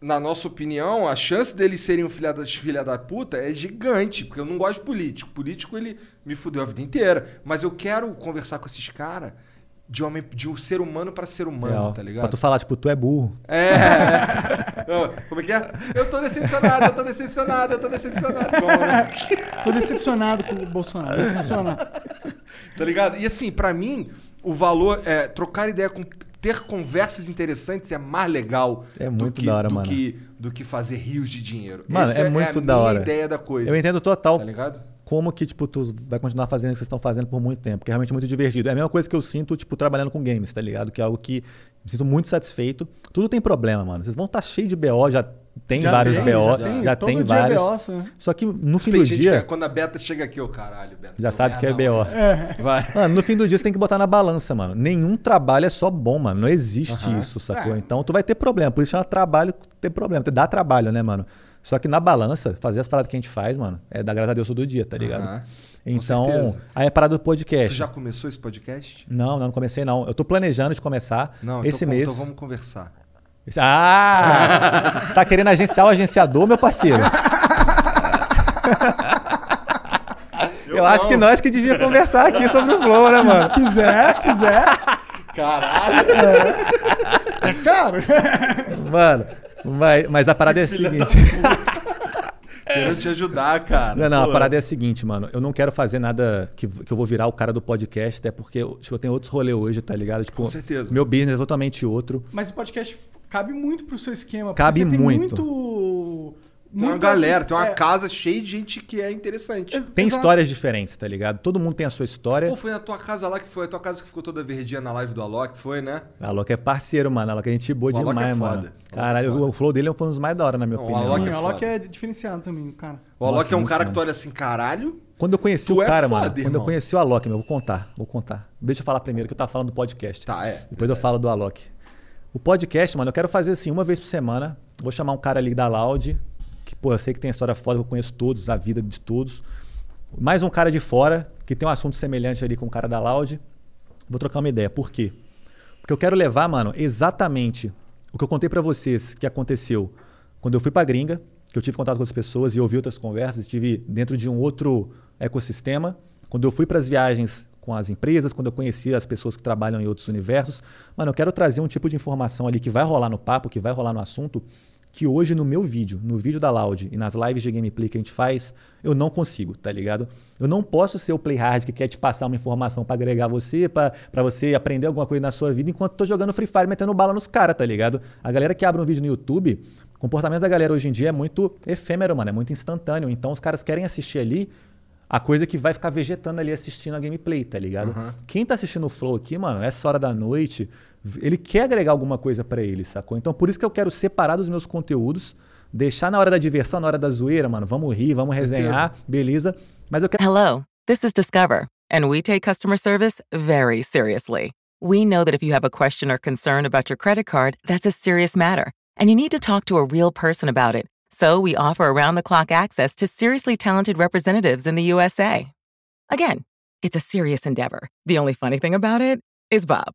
S2: na nossa opinião, a chance deles serem um filha da, filha da puta é gigante, porque eu não gosto de político. Político, ele me fudeu a vida inteira. Mas eu quero conversar com esses caras de homem, de um ser humano pra ser humano,
S3: Real.
S2: tá
S3: Pra
S2: ligado?
S3: tu falar, tipo, tu é burro.
S2: É. Como é que é? Eu tô decepcionado, eu tô decepcionado, eu tô decepcionado. Como, né?
S1: Tô decepcionado com o Bolsonaro. Decepcionado.
S2: Tá ligado? E assim, pra mim, o valor é trocar ideia com ter conversas interessantes é mais legal
S3: É
S2: do
S3: muito
S2: que,
S3: da hora,
S2: do
S3: mano.
S2: que do que fazer rios de dinheiro.
S3: Mano,
S2: Essa
S3: é muito
S2: a
S3: da
S2: minha
S3: hora.
S2: ideia da coisa.
S3: Eu entendo total
S2: Tá ligado?
S3: Como que, tipo, tu vai continuar fazendo o que vocês estão fazendo por muito tempo, que é realmente muito divertido. É a mesma coisa que eu sinto, tipo, trabalhando com games, tá ligado? Que é algo que me sinto muito satisfeito. Tudo tem problema, mano. Vocês vão estar cheio de BO, já Tem
S2: Já
S3: vários
S2: tem,
S3: BO,
S2: já
S3: já
S2: tem.
S3: tem,
S1: é
S3: vários.
S1: BO, né?
S3: Só que no fim
S2: Tem
S3: do
S2: gente
S3: dia.
S2: que quando a beta chega aqui, ô caralho, Beto.
S3: Já sabe que é BO.
S1: É.
S2: Vai.
S3: Mano, no fim do dia você tem que botar na balança, mano. Nenhum trabalho é só bom, mano. Não existe
S2: Aham.
S3: isso, sacou?
S1: É.
S3: Então tu vai ter problema. Por isso chama trabalho ter problema. Dá trabalho, né, mano? Só que na balança, fazer as paradas que a gente faz, mano, é dar graças a Deus todo dia, tá ligado?
S2: Com
S3: Então, aí é parada do
S2: Tu
S3: podcast.
S2: já começou esse podcast?
S3: Não, não, não comecei não. Eu tô planejando de começar
S2: Não,
S3: esse
S2: então,
S3: mês.
S2: Então vamos conversar.
S3: Ah! tá querendo agenciar o agenciador, meu parceiro? Eu, acho
S2: não.
S3: que nós que devia conversar aqui sobre o Flow, né, mano?
S1: Quiser, quiser.
S2: Caralho!
S1: É caro.
S3: Mano, mas, mas a parada é a seguinte.
S2: Quero te ajudar, cara.
S3: Não, não,
S2: Pô.
S3: a parada é a seguinte, mano. Eu não quero fazer nada que, que eu vou virar o cara do podcast, até porque eu, tipo, eu tenho outros rolês hoje, tá ligado? Tipo,
S2: Com certeza.
S3: Meu business é totalmente outro.
S1: Mas o podcast cabe muito pro seu esquema.
S3: Cabe
S1: você tem
S3: muito.
S2: Tem uma galera, tem uma
S1: é,
S2: casa cheia de gente que é interessante.
S1: Ex-
S3: Tem
S1: Exato.
S3: histórias diferentes, tá ligado? Todo mundo tem a sua história.
S2: Pô, foi na tua casa lá que foi, a tua casa que ficou toda verdinha na live do Alok, foi, né?
S3: A Alok é parceiro, mano. A Alok é gente boa
S2: O Alok
S3: demais,
S2: é foda.
S3: mano.
S2: O Alok
S3: Caralho,
S2: é foda.
S3: o flow dele foi um dos mais da hora, na minha
S2: Não, o
S3: opinião.
S2: Alok
S1: Sim,
S2: é
S1: o Alok
S2: foda.
S1: é diferenciado também, cara.
S2: O Alok
S3: Nossa,
S2: é um cara que tu olha assim, caralho.
S3: Quando eu conheci
S2: Tu
S3: o
S2: é
S3: cara,
S2: foda,
S3: mano. Quando eu
S2: irmão.
S3: conheci o Alok, meu, eu vou contar, vou contar. Deixa eu falar primeiro que eu tava falando do podcast.
S2: Tá, é.
S3: Depois eu falo do Alok. O podcast, mano, eu quero fazer assim uma vez por semana. Vou chamar um cara ali da Loud, que, pô, eu sei que tem história foda, eu conheço todos, a vida de todos. Mais um cara de fora, que tem um assunto semelhante ali com o cara da Loud. Vou trocar uma ideia. Por quê? Porque eu quero levar, mano, exatamente o que eu contei pra vocês que aconteceu quando eu fui pra gringa, que eu tive contato com outras pessoas e ouvi outras conversas, estive dentro de um outro ecossistema. Quando eu fui para as viagens com as empresas, quando eu conheci as pessoas que trabalham em outros universos, mano, eu quero trazer um tipo de informação ali que vai rolar no papo, que vai rolar no assunto, que hoje no meu vídeo, no vídeo da Loud e nas lives de gameplay que a gente faz, eu não consigo, tá ligado? Eu não posso ser o play hard que quer te passar uma informação pra agregar você, pra você aprender alguma coisa na sua vida, enquanto tô jogando Free Fire metendo bala nos caras, tá ligado? A galera que abre um vídeo no YouTube, o comportamento da galera hoje em dia é muito efêmero, mano, é muito instantâneo. Então os caras querem assistir ali a coisa que vai ficar vegetando ali assistindo a gameplay, tá ligado? Quem tá assistindo o Flow aqui, mano, essa hora da noite, ele quer agregar alguma coisa pra ele, sacou? Então por isso que eu quero separar dos meus conteúdos, deixar na hora da diversão, na hora da zoeira, mano, vamos rir, vamos resenhar, beleza? Mas eu quero
S4: Hello, this is Discover, and we take customer service very seriously. We know that if you have a question or concern about your credit card, that's a serious matter, and you need to talk to a real person about it. So we offer around the clock access to seriously talented representatives in the USA. Again, it's a serious endeavor. The only funny thing about it is Bob.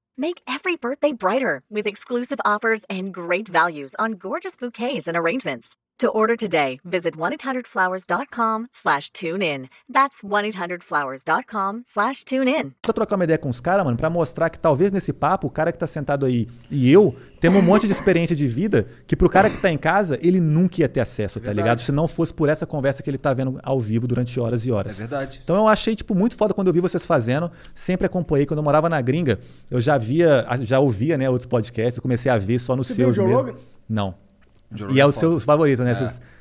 S5: Make every birthday brighter with exclusive offers and great values on gorgeous bouquets and arrangements. To order today, visit 1-800-Flowers.com slash tune in. That's 1-800-Flowers.com slash tune in.
S3: Pra trocar uma ideia com os caras, mano, pra mostrar que talvez nesse papo, o cara que tá sentado aí e eu temos um monte de experiência de vida que pro cara que tá em casa, ele nunca ia ter acesso, tá
S2: verdade.
S3: ligado? Se não fosse por essa conversa que ele tá vendo ao vivo durante horas e horas.
S2: É verdade.
S3: Então eu achei, tipo, muito foda quando eu vi vocês fazendo. Sempre acompanhei. Quando eu morava na gringa, eu já via, já ouvia, né, outros podcasts. Eu comecei a ver só nos
S1: Você viu
S3: seus
S1: o Joe?
S3: Não. E é
S2: é
S3: os
S2: foda.
S3: seus favoritos, né?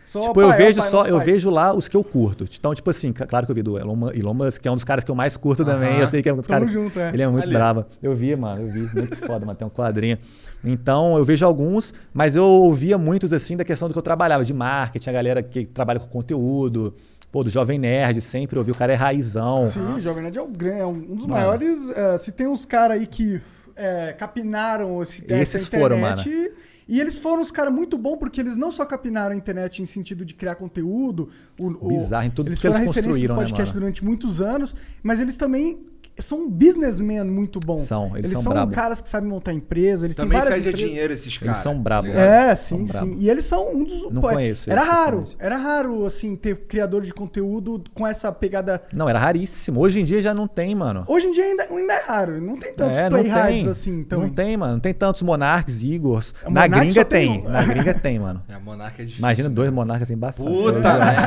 S1: Só
S3: tipo,
S1: o
S3: eu
S1: é o
S3: vejo só, eu
S1: pai.
S3: vejo lá os que eu curto. Então, tipo assim, claro que eu vi do Elon, Elon Musk, que é um dos caras que eu mais curto também. Eu sei que é um dos
S1: Tamo
S3: caras.
S1: junto, é.
S3: Ele é muito
S2: Ali.
S3: bravo. Eu vi, mano, eu vi. Muito foda, mano. Tem um quadrinho. Então, eu vejo alguns, mas eu ouvia muitos, assim, da questão do que eu trabalhava, de marketing, a galera que trabalha com conteúdo. Pô, do Jovem Nerd, sempre ouvi. O cara é raizão.
S1: Sim, o Jovem Nerd é um, gran- é um dos maiores. eh, se tem uns caras aí que eh, capinaram esse, essa
S3: Esses foram,
S1: internet. E eles foram uns caras muito bons porque eles não só capinaram a internet em sentido de criar conteúdo. O, o-
S3: Bizarro em tudo
S1: eles
S3: que eles
S1: foram a referência
S3: construíram,
S1: do
S3: né,
S1: podcast
S3: mano?
S1: durante muitos anos, mas eles também são businessmen muito bons.
S3: São, eles são
S1: são
S3: brabo.
S1: caras que sabem montar empresa, eles
S2: Também
S1: têm várias empresas.
S2: dinheiro esses
S3: Eles
S2: caras.
S3: são bravos.
S1: É,
S3: São
S1: sim,
S3: brabo.
S1: sim. E eles são um dos.
S3: Não
S1: pô,
S3: conheço
S1: Era
S3: eles
S1: raro. Era raro, assim, ter criador de conteúdo com essa pegada.
S3: Não, era raríssimo. Hoje em dia já não tem, mano.
S1: Hoje em dia ainda, ainda é raro. Não tem tantos
S3: É, não
S1: playhards
S3: tem.
S1: assim. Então,
S3: Não tem, mano. Não tem tantos monarques, Igors.
S1: O
S3: Na
S1: Monark
S3: gringa
S1: tem
S3: tem.
S1: um.
S3: Na gringa tem, mano.
S2: É, a monarca é difícil.
S3: Imagina dois monarcas embaçados.
S2: Puta,
S3: né?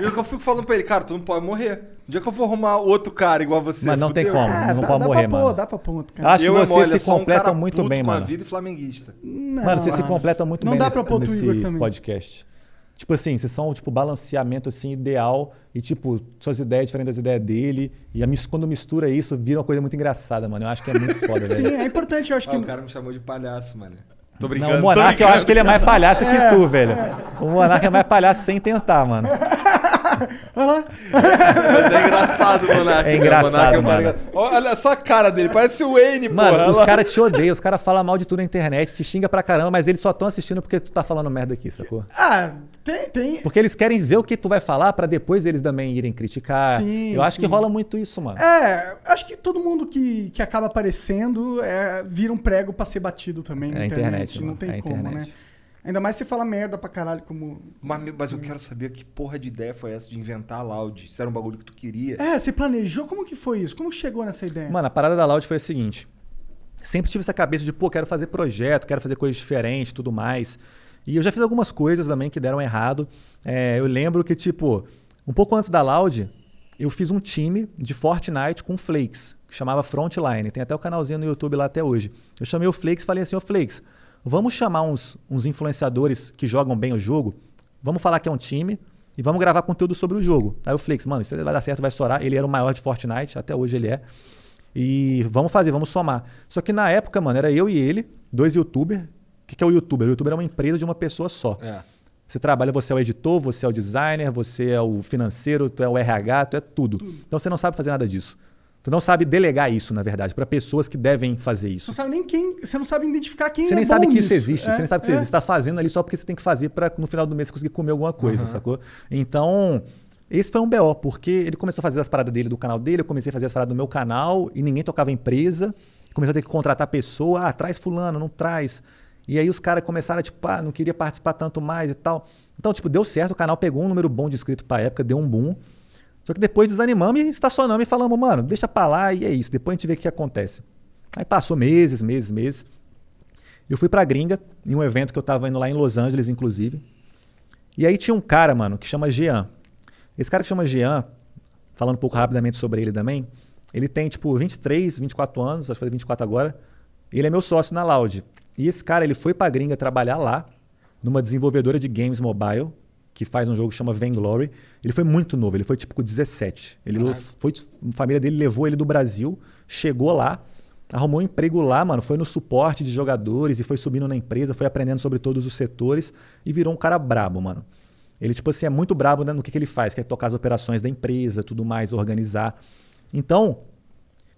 S2: eu fico falando pra ele, cara, tu não pode morrer. Um dia que eu for arrumar outro cara igual você.
S3: Mas não tem
S2: fudeu.
S3: como.
S1: Ah,
S3: não
S1: dá,
S3: pode
S1: dá
S3: morrer,
S1: pra pôr,
S3: mano.
S1: dá pra pôr outro cara.
S3: Acho que
S2: Eu, é
S3: vocês se
S2: um
S3: completam muito bem, mano.
S2: vida e flamenguista.
S1: Não,
S3: Mano, vocês se completam muito
S1: não
S3: bem
S1: dá
S3: nesse,
S1: pra pôr
S3: nesse
S1: Igor também.
S3: podcast. Tipo assim, vocês são tipo balanceamento assim ideal e tipo suas ideias diferentes das ideias dele e a mis- quando mistura isso vira uma coisa muito engraçada, mano. Eu acho que é muito foda,
S1: Sim, é importante, eu acho que.
S2: Ah, o cara me chamou de palhaço, mano. Tô brincando.
S3: Não, o Monark eu acho que ele é mais palhaço que tu, velho. O Monark é mais palhaço sem tentar, mano.
S1: Olha lá.
S2: Mas é engraçado Monark.
S3: É
S2: né? O
S3: engraçado,
S2: Monark é um
S3: mano.
S2: Olha só a cara dele, parece o Wayne,
S3: Mano,
S2: porra.
S3: os
S2: Olha lá.
S3: caras te odeiam, os caras falam mal de tudo na internet, te xinga pra caramba, mas eles só estão assistindo porque tu tá falando merda aqui, sacou?
S1: Ah, tem, tem.
S3: Porque eles querem ver o que tu vai falar pra depois eles também irem criticar.
S1: Sim,
S3: Eu acho que
S1: sim.
S3: rola muito isso, mano.
S1: É, acho que todo mundo que, que acaba aparecendo é, vira um prego pra ser batido também na
S3: É a
S1: internet.
S3: internet,
S1: Não
S3: mano,
S1: tem
S3: é
S1: como,
S3: internet.
S1: né? Ainda mais se fala merda pra caralho, como.
S2: Mas, mas eu quero saber que porra de ideia foi essa de inventar a Loud. Se era um bagulho que tu queria.
S1: É, você planejou? Como que foi isso? Como que chegou nessa ideia?
S3: Mano, a parada da Loud foi a seguinte. Sempre tive essa cabeça de, pô, quero fazer projeto, quero fazer coisas diferentes, tudo mais. E eu já fiz algumas coisas também que deram errado. É, eu lembro que, tipo, um pouco antes da Loud, eu fiz um time de Fortnite com o Flakes, que chamava Frontline. Tem até o canalzinho no YouTube lá até hoje. Eu chamei o Flakes e falei assim, ô Flakes, vamos chamar uns, uns influenciadores que jogam bem o jogo, vamos falar que é um time e vamos gravar conteúdo sobre o jogo. Aí o Flakes, mano, isso vai dar certo, vai estourar. Ele era o maior de Fortnite, até hoje ele é. E vamos fazer, vamos somar. Só que na época, mano, era eu e ele, dois youtubers. O que, que é o youtuber? O youtuber é uma empresa de uma pessoa só.
S2: É.
S3: Você trabalha, você é o editor, você é o designer, você é o financeiro, tu é o RH, tu é tudo. Então você não sabe fazer nada disso. Tu não sabe delegar isso, na verdade, para pessoas que devem fazer
S1: Você
S3: isso.
S1: não sabe nem quem. Você não sabe identificar quem
S3: Você
S1: é
S3: nem sabe que isso existe.
S1: É,
S3: Você nem sabe que isso
S1: é.
S3: existe. Você tá fazendo ali só porque você tem que fazer para no final do mês você conseguir comer alguma coisa, sacou? Então, esse foi um BO, porque ele começou a fazer as paradas dele do canal dele, eu comecei a fazer as paradas do meu canal e ninguém tocava empresa. Começou a ter que contratar pessoa, ah, traz fulano, não traz. E aí os caras começaram a, tipo, ah, não queria participar tanto mais e tal. Então, tipo, deu certo, o canal pegou um número bom de inscrito pra época, deu um boom. Só que depois desanimamos e estacionamos e falamos, mano, deixa pra lá e é isso. Depois a gente vê o que acontece. Aí passou meses, meses, meses. Eu fui pra gringa, em um evento que eu tava indo lá em Los Angeles, inclusive. E aí tinha um cara, mano, que chama Jean. Esse cara que chama Jean, falando um pouco rapidamente sobre ele também, ele tem, tipo, 23, 24 anos, acho que fazer 24 agora. Ele é meu sócio na Loud. E esse cara, ele foi pra gringa trabalhar lá, numa desenvolvedora de games mobile, que faz um jogo que chama Vainglory. Ele foi muito novo, ele foi tipo com 17. Ele foi, a família dele levou ele do Brasil, chegou lá, arrumou um emprego lá, mano, foi no suporte de jogadores e foi subindo na empresa, foi aprendendo sobre todos os setores e virou um cara brabo, mano. Ele, tipo assim, é muito brabo né, no que, que ele faz, que é tocar as operações da empresa, tudo mais, organizar. Então,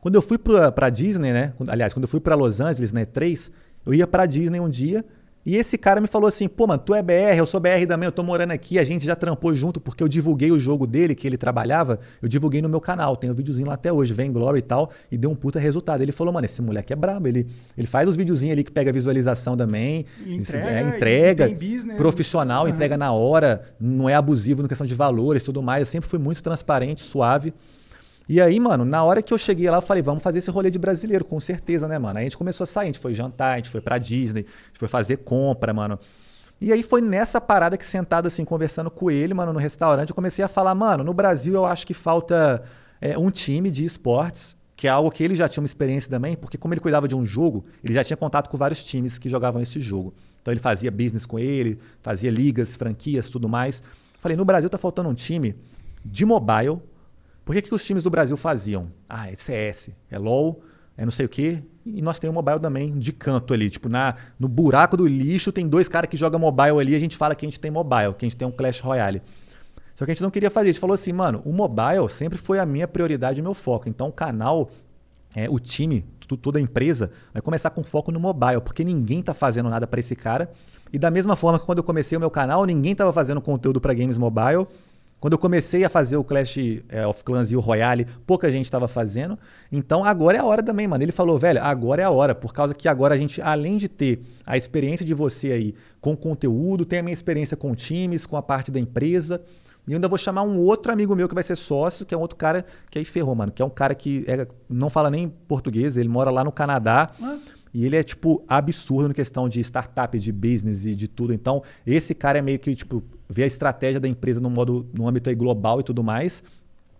S3: quando eu fui pra, pra Disney, né? Aliás, quando eu fui pra Los Angeles, né? 3, eu ia pra Disney um dia e esse cara me falou assim: pô, mano, tu é BR, eu sou BR também, eu tô morando aqui, a gente já trampou junto porque eu divulguei o jogo dele, que ele trabalhava, eu divulguei no meu canal, tem um videozinho lá até hoje, vem Glory e tal, e deu um puta resultado. Ele falou, mano, esse moleque é brabo, ele, ele faz os videozinhos ali que pega visualização também,
S1: entrega,
S3: é, entrega
S1: business.
S3: profissional,
S1: Uhum.
S3: entrega na hora, não é abusivo na questão de valores e tudo mais. Eu sempre fui muito transparente, suave. E aí, mano, na hora que eu cheguei lá, eu falei, vamos fazer esse rolê de brasileiro, com certeza, né, mano? Aí a gente começou a sair, a gente foi jantar, a gente foi pra Disney, a gente foi fazer compra, mano. E aí foi nessa parada que sentado assim, conversando com ele, mano, no restaurante, eu comecei a falar, mano, no Brasil eu acho que falta é, um time de esportes, que é algo que ele já tinha uma experiência também, porque como ele cuidava de um jogo, ele já tinha contato com vários times que jogavam esse jogo. Então ele fazia business com ele, fazia ligas, franquias, tudo mais. Falei, no Brasil tá faltando um time de mobile. Por que, que os times do Brasil faziam? Ah, é CS, é LoL, é não sei o quê. E nós temos mobile também de canto ali. Tipo, na, no buraco do lixo tem dois caras que jogam mobile ali e a gente fala que a gente tem mobile, que a gente tem um Clash Royale. Só que a gente não queria fazer. A gente falou assim, mano, o mobile sempre foi a minha prioridade e meu foco. Então o canal, é, o time, toda a empresa, vai começar com foco no mobile, porque ninguém tá fazendo nada para esse cara. E da mesma forma que quando eu comecei o meu canal, ninguém tava fazendo conteúdo para games mobile. Quando eu comecei a fazer o Clash é, of Clans e o Royale, pouca gente estava fazendo. Então agora é a hora também, mano. Ele falou, velho, agora é a hora, por causa que agora a gente, além de ter a experiência de você aí com conteúdo, tem a minha experiência com times, com a parte da empresa. E ainda vou chamar um outro amigo meu que vai ser sócio, que é um outro cara que aí ferrou, mano. Que é um cara que é- não fala nem português, ele mora lá no Canadá. E ele é, tipo, absurdo na questão de startup, de business e de tudo. Então, esse cara é meio que, tipo, vê a estratégia da empresa no modo, no âmbito global e tudo mais.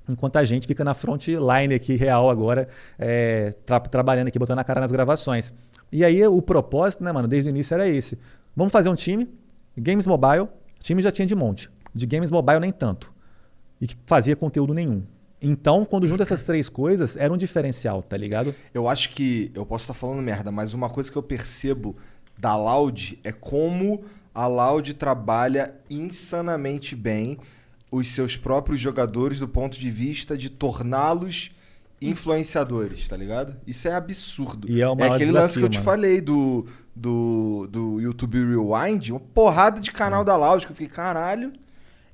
S3: Enquanto a gente fica na frontline aqui, real agora, é, tra- trabalhando aqui, botando a cara nas gravações. E aí o propósito, né, mano, desde o início era esse. Vamos fazer um time, Games Mobile, time já tinha de monte. De Games Mobile nem tanto. E que fazia conteúdo nenhum. Então, quando junta essas três coisas, era um diferencial, tá ligado?
S2: Eu acho que. Eu posso estar falando merda, mas uma coisa que eu percebo da Loud é como a Loud trabalha insanamente bem os seus próprios jogadores do ponto de vista de torná-los influenciadores, tá ligado? Isso é absurdo.
S3: E é o
S2: é aquele lance que eu
S3: desafio,
S2: te
S3: mano.
S2: falei do, do, do YouTube Rewind, uma porrada de canal da Loud que eu fiquei, caralho.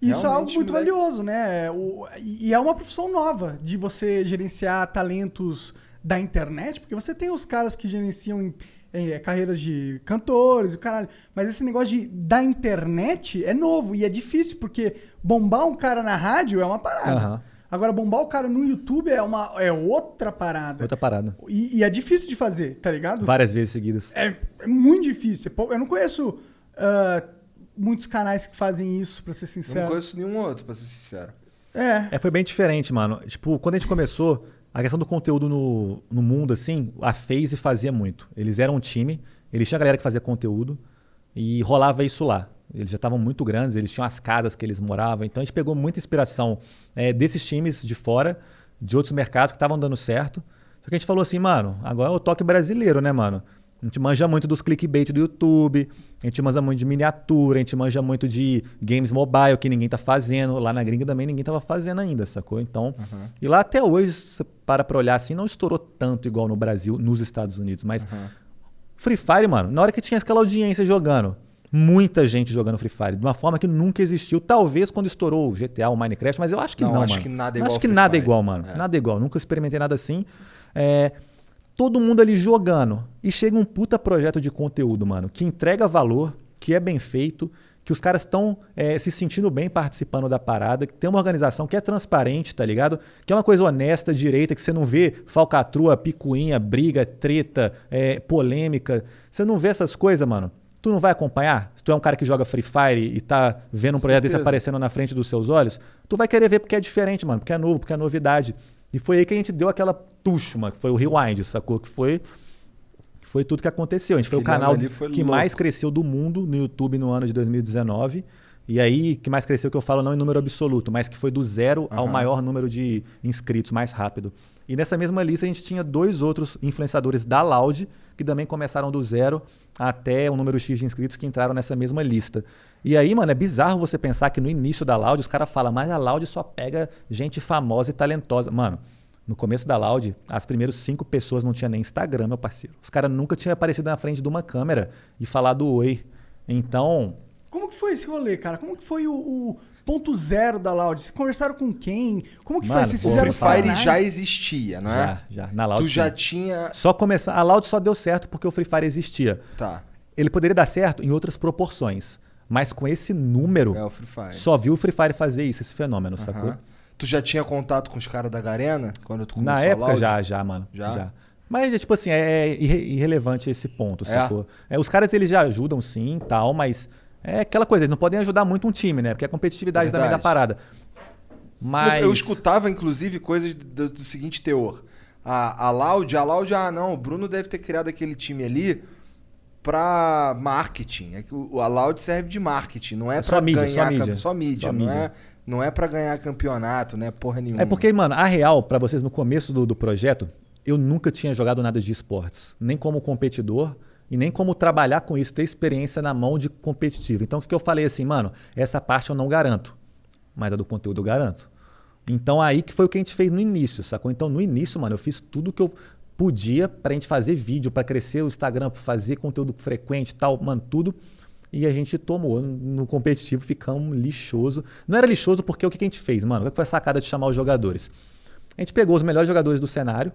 S1: Isso é algo
S2: realmente,
S1: muito
S2: moleque.
S1: valioso, né? O- e é uma profissão nova de você gerenciar talentos da internet, porque você tem os caras que gerenciam em- em carreiras de cantores, o caralho. Mas esse negócio de, da internet é novo e é difícil, porque bombar um cara na rádio é uma parada.
S3: Aham.
S1: Agora, bombar o cara no YouTube é, uma, é outra parada.
S3: Outra parada.
S1: E, e é difícil de fazer, tá ligado?
S3: Várias vezes seguidas.
S1: É, é muito difícil. É Eu não conheço ah, muitos canais que fazem isso, pra ser
S2: Eu
S1: sincero.
S2: não conheço nenhum outro, pra ser sincero.
S1: É.
S3: É, foi bem diferente, mano. Tipo, quando a gente começou, a questão do conteúdo no, no mundo, assim, a FaZe fazia muito. Eles eram um time, eles tinham a galera que fazia conteúdo e rolava isso lá. Eles já estavam muito grandes, eles tinham as casas que eles moravam. Então a gente pegou muita inspiração é, desses times de fora, de outros mercados que estavam dando certo. Só que a gente falou assim, mano, agora é o toque brasileiro, né, mano? A gente manja muito dos clickbait do YouTube, a gente manja muito de miniatura, a gente manja muito de games mobile que ninguém tá fazendo. Lá na gringa também ninguém tava fazendo ainda, sacou? Então, e lá até hoje, você para pra olhar assim, não estourou tanto igual no Brasil, nos Estados Unidos. Mas Free Fire, mano, na hora que tinha aquela audiência jogando, muita gente jogando Free Fire, de uma forma que nunca existiu. Talvez quando estourou o GTA, o Minecraft, mas eu acho que
S2: Não,
S3: não,
S2: acho
S3: mano.
S2: que nada é igual
S3: Acho que nada é
S2: Fire.
S3: igual, mano.
S2: É.
S3: Nada é igual. Nunca experimentei nada assim. É, todo mundo ali jogando. E chega um puta projeto de conteúdo, mano, que entrega valor, que é bem feito, que os caras estão se sentindo bem participando da parada, que tem uma organização que é transparente, tá ligado? Que é uma coisa honesta, direita, que você não vê falcatrua, picuinha, briga, treta, é, polêmica. Você não vê essas coisas, mano. Tu não vai acompanhar? Se tu é um cara que joga Free Fire e tá vendo um projeto desse aparecendo na frente dos seus olhos, tu vai querer ver porque é diferente, mano, porque é novo, porque é novidade. E foi aí que a gente deu aquela tuchma, que foi o Rewind, sacou? Que foi, foi tudo que aconteceu. A gente foi o canal
S2: foi
S3: que
S2: louco.
S3: mais cresceu do mundo no YouTube no ano de 2019. E aí, que mais cresceu, que eu falo não em número absoluto, mas que foi do zero ao
S2: Aham.
S3: maior número de inscritos mais rápido. E nessa mesma lista a gente tinha dois outros influenciadores da Loud, que também começaram do zero até o número X de inscritos que entraram nessa mesma lista. E aí, mano, é bizarro você pensar que no início da Loud os caras falam, mas a Loud só pega gente famosa e talentosa. Mano, no começo da Loud, as primeiras cinco pessoas não tinham nem Instagram, meu parceiro. Os caras nunca tinham aparecido na frente de uma câmera e falado oi. Então,
S1: Como que foi esse rolê, cara? Como que foi o, o ponto zero da Loud? Vocês conversaram com quem? Como que
S3: Mano,
S1: foi? Vocês
S3: o
S1: fizeram
S2: Free Fire já existia, não é?
S3: já, já. Na Loud
S2: Tu já
S3: sim.
S2: tinha.
S3: Só começar. A Loud só deu certo porque o Free Fire existia.
S2: Tá.
S3: Ele poderia dar certo em outras proporções. Mas com esse número,
S2: É o Free Fire.
S3: só viu o Free Fire fazer isso, esse fenômeno,
S2: Aham.
S3: sacou?
S2: Tu já tinha contato com os caras da Garena? Quando tu começou
S3: Na época já, já, mano.
S2: Já?
S3: Mas, é, tipo assim, é irre- irrelevante esse ponto, sacou? É, os caras, eles já ajudam sim tal, mas é aquela coisa, eles não podem ajudar muito um time, né? Porque é a competitividade
S2: É
S3: também da
S2: verdade.
S3: parada. Mas...
S2: Eu escutava, inclusive, coisas do, do seguinte teor. A, a Loud, a Loud, ah, não, o Bruno deve ter criado aquele time ali pra marketing. É que o, a Loud serve de marketing, não é,
S3: É mídia,
S2: ganhar
S3: só mídia.
S2: só mídia,
S3: Só
S2: não,
S3: mídia.
S2: É, não é pra ganhar campeonato, né? Porra nenhuma.
S3: É porque, mano, a real, pra vocês no começo do, do projeto, eu nunca tinha jogado nada de esportes. Nem como competidor e nem como trabalhar com isso, ter experiência na mão de competitivo. Então, o que, eu falei assim, mano? Essa parte eu não garanto, mas a do conteúdo eu garanto. Então, aí que foi o que a gente fez no início, sacou? Então, no início, mano, eu fiz tudo que eu podia pra gente fazer vídeo, pra crescer o Instagram, pra fazer conteúdo frequente tal, mano, tudo. E a gente tomou no competitivo, ficamos lixoso. Não era lixoso porque o que a gente fez, mano? Qual que foi a sacada de chamar os jogadores? A gente pegou os melhores jogadores do cenário,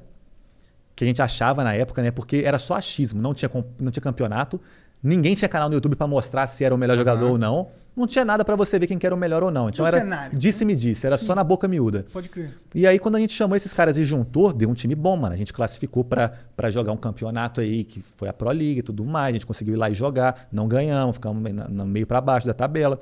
S3: que a gente achava na época, né? Porque era só achismo, não tinha, não tinha campeonato, ninguém tinha canal no YouTube pra mostrar se era o melhor jogador ou não. Não tinha nada pra você ver quem que era o melhor ou não. Então era
S1: cenário.
S3: disse-me disse, era só na boca miúda.
S1: Pode crer.
S3: E aí, quando a gente chamou esses caras e juntou, deu um time bom, mano. A gente classificou pra pra jogar um campeonato aí, que foi a Pro League e tudo mais. A gente conseguiu ir lá e jogar. Não ganhamos, ficamos no meio pra baixo da tabela.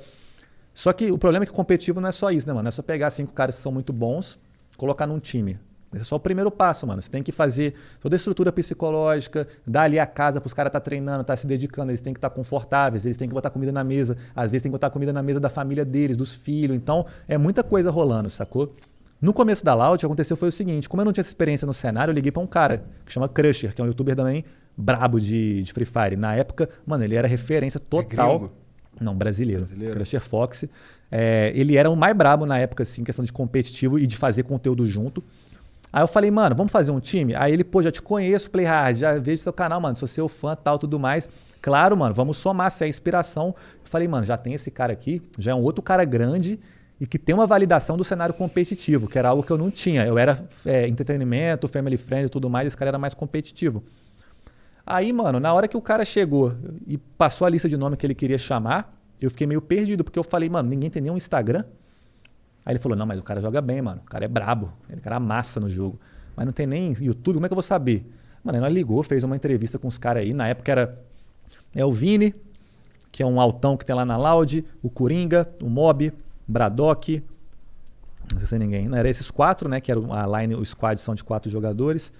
S3: Só que o problema é que o competitivo não é só isso, né, mano? É só pegar cinco caras que são muito bons, colocar num time. Esse é só o primeiro passo, mano. Você tem que fazer toda a estrutura psicológica, dar ali a casa pros caras estar treinando, estar se dedicando. Eles têm que estar confortáveis, eles têm que botar comida na mesa. Às vezes tem que botar comida na mesa da família deles, dos filhos. Então, é muita coisa rolando, sacou? No começo da Loud, o que aconteceu foi o seguinte: como eu não tinha essa experiência no cenário, eu liguei pra um cara que chama Crusher, que é um youtuber também brabo de, de Free Fire. Na época, mano, ele era referência total.
S2: gringo?
S3: não, brasileiro.
S2: Brasileiro.
S3: Crusher Fox. É, ele era o mais brabo na época, assim, questão de competitivo e de fazer conteúdo junto. Aí eu falei, mano, vamos fazer um time? Aí ele, pô, já te conheço, Playhard, já vejo seu canal, mano, sou seu fã, tal, tudo mais. Claro, mano, vamos somar, se é inspiração. Eu falei, mano, já tem esse cara aqui, já é um outro cara grande e que tem uma validação do cenário competitivo, que era algo que eu não tinha. Eu era é, entretenimento, family friend e tudo mais, esse cara era mais competitivo. Aí, mano, na hora que o cara chegou e passou a lista de nome que ele queria chamar, eu fiquei meio perdido, porque eu falei, mano, ninguém tem nenhum Instagram. Aí ele falou, não, mas o cara joga bem, mano. O cara é brabo. Ele cara massa no jogo. Mas não tem nem YouTube, como é que eu vou saber? Mano, ela ligou, fez uma entrevista com os caras aí. Na época era é o Vini, que é um altão que tem lá na Loud, o Coringa, o Mob, Braddock, não sei se é ninguém. Não, era esses quatro, né? Que era a line, o squad são de quatro jogadores.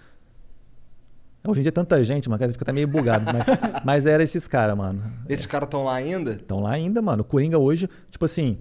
S3: Hoje em dia é tanta gente, mano, que fica até meio bugado. mas, mas era esses caras, mano.
S2: Esses caras estão lá ainda?
S3: Estão lá ainda, mano. O Coringa hoje, tipo assim,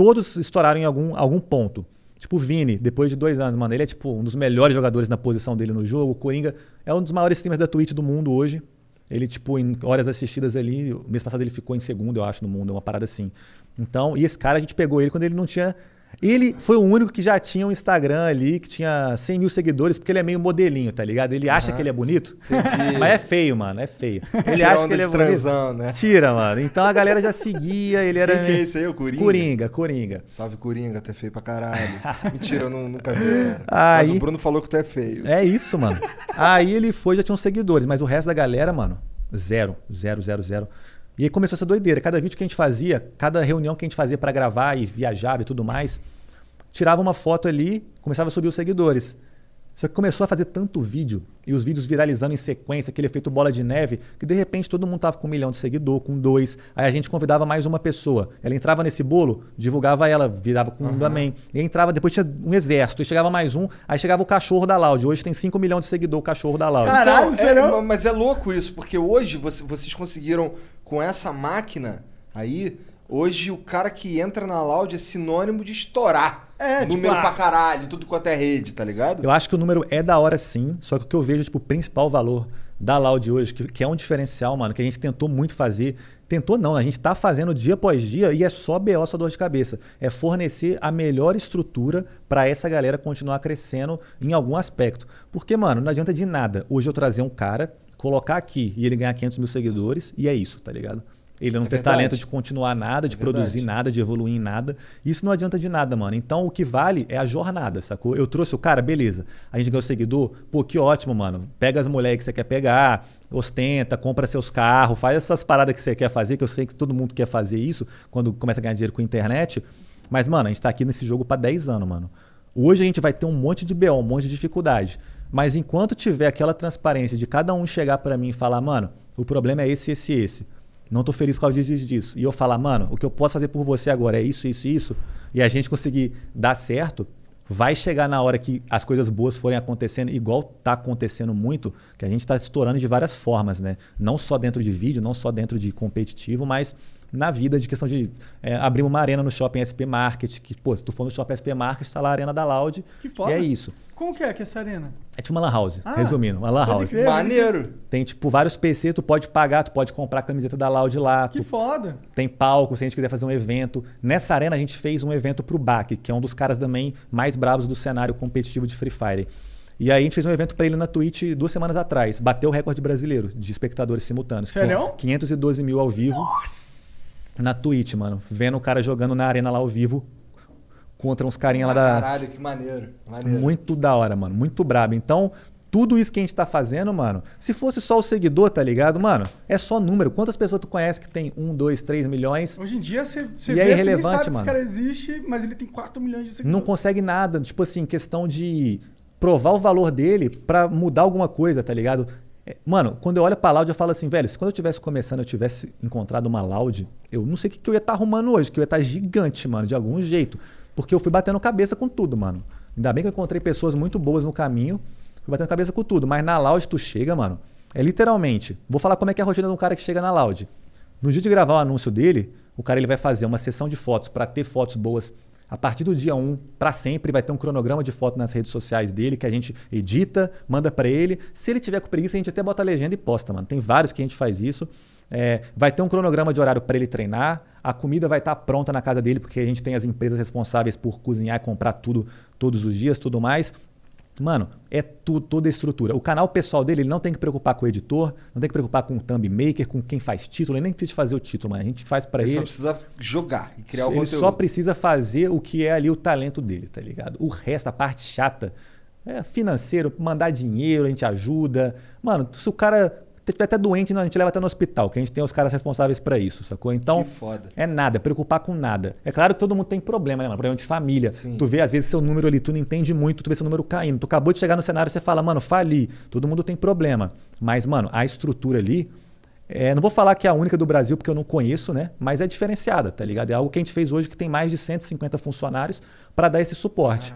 S3: todos estouraram em algum, algum ponto. Tipo o Vini, depois de dois anos, mano, ele é tipo um dos melhores jogadores na posição dele no jogo. O Coringa é um dos maiores streamers da Twitch do mundo hoje. Ele, tipo, em horas assistidas ali, mês passado ele ficou em segundo, eu acho, no mundo, uma parada assim. Então, e esse cara a gente pegou ele quando ele não tinha. Ele foi o único que já tinha um Instagram ali, que tinha 100 mil seguidores, porque ele é meio modelinho, tá ligado? Ele acha
S2: Aham.
S3: que ele é bonito,
S2: Entendi.
S3: mas é feio, mano, é feio. Ele
S2: Tira
S3: acha que ele é
S2: de
S3: bonito.
S2: transão, né?
S3: Tira, mano. Então a galera já seguia, ele era.
S2: Quem que é esse aí, o Coringa?
S3: Coringa, Coringa.
S2: Salve Coringa, tu é feio pra caralho. Mentira, eu nu- nunca vi. Cara.
S3: Aí-
S2: Mas o Bruno falou que tu é feio.
S3: É isso, mano. Aí ele foi, já tinha uns seguidores, mas o resto da galera, mano, zero, zero, zero, zero. E aí começou essa doideira. Cada vídeo que a gente fazia, cada reunião que a gente fazia pra gravar e viajava e tudo mais, tirava uma foto ali, começava a subir os seguidores. Só que começou a fazer tanto vídeo e os vídeos viralizando em sequência, aquele efeito bola de neve, que de repente todo mundo tava com um milhão de seguidor, com dois. Aí a gente convidava mais uma pessoa. Ela entrava nesse bolo, divulgava ela, virava com um também. E entrava, depois tinha um exército, e chegava mais um, aí chegava o cachorro da Loud. Hoje tem 5 milhões de seguidor o cachorro da Loud.
S1: Caralho,
S2: Então, é, mas é louco isso, porque hoje você- vocês conseguiram, com essa máquina aí, hoje o cara que entra na Loud é sinônimo de estourar.
S1: É, tipo,
S2: Número
S1: ah.
S2: pra caralho, tudo quanto é rede, tá ligado?
S3: Eu acho que o número é da hora sim, só que o que eu vejo, tipo, o principal valor da Loud hoje, que, que é um diferencial, mano, que a gente tentou muito fazer. Tentou não, a gente tá fazendo dia após dia e é só BO, só dor de cabeça. É fornecer a melhor estrutura para essa galera continuar crescendo em algum aspecto. Porque, mano, não adianta de nada hoje eu trazer um cara, colocar aqui e ele ganhar 500 mil seguidores e é isso, tá ligado? Ele não
S2: É
S3: ter
S2: verdade.
S3: talento de continuar nada, de
S2: É verdade.
S3: produzir nada, de evoluir em nada. Isso não adianta de nada, mano. Então o que vale é a jornada, sacou? Eu trouxe o cara, beleza. A gente ganhou seguidor, pô, que ótimo, mano. Pega as mulheres que você quer pegar, ostenta, compra seus carros, faz essas paradas que você quer fazer, que eu sei que todo mundo quer fazer isso quando começa a ganhar dinheiro com a internet. Mas, mano, a gente tá aqui nesse jogo pra 10 anos, mano. Hoje a gente vai ter um monte de BO, um monte de dificuldade. Mas enquanto tiver aquela transparência de cada um chegar pra mim e falar, mano, o problema é esse, esse, esse. Não tô feliz por causa disso, disso. E eu falar, mano, o que eu posso fazer por você agora é isso, isso, isso. E a gente conseguir dar certo, vai chegar na hora que as coisas boas forem acontecendo, igual tá acontecendo muito, que a gente tá estourando de várias formas, né? Não só dentro de vídeo, não só dentro de competitivo, mas na vida de questão de é, abrir uma arena no Shopping SP Market, que, pô, se tu for no Shopping SP Market, tá lá a arena da Loud.
S1: Que foda.
S3: E é isso.
S1: Como que é que é essa arena?
S3: É tipo uma lan house,
S1: Ah,
S3: resumindo, uma lan house.
S1: crer.
S2: Maneiro.
S3: Tem, tipo, vários PC, tu pode pagar, tu pode comprar a camiseta da Loud lá.
S1: Que
S3: tu
S1: foda.
S3: tem palco, se a gente quiser fazer um evento. Nessa arena a gente fez um evento pro Bak, que é um dos caras também mais bravos do cenário competitivo de Free Fire. E aí a gente fez um evento pra ele na Twitch duas semanas atrás. Bateu o recorde brasileiro de espectadores simultâneos.
S1: Sério?
S3: foram 512 mil ao vivo. Na Twitch, mano. Vendo o cara jogando na arena lá ao vivo contra uns carinha lá da.
S2: Caralho, que maneiro. maneiro.
S3: Muito da hora, mano. Muito brabo. Então, tudo isso que a gente tá fazendo, mano, se fosse só o seguidor, tá ligado, mano? É só número. Quantas pessoas tu conhece que tem 1, 2, 3 milhões?
S1: Hoje em dia você, você
S3: E
S1: vê,
S3: é
S1: você nem
S3: irrelevante,
S1: sabe que
S3: mano.
S1: esse cara existe, mas ele tem 4 milhões de seguidores.
S3: Não consegue nada. Tipo assim, questão de provar o valor dele pra mudar alguma coisa, tá ligado? É, Mano, quando eu olho pra Loud, eu falo assim, velho, se quando eu tivesse começando, eu tivesse encontrado uma Loud, eu não sei o que, que eu ia estar arrumando hoje, que eu ia estar gigante, mano, de algum jeito. Porque eu fui batendo cabeça com tudo, mano. Ainda bem que eu encontrei pessoas muito boas no caminho, fui batendo cabeça com tudo. Mas na Loud tu chega, mano, é literalmente. Vou falar como é que é a rotina de um cara que chega na Loud. No dia de gravar o anúncio dele, o cara ele vai fazer uma sessão de fotos para ter fotos boas a partir do dia 1 para sempre. Vai ter um cronograma de foto nas redes sociais dele que a gente edita, manda para ele. Se ele tiver com preguiça, a gente até bota a legenda e posta, mano. Tem vários que a gente faz isso. É, vai ter um cronograma de horário para ele treinar. A comida vai estar pronta na casa dele, porque a gente tem as empresas responsáveis por cozinhar e comprar tudo todos os dias, tudo mais. Mano, é toda a estrutura. O canal pessoal dele, ele não tem que preocupar com o editor, não tem que preocupar com o thumb maker, com quem faz título, ele nem precisa fazer o título, mas a gente faz para
S2: Ele
S3: ele.
S2: só precisa jogar e criar o
S3: ele
S2: conteúdo.
S3: só precisa fazer o que é ali o talento dele, tá ligado? O resto, a parte chata, é financeiro, mandar dinheiro, a gente ajuda. Mano, se o cara estiver até doente, não, a gente leva até no hospital, que a gente tem os caras responsáveis para isso, sacou? Então, é nada, preocupar com nada. É claro que todo mundo tem problema, né, mano? Problema de família. Tu vê, às vezes, seu número ali, tu não entende muito, tu vê seu número caindo. Tu acabou de chegar no cenário, você fala, mano, fali. Todo mundo tem problema. Mas, mano, a estrutura ali. é, não vou falar que é a única do Brasil, porque eu não conheço, né? Mas é diferenciada, tá ligado? É algo que a gente fez hoje que tem mais de 150 funcionários para dar esse suporte.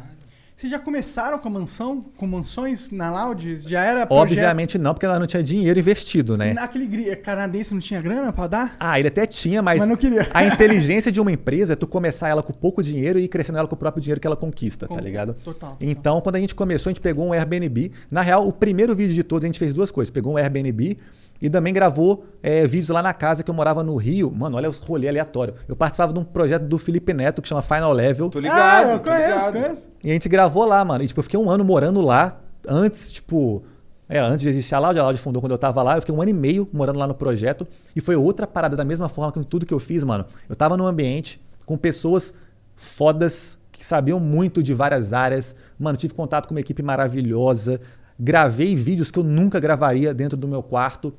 S1: Vocês já começaram com a mansão, com mansões na Loud? Já era projeto-
S3: Obviamente não, porque nós não tinha dinheiro investido, né?
S1: Naquele gri- canadense não tinha grana pra dar?
S3: Ah, ele até tinha, mas,
S1: Mas não queria.
S3: a inteligência de uma empresa é tu começar ela com pouco dinheiro e ir crescendo ela com o próprio dinheiro que ela conquista, tá
S1: Com-
S3: ligado?
S1: total,
S3: Então, quando a gente começou, a gente pegou um Airbnb. Na real, o primeiro vídeo de todos, a gente fez duas coisas. Pegou um Airbnb e também gravou é, vídeos lá na casa que eu morava no Rio. Mano, olha os rolê aleatório. Eu participava de um projeto do Felipe Neto que chama Final Level.
S2: Tô ligado,
S1: ah, eu
S2: tô
S1: conheço,
S2: ligado.
S1: conheço.
S3: E a gente gravou lá, mano. E, tipo, eu fiquei um ano morando lá antes, tipo. É, antes de existir a Loud, a Loud fundou quando eu tava lá. Eu fiquei um ano e meio morando lá no projeto. E foi outra parada da mesma forma que tudo que eu fiz, mano. Eu tava num ambiente com pessoas fodas que sabiam muito de várias áreas. Mano, tive contato com uma equipe maravilhosa. Gravei vídeos que eu nunca gravaria dentro do meu quarto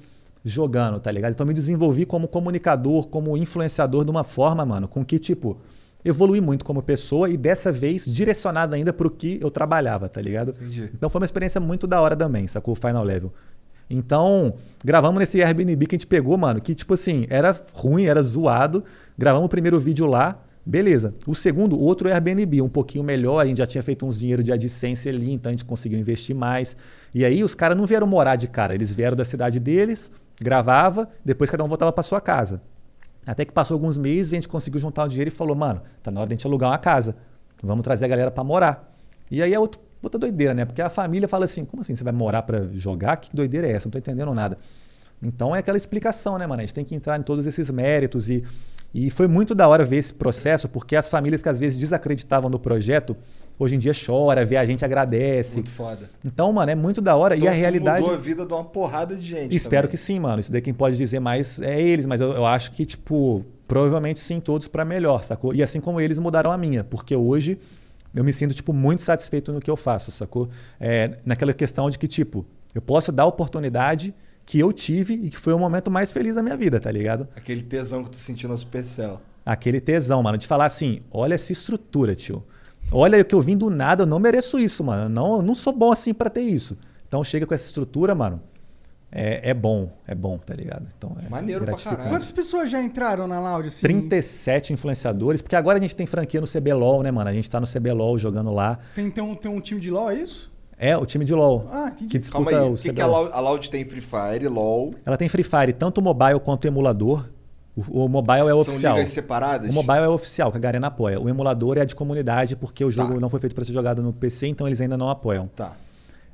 S3: jogando, tá ligado? Então me desenvolvi como comunicador, como influenciador de uma forma, mano, com que, tipo, evolui muito como pessoa e dessa vez direcionado ainda pro que eu trabalhava, tá ligado?
S2: Entendi.
S3: Então foi uma experiência muito da hora também, sacou? O Final Level. Então, gravamos nesse Airbnb que a gente pegou, mano, que tipo assim, era ruim, era zoado. Gravamos o primeiro vídeo lá, beleza. O segundo, outro Airbnb, um pouquinho melhor, a gente já tinha feito uns dinheiro de AdSense ali, então a gente conseguiu investir mais. E aí os caras não vieram morar de cara, eles vieram da cidade deles, gravava, depois cada um voltava para sua casa. Até que passou alguns meses, a gente conseguiu juntar o dinheiro e falou, mano, tá na hora de a gente alugar uma casa. Vamos trazer a galera para morar. E aí é outro, outra doideira, né? Porque a família fala assim, como assim você vai morar para jogar? Que doideira é essa? Não tô entendendo nada. Então é aquela explicação, né, mano? A gente tem que entrar em todos esses méritos e, e foi muito da hora ver esse processo, porque as famílias que às vezes desacreditavam no projeto, hoje em dia chora, vê a gente agradece.
S2: Muito foda.
S3: Então, mano, é muito da hora.
S2: Então,
S3: e a realidade.
S2: mudou a vida de uma porrada de gente.
S3: Espero
S2: também.
S3: que sim, mano. Isso daí quem pode dizer mais é eles, mas eu, eu acho que, tipo, provavelmente sim, todos pra melhor, sacou? E assim como eles mudaram a minha, porque hoje eu me sinto, tipo, muito satisfeito no que eu faço, sacou? É, naquela questão de que, tipo, eu posso dar oportunidade que eu tive e que foi o momento mais feliz da minha vida, tá ligado?
S2: Aquele tesão que tu sentiu no Supercell.
S3: Aquele tesão, mano, de falar assim: olha essa estrutura, tio. Olha o que eu vim do nada, eu não mereço isso, mano. Eu não, eu não sou bom assim pra ter isso. Então chega com essa estrutura, mano. É, é bom, é bom, tá ligado? Então é
S2: Maneiro pra caralho.
S1: Quantas pessoas já entraram na Loud? Assim?
S3: 37 influenciadores, porque agora a gente tem franquia no CBLOL, né, mano? A gente tá no CBLOL jogando lá.
S1: Tem, tem, um, tem um time de LOL, é isso?
S3: É o time de LoL
S1: Ah, que-
S3: que disputa
S2: Calma aí,
S3: o
S2: que, que a Loud, a Loud tem Free Fire, LoL?
S3: Ela tem Free Fire, tanto o mobile quanto o emulador. O, o mobile é o
S2: São
S3: oficial.
S2: ligas separadas?
S3: O mobile é o oficial, que a Garena apoia. O emulador é a de comunidade, porque o jogo
S2: Tá.
S3: não foi feito para ser jogado no PC, então eles ainda não apoiam.
S2: Tá.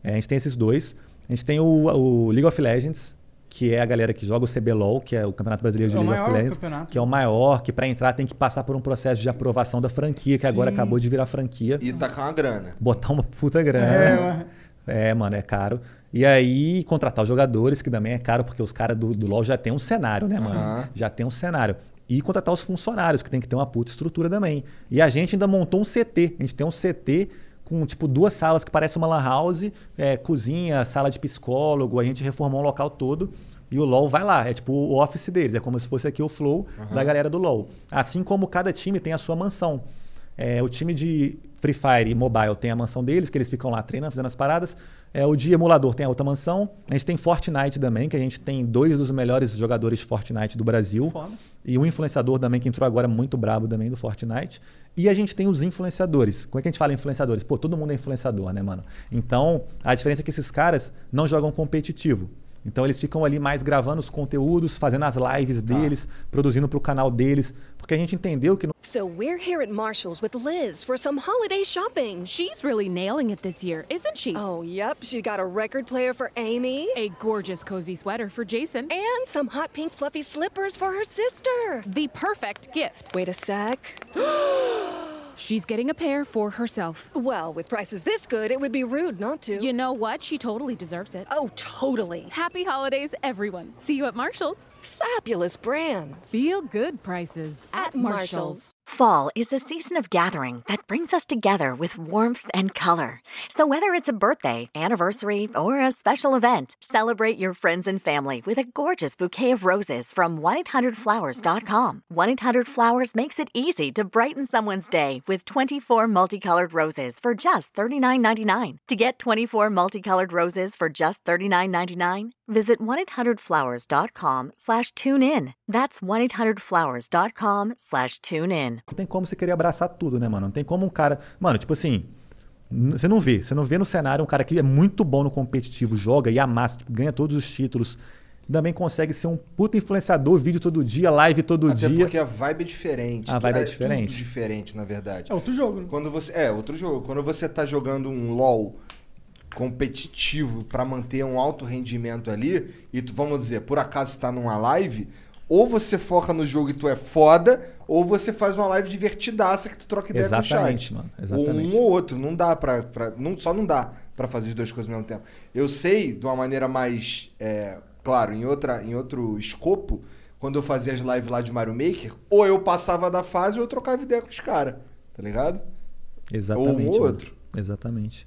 S3: É, a gente tem esses dois. A gente tem o, o League of Legends, que é a galera que joga o CBLOL, que é o Campeonato Brasileiro de
S1: É o
S3: League of
S1: maior
S3: Legends,
S1: campeonato.
S3: que é o maior, que para entrar tem que passar por um processo de aprovação da franquia, que agora
S1: Sim.
S3: acabou de virar franquia.
S2: E tá com uma grana.
S3: Botar uma puta grana.
S1: É,
S3: É, mano, é caro. E aí, contratar os jogadores, que também é caro, porque os caras do, do LoL já tem um cenário, né, mano? Já tem um cenário. E contratar os funcionários, que tem que ter uma puta estrutura também. E a gente ainda montou um CT. A gente tem um CT com tipo duas salas que parece uma lan house, é, cozinha, sala de psicólogo, a gente reformou o local todo. E o LoL vai lá, é tipo o office deles, é como se fosse aqui o flow da galera do LoL. Assim como cada time tem a sua mansão. É, o time de Free Fire e Mobile tem a mansão deles, que eles ficam lá treinando, fazendo as paradas. É, o de emulador tem a outra mansão. A gente tem Fortnite também, que a gente tem dois dos melhores jogadores de Fortnite do Brasil.
S1: Foda.
S3: E um influenciador também que entrou agora muito brabo também do Fortnite. E a gente tem os influenciadores. Como é que a gente fala influenciadores? Pô, todo mundo é influenciador, né, mano? Então, a diferença é que esses caras não jogam competitivo. Então eles ficam ali mais gravando os conteúdos, fazendo as lives deles, produzindo para o canal deles, porque a gente entendeu que no
S8: So we're here at Marshall's with Liz for some holiday shopping.
S9: She's really nailing it this year, isn't she?
S8: Oh, yep. She got a record player for Amy.
S9: A gorgeous cozy sweater for Jason.
S8: And some hot pink fluffy slippers for her sister.
S9: The perfect gift.
S8: Wait a sec.
S9: She's getting a pair for herself.
S8: Well, with prices this good, it would be rude not to.
S9: You know what? She totally deserves it.
S8: Oh, totally.
S9: Happy holidays, everyone. See you at Marshall's.
S8: Fabulous brands.
S9: Feel good prices at,
S8: At Marshall's.
S5: Fall is the season of gathering that brings us together with warmth and color. So, whether it's a birthday, anniversary, or a special event, celebrate your friends and family with a gorgeous bouquet of roses from 1-800-Flowers.com. 1-800-Flowers makes it easy to brighten someone's day with 24 multicolored roses for just $39.99. To get 24 multicolored roses for just $39.99, visit 1-800-Flowers.com slash tune in. That's 1-800-Flowers.com slash tune in.
S3: Não tem como você querer abraçar tudo, né, mano? Não tem como um cara. Mano, tipo assim. Você não vê. Você não vê no cenário um cara que é muito bom no competitivo, joga e amassa, tipo, ganha todos os títulos. Também consegue ser um puta influenciador, vídeo todo dia, live todo
S2: Até
S3: dia.
S2: porque a vibe é diferente.
S3: A vibe é
S2: tudo
S3: diferente.
S2: diferente, na verdade.
S1: É outro jogo. né?
S2: Quando você, é, outro jogo. Quando você tá jogando um LoL competitivo pra manter um alto rendimento ali, e tu, vamos dizer, por acaso está numa live, ou você foca no jogo e tu é foda, ou você faz uma live divertidaça que tu troca ideia com o
S3: Exatamente,
S2: chat.
S3: mano,
S2: Ou
S3: exatamente.
S2: um ou outro, não dá pra. pra não, só não dá pra fazer as duas coisas ao mesmo tempo. Eu sei, de uma maneira mais. é, claro, em, outra, em outro escopo, quando eu fazia as lives lá de Mario Maker, ou eu passava da fase ou eu trocava ideia com os caras. Tá ligado?
S3: Exatamente.
S2: Ou um ou outro.
S3: Exatamente.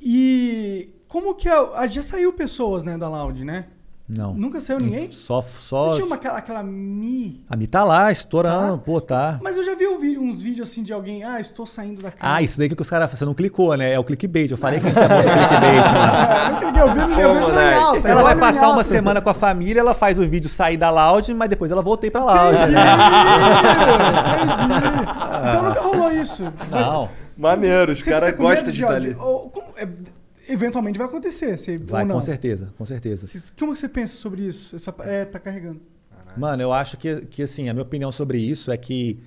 S1: E como que é. ah, Já saiu pessoas, né, da Loud, né?
S3: Não.
S1: Nunca saiu ninguém?
S3: Só. só...
S1: Não tinha uma, aquela, aquela Mi.
S3: A Mi tá lá, estourando, pô, tá.
S1: Mas eu já vi um vídeo- uns vídeos assim de alguém. Ah, estou saindo da casa.
S3: Ah, isso daí que os caras. Você não clicou, né? É o clickbait. Eu falei que a gente ia botar clickbait.
S1: Eu cliquei, eu vi, eu vi, eu vi no em alta,
S3: Ela vai passar uma
S1: alta.
S3: semana com a família, ela faz o vídeo sair da Loud, mas depois ela voltei pra Loud. né?
S1: Então nunca rolou isso.
S3: Não.
S2: Maneiro, os caras gostam de estar
S1: ódio?
S2: ali.
S1: Como- é, eventualmente vai acontecer. Você,
S3: Vai, com certeza, com certeza.
S1: Como que você pensa sobre isso? Essa, é, tá carregando.
S3: Mano, eu acho que, que assim, a minha opinião sobre isso é que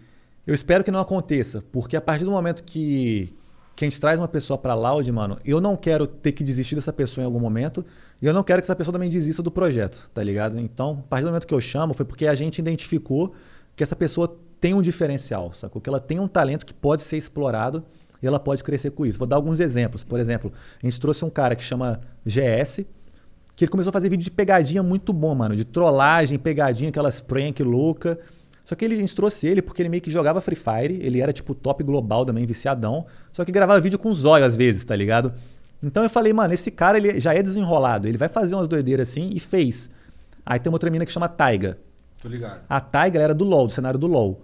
S3: eu espero que não aconteça, porque a partir do momento que, que a gente traz uma pessoa pra Loud, mano, eu não quero ter que desistir dessa pessoa em algum momento e eu não quero que essa pessoa também desista do projeto, tá ligado? Então, a partir do momento que eu chamo, foi porque a gente identificou que essa pessoa tem um diferencial, sacou? Que ela tem um talento que pode ser explorado e ela pode crescer com isso. Vou dar alguns exemplos. Por exemplo, a gente trouxe um cara que chama GS, que ele começou a fazer vídeo de pegadinha muito bom, mano. De trollagem, pegadinha, aquelas prank louca. Só que ele, a gente trouxe ele porque ele meio que jogava Free Fire. Ele era tipo top global também, viciadão. Só que gravava vídeo com zóio às vezes, tá ligado? Então eu falei, mano, esse cara ele já é desenrolado. Ele vai fazer umas doideiras assim e fez. Aí tem uma outra mina que chama Taiga.
S2: Tô ligado.
S3: A Taiga era do LoL, do cenário do LoL.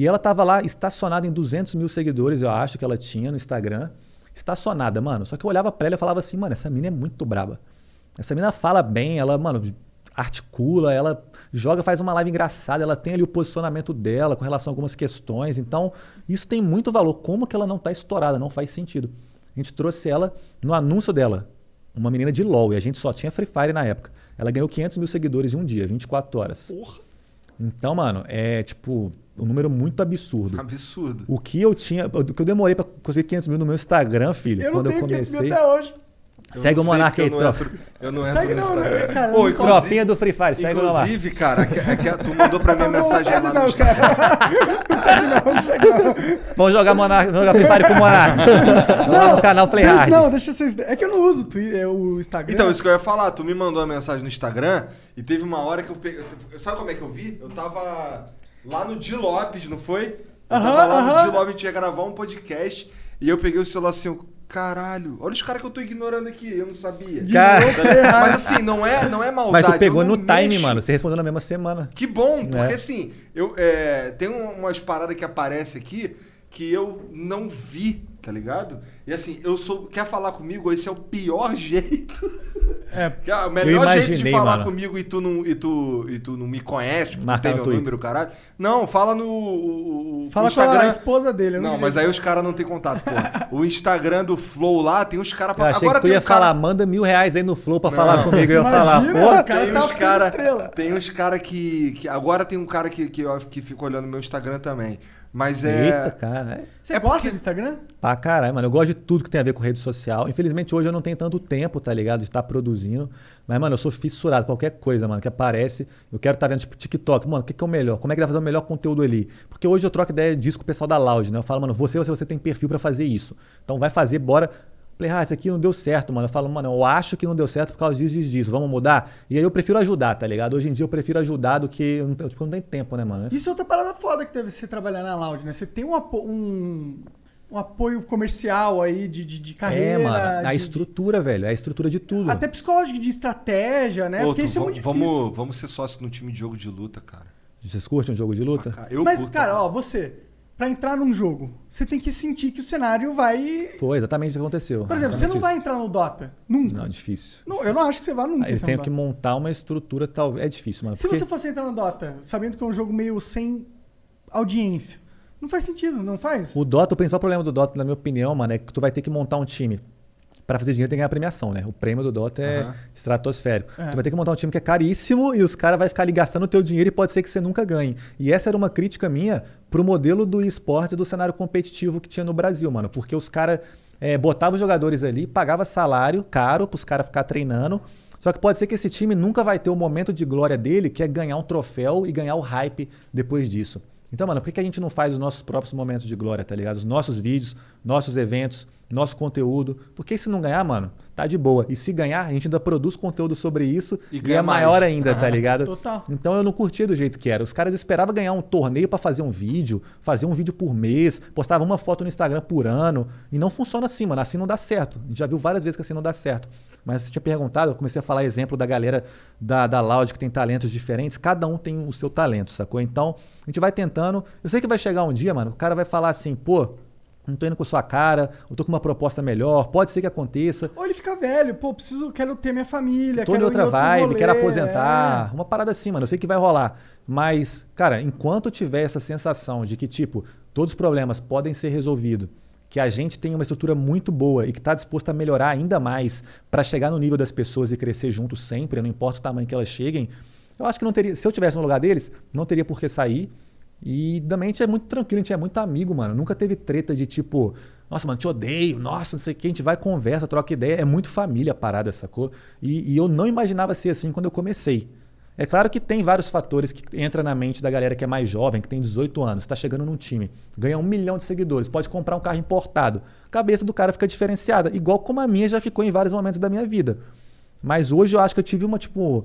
S3: E ela tava lá estacionada em 200 mil seguidores, eu acho que ela tinha no Instagram. Estacionada, mano. Só que eu olhava pra ela e falava assim, mano, essa mina é muito braba. Essa mina fala bem, ela, mano, articula, ela joga, faz uma live engraçada, ela tem ali o posicionamento dela com relação a algumas questões. Então, isso tem muito valor. Como que ela não tá estourada? Não faz sentido. A gente trouxe ela no anúncio dela. Uma menina de LoL, e a gente só tinha Free Fire na época. Ela ganhou 500 mil seguidores em um dia, 24 horas. Então, mano, é tipo um número muito absurdo.
S2: Absurdo.
S3: O que eu tinha, o que eu demorei pra conseguir 500 mil no meu Instagram, filho,
S1: Eu
S3: quando eu
S1: tenho 500
S3: comecei.
S1: mil até hoje.
S3: Segue o
S2: não
S3: Monark aí,
S2: eu não
S3: tropa.
S2: entro- Eu não entro
S1: Segue
S2: no
S1: não,
S2: Instagram.
S1: né, cara? Não
S2: inclusive-
S3: Tropinha do Free Fire, segue lá.
S2: Inclusive, cara, é que, é que tu mandou pra mim a
S1: Não,
S2: mensagem
S1: segue
S2: lá
S1: não,
S2: no Instagram.
S3: Vamos jogar Monark, vamos jogar Free Fire com o Monark. Lá no canal Play
S1: Deixa-
S3: Hard.
S1: Não, deixa vocês. É que eu não uso o Twitter, o Instagram.
S2: Então, isso que eu ia falar, tu me mandou a mensagem no Instagram e teve uma hora que eu peguei. Sabe como é que eu vi? Eu tava. Lá no Di Lopes, não foi? Eu tava lá
S1: aham.
S2: no Di Lopes, a gente ia gravar um podcast. E eu peguei o celular assim, eu, caralho, olha os caras que eu tô ignorando aqui, eu não sabia.
S3: Cara-
S2: Mas assim, não é, não é maldade.
S3: Mas tu pegou no time,
S2: mexo.
S3: mano. Você respondeu na mesma semana.
S2: Que bom, porque
S3: É.
S2: assim, eu, é, tem um- umas paradas que aparecem aqui que eu não vi, tá ligado? E assim, eu sou. Quer falar comigo? Esse é o pior jeito.
S1: É.
S2: Que é o melhor jeito de
S3: imaginei,
S2: falar
S3: mano.
S2: comigo e tu não, e tu, e tu não me conhece, tipo,
S3: Marcar
S2: não tem meu
S3: Twitter.
S2: número, caralho. Não, fala no. o- o-
S1: Fala
S2: o
S1: com a esposa dele. eu
S2: Não, mas aí os caras não têm contato, pô. O Instagram do Flow lá tem uns caras
S3: Eu achei
S2: Agora
S3: que tu
S2: tem
S3: ia
S2: um cara-
S3: falar, manda mil reais aí no Flow pra
S2: Não.
S3: falar comigo. Eu ia falar, pô,
S1: cara.
S2: tem
S1: tá
S2: uns cara,
S1: estrela.
S2: tem uns cara que, que agora tem um cara que que, eu- que fica olhando meu Instagram também. Mas é
S3: Eita, cara. É.
S1: Você gosta de Instagram?
S3: Pra caralho, mano. Eu gosto de tudo que tem a ver com rede social. Infelizmente, hoje eu não tenho tanto tempo, tá ligado? De estar produzindo. Mas, mano, eu sou fissurado. Qualquer coisa, mano, que aparece. Eu quero estar vendo, tipo, TikTok. Mano, o que, que é o melhor? Como é que dá pra fazer o melhor conteúdo ali? Porque hoje eu troco ideia disso com o pessoal da Loud, né? Eu falo, mano, você, você, você tem perfil pra fazer isso. Então vai fazer, bora. Falei, ah, isso aqui não deu certo, mano. Eu falo, mano, eu acho que não deu certo por causa disso, disso, disso. Vamos mudar? E aí eu prefiro ajudar, tá ligado? Hoje em dia eu prefiro ajudar do que. Eu tipo, não tem tempo, né, mano?
S1: Isso é outra parada foda que deve ser trabalhar na Loud, né? Você tem um, apo- um, um apoio comercial aí de, de, de carreira.
S3: é, mano. A
S1: de-
S3: estrutura, velho. É a estrutura de tudo.
S1: Até psicológico de estratégia, né?
S2: Pô,
S1: Porque isso é
S2: vamos,
S1: muito difícil.
S2: vamos, vamos ser sócio no time de jogo de luta, cara.
S3: Vocês curtem um jogo de luta?
S2: Cara, Eu
S1: Mas,
S2: curto,
S1: cara, ó, você, pra entrar num jogo, você tem que sentir que o cenário vai.
S3: Foi exatamente o que aconteceu.
S1: Por exemplo, você não
S3: Exatamente
S1: vai
S3: isso.
S1: entrar no Dota. Nunca.
S3: Não, difícil.
S1: Não, eu não acho que você vá nunca.
S3: Eles
S1: entrar
S3: têm
S1: no
S3: que montar uma estrutura, talvez. É difícil, mano.
S1: Se
S3: porque
S1: você fosse entrar no Dota, sabendo que é um jogo meio sem audiência, não faz sentido, não faz?
S3: O Dota, o principal problema do Dota, na minha opinião, mano, é que tu vai ter que montar um time. Pra fazer dinheiro tem que ganhar premiação, né? O prêmio do Dota é
S2: Aham.
S3: estratosférico.
S1: É.
S3: Tu vai ter que montar um time que é caríssimo e os caras vão ficar ali gastando o teu dinheiro e pode ser que você nunca ganhe. E essa era uma crítica minha pro modelo do esportes e do cenário competitivo que tinha no Brasil, mano. Porque os caras é, botavam os jogadores ali, pagava salário caro pros caras ficar treinando. Só que pode ser que esse time nunca vai ter o momento de glória dele, que é ganhar um troféu e ganhar o hype depois disso. Então, mano, por que que a gente não faz os nossos próprios momentos de glória, tá ligado? Os nossos vídeos, nossos eventos, nosso conteúdo. Porque se não ganhar, mano, tá de boa. E se ganhar, a gente ainda produz conteúdo sobre isso
S2: E
S3: e,
S2: ganha
S3: é maior
S2: mais.
S3: ainda, tá ligado?
S1: Total.
S3: Então eu não curtia do jeito que era. Os caras esperavam ganhar um torneio pra fazer um vídeo, fazer um vídeo por mês, postava uma foto no Instagram por ano. E não funciona assim, mano. Assim não dá certo. A gente já viu várias vezes que assim não dá certo. Mas você tinha perguntado, eu comecei a falar exemplo da galera da, da Loud que tem talentos diferentes. Cada um tem o seu talento, sacou? Então a gente vai tentando. Eu sei que vai chegar um dia, mano, o cara vai falar assim, pô. Não tô indo com sua cara, eu tô com uma proposta melhor, pode ser que aconteça.
S1: Ou ele fica velho, pô, preciso, quero ter minha família,
S3: Tô
S1: quero
S3: em outra vibe,
S1: rolê,
S3: quero aposentar.
S1: é.
S3: Uma parada assim, mano. Eu sei que vai rolar. Mas, cara, enquanto tiver essa sensação de que, tipo, todos os problemas podem ser resolvidos, que a gente tem uma estrutura muito boa e que está disposto a melhorar ainda mais para chegar no nível das pessoas e crescer junto sempre, não importa o tamanho que elas cheguem, eu acho que não teria. Se eu tivesse no lugar deles, não teria por que sair. E também a gente é muito tranquilo, a gente é muito amigo, mano. Nunca teve treta de tipo, nossa, mano, te odeio, nossa, não sei o que, a gente vai, conversa, troca ideia. É muito família a parada, sacou? E, e eu não imaginava ser assim quando eu comecei. É claro que tem vários fatores que entram na mente da galera que é mais jovem, que tem 18 anos, está chegando num time, ganha um milhão de seguidores, pode comprar um carro importado. A cabeça do cara fica diferenciada, igual como a minha já ficou em vários momentos da minha vida. Mas hoje eu acho que eu tive uma, tipo,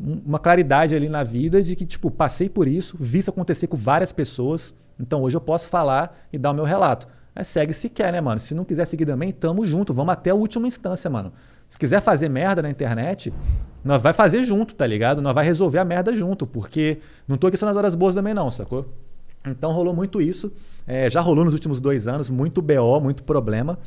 S3: um- uma claridade ali na vida de que, tipo, passei por isso, vi isso acontecer com várias pessoas. Então hoje eu posso falar e dar o meu relato. Mas segue se quer, né, mano? Se não quiser seguir também, tamo junto. Vamos até a última instância, mano. Se quiser fazer merda na internet, nós vai fazer junto, tá ligado? Nós vai resolver a merda junto, porque não tô aqui só nas horas boas também não, sacou? Então rolou muito isso. É, já rolou nos últimos dois anos, muito BO, muito problema.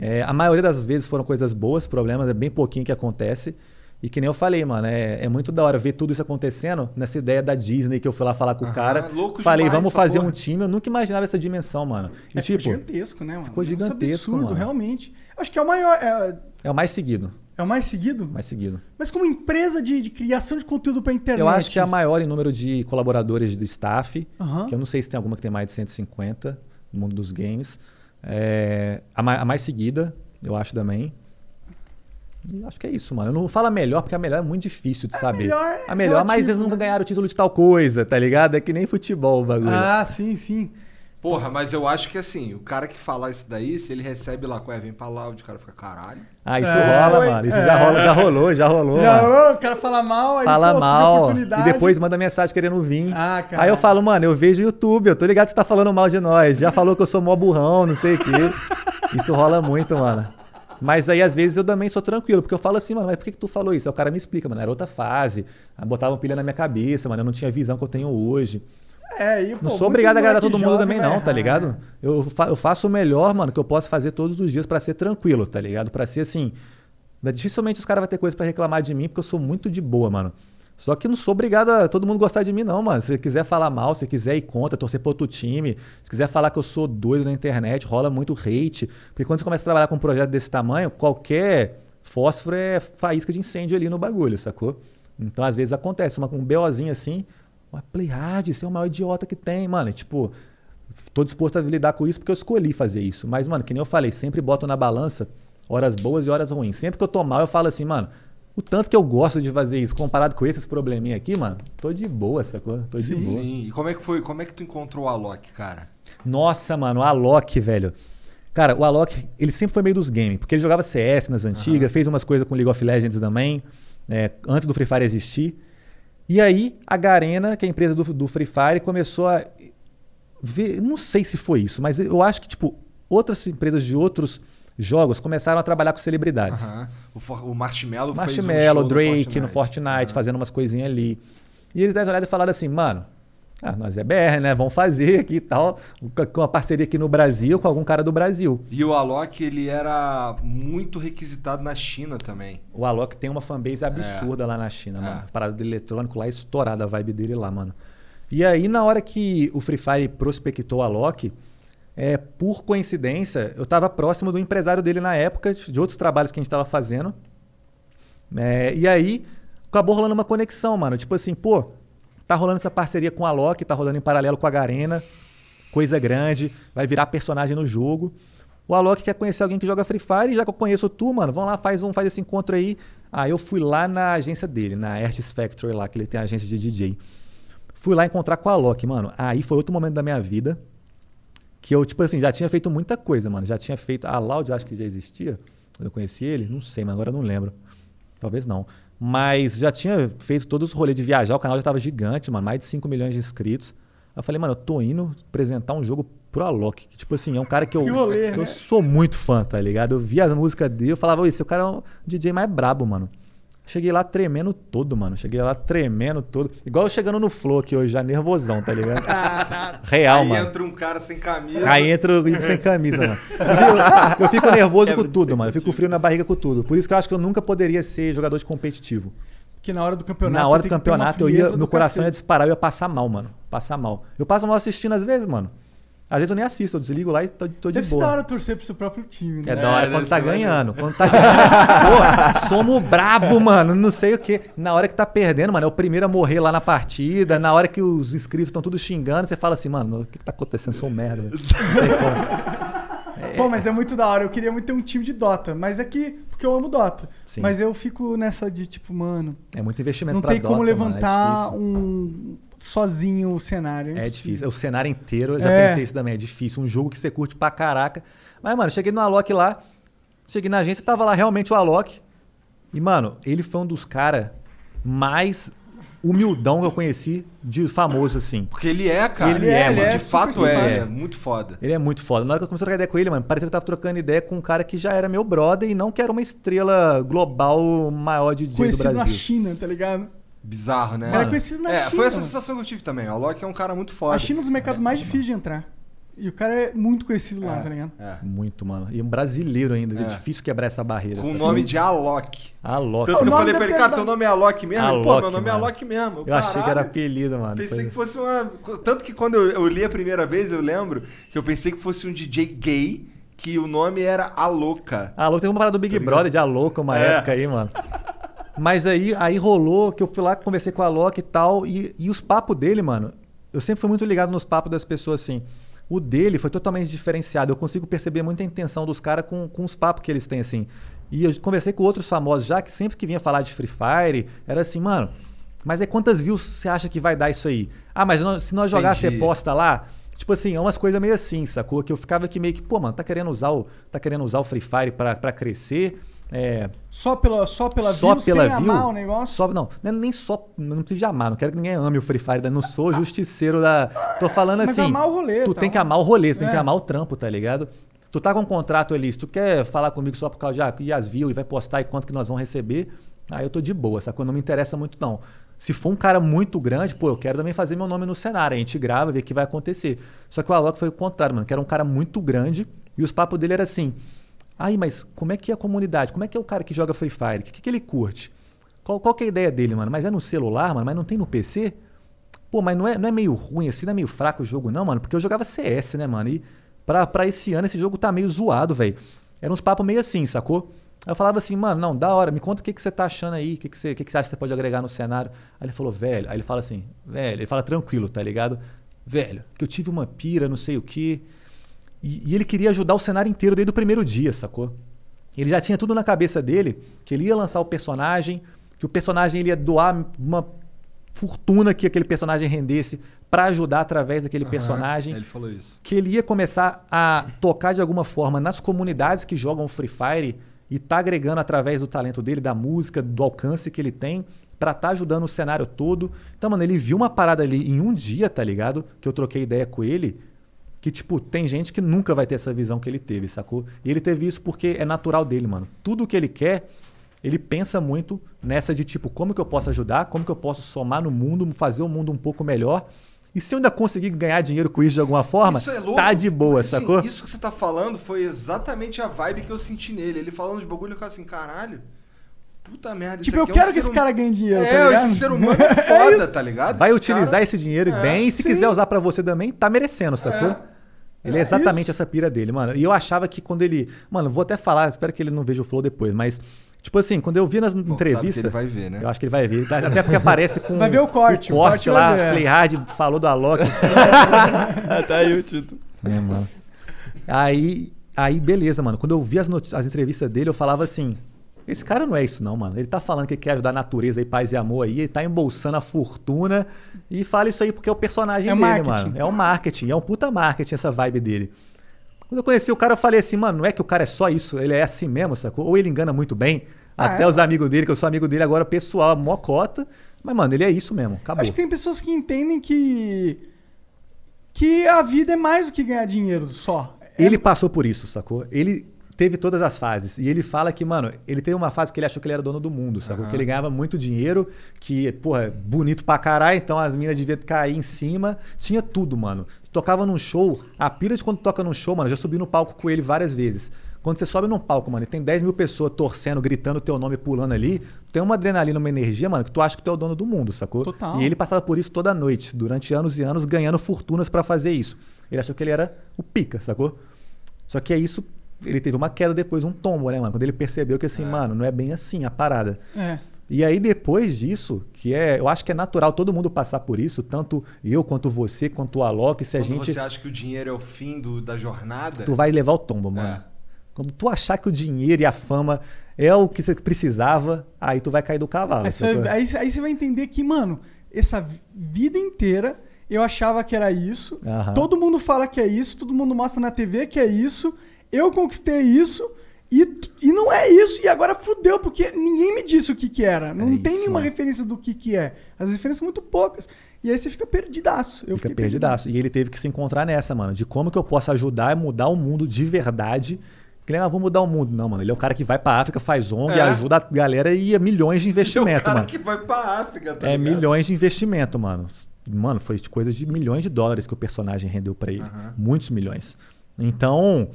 S3: É, a maioria das vezes foram coisas boas, problemas é bem pouquinho que acontece. E que nem eu falei, mano, é, é muito da hora ver tudo isso acontecendo nessa ideia da Disney que eu fui lá falar com o
S2: Aham,
S3: cara.
S2: louco
S3: falei,
S2: demais
S3: vamos fazer
S2: porra.
S3: um time. Eu nunca imaginava essa dimensão, mano. E
S1: É,
S3: tipo,
S1: ficou gigantesco, né, mano?
S3: ficou
S1: Um negócio
S3: gigantesco,
S1: absurdo,
S3: mano.
S1: realmente. Acho que é o maior. É,
S3: é o mais seguido.
S1: é o mais seguido?
S3: Mais seguido.
S1: Mas como empresa de, de criação de conteúdo pra internet.
S3: Eu acho que é a maior em número de colaboradores do staff,
S1: Aham.
S3: que eu não sei se tem alguma que tem mais de 150 no mundo dos games. É, a, ma- a mais seguida, eu acho também. E acho que é isso, mano. Eu não falo a melhor, porque a melhor é muito difícil de saber.
S1: melhor é
S3: a melhor, mas
S1: relativo,
S3: eles nunca
S1: né?
S3: ganharam o título de tal coisa, tá ligado? É que nem futebol o bagulho.
S1: Ah, sim, sim.
S2: Porra, mas eu acho que assim, o cara que fala isso daí, se ele recebe lá, ué, vem pra lá, o cara fica, caralho.
S3: Ah, isso
S1: É,
S3: rola,
S1: foi-
S3: mano. Isso
S1: é.
S3: já, rola, já rolou, já rolou.
S1: Já
S3: mano.
S1: rolou, o cara fala mal, aí
S3: Fala
S1: pô,
S3: mal
S1: oportunidade.
S3: e depois manda mensagem querendo vir.
S1: Ah, cara.
S3: Aí eu falo, mano, eu vejo o YouTube, eu tô ligado que você tá falando mal de nós. Já falou que eu sou mó burrão, não sei o quê. Isso rola muito, mano. Mas aí, às vezes, eu também sou tranquilo, porque eu falo assim, mano, mas por que, que tu falou isso? Aí o cara me explica, mano, era outra fase. Aí botavam pilha na minha cabeça, mano, eu não tinha a visão que eu tenho hoje.
S1: É, e, pô,
S3: Não sou obrigado a agradar todo mundo também, não, tá
S1: errar,
S3: ligado?
S1: né?
S3: Eu, fa- eu faço o melhor, mano, que eu posso fazer todos os dias pra ser tranquilo, tá ligado? Pra ser assim. Dificilmente os caras vão ter coisa pra reclamar de mim, porque eu sou muito de boa, mano. Só que não sou obrigado a todo mundo gostar de mim, não, mano. Se você quiser falar mal, se quiser ir contra, torcer pro outro time, se quiser falar que eu sou doido na internet, rola muito hate. Porque quando você começa a trabalhar com um projeto desse tamanho, qualquer fósforo é faísca de incêndio ali no bagulho, sacou? Então, às vezes acontece, uma, um BOzinho assim, uma play hard, você é o maior idiota que tem, mano. E, tipo, tô disposto a lidar com isso porque eu escolhi fazer isso. Mas, mano, que nem eu falei, sempre boto na balança horas boas e horas ruins. Sempre que eu tô mal, eu falo assim, mano, o tanto que eu gosto de fazer isso, comparado com esses probleminha aqui, mano, tô de boa, sacou? Tô de boa.
S2: Sim. E como é que foi? Como é que tu encontrou o Alok, cara?
S3: Nossa, mano, o Alok, velho. Cara, o Alok, ele sempre foi meio dos games, porque ele jogava CS nas antigas, fez umas coisas com League of Legends também, né, antes do Free Fire existir. E aí, a Garena, que é a empresa do, do Free Fire, começou a ver. Não sei se foi isso, mas eu acho que, tipo, outras empresas de outros jogos começaram a trabalhar com celebridades.
S2: Aham. O, For- o Marshmello fez um
S3: Marshmello, Drake
S2: no
S3: no Fortnite, fazendo umas coisinhas ali. E eles devem olhar e falaram assim, mano, ah, nós é BR, né? Vamos fazer aqui e tal, com uma parceria aqui no Brasil, com algum cara do Brasil.
S2: E o Alok, ele era muito requisitado na China também.
S3: O Alok tem uma fanbase absurda lá na China, mano. Parada do eletrônico lá, estourada a vibe dele lá, mano. E aí, na hora que o Free Fire prospectou o Alok, é, por coincidência, eu tava próximo do empresário dele na época, de outros trabalhos que a gente tava fazendo. É, e aí, acabou rolando uma conexão, mano. Tipo assim, pô, tá rolando essa parceria com a Alok, tá rolando em paralelo com a Garena. Coisa grande, vai virar personagem no jogo. O Alok quer conhecer alguém que joga Free Fire, e já que eu conheço tu, mano, vamos lá, faz, um, faz esse encontro aí. Aí eu fui lá na agência dele, na Artist Factory lá, que ele tem agência de DJ. Fui lá encontrar com a Alok, mano. Aí foi outro momento da minha vida que eu, tipo assim, já tinha feito muita coisa, mano. Já tinha feito. A Loud, acho que já existia. Quando eu conheci ele, não sei, mas agora eu não lembro. Talvez não. Mas já tinha feito todos os rolês de viajar, o canal já tava gigante, mano, mais de 5 milhões de inscritos. Aí eu falei, mano, eu tô indo apresentar um jogo pro Alok, que, tipo assim, é um cara que eu,
S1: Que rolê,
S3: eu
S1: né?
S3: sou muito fã, tá ligado? Eu via as músicas dele, eu falava, "Ô, esse cara é o DJ mais brabo, mano. Cheguei lá tremendo todo, mano. Cheguei lá tremendo todo. Igual eu chegando no Flow aqui hoje, já nervosão, tá ligado? Real,
S2: Aí
S3: mano.
S2: entra um cara sem camisa.
S3: Aí entra o Igor sem camisa, mano. Eu fico, eu fico nervoso com tudo, mano. Eu fico frio na barriga com tudo. Por isso que eu acho que eu nunca poderia ser jogador de competitivo.
S1: Porque na hora do campeonato.
S3: Na hora do
S1: que
S3: campeonato, eu ia, meu coração ia
S1: cacete.
S3: disparar, eu ia passar mal, mano. Passar mal. Eu passo mal assistindo às vezes, mano. Às vezes eu nem assisto, eu desligo lá e tô, tô de
S1: Deve ser da
S3: boa.
S1: hora torcer pro seu próprio time, né?
S3: É da hora
S2: deve
S3: quando tá ganhando. Quando tá ganhando. Pô, somos brabo, mano. Não sei o quê. Na hora que tá perdendo, mano, é o primeiro a morrer lá na partida. Na hora que os inscritos estão tudo xingando, você fala assim, mano, o que, que tá acontecendo? Eu sou um merda. Não como.
S1: Pô, mas é muito da hora. Eu queria muito ter um time de Dota. Mas é que. Porque eu amo Dota.
S3: Sim.
S1: Mas eu fico nessa de tipo, mano.
S3: É muito investimento
S1: Não
S3: pra
S1: tem como
S3: Dota, mano, é
S1: levantar um. Sozinho o cenário.
S3: É difícil. O cenário inteiro, eu já
S1: É.
S3: pensei isso também. É difícil. Um jogo que você curte pra caraca. Mas, mano, cheguei no Alok lá. Cheguei na agência, tava lá realmente o Alok. E, mano, ele foi um dos caras mais humildão que eu conheci de famoso, assim.
S2: Porque ele é, cara.
S3: Ele é,
S2: mano.
S3: ele é
S2: De
S1: super
S2: fato é, ele é muito foda.
S3: Ele é muito foda. Na hora que eu comecei a trocar ideia com ele, mano, parecia que eu tava trocando ideia com um cara que já era meu brother e não que era uma estrela global maior de do
S1: Conhecido
S3: Brasil.
S1: na China, tá ligado?
S2: Bizarro, né?
S1: Era conhecido na
S2: é,
S1: China.
S2: foi essa sensação que eu tive também. O Alok é um cara muito foda.
S1: A China é um dos mercados mais difíceis de entrar. E o cara é muito conhecido lá, tá ligado?
S2: É.
S3: Muito, mano. E um brasileiro ainda. É,
S2: É.
S3: difícil quebrar essa barreira.
S2: Com o nome de Alok.
S3: Alok.
S2: Tanto que
S1: O
S2: eu
S1: nome
S2: falei pra ele, cara,
S1: dado-
S2: teu nome é Alok mesmo? Ele, Pô,
S3: Alok,
S2: meu nome é
S3: mano.
S2: Alok mesmo.
S3: Eu achei que era apelido, mano.
S2: Pensei
S3: Foi-
S2: que fosse uma. Tanto que quando eu, eu li a primeira vez, eu lembro que eu pensei que fosse um DJ gay, que o nome era Aloca.
S3: A Louca tem uma parada do Big Brother de Aloca uma
S2: É.
S3: época aí, mano. Mas aí, aí rolou que eu fui lá, conversei com a Loki e tal, e, e os papos dele, mano, eu sempre fui muito ligado nos papos das pessoas, assim. O dele foi totalmente diferenciado. Eu consigo perceber muita intenção dos caras com, com os papos que eles têm, assim. E eu conversei com outros famosos já, que sempre que vinha falar de Free Fire, era assim, mano, mas aí quantas views você acha que vai dar isso aí? Ah, mas nós- se nós jogar, você posta lá? Tipo assim, é umas coisas meio assim, sacou? Que eu ficava aqui meio que, pô, mano, tá querendo usar o, tá querendo usar o Free Fire pra, pra crescer. É,
S1: Só pela, só pela
S3: só
S1: view,
S3: pela
S1: sem
S3: view,
S1: amar o negócio?
S3: Só, não, é nem só. Não precisa de amar, não quero que ninguém ame o Free Fire, né? não sou justiceiro da. Tô falando
S1: Mas
S3: assim.
S1: amar o rolê,
S3: Tu
S1: tá?
S3: tem que amar o rolê, tu tem
S1: É.
S3: que amar o trampo, tá ligado? Tu tá com um contrato ali, se tu quer falar comigo só por causa de ah, e as views e vai postar e quanto que nós vamos receber, aí eu tô de boa, sacou? Não me interessa muito, não. Se for um cara muito grande, pô, eu quero também fazer meu nome no cenário. A gente grava, vê o que vai acontecer. Só que o Alok foi o contrário, mano, que era um cara muito grande e os papos dele era assim. Aí, mas como é que é a comunidade? Como é que é o cara que joga Free Fire? O que, que ele curte? Qual, qual que é a ideia dele, mano? Mas é no celular, mano? Mas não tem no PC? Pô, mas não é, não é meio ruim assim, não é meio fraco o jogo, não, mano? Porque eu jogava CS, né, mano? E pra, pra esse ano esse jogo tá meio zoado, velho. Era uns papos meio assim, sacou? Aí eu falava assim, mano, não, da hora, me conta o que, que você tá achando aí, o que, que, você, que, que você acha que você pode agregar no cenário. Aí ele falou, velho, aí ele fala assim, velho, ele fala tranquilo, tá ligado? Velho, que eu tive uma pira, não sei o quê. E, e ele queria ajudar o cenário inteiro desde o primeiro dia, sacou? Ele já tinha tudo na cabeça dele, que ele ia lançar o personagem, que o personagem ele ia doar uma fortuna que aquele personagem rendesse pra ajudar através daquele
S2: Aham,
S3: personagem.
S2: Ele falou isso.
S3: Que ele ia começar a tocar de alguma forma nas comunidades que jogam Free Fire e tá agregando através do talento dele, da música, do alcance que ele tem, pra tá ajudando o cenário todo. Então, mano, ele viu uma parada ali em um dia, tá ligado? Que eu troquei ideia com ele. Que, tipo, tem gente que nunca vai ter essa visão que ele teve, sacou? E ele teve isso porque é natural dele, mano. Tudo que ele quer, ele pensa muito nessa de, tipo, como que eu posso ajudar, como que eu posso somar no mundo, fazer o mundo um pouco melhor. E se eu ainda conseguir ganhar dinheiro com isso de alguma forma,
S2: Isso é louco,
S3: tá de boa,
S2: porque, assim,
S3: sacou?
S2: isso que você tá falando foi exatamente a vibe que eu senti nele. Ele falando de bagulho, eu ficava assim, caralho. Puta merda,
S1: Tipo, eu
S2: é um
S1: quero que
S2: ser
S1: esse
S2: hum-
S1: cara ganhe dinheiro,
S2: É,
S1: tá ligado?
S2: esse ser humano é
S1: É
S2: foda, tá ligado?
S3: Vai
S2: Esse
S3: utilizar
S2: cara-
S3: esse dinheiro
S2: É,
S3: bem e se
S2: sim.
S3: quiser usar pra você também, tá merecendo, sacou? Ele é,
S2: É
S3: exatamente
S2: isso.
S3: essa pira dele, mano. E eu achava que quando ele. Mano, vou até falar, espero que ele não veja o flow depois, mas. Tipo assim, quando eu vi nas
S2: sabe que
S3: entrevistas.
S2: ele vai ver, né?
S3: Eu acho que ele vai ver. Até porque aparece com.
S1: Vai ver o corte,
S3: O
S1: o
S3: corte
S1: corte vai
S3: lá,
S1: é.
S3: Playhard falou do Alok.
S2: tá aí o título.
S3: É, mano. Aí, aí, beleza, mano. Quando eu vi as, as entrevistas dele, eu falava assim: esse cara não é isso, não, mano. Ele tá falando que quer ajudar a natureza e paz e amor aí, ele tá embolsando a fortuna e fala isso aí porque é o personagem
S1: É
S3: dele,
S1: marketing.
S3: mano. É um marketing, é um puta marketing essa vibe dele. Quando eu conheci o cara, eu falei assim, mano, não é que o cara é só isso, ele é assim mesmo, sacou? Ou ele engana muito bem.
S1: Ah,
S3: Até
S1: é?
S3: os amigos dele, que eu sou amigo dele agora, pessoal, mocota. Mas, mano, ele é isso mesmo, acabou.
S1: Acho que tem pessoas que entendem que. que a vida é mais do que ganhar dinheiro só.
S3: Ele passou por isso, sacou? Ele teve todas as fases. E ele fala que, mano, ele teve uma fase que ele achou que ele era dono do mundo, sacou? Que ele ganhava muito dinheiro, que, porra, bonito pra caralho, então as minas deviam cair em cima. Tinha tudo, mano. Tocava num show, a pira de quando toca num show, mano, eu já subi no palco com ele várias vezes. Quando você sobe num palco, mano, e tem 10 mil pessoas torcendo, gritando teu nome, pulando ali, tem uma adrenalina, uma energia, mano, que tu acha que tu é o dono do mundo, sacou?
S1: Total.
S3: E ele passava por isso toda noite, durante anos e anos, ganhando fortunas pra fazer isso. Ele achou que ele era o pica, sacou? Só que é isso, ele teve uma queda depois, um tombo, né, mano? Quando ele percebeu que assim, mano, não é bem assim a parada.
S1: É.
S3: E aí depois disso, que é, eu acho que é natural todo mundo passar por isso, tanto eu quanto você, quanto o Alok, se a
S2: Quando
S3: gente
S2: você acha que o dinheiro é o fim do- da jornada,
S3: tu vai levar o tombo, mano. Quando tu achar que o dinheiro e a fama é o que você precisava, aí tu vai cair do cavalo.
S1: Aí você, vai, aí, aí você vai entender que, mano, essa vi- vida inteira eu achava que era isso. Todo mundo fala que é isso, todo mundo mostra na TV que é isso. Eu conquistei isso e, e não é isso. E agora fudeu, porque ninguém me disse o que, que era. Não
S3: É
S1: tem
S3: isso,
S1: nenhuma
S3: mano.
S1: referência do que, que é. As referências são muito poucas. E aí você fica perdidaço. Eu
S3: Fica perdidaço. E ele teve que se encontrar nessa, mano, de como que eu posso ajudar a mudar o mundo de verdade. Que ele, ah, vou mudar o mundo. Não, mano. Ele é o cara que vai pra África, faz ONG,
S2: É.
S3: ajuda a galera e é milhões de
S2: é o
S3: investimento,
S2: cara
S3: mano.
S2: que vai pra África, tá
S3: É
S2: ligado?
S3: milhões de investimento, mano. Mano, foi de coisa de milhões de dólares que o personagem rendeu pra ele. Muitos milhões. Então,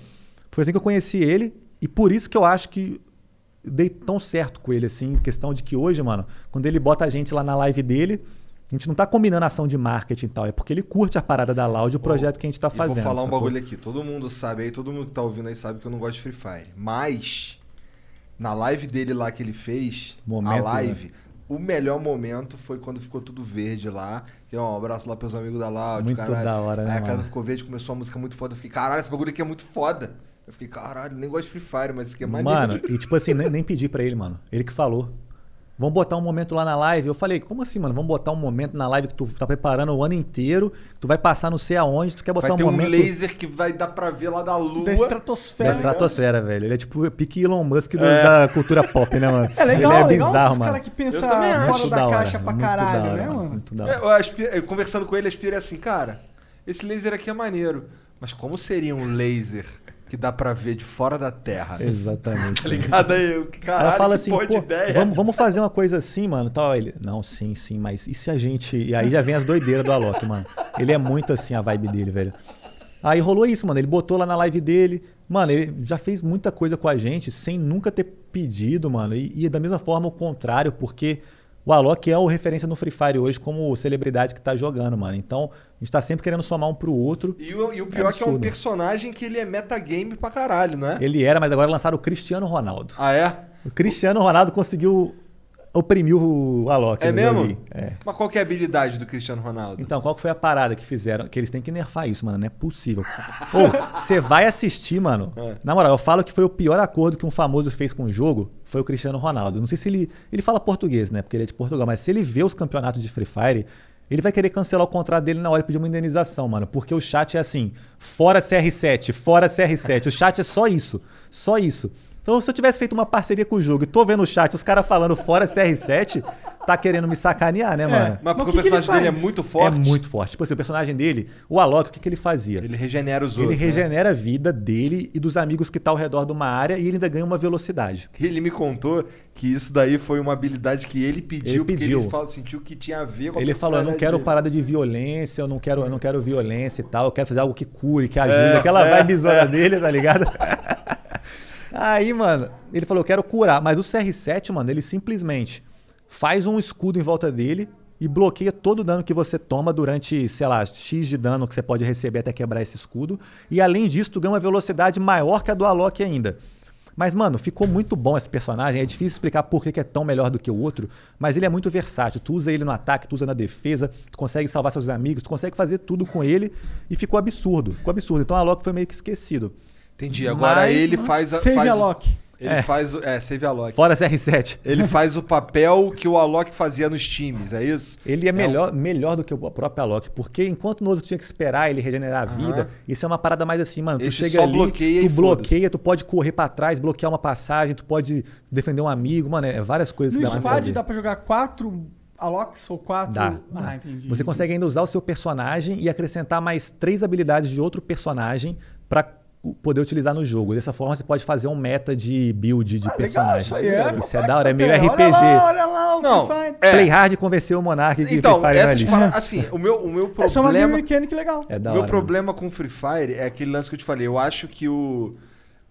S3: foi assim que eu conheci ele. E por isso que eu acho que dei tão certo com ele, assim, questão de que hoje, mano, quando ele bota a gente lá na live dele, a gente não tá combinando ação de marketing e tal, é porque ele curte a parada da Loud, o projeto que a gente tá
S2: E
S3: fazendo.
S2: vou falar um bagulho aqui. Todo mundo sabe aí, todo mundo que tá ouvindo aí sabe que eu não gosto de Free Fire. Mas, na live dele lá que ele fez,
S3: Momento,
S2: a live, o melhor momento foi quando ficou tudo verde lá. Que, ó, um abraço lá pros amigos da Loud,
S3: Muito
S2: caralho.
S3: da hora, né,
S2: Aí a casa
S3: mano?
S2: ficou verde, começou uma música muito foda. Eu fiquei, caralho, esse bagulho aqui é muito foda. Eu fiquei, caralho, nem gosto de Free Fire, mas isso aqui é maneiro.
S3: Mano, e tipo assim, nem, nem pedi pra ele, mano. Ele que falou. Vamos botar um momento lá na live. Eu falei, como assim, mano? Vamos botar um momento na live que tu tá preparando o ano inteiro, que tu vai passar não sei aonde, tu quer botar
S2: Vai
S3: um
S2: ter
S3: momento.
S2: um laser que vai dar pra ver lá da lua.
S1: Da estratosfera.
S3: Da estratosfera, velho. Ele é tipo o pique Elon Musk do-
S2: É.
S3: da cultura pop, né, mano?
S1: É legal,
S3: Ele é
S1: legal
S3: bizarro,
S1: esses
S3: mano.
S1: caras que
S2: também
S1: fora da
S3: da hora,
S1: caixa pra
S3: muito
S1: caralho,
S3: da hora,
S1: né,
S3: mano? Muito da
S2: É,
S3: hora.
S2: eu aspi- eu conversando com ele, eu aspirei assim, cara, esse laser aqui é maneiro. Mas como seria um laser que dá pra ver de fora da Terra?
S3: Exatamente.
S2: Tá ligado aí? Caralho,
S3: Ela fala assim, vamos, vamos fazer uma coisa assim, mano. Tal, ele, não, sim, sim, mas e se a gente. E aí já vem as doideiras do Alok, mano. Ele é muito assim a vibe dele, velho. Aí rolou isso, mano. Ele botou lá na live dele. Mano, ele já fez muita coisa com a gente sem nunca ter pedido, mano. E, e da mesma forma o contrário, porque o Alok é o referência no Free Fire hoje como celebridade que tá jogando, mano. Então, a gente tá sempre querendo somar um pro outro.
S2: E o, e o pior é que é um personagem que ele é metagame pra caralho, não é?
S3: Ele era, mas agora lançaram o Cristiano Ronaldo.
S2: Ah, é?
S3: O Cristiano Ronaldo conseguiu oprimir o Alok.
S2: É mesmo?
S3: É.
S2: Mas qual que é a habilidade do Cristiano Ronaldo?
S3: Então, qual que foi a parada que fizeram? Que eles têm que nerfar isso, mano. Não é possível. Você vai assistir, mano.
S2: É.
S3: Na moral, eu falo que foi o pior acordo que um famoso fez com o jogo. Foi o Cristiano Ronaldo. Não sei se ele. Ele fala português, né? Porque ele é de Portugal. Mas se ele vê os campeonatos de Free Fire, ele vai querer cancelar o contrato dele na hora e pedir uma indenização, mano. Porque o chat é assim: fora CR7, fora CR7. O chat é só isso. Só isso. Então, se eu tivesse feito uma parceria com o jogo e tô vendo o chat, os caras falando fora CR7, tá querendo me sacanear, né, mano?
S2: Mas porque
S1: o que
S2: o
S1: que ele
S2: personagem dele é
S1: faz?
S2: muito forte.
S3: É muito forte. Tipo assim, o personagem dele, o Alok, o que, que ele fazia?
S2: Ele regenera os
S3: Ele
S2: outros. né?
S3: regenera a vida dele e dos amigos que tá ao redor de uma área e ele ainda ganha uma velocidade.
S2: Ele me contou que isso daí foi uma habilidade que ele pediu,
S3: Ele
S2: porque
S3: pediu.
S2: ele fala- sentiu que tinha a ver com a
S3: Ele falou, eu não
S2: personalidade
S3: quero
S2: dele.
S3: parada de violência, eu não quero, eu não quero violência e tal, eu quero fazer algo que cure, que ajude,
S2: É,
S3: aquela
S2: é,
S3: vibezona
S2: é.
S3: dele, tá ligado? Aí, mano, ele falou, eu quero curar, mas o CR7, mano, ele simplesmente faz um escudo em volta dele e bloqueia todo o dano que você toma durante, sei lá, X de dano que você pode receber até quebrar esse escudo. E além disso, tu ganha uma velocidade maior que a do Alok ainda. Mas, mano, ficou muito bom esse personagem. É difícil explicar por que que é tão melhor do que o outro, mas ele é muito versátil. Tu usa ele no ataque, tu usa na defesa, tu consegue salvar seus amigos, tu consegue fazer tudo com ele e ficou absurdo. Ficou absurdo. Então a Alok foi meio que esquecido.
S2: Entendi. Agora
S3: Mas,
S2: ele
S3: mano,
S2: faz a.
S1: Save
S2: faz,
S1: a Loki.
S2: Ele
S3: É.
S2: faz o. É, save a Loki.
S3: Fora CR7.
S2: Ele faz o papel que o Alok fazia nos times, é isso?
S3: Ele é
S2: um-
S3: melhor, melhor do que o próprio Alok, porque enquanto no outro tinha que esperar ele regenerar a vida, isso é uma parada mais assim, mano. Tu
S2: Esse
S3: chega
S2: só
S3: ali,
S2: bloqueia
S3: tu
S2: e
S3: bloqueia, tu pode correr pra trás, bloquear uma passagem, tu pode defender um amigo, mano, é várias coisas
S1: No
S3: que dá pra
S1: squad
S3: fazer.
S1: dá pra jogar quatro Alox ou quatro.
S3: Dá.
S1: Ah,
S3: dá.
S1: entendi.
S3: Você consegue ainda usar o seu personagem e acrescentar mais três habilidades de outro personagem pra poder utilizar no jogo. Dessa forma você pode fazer um meta de build de
S1: Ah, legal,
S3: personagem.
S1: isso aí é
S3: isso é da hora, é meio. RPG.
S1: Olha lá, olha lá o
S2: Não,
S1: Free Fire.
S2: é.
S3: Play hard convenceu o Monark que
S2: Então,
S3: Free Fire é
S2: essas
S3: lixo.
S2: paradas. Assim, o meu, o meu
S1: Essa é uma
S2: problema.
S1: mechanic legal.
S3: É da
S2: O meu
S3: hora,
S2: problema com o Free Fire é aquele lance que eu te falei. Eu acho que o.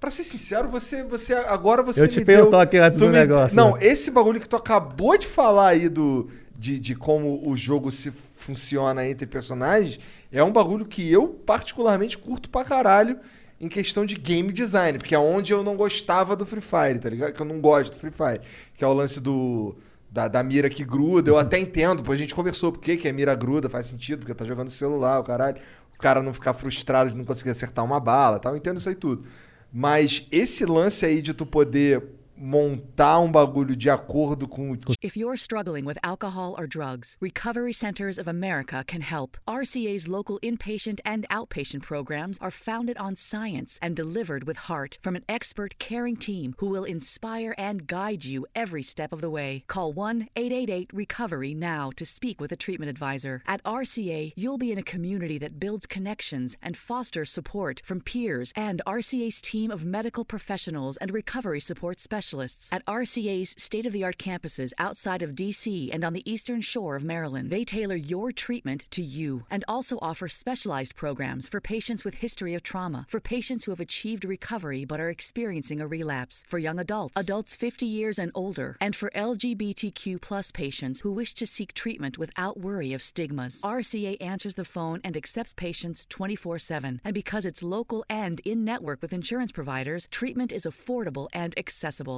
S2: Pra ser sincero, você, você agora você
S3: Eu te dei
S2: deu-
S3: toque antes do
S2: me-
S3: negócio,
S2: Não,
S3: né?
S2: esse bagulho que tu acabou de falar aí do de, de como o jogo se funciona entre personagens é um bagulho que eu particularmente curto pra caralho em questão de game design, porque é onde eu não gostava do Free Fire, tá ligado? Que eu não gosto do Free Fire, que é o lance do da, da mira que gruda, eu até entendo, depois a gente conversou por que que a mira gruda, faz sentido, porque tá jogando celular, o caralho. O cara não ficar frustrado de não conseguir acertar uma bala, tal, eu entendo isso aí tudo. Mas esse lance aí de tu poder montar um bagulho de acordo com o
S12: If you're struggling with alcohol or drugs, Recovery Centers of America can help. RCA's local inpatient and outpatient programs are founded on science and delivered with heart from an expert caring team who will inspire and guide you every step of the way. Call 1 888 Recovery now to speak with a treatment advisor. At RCA, you'll be in a community that builds connections and fosters support from peers and RCA's team of medical professionals and recovery support specialists. At RCA's state of the art campuses outside of DC and on the eastern shore of Maryland, they tailor your treatment to you and also offer specialized programs for patients with history of trauma, for patients who have achieved recovery but are experiencing a relapse, for young adults, adults 50 years and older, and for LGBTQ plus patients who wish to seek treatment without worry of stigmas. RCA answers the phone and accepts patients 24 7. And because it's local and in network with insurance providers, treatment is affordable and accessible.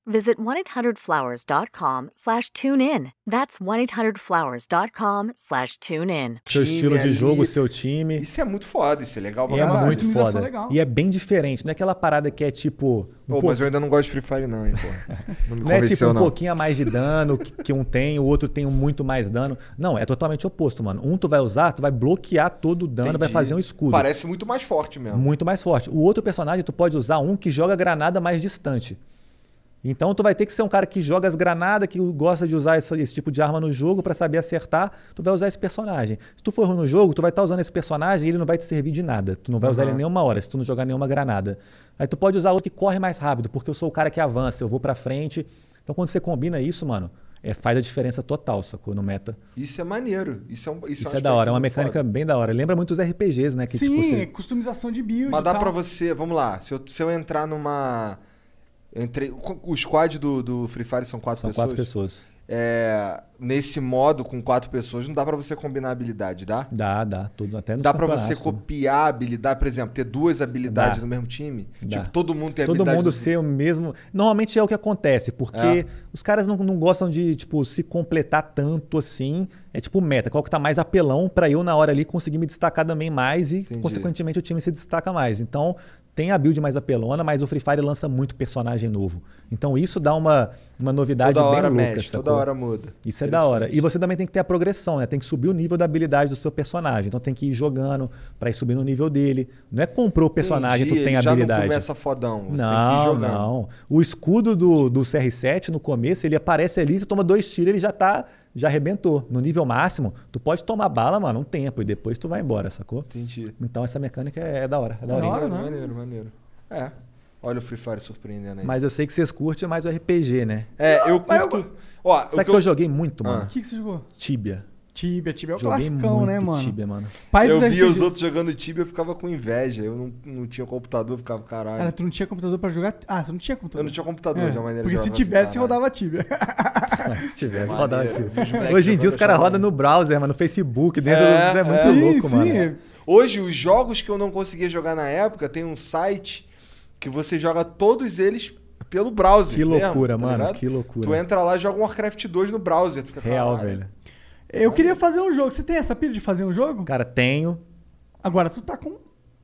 S5: visit 1-800-Flowers.com slash tune in. That's 1-800-Flowers.com slash tune in.
S3: Seu estilo de
S2: ali.
S3: jogo, seu time.
S2: Isso é muito foda, isso é legal pra
S3: é
S2: caralho.
S3: muito
S1: Customização
S3: foda.
S1: legal.
S3: E é bem diferente. Não é aquela parada que é tipo. um
S2: Pô,
S3: po-
S2: mas eu ainda não gosto de Free Fire não, hein, pô. Não me
S3: Não é tipo
S2: convenceu,
S3: um
S2: não.
S3: pouquinho a mais de dano que, que um tem, o outro tem muito mais dano. Não, é totalmente oposto, mano. Um tu vai usar, tu vai bloquear todo o dano, vai
S2: Entendi.
S3: fazer um escudo.
S2: Parece muito mais forte mesmo.
S3: Muito mais forte. O outro personagem, tu pode usar um que joga granada mais distante. Então tu vai ter que ser um cara que joga as granadas, que gosta de usar essa- esse tipo de arma no jogo pra saber acertar, tu vai usar esse personagem. Se tu for ruim no jogo, tu vai estar usando esse personagem e ele não vai te servir de nada. Tu não vai usar ele nenhuma hora se tu não jogar nenhuma granada. Aí tu pode usar outro que corre mais rápido, porque eu sou o cara que avança, eu vou pra frente. Então quando você combina isso, mano, é, faz a diferença total, sacou? No meta.
S2: Isso é maneiro. Isso é, um, isso
S3: Isso, é da
S2: aspecto
S3: hora, é uma mecânica
S2: foda.
S3: bem da hora. Lembra muito os RPGs, né? Que,
S1: Sim,
S3: tipo, você-
S1: customização de build.
S2: Mas
S1: e
S2: dá
S1: tal.
S2: pra você, vamos lá, se eu, se eu entrar numa. Eu entrei, o squad do, do Free Fire são quatro
S3: São
S2: pessoas.
S3: quatro pessoas.
S2: É, nesse modo, com quatro pessoas, não dá pra você combinar habilidade, dá?
S3: Dá, dá. Tudo, até
S2: Dá pra você
S3: tudo.
S2: copiar a habilidade, por exemplo, ter duas habilidades
S3: Dá.
S2: no mesmo time?
S3: Dá.
S2: Tipo, todo mundo tem
S3: Todo
S2: habilidade
S3: mundo
S2: do-
S3: ser o mesmo. Normalmente é o que acontece, porque
S2: É.
S3: os caras não, não gostam de, tipo, se completar tanto assim. É tipo meta, qual que tá mais apelão pra eu na hora ali conseguir me destacar também mais e,
S2: Entendi.
S3: consequentemente, o time se destaca mais. Então, tem a build mais apelona, mas o Free Fire lança muito personagem novo. Então, isso dá uma, uma novidade
S2: Toda
S3: bem
S2: hora
S3: louca,
S2: mexe,
S3: sacou?
S2: toda hora muda.
S3: Isso é da hora. E você também tem que ter a progressão, né? Tem que subir o nível da habilidade do seu personagem. Então tem que ir jogando pra ir subindo o nível dele. Não é comprou o personagem
S2: Entendi,
S3: tu tem
S2: ele já
S3: habilidade.
S2: não começa fodão, você tem que ir
S3: não,
S2: jogando.
S3: não. O escudo do, do CR7 no começo, ele aparece ali, você toma dois tiros, ele já tá já arrebentou. No nível máximo, tu pode tomar bala, mano, um tempo e depois tu vai embora, sacou?
S2: Entendi.
S3: Então essa mecânica é, é da hora, é da hora.
S1: hora,
S2: Maneiro,
S1: né?
S2: maneiro, maneiro. É. Olha o Free Fire surpreendendo aí.
S3: Mas eu sei que vocês curtem mais o RPG, né?
S2: é, eu curto. Ó,
S3: Sabe
S2: o
S3: que
S2: que
S3: eu...
S2: eu,
S3: joguei muito,
S2: Ah.
S3: mano?
S1: O que, que você jogou?
S3: Tibia.
S1: Tibia, Tibia é o
S3: Joguei
S1: classicão,
S3: muito
S1: né, mano?
S3: Tibia, mano.
S1: Pai
S2: eu via os outros jogando Tibia, eu ficava com inveja. Eu não, não tinha computador, eu ficava caralho.
S1: Cara, tu não tinha computador pra jogar? Ah, você não tinha computador.
S2: eu não tinha computador,
S1: É,
S2: de uma maneira
S1: Porque se
S2: assim,
S1: tivesse,
S2: caralho.
S1: rodava Tibia.
S3: Se tivesse,
S2: Maneiro.
S3: rodava
S2: moleques
S3: Hoje em dia os caras rodam no browser, mano, no Facebook, dentro
S2: É,
S3: do... É muito
S2: é.
S3: louco,
S1: sim,
S3: mano.
S1: sim.
S2: Hoje, os jogos que eu não conseguia jogar na época, tem um site que você joga todos eles pelo browser.
S3: Que
S2: mesmo,
S3: loucura,
S2: tá
S3: mano,
S2: ligado?
S3: que loucura.
S2: Tu entra lá e joga um Warcraft 2 no browser.
S3: Real,
S2: caralho.
S3: velho.
S1: Eu queria fazer um jogo. Você tem essa pilha de fazer um jogo?
S3: Cara, tenho.
S1: Agora tu tá com.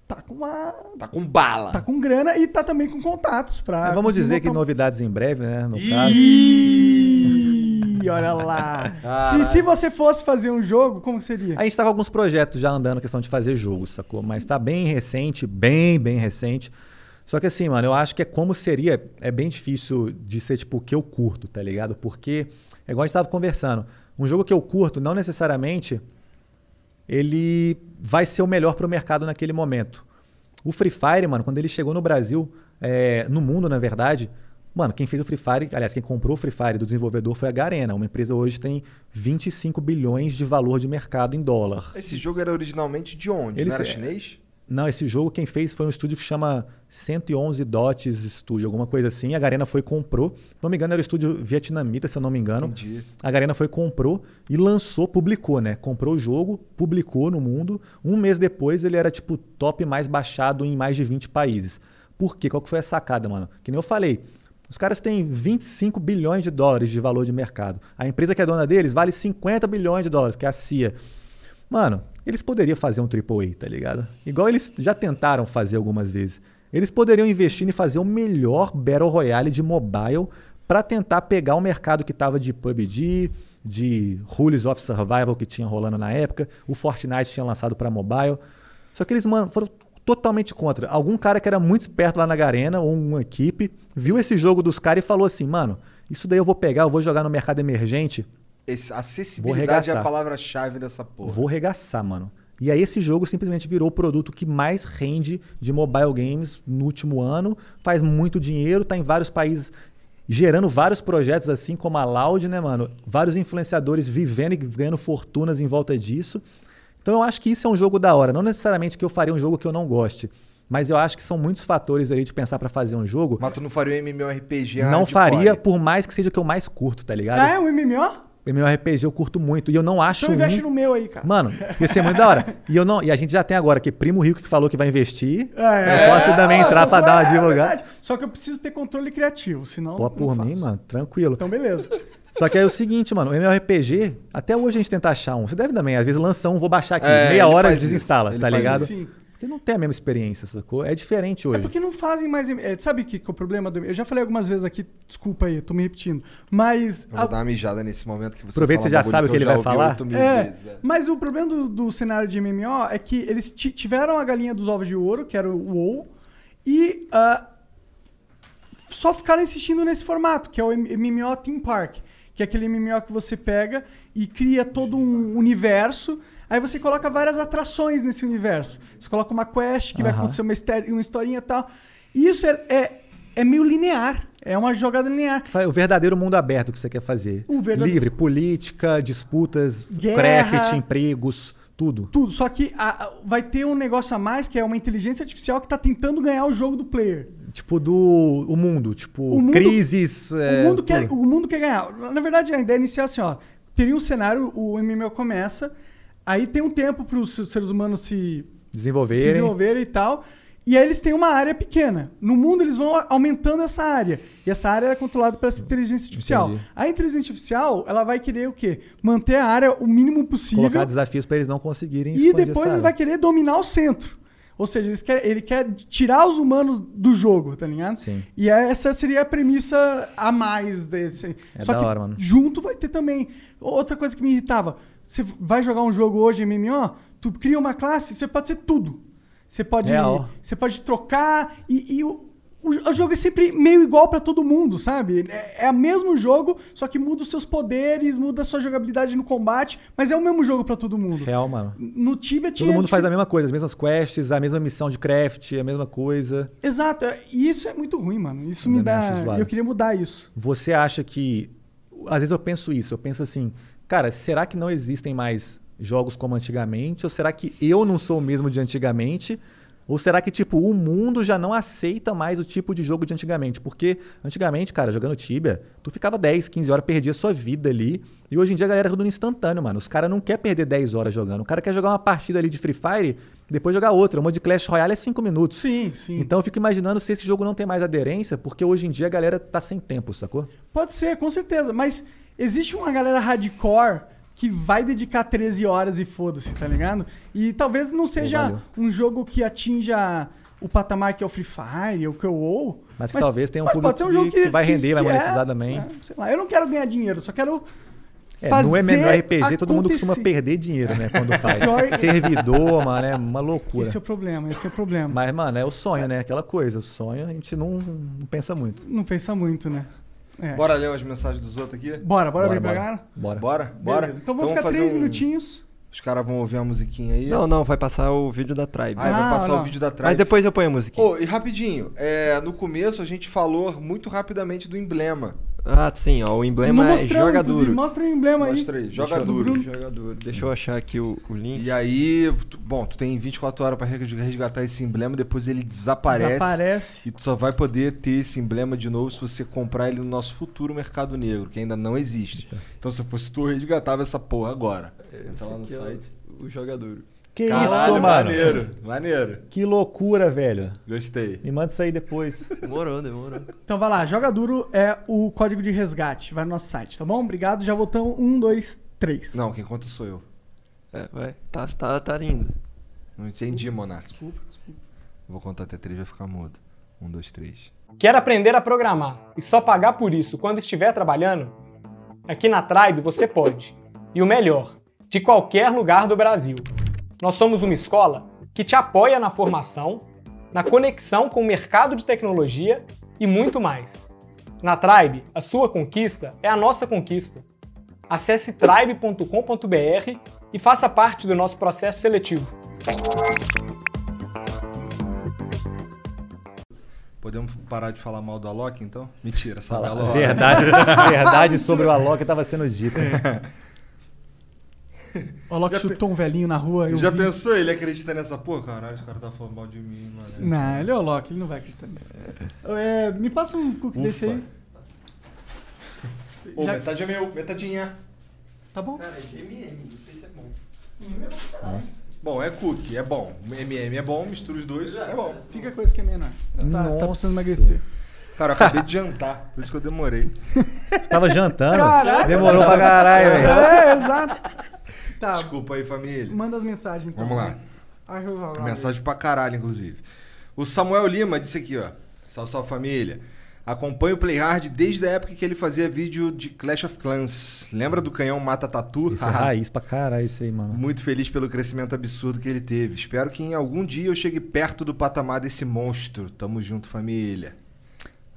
S1: Tá com uma.
S2: Tá com bala.
S1: Tá com grana e tá também com contatos pra.
S3: Mas vamos dizer que
S1: um-
S3: novidades em breve, né? No caso.
S1: Ih, olha lá. se, se você fosse fazer um jogo, como seria?
S3: A gente tá com alguns projetos já andando, questão de fazer jogos, sacou? Mas tá bem recente, bem, bem recente. Só que assim, mano, eu acho que é como seria. É bem difícil de ser tipo o que eu curto, tá ligado? Porque, é igual a gente tava conversando. Um jogo que eu curto, não necessariamente ele vai ser o melhor pro mercado naquele momento. O Free Fire, mano, quando ele chegou no Brasil, é, no mundo, na verdade, mano, quem fez o Free Fire, aliás, quem comprou o Free Fire do desenvolvedor foi a Garena. Uma empresa hoje tem 25 bilhões de valor de mercado em dólar.
S2: Esse jogo era originalmente de onde?
S3: Ele
S2: Não era
S3: se-
S2: chinês?
S3: Não, esse jogo quem fez foi um estúdio que chama 111 Dots Studio, alguma coisa assim. A Garena foi comprou. Se não me engano, era o estúdio vietnamita, se eu não me engano.
S2: Entendi.
S3: A Garena foi comprou e lançou, publicou, né? Comprou o jogo, publicou no mundo. Um mês depois ele era tipo top mais baixado em mais de 20 países. Por quê? Qual que foi a sacada, mano? Que nem eu falei. Os caras têm 25 bilhões de dólares de valor de mercado. A empresa que é dona deles vale 50 bilhões de dólares, que é a CIA. Mano, eles poderiam fazer um AAA, tá ligado? Igual eles já tentaram fazer algumas vezes. Eles poderiam investir em fazer o melhor Battle Royale de mobile para tentar pegar o mercado que tava de PUBG, de Rules of Survival que tinha rolando na época, o Fortnite tinha lançado para mobile. Só que eles, mano, foram totalmente contra. Algum cara que era muito esperto lá na Garena, ou uma equipe, viu esse jogo dos caras e falou assim: mano, isso daí eu vou pegar, eu vou jogar no mercado emergente,
S2: Esse- acessibilidade é a palavra-chave dessa porra.
S3: Vou regaçar, mano. E aí esse jogo simplesmente virou o produto que mais rende de mobile games no último ano, faz muito dinheiro, tá em vários países gerando vários projetos assim como a Loud, né, mano? Vários influenciadores vivendo e ganhando fortunas em volta disso. Então eu acho que isso é um jogo da hora. Não necessariamente que eu faria um jogo que eu não goste. Mas eu acho que são muitos fatores aí de pensar pra fazer um jogo.
S2: Mas tu não faria um MMORPG
S3: Não faria, por mais que seja o que eu mais curto, tá ligado?
S1: Ah, é um MMO?
S3: MMORPG eu curto muito. E eu não acho.
S1: Então investe
S3: ruim-
S1: no meu aí, cara.
S3: Mano, ia ser muito da hora. E, eu não, e a gente já tem agora aqui Primo Rico que falou que vai investir.
S1: É,
S3: eu posso também entrar pra dar uma
S1: é
S3: divulgada.
S1: verdade. Só que eu preciso ter controle criativo, senão.
S3: Pô,
S1: não
S3: por
S1: faço.
S3: mim, mano, tranquilo.
S1: Então, beleza.
S3: Só que aí é o seguinte, mano, o MMORPG, até hoje a gente tenta achar um. Você deve também, às vezes lança um, vou baixar aqui,
S2: É,
S3: meia hora desinstala, tá ligado?
S2: isso.
S3: Porque não tem a mesma experiência, sacou? É diferente
S1: É
S3: hoje.
S1: porque não fazem mais. é, sabe o que, que é o problema do. Eu já falei algumas vezes aqui, desculpa aí, eu tô me repetindo. Mas.
S2: Eu vou dar uma mijada nesse momento que você
S3: Aproveita que você já sabe o que
S2: eu
S3: ele vai falar.
S1: É,
S2: vezes, é.
S1: mas o problema do, do cenário de MMO é que eles ti- tiveram a galinha dos ovos de ouro, que era o WoW, e ah, só ficaram insistindo nesse formato, que é o MMO Theme Park, que é aquele MMO que você pega e cria todo um universo, aí você coloca várias atrações nesse universo. Você coloca uma quest, que vai
S3: Aham.
S1: acontecer uma, história- uma historinha e tal. E isso é, é, é meio linear, é uma jogada linear.
S3: Fa- O verdadeiro mundo aberto que você quer fazer.
S1: O
S3: Livre, política, disputas,
S1: Guerra.
S3: craft, empregos, tudo.
S1: Tudo, só que a- a- vai ter um negócio a mais que é uma inteligência artificial que tá tentando ganhar o jogo do player.
S3: Tipo do o mundo, tipo
S1: O mundo-
S3: crises. é,
S1: o, mundo quer,
S3: tudo.
S1: o mundo quer ganhar. Na verdade, a ideia inicial é assim, ó. Teria um cenário, o MMO começa, aí tem um tempo para os seres humanos se, se
S3: desenvolverem.
S1: desenvolverem e tal. E aí eles têm uma área pequena. No mundo eles vão aumentando essa área. E essa área é controlada pela inteligência artificial.
S3: Entendi.
S1: A inteligência artificial, ela vai querer o quê? Manter a área o mínimo possível.
S3: Colocar desafios pra eles não conseguirem
S1: E depois ele vai querer dominar o centro. Ou seja, eles quer- ele quer tirar os humanos do jogo, tá ligado?
S3: Sim.
S1: E essa seria a premissa a mais desse.
S3: É
S1: Só
S3: da hora, mano.
S1: junto vai ter também. Outra coisa que me irritava. Você vai jogar um jogo hoje MMO, tu cria uma classe, você pode ser tudo. Você pode,
S3: Real.
S1: você pode trocar e, e o, o, jogo é sempre meio igual pra todo mundo, sabe? É, é o mesmo jogo, só que muda os seus poderes, muda a sua jogabilidade no combate, mas é o mesmo jogo pra todo mundo.
S3: Real, mano.
S1: No tinha.
S3: Todo mundo faz a mesma coisa, as mesmas quests, a mesma missão de craft, a mesma coisa.
S1: Exato, é- e isso é muito ruim, mano. Isso
S3: Eu
S1: me dá. Eu queria mudar isso.
S3: Você acha que. Às vezes eu penso isso, eu penso assim, cara, será que não existem mais jogos como antigamente? Ou será que eu não sou o mesmo de antigamente? Ou será que, tipo, o mundo já não aceita mais o tipo de jogo de antigamente? Porque antigamente, cara, jogando Tibia, tu ficava 10, 15 horas, perdia sua vida ali. E hoje em dia a galera é tudo no instantâneo, mano. Os caras não querem perder 10 horas jogando. O cara quer jogar uma partida ali de Free Fire, depois jogar outra. Uma de Clash Royale é 5 minutos.
S1: Sim, sim.
S3: Então eu fico imaginando se esse jogo não tem mais aderência, porque hoje em dia a galera tá sem tempo, sacou?
S1: Pode ser, com certeza. Mas existe uma galera hardcore que vai dedicar 13 horas e foda-se, tá ligado? E talvez não seja um jogo que atinja o patamar que é o Free Fire, ou que é o WoW.
S3: Mas que talvez tenha um
S1: mas
S3: público
S1: pode ser um jogo
S3: que- que vai render, vai
S1: que
S3: monetizar também.
S1: sei lá, eu não quero ganhar dinheiro, só quero
S3: É,
S1: fazer
S3: no MMORPG todo mundo costuma
S1: acontecer.
S3: perder dinheiro, né? Quando faz. Servidor, mano, é uma loucura.
S1: Esse é o problema, esse é o problema.
S3: Mas, mano, é o sonho, né? Aquela coisa. O sonho a gente não, não pensa muito.
S1: Não pensa muito, né? É.
S2: Bora ler as mensagens dos outros aqui?
S1: Bora, bora,
S3: Bora,
S1: abrir pra
S3: bora.
S1: galera?
S3: Bora.
S2: Bora? Bora?
S1: Beleza, Então vamos ficar
S2: fazer
S1: três
S2: um-
S1: minutinhos.
S2: Os caras vão ouvir a musiquinha aí.
S13: Não, não, vai passar o vídeo da Tribe.
S2: Ah, vai
S1: Ah,
S2: passar
S1: não.
S2: o vídeo da trás.
S13: Mas depois eu ponho a musiquinha.
S2: Ô, e rapidinho, é, no começo a gente falou muito rapidamente do emblema.
S13: Ah, sim, ó, o
S1: Não
S13: emblema é
S1: mostramos,
S13: joga duro.
S1: Mostra o emblema aí.
S2: Mostra aí, joga
S13: eu-
S2: duro.
S13: Joga duro. Deixa eu achar aqui o, o link.
S2: E aí, tu- bom, tu tem 24 horas pra resgatar esse emblema, depois ele desaparece.
S1: Desaparece.
S2: E tu só vai poder ter esse emblema de novo se você comprar ele no nosso futuro mercado negro, que ainda não existe. Então se fosse tu, resgatava essa porra agora. Entra lá no
S13: Esse aqui é
S2: site.
S13: o, o joga duro.
S3: Que
S2: Caralho,
S3: isso, mano?
S2: maneiro, maneiro.
S3: Que loucura, velho.
S2: Gostei.
S3: Me manda isso aí depois.
S13: Demorou, demorou.
S1: Então vai lá, Joga Duro é o código de resgate. Vai no nosso site, tá bom? Obrigado, já voltamos. Um, dois, três.
S2: Não, quem conta sou eu.
S13: É, vai. Tá, tá, tá lindo.
S2: Não entendi, Monark. Desculpa, desculpa. Vou contar até três, vai ficar mudo. Um, dois, três.
S14: Quer aprender a programar e só pagar por isso quando estiver trabalhando? Aqui na Tribe você pode. E o melhor, de qualquer lugar do Brasil. Nós somos uma escola que te apoia na formação, na conexão com o mercado de tecnologia e muito mais. Na Tribe, a sua conquista é a nossa conquista. Acesse tribe.com.br e faça parte do nosso processo seletivo.
S2: Podemos parar de falar mal do Alok, então? Mentira, sabe
S3: Fala-
S2: Alok?
S3: Verdade, verdade sobre o Alok estava sendo dita.
S1: O Alok
S2: Já pe-
S1: chutou um velhinho na rua. Eu
S2: Já
S1: vi.
S2: pensou ele acredita nessa porra? Caralho, os caras tá falando mal de mim, mano.
S1: Não, ele é o Loki, ele não vai acreditar nisso. É, me passa um cookie
S2: Ufa.
S1: desse aí.
S2: Ô,
S1: Já-
S2: metade é meu, metadinha.
S1: Tá bom?
S13: Cara, é de MM, não sei se é bom.
S2: Bom, é cookie, é bom. MM é bom, mistura os dois, é bom.
S1: Fica com esse que é menor. Tá, tá
S3: Nossa.
S1: precisando emagrecer.
S2: Cara, eu acabei de jantar, por isso que eu demorei.
S3: Tava jantando?
S1: Caralho.
S3: Demorou pra caralho, velho.
S1: É, exato. Tá,
S2: Desculpa aí, família.
S1: manda as mensagens então.
S2: Vamos lá.
S1: Ai, eu- eu-
S2: Mensagem pra caralho, inclusive. O Samuel Lima disse aqui, ó. Salve, salve família. Acompanho o Playhard desde a época que ele fazia vídeo de Clash of Clans. Lembra do canhão Mata Tatu?
S3: Isso é raiz pra caralho, isso aí, mano.
S2: Muito feliz pelo crescimento absurdo que ele teve. Espero que em algum dia eu chegue perto do patamar desse monstro. Tamo junto, família.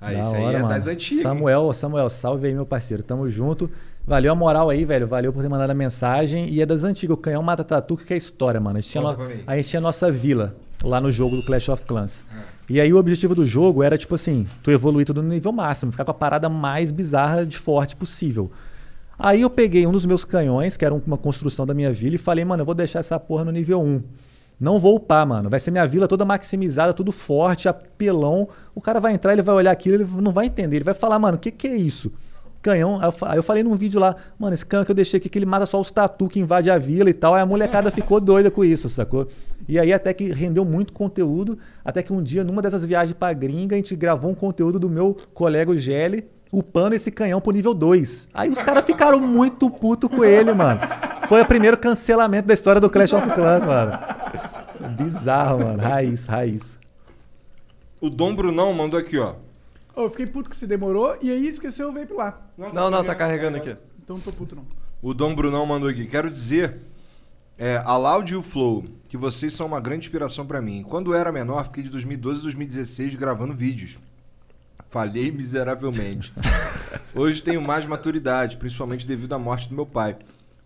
S2: Aí,
S3: Da
S2: isso aí
S3: hora,
S2: é
S3: mano.
S2: das antigas.
S3: Samuel, Samuel, salve aí, meu parceiro. Tamo junto. Valeu a moral aí, velho. Valeu por ter mandado a mensagem. E é das antigas. O canhão mata tatu, que é história, mano. A gente, tinha no- a gente tinha a nossa vila lá no jogo do Clash of Clans. E aí o objetivo do jogo era, tipo assim, tu evoluir tudo no nível máximo, ficar com a parada mais bizarra de forte possível. Aí eu peguei um dos meus canhões, que era um- uma construção da minha vila, e falei, mano, eu vou deixar essa porra no nível 1. Não vou upar, mano. Vai ser minha vila toda maximizada, tudo forte, apelão. O cara vai entrar, ele vai olhar aquilo, ele não vai entender. Ele vai falar, mano, o que, que é isso? Canhão. Aí eu, falei num vídeo lá, mano, esse canhão que eu deixei aqui, que ele mata só os tatu que invade a vila e tal. Aí a molecada ficou doida com isso, sacou? E aí até que rendeu muito conteúdo. Até que um dia, numa dessas viagens pra gringa, a gente gravou um conteúdo do meu colega o Gelli, upando esse canhão pro nível 2. Aí os caras ficaram muito puto com ele, mano. Foi o primeiro cancelamento da história do Clash of Clans, mano. Bizarro, mano. Raiz, raiz.
S2: O Dom Brunão mandou aqui, ó.
S1: Ô, eu fiquei puto que você demorou e aí esqueceu o vape lá.
S13: Não, não, tá carregando aqui.
S1: Então não tô puto não.
S2: O Dom Brunão mandou aqui. Quero dizer, é, a Loud e o Flow, que vocês são uma grande inspiração pra mim. Quando eu era menor, fiquei de 2012 a 2016 gravando vídeos. Falhei miseravelmente. Hoje tenho mais maturidade, principalmente devido à morte do meu pai.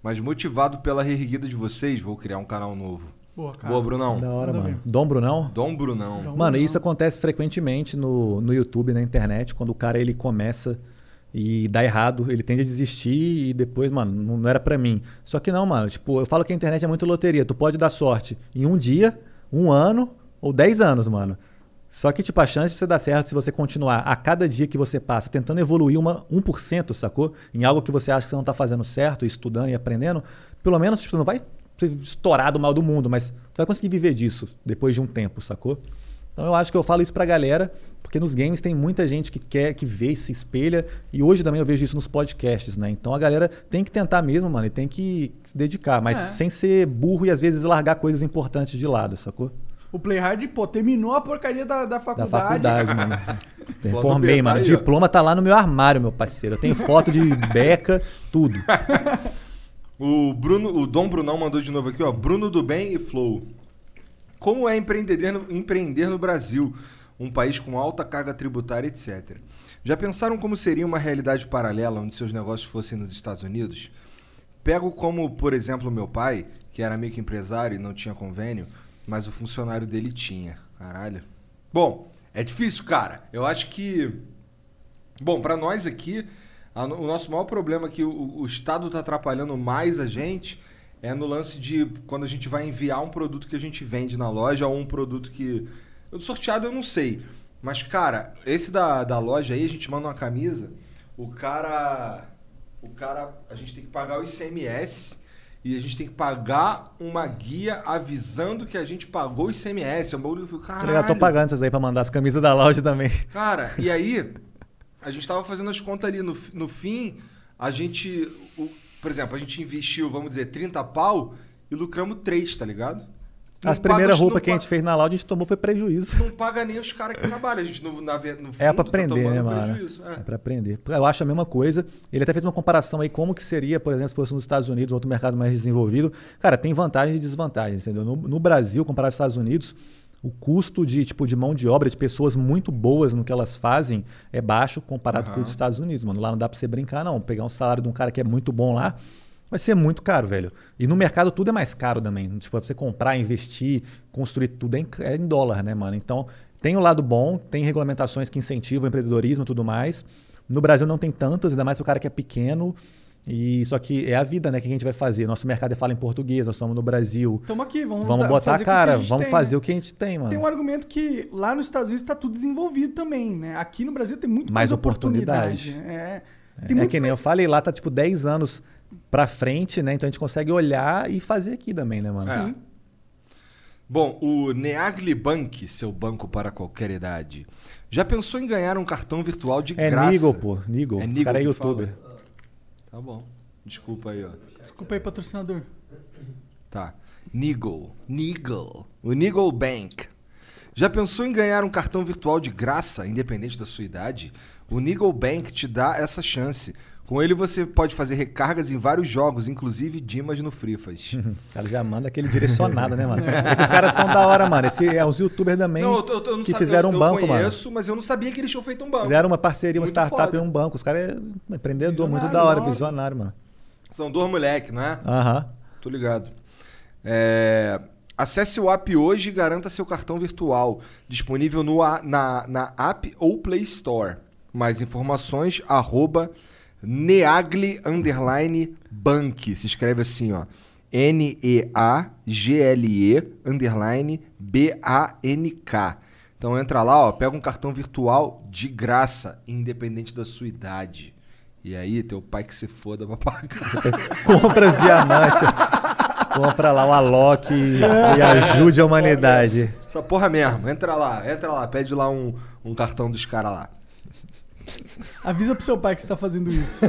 S2: Mas motivado pela reerguida de vocês, vou criar um canal novo.
S1: Boa, cara.
S2: Boa, Brunão.
S3: Da hora, mano. Dom Brunão?
S2: Dom Brunão.
S3: Mano, isso acontece frequentemente no, no YouTube, na internet, quando o cara ele começa e dá errado, ele tende a desistir e depois, mano, não, não era pra mim. Só que não, mano, tipo, eu falo que a internet é muito loteria, tu pode dar sorte em um dia, um ano ou dez anos, mano. Só que, tipo, a chance de você dar certo se você continuar a cada dia que você passa tentando evoluir uma 1%, sacou? Em algo que você acha que você não tá fazendo certo, estudando e aprendendo, pelo menos, tipo, não vai estourado mal do mundo, mas tu vai conseguir viver disso depois de um tempo, sacou? Então eu acho que eu falo isso pra galera, porque nos games tem muita gente que quer, que vê, e se espelha, e hoje também eu vejo isso nos podcasts, né? Então a galera tem que tentar mesmo, mano, e tem que se dedicar, mas
S1: É.
S3: sem ser burro e às vezes largar coisas importantes de lado, sacou?
S1: O Playhard, pô, terminou a porcaria da, da
S3: Da
S1: faculdade.
S3: faculdade, mano. Formei,
S2: B, tá
S3: mano.
S2: aí.
S3: Diploma tá lá no meu armário, meu parceiro. Eu tenho foto de beca, tudo.
S2: O Bruno, o Dom Brunão mandou de novo aqui, ó. Bruno do Bem e Flow. Como é empreender no, empreender no Brasil, um país com alta carga tributária, etc. Já pensaram como seria uma realidade paralela onde seus negócios fossem nos Estados Unidos? Pego como, por exemplo, meu pai, que era microempresário e não tinha convênio, mas o funcionário dele tinha. Caralho. Bom, é difícil, cara. Eu acho que Bom, para nós aqui, a o nosso maior problema é que o, o Estado está atrapalhando mais a gente é no lance de quando a gente vai enviar um produto que a gente vende na loja ou um produto que. Sorteado eu não sei. Mas, cara, esse da, da loja aí, a gente manda uma camisa, o cara. O cara. A gente tem que pagar o ICMS e a gente tem que pagar uma guia avisando que a gente pagou o ICMS. É um bagulho que eu fico,
S3: Tá
S2: caralho.
S3: ligado? Tô pagando essas aí pra mandar as camisas da loja também.
S2: Cara, e aí, a gente tava fazendo as contas ali. No, no fim, a gente. o- por exemplo, a gente investiu, vamos dizer, 30 pau e lucramos 3, tá ligado? Não
S3: As primeiras roupas
S2: não
S3: que a gente fez na loja, a gente tomou foi prejuízo.
S2: Não paga nem os caras que trabalham. A gente, no, na, no fundo,
S3: É pra
S2: tá
S3: aprender, né,
S2: tomando
S3: mano? É.
S2: É.
S3: pra aprender. Eu acho a mesma coisa. Ele até fez uma comparação aí como que seria, por exemplo, se fosse nos Estados Unidos, outro mercado mais desenvolvido. Cara, tem vantagens e desvantagens, entendeu? No, no Brasil, comparado aos Estados Unidos, o custo de tipo de mão de obra de pessoas muito boas no que elas fazem é baixo comparado com o dos Estados Unidos, mano. Lá não dá pra você brincar, não. Pegar um salário de um cara que é muito bom lá vai ser muito caro, velho. E no mercado tudo é mais caro também. Tipo, pra você comprar, investir, construir tudo é em, é em dólar, né, mano? Então, tem o lado bom, tem regulamentações que incentivam o empreendedorismo e tudo mais. No Brasil não tem tantas, ainda mais pro cara que é pequeno. E só que é a vida, né? O que a gente vai fazer? Nosso mercado é fala em português, nós estamos no Brasil.
S1: Estamos aqui, vamos,
S3: Vamos botar
S1: fazer
S3: a cara,
S1: gente
S3: vamos
S1: tem,
S3: fazer
S1: né?
S3: o que a gente tem, mano.
S1: Tem um argumento que lá nos Estados Unidos está tudo desenvolvido também, né? Aqui no Brasil tem muito
S3: Mais
S1: mais,
S3: oportunidade.
S1: oportunidade. É,
S3: É,
S1: tem
S3: é
S1: muitos
S3: que nem eu falei, lá tá tipo 10 anos pra frente, né? Então a gente consegue olhar e fazer aqui também, né, mano?
S2: É. Bom, o Neagli Bank, seu banco para qualquer idade, já pensou em ganhar um cartão virtual de
S3: É
S2: graça?
S3: Nigel, pô. Nigel.
S2: É Nigel
S3: cara é youtuber.
S2: fala? Tá bom. Desculpa aí, ó.
S1: Desculpa aí, patrocinador.
S2: Tá. Nigel. Nigel. O Nigel Bank. Já pensou em ganhar um cartão virtual de graça, independente da sua idade? O Nigel Bank te dá essa chance. Com ele você pode fazer recargas em vários jogos, inclusive Dimas no Frifas.
S3: Os caras já mandam aquele direcionado, né, mano? Esses caras são da hora, mano. Esse é uns youtubers também
S2: Não, eu, tô- eu tô- eu não
S3: que
S2: sabia-
S3: fizeram
S2: eu,
S3: um banco,
S2: eu
S3: mano.
S2: conheço, mas eu não sabia que eles tinham feito um banco.
S3: Fizeram uma parceria, uma
S2: Muito
S3: startup
S2: foda.
S3: e um banco. Os caras é empreendedor, muito da hora, visionário, mano.
S2: São dois moleque, não é?
S3: Aham.
S2: Tô ligado. É, Acesse o app hoje e garanta seu cartão virtual. Disponível no, na, na App ou Play Store. Mais informações, arroba Neagli underline Bank. Se escreve assim, ó. N-E-A-G-L-E underline B-A-N-K. Então entra lá, ó, pega um cartão virtual de graça, independente da sua idade. E aí, teu pai que se foda pra pagar.
S3: Compra os diamantes. Compra lá o Alok e, e ajude a humanidade.
S2: Essa porra mesmo. Entra lá, entra lá, pede lá um, um cartão dos caras lá.
S1: Avisa pro seu pai que você tá fazendo isso.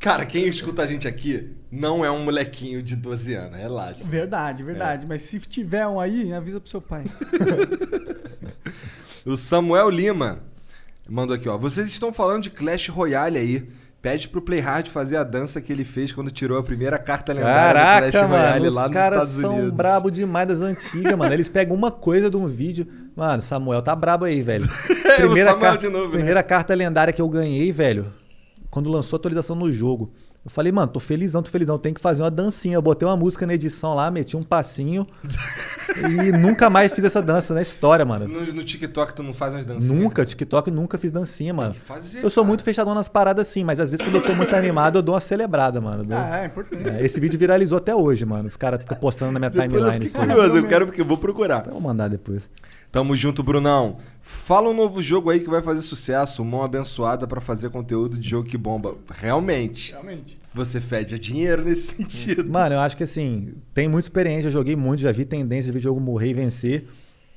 S2: Cara, quem escuta a gente aqui não é um molequinho de 12 anos, relaxa.
S1: Verdade,
S2: É.
S1: verdade. Mas se tiver um aí, avisa pro seu pai.
S2: O Samuel Lima mandou aqui, ó. Vocês estão falando de Clash Royale aí. Pede pro Playhard fazer a dança que ele fez quando tirou a primeira carta lendária do
S3: Caraca,
S2: Clash Royale
S3: mano,
S2: lá
S3: os
S2: nos
S3: caras
S2: Estados
S3: são
S2: Unidos.
S3: brabo demais das antigas, mano. Eles pegam uma coisa de um vídeo. Mano, Samuel tá brabo aí, velho.
S2: É, o Samuel
S3: car-
S2: de novo, né?
S3: primeira carta lendária que eu ganhei, velho, quando lançou a atualização no jogo. Eu falei, mano, tô felizão, tô felizão, tem que fazer uma dancinha. Eu botei uma música na edição lá, meti um passinho e nunca mais fiz essa dança na história, mano.
S2: No, no TikTok tu não faz umas dancinhas?
S3: Nunca, TikTok nunca fiz dancinha, mano.
S2: fazer,
S3: eu sou
S2: cara.
S3: muito fechadão nas paradas assim, mas às vezes quando eu tô muito animado, eu dou uma celebrada, mano. Eu dou-
S1: Ah, é importante.
S3: É, esse vídeo viralizou até hoje, mano. Os caras ficam postando na minha
S2: Depois eu
S3: timeline. aí.
S2: curioso, eu quero porque eu vou procurar.
S3: Vou mandar depois.
S2: Tamo junto, Brunão. Fala um novo jogo aí que vai fazer sucesso, mão abençoada pra fazer conteúdo de jogo que bomba. Realmente.
S1: Realmente.
S2: Você fede a dinheiro nesse sentido.
S3: Mano, eu acho que assim, tem muita experiência, joguei muito, já vi tendência de jogo morrer e vencer.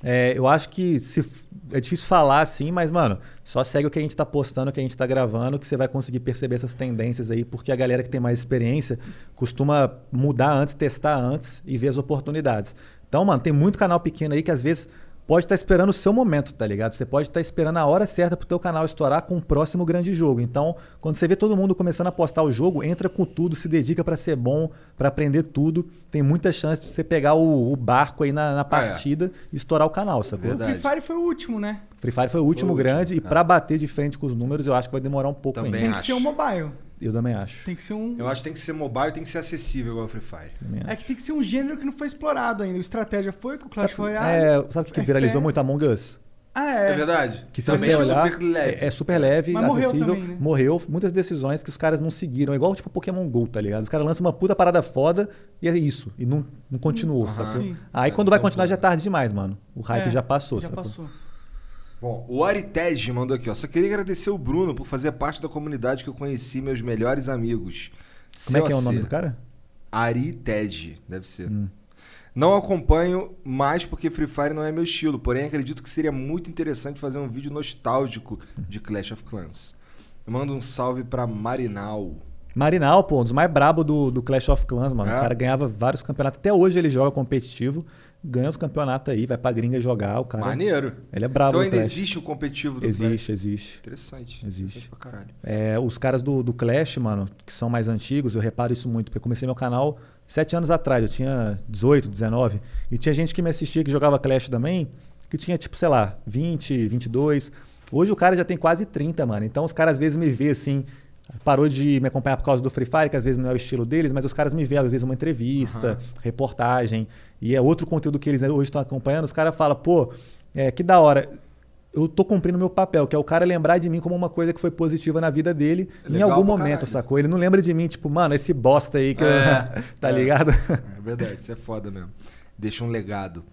S3: É, eu acho que se, é difícil falar assim, mas, mano, só segue o que a gente tá postando, o que a gente tá gravando, que você vai conseguir perceber essas tendências aí, porque a galera que tem mais experiência costuma mudar antes, testar antes e ver as oportunidades. Então, mano, tem muito canal pequeno aí que às vezes pode estar esperando o seu momento, tá ligado? Você pode estar esperando a hora certa pro teu canal estourar com o próximo grande jogo. Então, quando você vê todo mundo começando a postar o jogo, entra com tudo, se dedica pra ser bom, pra aprender tudo. Tem muita chance de você pegar o, o barco aí na, na partida e estourar o canal, sacou?
S1: O Free Fire foi o último, né?
S3: Free Fire foi o último grande e pra bater de frente com os números, eu acho que vai demorar um pouco
S2: Também
S3: ainda.
S1: Tem que ser um mobile.
S3: Eu também acho.
S1: Tem que ser um.
S2: Eu acho que tem que ser mobile, tem que ser acessível igual o Free Fire.
S1: É que tem que ser um gênero que não foi explorado ainda. O estratégia foi com o Clash
S3: Sabe,
S1: Royale.
S3: é, sabe o que viralizou muito? Among Us.
S1: Ah, é.
S2: É verdade?
S3: Que se
S2: Também
S3: você
S2: é
S3: olhar,
S2: super leve.
S3: É, é super leve,
S1: Mas morreu
S3: acessível.
S1: também, né?
S3: Morreu. Muitas decisões que os caras não seguiram. Igual tipo Pokémon GO, tá ligado? Os caras lançam uma puta parada foda e é isso. E não, não continuou,
S2: Aham.
S3: sacou?
S1: Sim.
S3: Aí quando vai continuar já é tarde demais, mano. O hype
S1: É,
S3: já passou,
S1: Já
S3: sacou?
S1: passou.
S2: Bom, o Aritege mandou aqui, ó. Só queria agradecer o Bruno por fazer parte da comunidade que eu conheci meus melhores amigos.
S3: Como é que é o nome do cara?
S2: Aritege, deve ser. Não acompanho mais porque Free Fire não é meu estilo, porém acredito que seria muito interessante fazer um vídeo nostálgico de Clash of Clans. Eu mando um salve pra Marinal.
S3: Marinal, pô, um dos mais brabos do, do Clash of Clans, mano.
S2: É?
S3: O cara ganhava vários campeonatos. Até hoje ele joga competitivo, ganha os campeonatos aí, vai pra gringa jogar. O cara.
S2: Maneiro.
S3: Ele é brabo
S2: Então ainda
S3: Clash.
S2: existe o competitivo do
S3: Existe,
S2: Clash?
S3: existe.
S2: Interessante.
S3: Existe.
S2: Interessante pra caralho.
S3: É, os caras do, do Clash, mano, que são mais antigos, eu reparo isso muito, porque eu comecei meu canal sete anos atrás, eu tinha 18, 19, e tinha gente que me assistia que jogava Clash também, que tinha tipo, sei lá, 20, 22. Hoje o cara já tem quase 30, mano. Então os caras às vezes me vê assim, parou de me acompanhar por causa do Free Fire, que às vezes não é o estilo deles, mas os caras me veem às vezes uma entrevista, reportagem, e é outro conteúdo que eles hoje estão acompanhando, os caras falam, pô, é, que da hora eu tô cumprindo meu papel, que é o cara lembrar de mim como uma coisa que foi positiva na vida dele em
S2: Legal
S3: algum
S2: pra
S3: momento,
S2: caralho.
S3: sacou? Ele não lembra de mim, tipo, mano, esse bosta aí que eu...
S2: É,
S3: tá
S2: é.
S3: ligado?
S2: É verdade, isso é foda mesmo. Deixa um legado.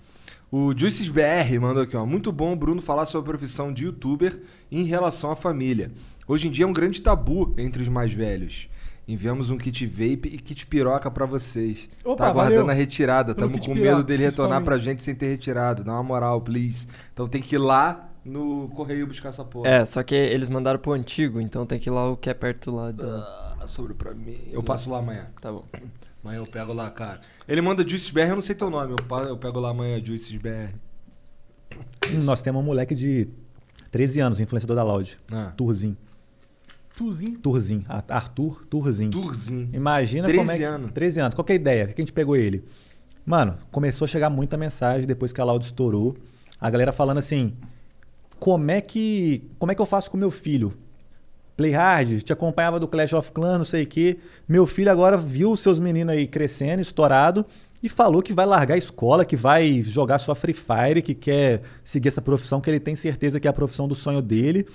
S2: O Juices BR mandou aqui, ó. Muito bom, Bruno, falar sobre a profissão de youtuber em relação à família. Hoje em dia é um grande tabu entre os mais velhos. Enviamos um kit vape e kit piroca pra vocês.
S1: Opa,
S2: tá aguardando a retirada.
S1: Kit
S2: com
S1: piroca,
S2: medo dele retornar pra gente sem ter retirado. Dá uma moral, please. Então tem que ir lá no correio buscar essa porra.
S13: É, só que eles mandaram pro antigo, então tem que ir lá o que é perto lá. Da...
S2: Ah, sobre pra mim. Eu passo lá amanhã.
S13: Tá bom.
S2: Amanhã eu pego lá, cara. Ele manda Juices BR, eu não sei teu nome. Eu, eu pego lá amanhã, Juices BR.
S3: Nós temos um moleque de 13 anos, influenciador da Loud.
S2: Ah.
S3: Turzinho.
S1: Tuzinho.
S3: Turzinho. Ar- Arthur Turzinho.
S2: Turzinho.
S3: Imagina
S2: 13
S3: como é que...
S2: anos.
S3: 13 anos. Qual que é a ideia? Por que a gente pegou ele? Mano, começou a chegar muita mensagem depois que a Loud estourou. A galera falando assim: como é que. Como é que eu faço com meu filho? Play hard, te acompanhava do Clash of Clans, não sei o quê. Meu filho agora viu os seus meninos aí crescendo, estourado, e falou que vai largar a escola, que vai jogar só Free Fire, que quer seguir essa profissão, que ele tem certeza que é a profissão do sonho dele.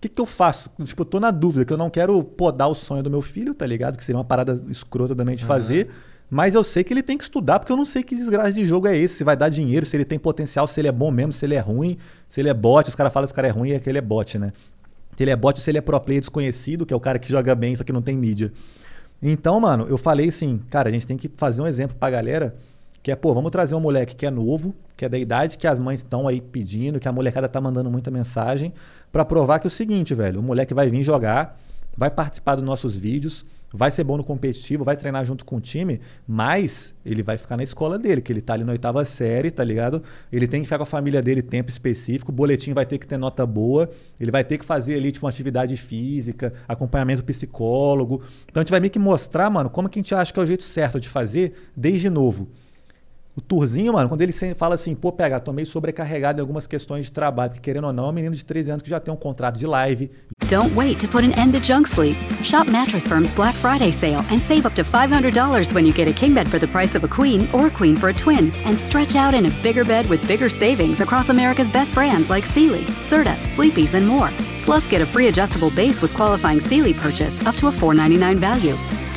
S3: O que, que eu faço? Tipo, eu tô na dúvida, que eu não quero podar o sonho do meu filho, tá ligado? Que seria uma parada escrota também de fazer. Mas eu sei que ele tem que estudar, porque eu não sei que desgraça de jogo é esse. Se vai dar dinheiro, se ele tem potencial, se ele é bom mesmo, se ele é ruim, se ele é bot. Os caras falam que esse cara é ruim e é que ele é bot, né? Se ele é bot ou se ele é pro player desconhecido, que é o cara que joga bem, só que não tem mídia. Então, mano, eu falei assim, cara, a gente tem que fazer um exemplo pra galera, que é, pô, vamos trazer um moleque que é novo, que é da idade que as mães estão aí pedindo, que a molecada tá mandando muita mensagem, pra provar que é o seguinte, velho, o moleque vai vir jogar, vai participar dos nossos vídeos, vai ser bom no competitivo, vai treinar junto com o time, mas ele vai ficar na escola dele, que ele tá ali na oitava série, tá ligado? Ele tem que ficar com a família dele tempo específico, o boletim vai ter que ter nota boa, ele vai ter que fazer ali, tipo, uma atividade física, acompanhamento psicólogo. Então a gente vai meio que mostrar, mano, como que a gente acha que é o jeito certo de fazer desde novo. O Turzinho, mano, quando ele fala assim, pô, pega, tô meio sobrecarregado em algumas questões de trabalho, porque querendo ou não, é um menino de 13 anos que já tem um contrato de live,
S11: Don't wait to put an end to junk sleep. Shop Mattress Firm's Black Friday sale and save up to $500 when you get a king bed for the price of a queen or a queen for a twin. And stretch out in a bigger bed with bigger savings across America's best brands like Sealy, Serta, Sleepy's, and more. Plus, get a free adjustable base with qualifying Sealy purchase up to a $4.99 value.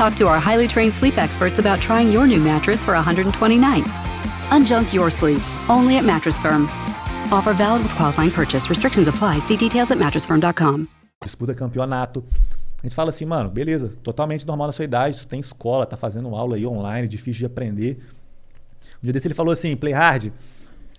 S11: Talk to our highly trained sleep experts about trying your new mattress for 120 nights. Unjunk your sleep, only at Mattress Firm. Offer valid with qualifying purchase. Restrictions apply. See details at mattressfirm.com.
S3: disputa campeonato. A gente fala assim, mano, beleza, totalmente normal na sua idade, tu tem escola, tá fazendo aula aí online, difícil de aprender. Um dia desse ele falou assim, play hard,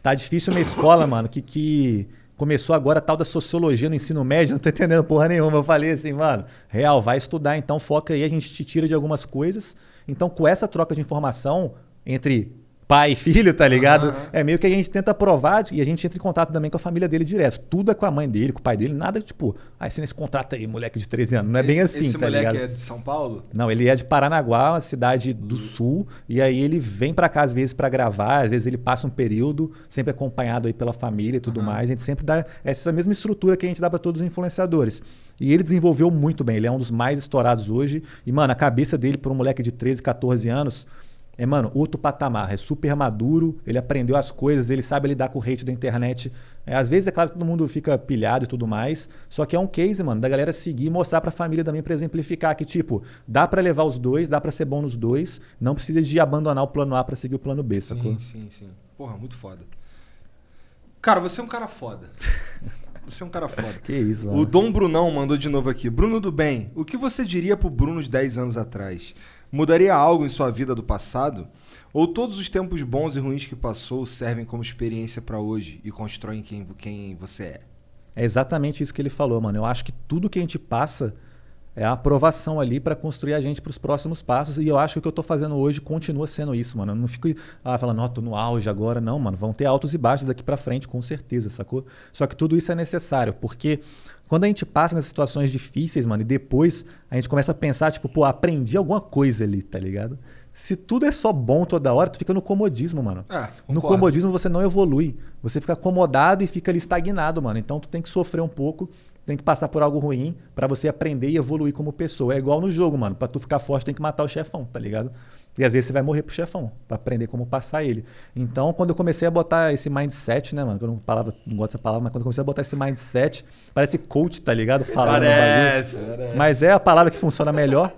S3: tá difícil minha escola, mano, que, que começou agora a tal da sociologia no ensino médio, não tô entendendo porra nenhuma. Eu falei assim, mano, real, vai estudar, então foca aí, a gente te tira de algumas coisas. Então, com essa troca de informação entre pai e filho, tá ligado? É meio que a gente tenta provar e a gente entra em contato também com a família dele direto. Tudo é com a mãe dele, com o pai dele, nada tipo, ah, assina esse contrato aí, moleque de 13 anos. Não é bem
S2: Esse-
S3: assim,
S2: Esse
S3: tá
S2: moleque
S3: ligado?
S2: é de São Paulo?
S3: Não, ele é de Paranaguá, uma cidade do sul, e aí ele vem pra cá às vezes pra gravar, às vezes ele passa um período, sempre acompanhado aí pela família e tudo mais. A gente sempre dá essa mesma estrutura que a gente dá pra todos os influenciadores. E ele desenvolveu muito bem, ele é um dos mais estourados hoje. E, mano, a cabeça dele para um moleque de 13, 14 anos é, mano, outro patamar. É super maduro, ele aprendeu as coisas, ele sabe lidar com o hate da internet. É, às vezes, é claro que todo mundo fica pilhado e tudo mais. Só que é um case, mano, da galera seguir e mostrar pra família também pra exemplificar que, tipo, dá pra levar os dois, dá pra ser bom nos dois, não precisa de abandonar o plano A pra seguir o plano B, sacou?
S2: Sim, sim, sim. Porra, muito foda. Cara, você é um cara foda. Você é um cara foda.
S3: Que isso,
S2: O
S3: mano.
S2: Dom Brunão mandou de novo aqui. Bruno do Bem, o que você diria pro Bruno de 10 anos atrás? Mudaria algo em sua vida do passado? Ou todos os tempos bons e ruins que passou servem como experiência pra hoje e constroem quem, quem você é?
S3: É exatamente isso que ele falou, mano. Eu acho que tudo que a gente passa É a aprovação ali para construir a gente para os próximos passos. E eu acho que o que eu estou fazendo hoje continua sendo isso, mano. Eu não fico ah, falando, ó, tô no auge agora. Não, mano. Vão ter altos e baixos daqui para frente, com certeza, sacou? Só que tudo isso é necessário, porque quando a gente passa nas situações difíceis, mano, e depois a gente começa a pensar, tipo, pô, aprendi alguma coisa ali, tá ligado? Se tudo é só bom toda hora, tu fica no comodismo, mano.
S2: É,
S3: no comodismo você não evolui. Você fica acomodado e fica ali estagnado, mano. Então tu tem que sofrer um pouco, tem que passar por algo ruim pra você aprender e evoluir como pessoa. É igual no jogo, mano. Pra tu ficar forte, tem que matar o chefão, tá ligado? E às vezes você vai morrer pro chefão, pra aprender como passar ele. Então, quando eu comecei a botar esse mindset, né, mano? Que eu não, palavra, não gosto dessa palavra, mas quando eu comecei a botar esse mindset, parece coach, tá ligado? Falando
S2: Parece, parece.
S3: Mas é a palavra que funciona melhor.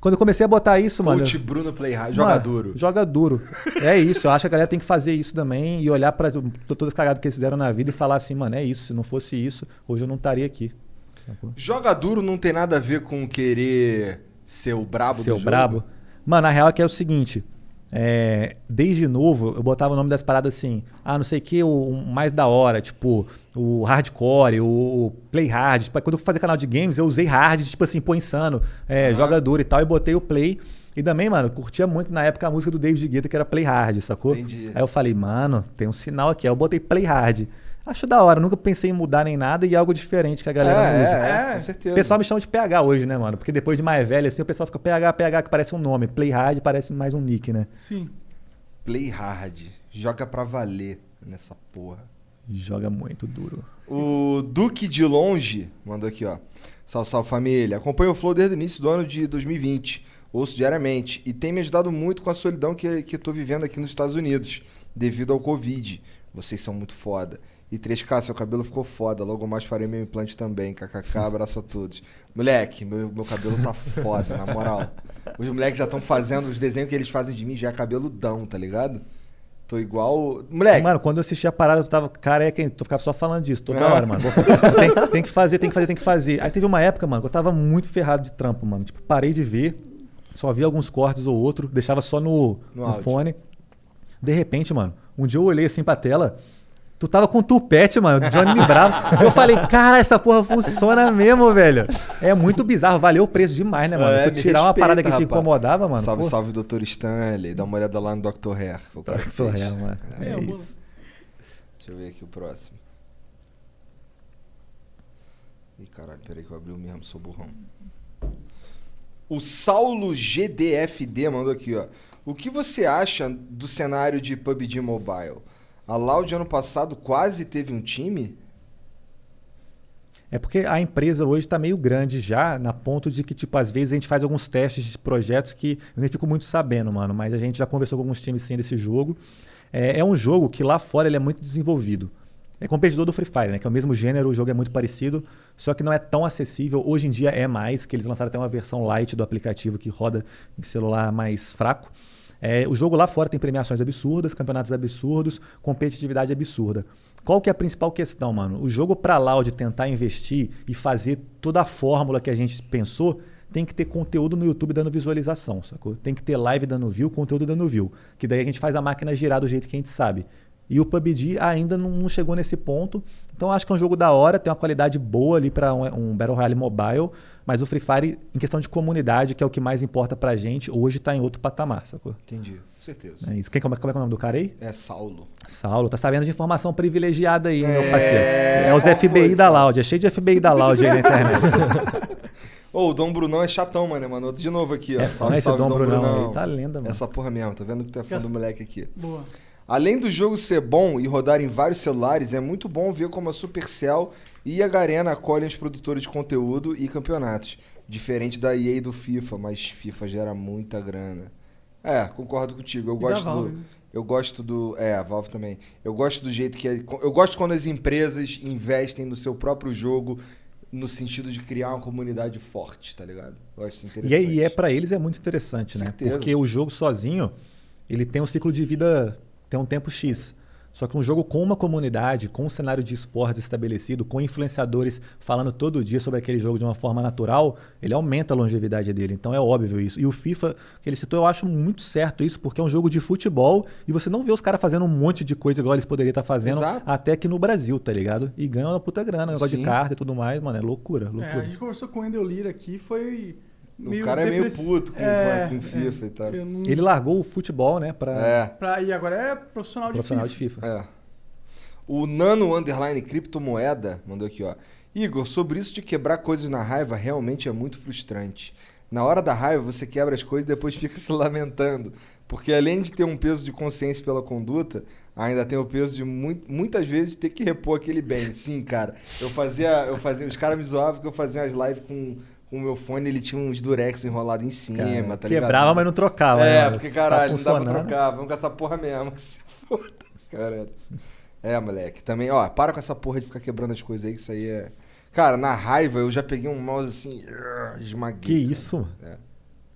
S3: Quando eu comecei a botar isso, mano.
S2: Coach Bruno Play Hard, joga
S3: Mano,
S2: duro.
S3: Joga duro. É isso. Eu acho que a galera tem que fazer isso também e olhar para todas as cagadas que eles fizeram na vida e falar assim, mano, é isso. Se não fosse isso, hoje eu não estaria aqui.
S2: Joga duro não tem nada a ver com querer ser o brabo
S3: Seu
S2: do jogo.
S3: brabo. Mano, a real é que é o seguinte. é, desde novo, eu botava o nome das paradas assim, ah, não sei o que, o, mais da hora, tipo, o hardcore, o, o play hard. Tipo, quando eu fui fazer canal de games, eu usei hard, tipo assim, pô, insano, é, joga duro e tal, e botei o play. E também, mano, curtia muito na época a música do David Guetta, que era play hard, sacou?
S2: Entendi.
S3: Aí eu falei, mano, tem um sinal aqui. Aí eu botei play hard. Acho da hora, nunca pensei em mudar nem nada e algo diferente que a galera
S2: É,
S3: usa.
S2: é, é, com certeza.
S3: O pessoal me chama de PH hoje, né, mano? Porque depois de mais velho, assim, o pessoal fica PH, PH, que parece um nome. Play hard parece mais um nick, né?
S1: Sim.
S2: Play Hard. Joga pra valer nessa porra.
S3: Joga muito duro.
S2: O Duque de Longe mandou aqui, ó. Salve, salve família. Acompanho o Flow desde o início do ano de 2020. Ouço diariamente. E tem me ajudado muito com a solidão que, que eu tô vivendo aqui nos Estados Unidos, devido ao Covid. Vocês são muito foda. E 3K, seu cabelo ficou foda. Logo mais farei meu implante também. KKK, abraço a todos. Moleque, meu, meu cabelo tá foda, na moral. Os moleques já estão fazendo os desenhos que eles fazem de mim, já é cabeludão, tá ligado? Tô igual. Moleque,
S3: Mano, quando eu assisti a parada, eu tava careca, hein? tu ficava só falando disso toda
S2: É.
S3: hora, mano. Tem, tem que fazer, tem que fazer, tem que fazer. Aí teve uma época, mano, que eu tava muito ferrado de trampo, mano. Tipo, parei de ver, só vi alguns cortes ou outro, deixava só no,
S2: No
S3: no fone. De repente, mano, um dia eu olhei assim pra tela, tu tava com tupete, mano, do Johnny Bravo. Eu falei, cara, essa porra funciona mesmo, velho. É muito bizarro, valeu o preço demais, né, mano?
S2: É,
S3: tu tirar uma
S2: respeita,
S3: parada que te incomodava, mano.
S2: Salve,
S3: pô.
S2: salve, Dr. Stanley. Dá uma olhada lá no Dr. Hair. O
S3: Dr. Hair, mano. É
S1: É,
S3: isso.
S2: Deixa eu ver aqui o próximo. Ih, caralho, peraí que eu abri o mesmo, sou burrão. O Saulo GDFD mandou aqui, ó. O que você acha do cenário de PUBG Mobile? A Loud ano passado quase teve um time?
S3: É porque a empresa hoje está meio grande já, na ponto de que, tipo, às vezes a gente faz alguns testes de projetos que eu nem fico muito sabendo, mano. Mas a gente já conversou com alguns times sim desse jogo. É, é um jogo que lá fora ele é muito desenvolvido. É competidor do Free Fire, né? Que é o mesmo gênero, o jogo é muito parecido, só que não é tão acessível. Hoje em dia é mais, que eles lançaram até uma versão light do aplicativo que roda em celular mais fraco. É, o jogo lá fora tem premiações absurdas, campeonatos absurdos, competitividade absurda. Qual que é a principal questão, mano? O jogo pra Loud tentar investir e fazer toda a fórmula que a gente pensou, tem que ter conteúdo no YouTube dando visualização, sacou? Tem que ter live dando view, conteúdo dando view. Que daí a gente faz a máquina girar do jeito que a gente sabe. E o PUBG ainda não chegou nesse ponto. Então acho que é um jogo da hora, tem uma qualidade boa ali para um, um Battle Royale mobile. Mas o Free Fire, em questão de comunidade, que é o que mais importa pra gente, hoje tá em outro patamar, sacou?
S2: Entendi, com certeza.
S3: É isso. Quem, como, é, como é que é o nome do cara aí?
S2: É Saulo.
S3: Saulo, tá sabendo de informação privilegiada aí, meu
S2: É,
S3: parceiro. É os
S2: qual
S3: FBI
S2: foi,
S3: da? Loud, é cheio de FBI da Loud aí na internet.
S2: Ô, o Dom Brunão é chatão, mano. Mandou de novo aqui, ó.
S3: É,
S2: salve,
S3: esse
S2: salve,
S3: Dom
S2: Dom,
S3: Brunão
S2: Brunão.
S3: aí, tá lenda, mano.
S2: Essa porra mesmo, tá vendo que tu é fã do moleque aqui.
S1: Boa.
S2: Além do jogo ser bom e rodar em vários celulares, é muito bom ver como a Supercell e a Garena acolhem os produtores de conteúdo e campeonatos. Diferente da EA e do FIFA, mas FIFA gera muita grana. É, concordo contigo. Eu
S1: da
S2: gosto
S1: Valve,
S2: do.
S1: né?
S2: Eu gosto do. É, a Valve também. Eu gosto do jeito que. é- Eu gosto quando as empresas investem no seu próprio jogo no sentido de criar uma comunidade forte, tá ligado? Eu acho isso
S3: E
S2: interessante.
S3: é, e é para eles é muito interessante, né?
S2: Certeza.
S3: Porque o jogo sozinho, ele tem um ciclo de vida, tem um tempo X. Só que um jogo com uma comunidade, com um cenário de esportes estabelecido, com influenciadores falando todo dia sobre aquele jogo de uma forma natural, ele aumenta a longevidade dele. Então é óbvio isso. E o FIFA, que ele citou, eu acho muito certo isso, porque é um jogo de futebol e você não vê os caras fazendo um monte de coisa igual eles poderiam estar fazendo
S2: Exato.
S3: até aqui no Brasil, tá ligado? E ganham uma puta grana, negócio de
S2: Sim.
S3: carta e tudo mais, mano, é loucura,
S1: É, a
S3: loucura.
S1: gente conversou com o Wendel Lira aqui, foi.
S2: O cara é meio puto com,
S1: É,
S2: com FIFA
S1: é.
S2: e tal.
S1: Não-
S3: Ele largou o futebol, né, pra...
S2: É.
S1: Pra, e agora é profissional de
S3: Profissional de
S1: FIFA.
S3: FIFA.
S2: É. O Nano Underline Criptomoeda mandou aqui, ó. Igor, sobre isso de quebrar coisas na raiva realmente é muito frustrante. Na hora da raiva, você quebra as coisas e depois fica se lamentando. Porque além de ter um peso de consciência pela conduta, ainda tem o peso de mui- muitas vezes ter que repor aquele bem. Sim, cara. Eu fazia. Eu fazia os caras me zoavam que eu fazia umas lives com o meu fone, ele tinha uns durex enrolado em cima,
S3: Cara,
S2: tá ligado?
S3: quebrava, mas não trocava,
S2: É,
S3: né?
S2: porque
S3: Tá
S2: caralho, não dá pra trocar. Vamos com essa porra mesmo. Que se foda. Caralho. É, moleque. Também, ó, para com essa porra de ficar quebrando as coisas aí, que isso aí é. Cara, na raiva eu já peguei um mouse assim, esmaguei.
S3: Que isso, mano?
S2: É.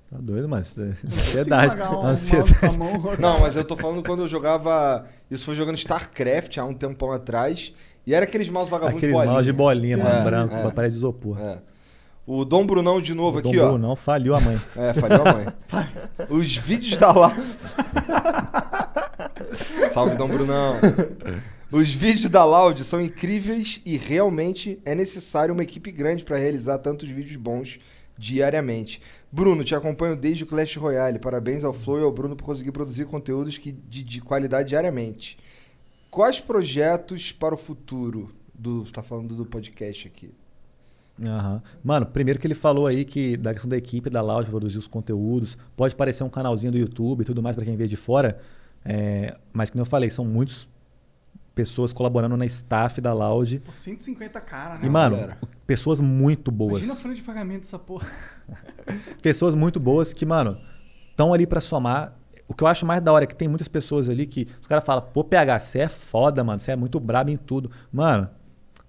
S3: Tá doido, mas ansiedade.
S1: um
S3: ansiedade.
S1: mouse com a mão.
S2: Não, mas eu tô falando quando eu jogava. Isso foi jogando StarCraft há um tempão atrás. E era aqueles mouse vagabundos
S3: Aqueles mouse de bolinha, mano,
S2: É,
S3: branco,
S2: é.
S3: com a parede de isopor.
S2: É. O Dom Brunão de novo
S3: O
S2: aqui,
S3: Dom
S2: ó.
S3: Brunão faliu a mãe.
S2: É, falhou a mãe. Os vídeos da live. Salve, Dom Brunão. Os vídeos da Loud são incríveis e realmente é necessário uma equipe grande para realizar tantos vídeos bons diariamente. Bruno, te acompanho desde o Clash Royale. Parabéns ao Flow e ao Bruno por conseguir produzir conteúdos que, de, de qualidade diariamente. Quais projetos para o futuro? Do, tá falando do podcast aqui.
S3: Aham. Mano, primeiro que ele falou aí que da questão da equipe da Loud produzir os conteúdos, pode parecer um canalzinho do YouTube e tudo mais para quem vê de fora, é, mas como eu falei, são muitas pessoas colaborando na staff da Loud.
S1: Pô, 150 cara, né?
S3: E, mano,
S1: galera?
S3: pessoas muito boas.
S1: Imagina a folha de pagamento dessa porra.
S3: pessoas muito boas que, mano, estão ali pra somar. O que eu acho mais da hora é que tem muitas pessoas ali que os caras falam, pô, PH, você é foda, mano, você é muito brabo em tudo. Mano,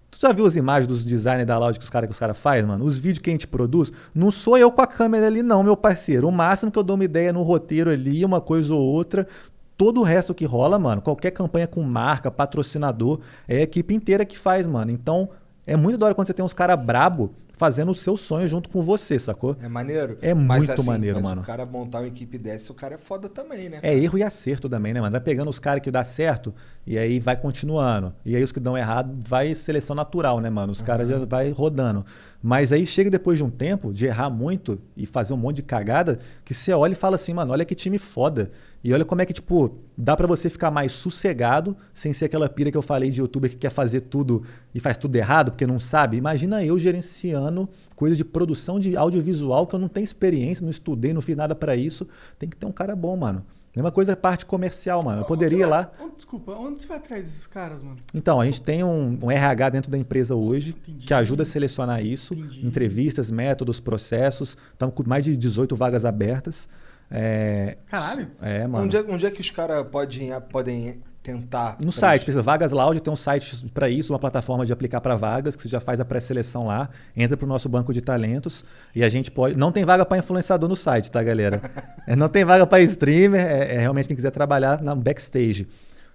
S3: tu já viu as imagens dos designers da Loud que os caras que os caras fazem, mano? Os vídeos que a gente produz, não sou eu com a câmera ali, não, meu parceiro. O máximo que eu dou uma ideia no roteiro ali, uma coisa ou outra. Todo o resto que rola, mano, qualquer campanha com marca, patrocinador, é a equipe inteira que faz, mano. Então, é muito da hora quando você tem uns caras brabo fazendo o seu sonho junto com você, sacou?
S2: É maneiro?
S3: É
S2: Mas,
S3: muito
S2: assim,
S3: maneiro,
S2: mas
S3: mano.
S2: o cara montar uma equipe dessa, o cara é foda também, né?
S3: É erro e acerto também, né, mano? Vai pegando os caras que dá certo e aí vai continuando. E aí os que dão errado, vai seleção natural, né, mano? Os caras já vai rodando. Mas aí chega depois de um tempo de errar muito e fazer um monte de cagada, que você olha e fala assim, mano, olha que time foda. E olha como é que, tipo, dá pra você ficar mais sossegado, sem ser aquela pira que eu falei de youtuber que quer fazer tudo e faz tudo errado, porque não sabe. Imagina eu gerenciando coisa de produção de audiovisual que eu não tenho experiência, não estudei, não fiz nada pra isso. Tem que ter um cara bom, mano. Mesma coisa a parte comercial, mano. Eu poderia ir lá.
S1: Onde- desculpa, onde você vai atrás desses caras, mano?
S3: Então, a gente tem um, um RH dentro da empresa hoje que ajuda a selecionar isso, entrevistas, métodos, processos. Estamos com mais de 18 vagas abertas. É,
S1: Caralho.
S3: É, mano.
S2: Onde é, onde é que os caras podem, podem tentar?
S3: No site, precisa Vagas Loud, tem um site para isso, uma plataforma de aplicar para vagas, que você já faz a pré-seleção lá, entra para o nosso banco de talentos e a gente pode. Não tem vaga para influenciador no site, tá, galera? É, não tem vaga para streamer, é, é realmente quem quiser trabalhar na backstage.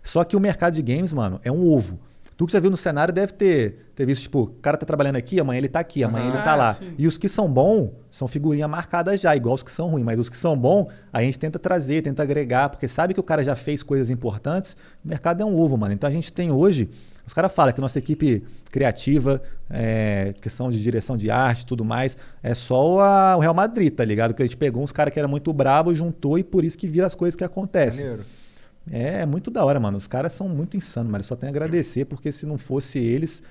S3: Só que o mercado de games, mano, é um ovo. Tu que já viu no cenário deve ter, ter visto, tipo, o cara tá trabalhando aqui, amanhã ele tá aqui, amanhã ele tá
S1: Ah,
S3: lá.
S1: sim.
S3: E os que são bons são figurinha marcada já, igual os que são ruins. Mas os que são bons, a gente tenta trazer, tenta agregar, porque sabe que o cara já fez coisas importantes. O mercado é um ovo, mano. Então a gente tem hoje. Os caras falam que nossa equipe criativa, é, questão de direção de arte e tudo mais, é só a- o Real Madrid, tá ligado? Que a gente pegou uns caras que eram muito brabo, juntou e por isso que vira as coisas que acontecem.
S2: Maneiro.
S3: É, é muito da hora, mano. Os caras são muito insanos, mas eu só tenho a agradecer, porque se não fosse eles,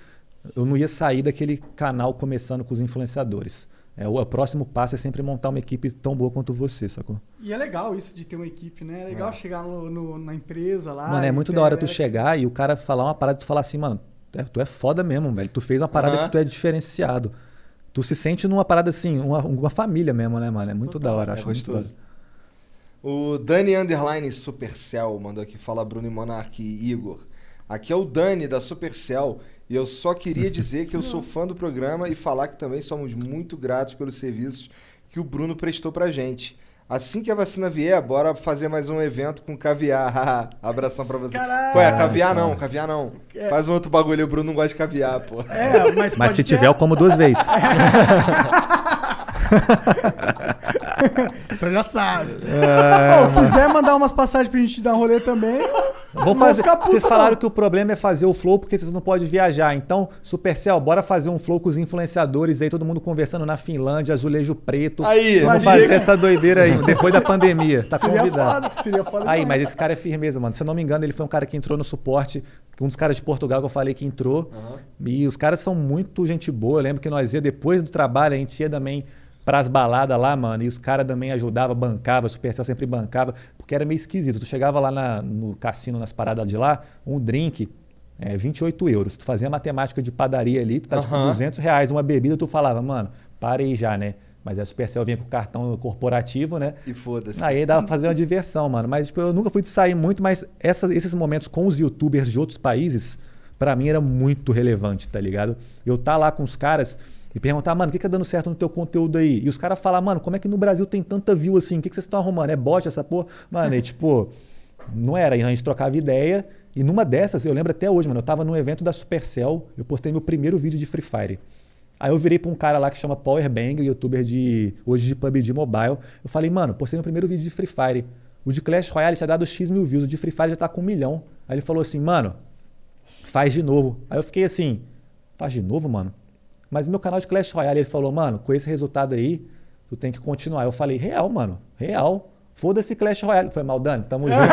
S3: eu não ia sair daquele canal começando com os influenciadores. É, o, o próximo passo é sempre montar uma equipe tão boa quanto você, sacou?
S1: E é legal isso de ter uma equipe, né? É legal
S3: É.
S1: chegar no, no- na empresa lá.
S3: mano, é muito da hora tu chegar e o cara falar uma parada e tu falar assim, mano, é- tu é foda mesmo, velho. Tu fez uma parada
S2: Aham.
S3: que tu é diferenciado. Tu se sente numa parada assim, uma, uma família mesmo, né, mano? É muito da hora,
S2: É
S3: acho muito da hora.
S2: O Dani Underline Supercell mandou aqui, fala Bruno e Monark e Igor. Aqui é o Dani da Supercell e eu só queria dizer que eu sou fã do programa e falar que também somos muito gratos pelos serviços que o Bruno prestou pra gente. Assim que a vacina vier, bora fazer mais um evento com caviar. Abração pra você.
S1: Caralho.
S2: Qual é? Caviar não, caviar não.
S1: É.
S2: Faz um outro bagulho, o Bruno não gosta de caviar, pô.
S1: É, mas,
S3: Mas
S1: pode
S3: se
S1: ter-
S3: tiver, eu como duas vezes.
S1: Então já sabe.
S3: É,
S1: quiser mandar umas passagens pra gente dar um rolê também,
S3: Vou fazer. Vocês
S1: não.
S3: falaram que o problema é fazer o flow porque vocês não podem viajar. Então, Supercell, bora fazer um flow com os influenciadores aí, todo mundo conversando na Finlândia, azulejo preto.
S2: Aí,
S3: Vamos
S2: imagina.
S3: fazer essa doideira aí, depois da pandemia. Tá
S1: Seria
S3: convidado.
S1: foda, seria foda
S3: Aí, mas esse cara é firmeza, mano. Se eu não me engano, ele foi um cara que entrou no suporte, um dos caras de Portugal que eu falei que entrou. E os caras são muito gente boa. Eu lembro que nós ia, depois do trabalho, a gente ia também pras baladas lá, mano, e os caras também ajudavam, bancava, Supercell sempre bancava, porque era meio esquisito. Tu chegava lá na- no cassino, nas paradas de lá, um drink, é, 28 euros. Tu fazia matemática de padaria ali, tu tá tipo
S2: Aham.
S3: 200 reais uma bebida, tu falava, mano, para aí já, né? Mas a Supercell vinha com cartão corporativo, né?
S2: E foda-se.
S3: Aí dava pra fazer uma diversão, mano. Mas tipo, eu nunca fui de sair muito, mas essa- esses momentos com os youtubers de outros países, pra mim era muito relevante, tá ligado? Eu tá lá com os caras e perguntar, mano, o que, que tá dando certo no teu conteúdo aí? E os caras falar, mano, como é que no Brasil tem tanta view assim? O que, que vocês estão arrumando? É bot essa porra? Mano, e tipo, não era. E a gente trocava ideia. E numa dessas, eu lembro até hoje, mano, eu tava num evento da Supercell, eu postei meu primeiro vídeo de Free Fire. Aí eu virei pra um cara lá que chama Powerbang, youtuber de hoje de PUBG Mobile. Eu falei, mano, postei meu primeiro vídeo de Free Fire. O de Clash Royale tinha dado X mil views, o de Free Fire já tá com um milhão. Aí ele falou assim, mano, faz de novo. Aí eu fiquei assim, faz de novo, mano? Mas meu canal de Clash Royale, ele falou, mano, com esse resultado aí, tu tem que continuar. Eu falei, real, mano, real. Foda-se Clash Royale. Foi mal, Dani, tamo junto.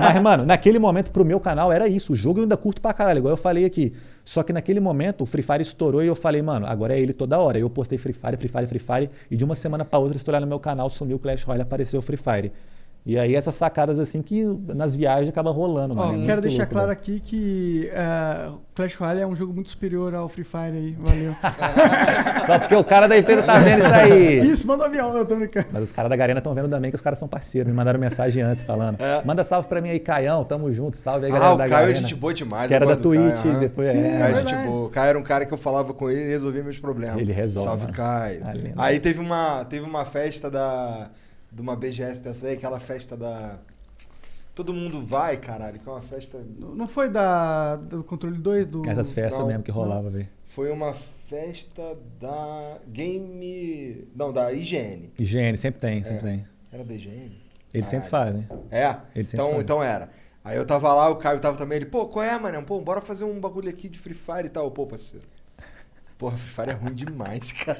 S3: Mas, mano, naquele momento pro meu canal era isso. O jogo eu ainda curto pra caralho, igual eu falei aqui. Só que naquele momento o Free Fire estourou e eu falei, mano, agora é ele toda hora. Eu postei Free Fire, Free Fire, Free Fire. E de uma semana pra outra, estourar no meu canal, sumiu o Clash Royale, apareceu o Free Fire. E aí essas sacadas assim que nas viagens acaba rolando,
S1: Ó,
S3: mano. É
S1: quero deixar
S3: louco,
S1: claro
S3: velho.
S1: aqui que é, Clash Royale é um jogo muito superior ao Free Fire aí. Valeu.
S3: Só porque o cara da empresa tá vendo isso aí.
S1: Isso, manda um avião, eu tô brincando.
S3: Mas os caras da Garena estão vendo também que os caras são parceiros. Me mandaram mensagem antes falando. Manda salve pra mim aí, Caião. Tamo junto. Salve aí, galera
S2: Ah, o
S3: da
S2: Caio é
S3: Garena.
S2: gente boa demais.
S3: Que era da
S2: Caio,
S3: Twitch,
S2: aham.
S3: depois
S2: Sim,
S3: é.
S2: Caio é gente boa. O Caio era um cara que eu falava com ele e resolvia meus problemas.
S3: Ele resolve,
S2: Salve,
S3: mano.
S2: Caio.
S3: Ah.
S2: Aí teve uma, teve uma festa da. De uma BGS dessa aí, aquela festa da. Todo mundo vai, caralho, que é uma festa.
S1: Não foi da, do controle 2 do.
S3: Essas festas
S2: Não,
S3: mesmo que rolava, velho.
S2: Foi uma festa da Game. Não, da IGN.
S3: Higiene, sempre tem, sempre
S2: É.
S3: tem.
S2: Era da IGN?
S3: Eles sempre
S2: Caralho.
S3: fazem.
S2: É?
S3: Eles sempre
S2: então,
S3: fazem.
S2: então era. Aí eu tava lá, o Caio tava também, ele, pô, qual é, mano? Pô, bora fazer um bagulho aqui de Free Fire e tal. Pô, parceiro. Porra, Free Fire é ruim demais, cara.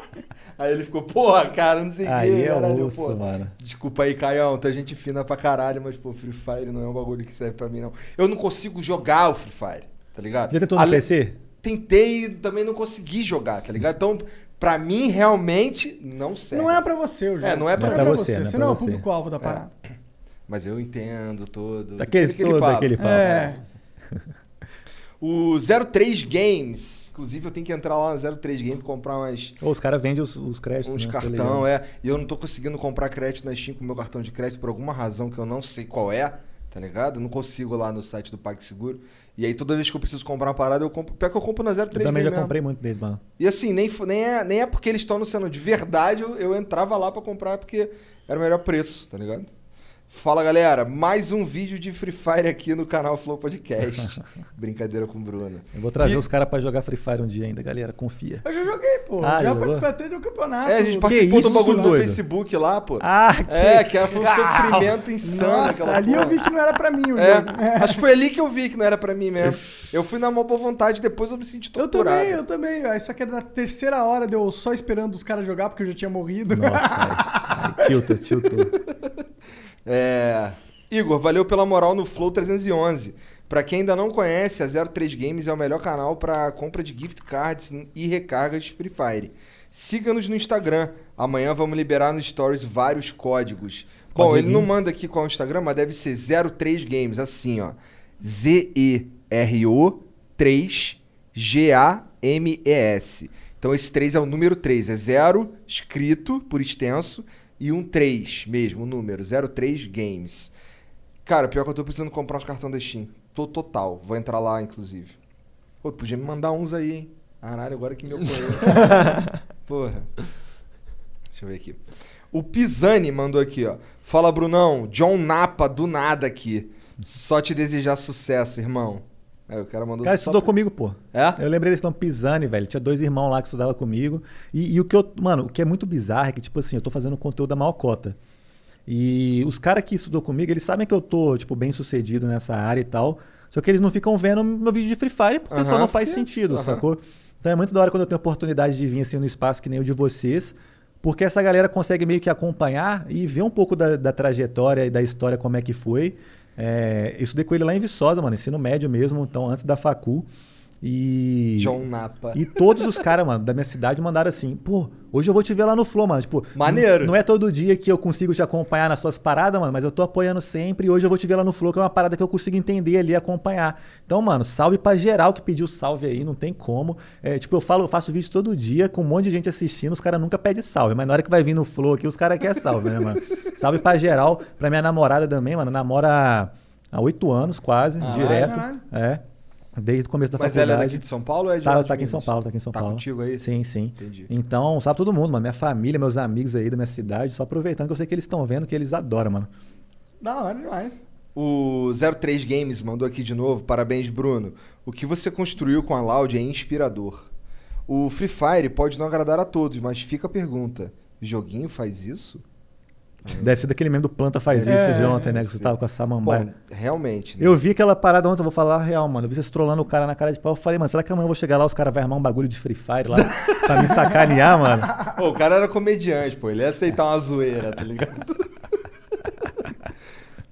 S2: aí ele ficou, porra, cara, não sei o que.
S3: Aí é osso,
S2: pô,
S3: mano.
S2: Desculpa aí, Caião, tu é gente fina pra caralho, mas, pô, Free Fire não é um bagulho que serve pra mim, não. Eu não consigo jogar o Free Fire, tá ligado?
S3: Já tentou no
S2: Ale-
S3: PC?
S2: Tentei e também não consegui jogar, tá ligado? Então, pra mim, realmente, não serve.
S1: Não é pra você o jogo.
S2: É, não é pra,
S3: pra você, não é
S1: Você
S3: pra
S1: não é o
S3: você.
S1: público-alvo da parada.
S2: Mas eu entendo todo.
S3: Daquele todo,
S2: papo.
S3: daquele papo.
S1: É.
S2: O 03 Games, inclusive eu tenho que entrar lá no 03 Games comprar umas,
S3: Ou os caras vendem os, os créditos.
S2: uns
S3: né? Tô
S2: cartão, é. E eu não tô conseguindo comprar crédito na Steam com meu cartão de crédito por alguma razão que eu não sei qual é, tá ligado? Eu não consigo lá no site do PagSeguro. E aí toda vez que eu preciso comprar uma parada, eu compro. Pior que eu compro na 03
S3: Eu também
S2: Games
S3: já
S2: mesmo.
S3: comprei muito deles, mano.
S2: E assim, nem, nem, é, nem é porque eles estão anunciando de verdade, eu, eu entrava lá pra comprar porque era o melhor preço, tá ligado? Fala galera, mais um vídeo de Free Fire aqui no canal Flow Podcast. Brincadeira com o Bruno.
S3: Eu vou trazer
S2: E-
S3: os caras pra jogar Free Fire um dia ainda, galera. Confia.
S1: Eu já joguei, pô.
S3: Ah,
S1: já
S3: jogou?
S1: participei até de um campeonato.
S2: É, a gente
S1: do-
S2: participou
S3: isso,
S2: do bagulho do
S3: doido?
S2: Facebook lá, pô.
S3: Ah, que
S2: É, que foi um sofrimento insano.
S1: Nossa,
S2: aquela
S1: ali eu
S2: porra.
S1: vi que não era pra mim o
S2: É,
S1: jogo.
S2: acho que foi ali que eu vi que não era pra mim mesmo. Eu fui na maior boa vontade, depois eu me senti
S1: Eu
S2: torturado.
S1: também, eu também. Só que era na terceira hora, deu só esperando os caras jogar, porque eu já tinha morrido.
S3: Nossa, aí, aí, tilta, tiltou.
S2: É, Igor, valeu pela moral no Flow 311. Pra quem ainda não conhece, a 03 Games é o melhor canal pra compra de gift cards e recargas de Free Fire. Siga-nos no Instagram. Amanhã vamos liberar no Stories vários códigos. Bom,
S3: Pode
S2: ele não manda aqui qual é o Instagram, mas deve ser 03 Games, assim, ó. Z-E-R-O 3 G-A-M-E-S. Então esse 3 é o número 3. É 0 escrito por extenso e um 3 mesmo, o número. 03 Games. Cara, pior que eu tô precisando comprar uns cartões da Steam. Tô total. Vou entrar lá, inclusive. Pô, podia me mandar uns aí, hein? Caralho, agora que me ocorreu. Porra. Deixa eu ver aqui. O Pisani mandou aqui, ó. Fala, Brunão. John Napa, do nada aqui. Só te desejar sucesso, irmão. Aí o cara mandou
S3: O cara
S2: só
S3: estudou
S2: pra-
S3: comigo, pô.
S2: É?
S3: Eu lembrei desse nome Pisani, velho. Tinha dois irmãos lá que estudavam comigo. E, e o que eu. Mano, o que é muito bizarro é que, tipo assim, eu tô fazendo conteúdo da maior cota. E os caras que estudou comigo, eles sabem que eu tô, tipo, bem sucedido nessa área e tal. Só que eles não ficam vendo meu vídeo de Free Fire porque só
S2: Aham,
S3: não faz
S2: porque-
S3: sentido,
S2: aham.
S3: sacou? Então é muito da hora quando eu tenho a oportunidade de vir assim no espaço que nem o de vocês. Porque essa galera consegue meio que acompanhar e ver um pouco da, da trajetória e da história, como é que foi. É, eu estudei com ele lá em Viçosa, mano, ensino médio mesmo, então antes da facu. E.
S2: John Napa.
S3: E todos os caras, mano, da minha cidade mandaram assim: pô, hoje eu vou te ver lá no Flow, mano. Tipo,
S2: Maneiro.
S3: Não é todo dia que eu consigo te acompanhar nas suas paradas, mano, mas eu tô apoiando sempre e hoje eu vou te ver lá no Flow, que é uma parada que eu consigo entender ali e acompanhar. Então, mano, salve pra geral que pediu salve aí, não tem como. É, tipo, eu falo, eu faço vídeo todo dia com um monte de gente assistindo, os caras nunca pedem salve, mas na hora que vai vir no Flow aqui, os caras querem salve, né, mano? Salve pra geral, pra minha namorada também, mano, namora há oito anos quase,
S2: Ah,
S3: direto.
S2: caralho.
S3: É. Desde o começo da
S2: Mas
S3: faculdade.
S2: ela é daqui de São Paulo ou é de
S3: tá, tá aqui em São? Paulo, tá aqui em São
S2: Tá
S3: Paulo.
S2: contigo aí?
S3: Sim, sim.
S2: Entendi.
S3: Então, sabe todo mundo, mano. Minha família, meus amigos aí da minha cidade, só aproveitando que eu sei que eles estão vendo, que eles adoram, mano.
S1: Da hora demais.
S2: O 03 Games mandou aqui de novo. Parabéns, Bruno. O que você construiu com a Loud é inspirador. O Free Fire pode não agradar a todos, mas fica a pergunta: joguinho faz isso?
S3: Deve ser daquele mesmo do Planta Faz
S2: É,
S3: Isso de ontem, né? Que você tava com a samambaia.
S2: Bom, realmente. né?
S3: Eu vi aquela parada ontem, eu vou falar a real, mano. Eu vi vocês trollando o cara na cara de pau. Eu falei, mano, será que amanhã eu vou chegar lá, os caras vão armar um bagulho de Free Fire lá pra me sacanear, mano?
S2: Pô, o cara era comediante, pô. Ele ia aceitar uma zoeira, tá ligado?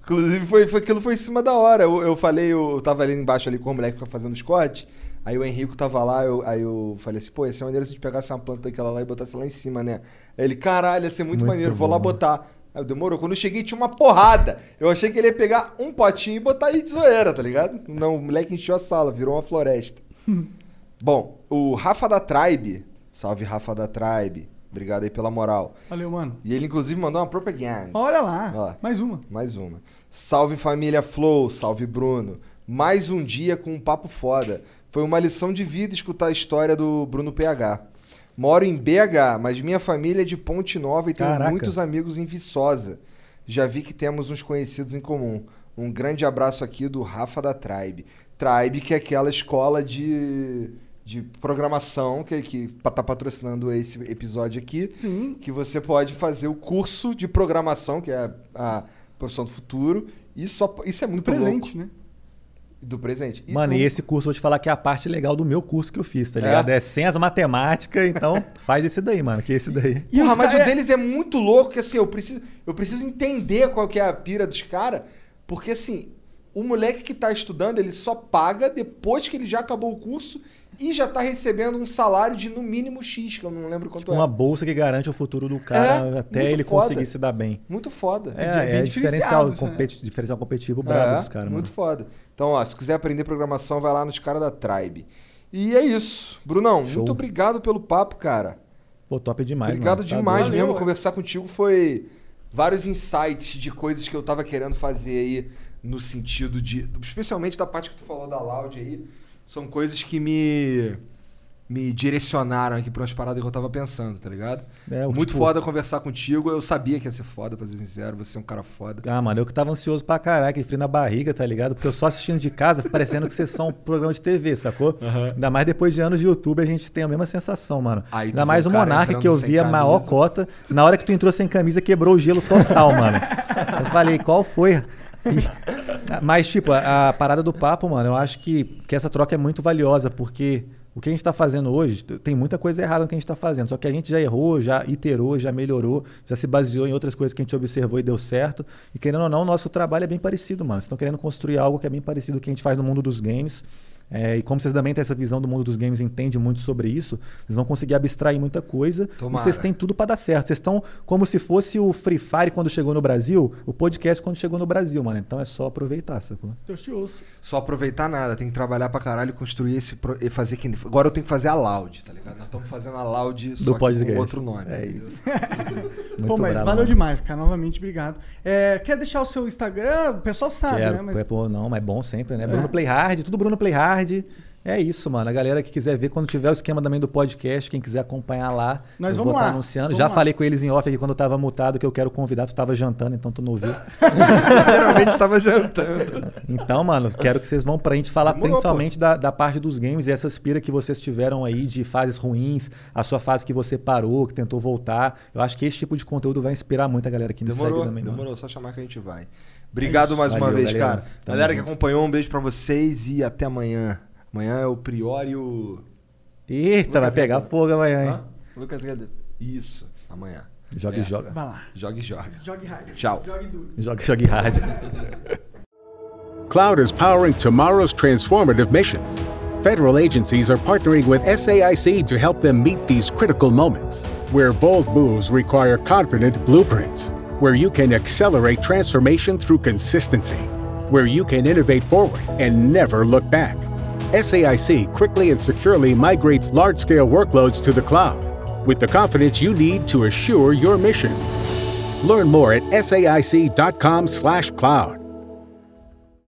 S2: Inclusive, foi, foi, aquilo foi em cima da hora. Eu, eu falei, eu, eu tava ali embaixo ali com o moleque que fica fazendo os cortes. Aí o Henrico tava lá, eu- aí eu falei assim, pô, ia ser maneiro se a gente pegasse uma planta daquela lá e botasse lá em cima, né? Aí ele, caralho, ia ser muito,
S3: Muito
S2: maneiro, vou lá
S3: bom.
S2: botar. Aí eu, demorou. Quando eu cheguei, tinha uma porrada. Eu achei que ele ia pegar um potinho e botar aí de zoeira, tá ligado? Não, o moleque encheu a sala, virou uma floresta. Bom, o Rafa da Tribe, salve Rafa da Tribe, obrigado aí pela moral.
S1: Valeu, mano.
S2: E ele inclusive mandou uma propaganda.
S1: Olha lá,
S2: Ó,
S1: mais uma.
S2: mais uma. Salve família Flow, salve Bruno. Mais um dia com um papo foda. Foi uma lição de vida escutar a história do Bruno PH. Moro em BH, mas minha família é de Ponte Nova e tenho
S3: Caraca.
S2: muitos amigos em Viçosa. Já vi que temos uns conhecidos em comum. Um grande abraço aqui do Rafa da Tribe. Tribe, que é aquela escola de, de programação que, que tá patrocinando esse episódio aqui.
S1: Sim.
S2: Que você pode fazer o curso de programação, que é a, a profissão do futuro. E só, isso é muito
S1: Presente,
S2: louco.
S1: né?
S2: Do presente. E
S3: Mano,
S2: não-
S3: e esse curso, vou te falar que é a parte legal do meu curso que eu fiz, tá
S2: É?
S3: ligado? É, sem as matemáticas, então faz esse daí, mano, que esse daí.
S2: Porra,
S1: os
S2: mas
S1: ca-
S2: o
S1: é-
S2: deles é muito louco, que assim, eu preciso, eu preciso entender qual que é a pira dos caras, porque assim, o moleque que tá estudando, ele só paga depois que ele já acabou o curso e já tá recebendo um salário de no mínimo X, que eu não lembro quanto é.
S3: Uma bolsa que garante o futuro do cara
S2: É,
S3: até ele
S2: foda.
S3: conseguir se dar bem.
S2: Muito foda.
S3: É,
S1: bem
S3: é, diferencial,
S1: diferenciado isso, né?
S3: competi- diferencial competitivo brabo
S2: É,
S3: dos caras, mano.
S2: muito foda. Então, ó, se quiser aprender programação, vai lá nos caras da Tribe. E é isso. Brunão,
S3: Show.
S2: muito obrigado pelo papo, cara.
S3: Pô, top demais,
S2: Obrigado
S3: mano. Tá
S2: demais
S3: doido.
S2: mesmo.
S1: Valeu,
S2: Conversar contigo foi vários insights de coisas que eu tava querendo fazer aí no sentido de. Especialmente da parte que tu falou da Loud aí. São coisas que me. Me direcionaram aqui pra umas paradas que eu tava pensando, tá ligado?
S3: É,
S2: Muito
S3: tipo-
S2: foda conversar contigo. Eu sabia que ia ser foda, pra ser sincero. Você é um cara foda.
S3: Ah, mano, eu que tava ansioso pra caralho, que frio na barriga, tá ligado? Porque eu só assistindo de casa, parecendo que vocês são um programa de TV, sacou? Ainda mais depois de anos de YouTube, a gente tem a mesma sensação, mano.
S2: Aí
S3: Ainda mais
S2: o
S3: Monark,
S2: entrando
S3: que eu vi a maior
S2: camisa.
S3: cota. Na hora que tu entrou sem camisa, quebrou o gelo total, mano. Eu falei, qual foi? Mas, tipo, a, a parada do papo, mano, eu acho que, que essa troca é muito valiosa, porque o que a gente tá fazendo hoje, tem muita coisa errada no que a gente tá fazendo. Só que a gente já errou, já iterou, já melhorou, já se baseou em outras coisas que a gente observou e deu certo. E querendo ou não, o nosso trabalho é bem parecido, mano. Vocês estão querendo construir algo que é bem parecido com o que a gente faz no mundo dos games. É, e como vocês também têm essa visão do mundo dos games e entendem muito sobre isso, vocês vão conseguir abstrair muita coisa.
S2: Tomara.
S3: E vocês têm tudo para dar certo. Vocês estão como se fosse o Free Fire quando chegou no Brasil, o podcast quando chegou no Brasil, mano. Então é só aproveitar, sacou?
S1: Deus te ouça.
S2: Só aproveitar nada, tem que trabalhar pra caralho e construir esse. pro- E fazer que. Agora eu tenho que fazer a Loud, tá ligado? Nós estamos fazendo a Loud só que
S3: podcast.
S2: com outro nome.
S3: É
S2: entendeu?
S3: isso.
S1: Pô,
S3: Muito
S1: mas
S3: bravo,
S1: valeu
S3: mano.
S1: demais, cara. Novamente, obrigado. É, quer deixar o seu Instagram? O pessoal sabe,
S3: Quero,
S1: né? Mas
S3: pô, não, mas é bom sempre, né? Bruno Play Hard, tudo Bruno Play Hard. É isso, mano. A galera que quiser ver, quando tiver o esquema também do podcast, quem quiser acompanhar lá,
S1: Nós
S3: eu
S1: vamos
S3: vou estar
S1: lá,
S3: anunciando.
S1: vamos
S3: Já
S1: lá.
S3: falei com eles em off aqui quando eu tava mutado, que eu quero convidar. Tu tava jantando, então tu não ouviu.
S13: Geralmente tava jantando.
S3: Então, mano, quero que vocês vão pra gente falar
S2: Demorou,
S3: principalmente da, da parte dos games e essa aspira que vocês tiveram aí de fases ruins, a sua fase que você parou, que tentou voltar. Eu acho que esse tipo de conteúdo vai inspirar muito a galera que me
S2: Demorou,
S3: segue também. mano.
S2: demorou. Só chamar que a gente vai. Obrigado mais uma
S3: Valeu,
S2: vez,
S3: galera.
S2: cara.
S3: Tamo
S2: Galera que acompanhou, um beijo pra vocês e até amanhã. Amanhã é o Prior e o...
S3: Eita, vai
S2: Lucas
S3: pegar
S2: Gadelha.
S3: fogo amanhã, hein?
S2: Hã?
S13: Lucas Gadelha.
S2: Isso, amanhã.
S3: Joga e
S2: É.
S3: joga.
S1: Vai lá.
S2: Joga e joga.
S1: Jogue hard.
S2: Tchau.
S1: Jogue duro.
S3: Joga, joga e hard.
S15: Cloud is powering tomorrow's transformative missions. Federal agencies are partnering with SAIC to help them meet these critical moments, where bold moves require confident blueprints, where you can accelerate transformation through consistency, where you can innovate forward and never look back. SAIC quickly and securely migrates large scale workloads to the cloud with the confidence you need to assure your mission. Learn more at saic.com/cloud.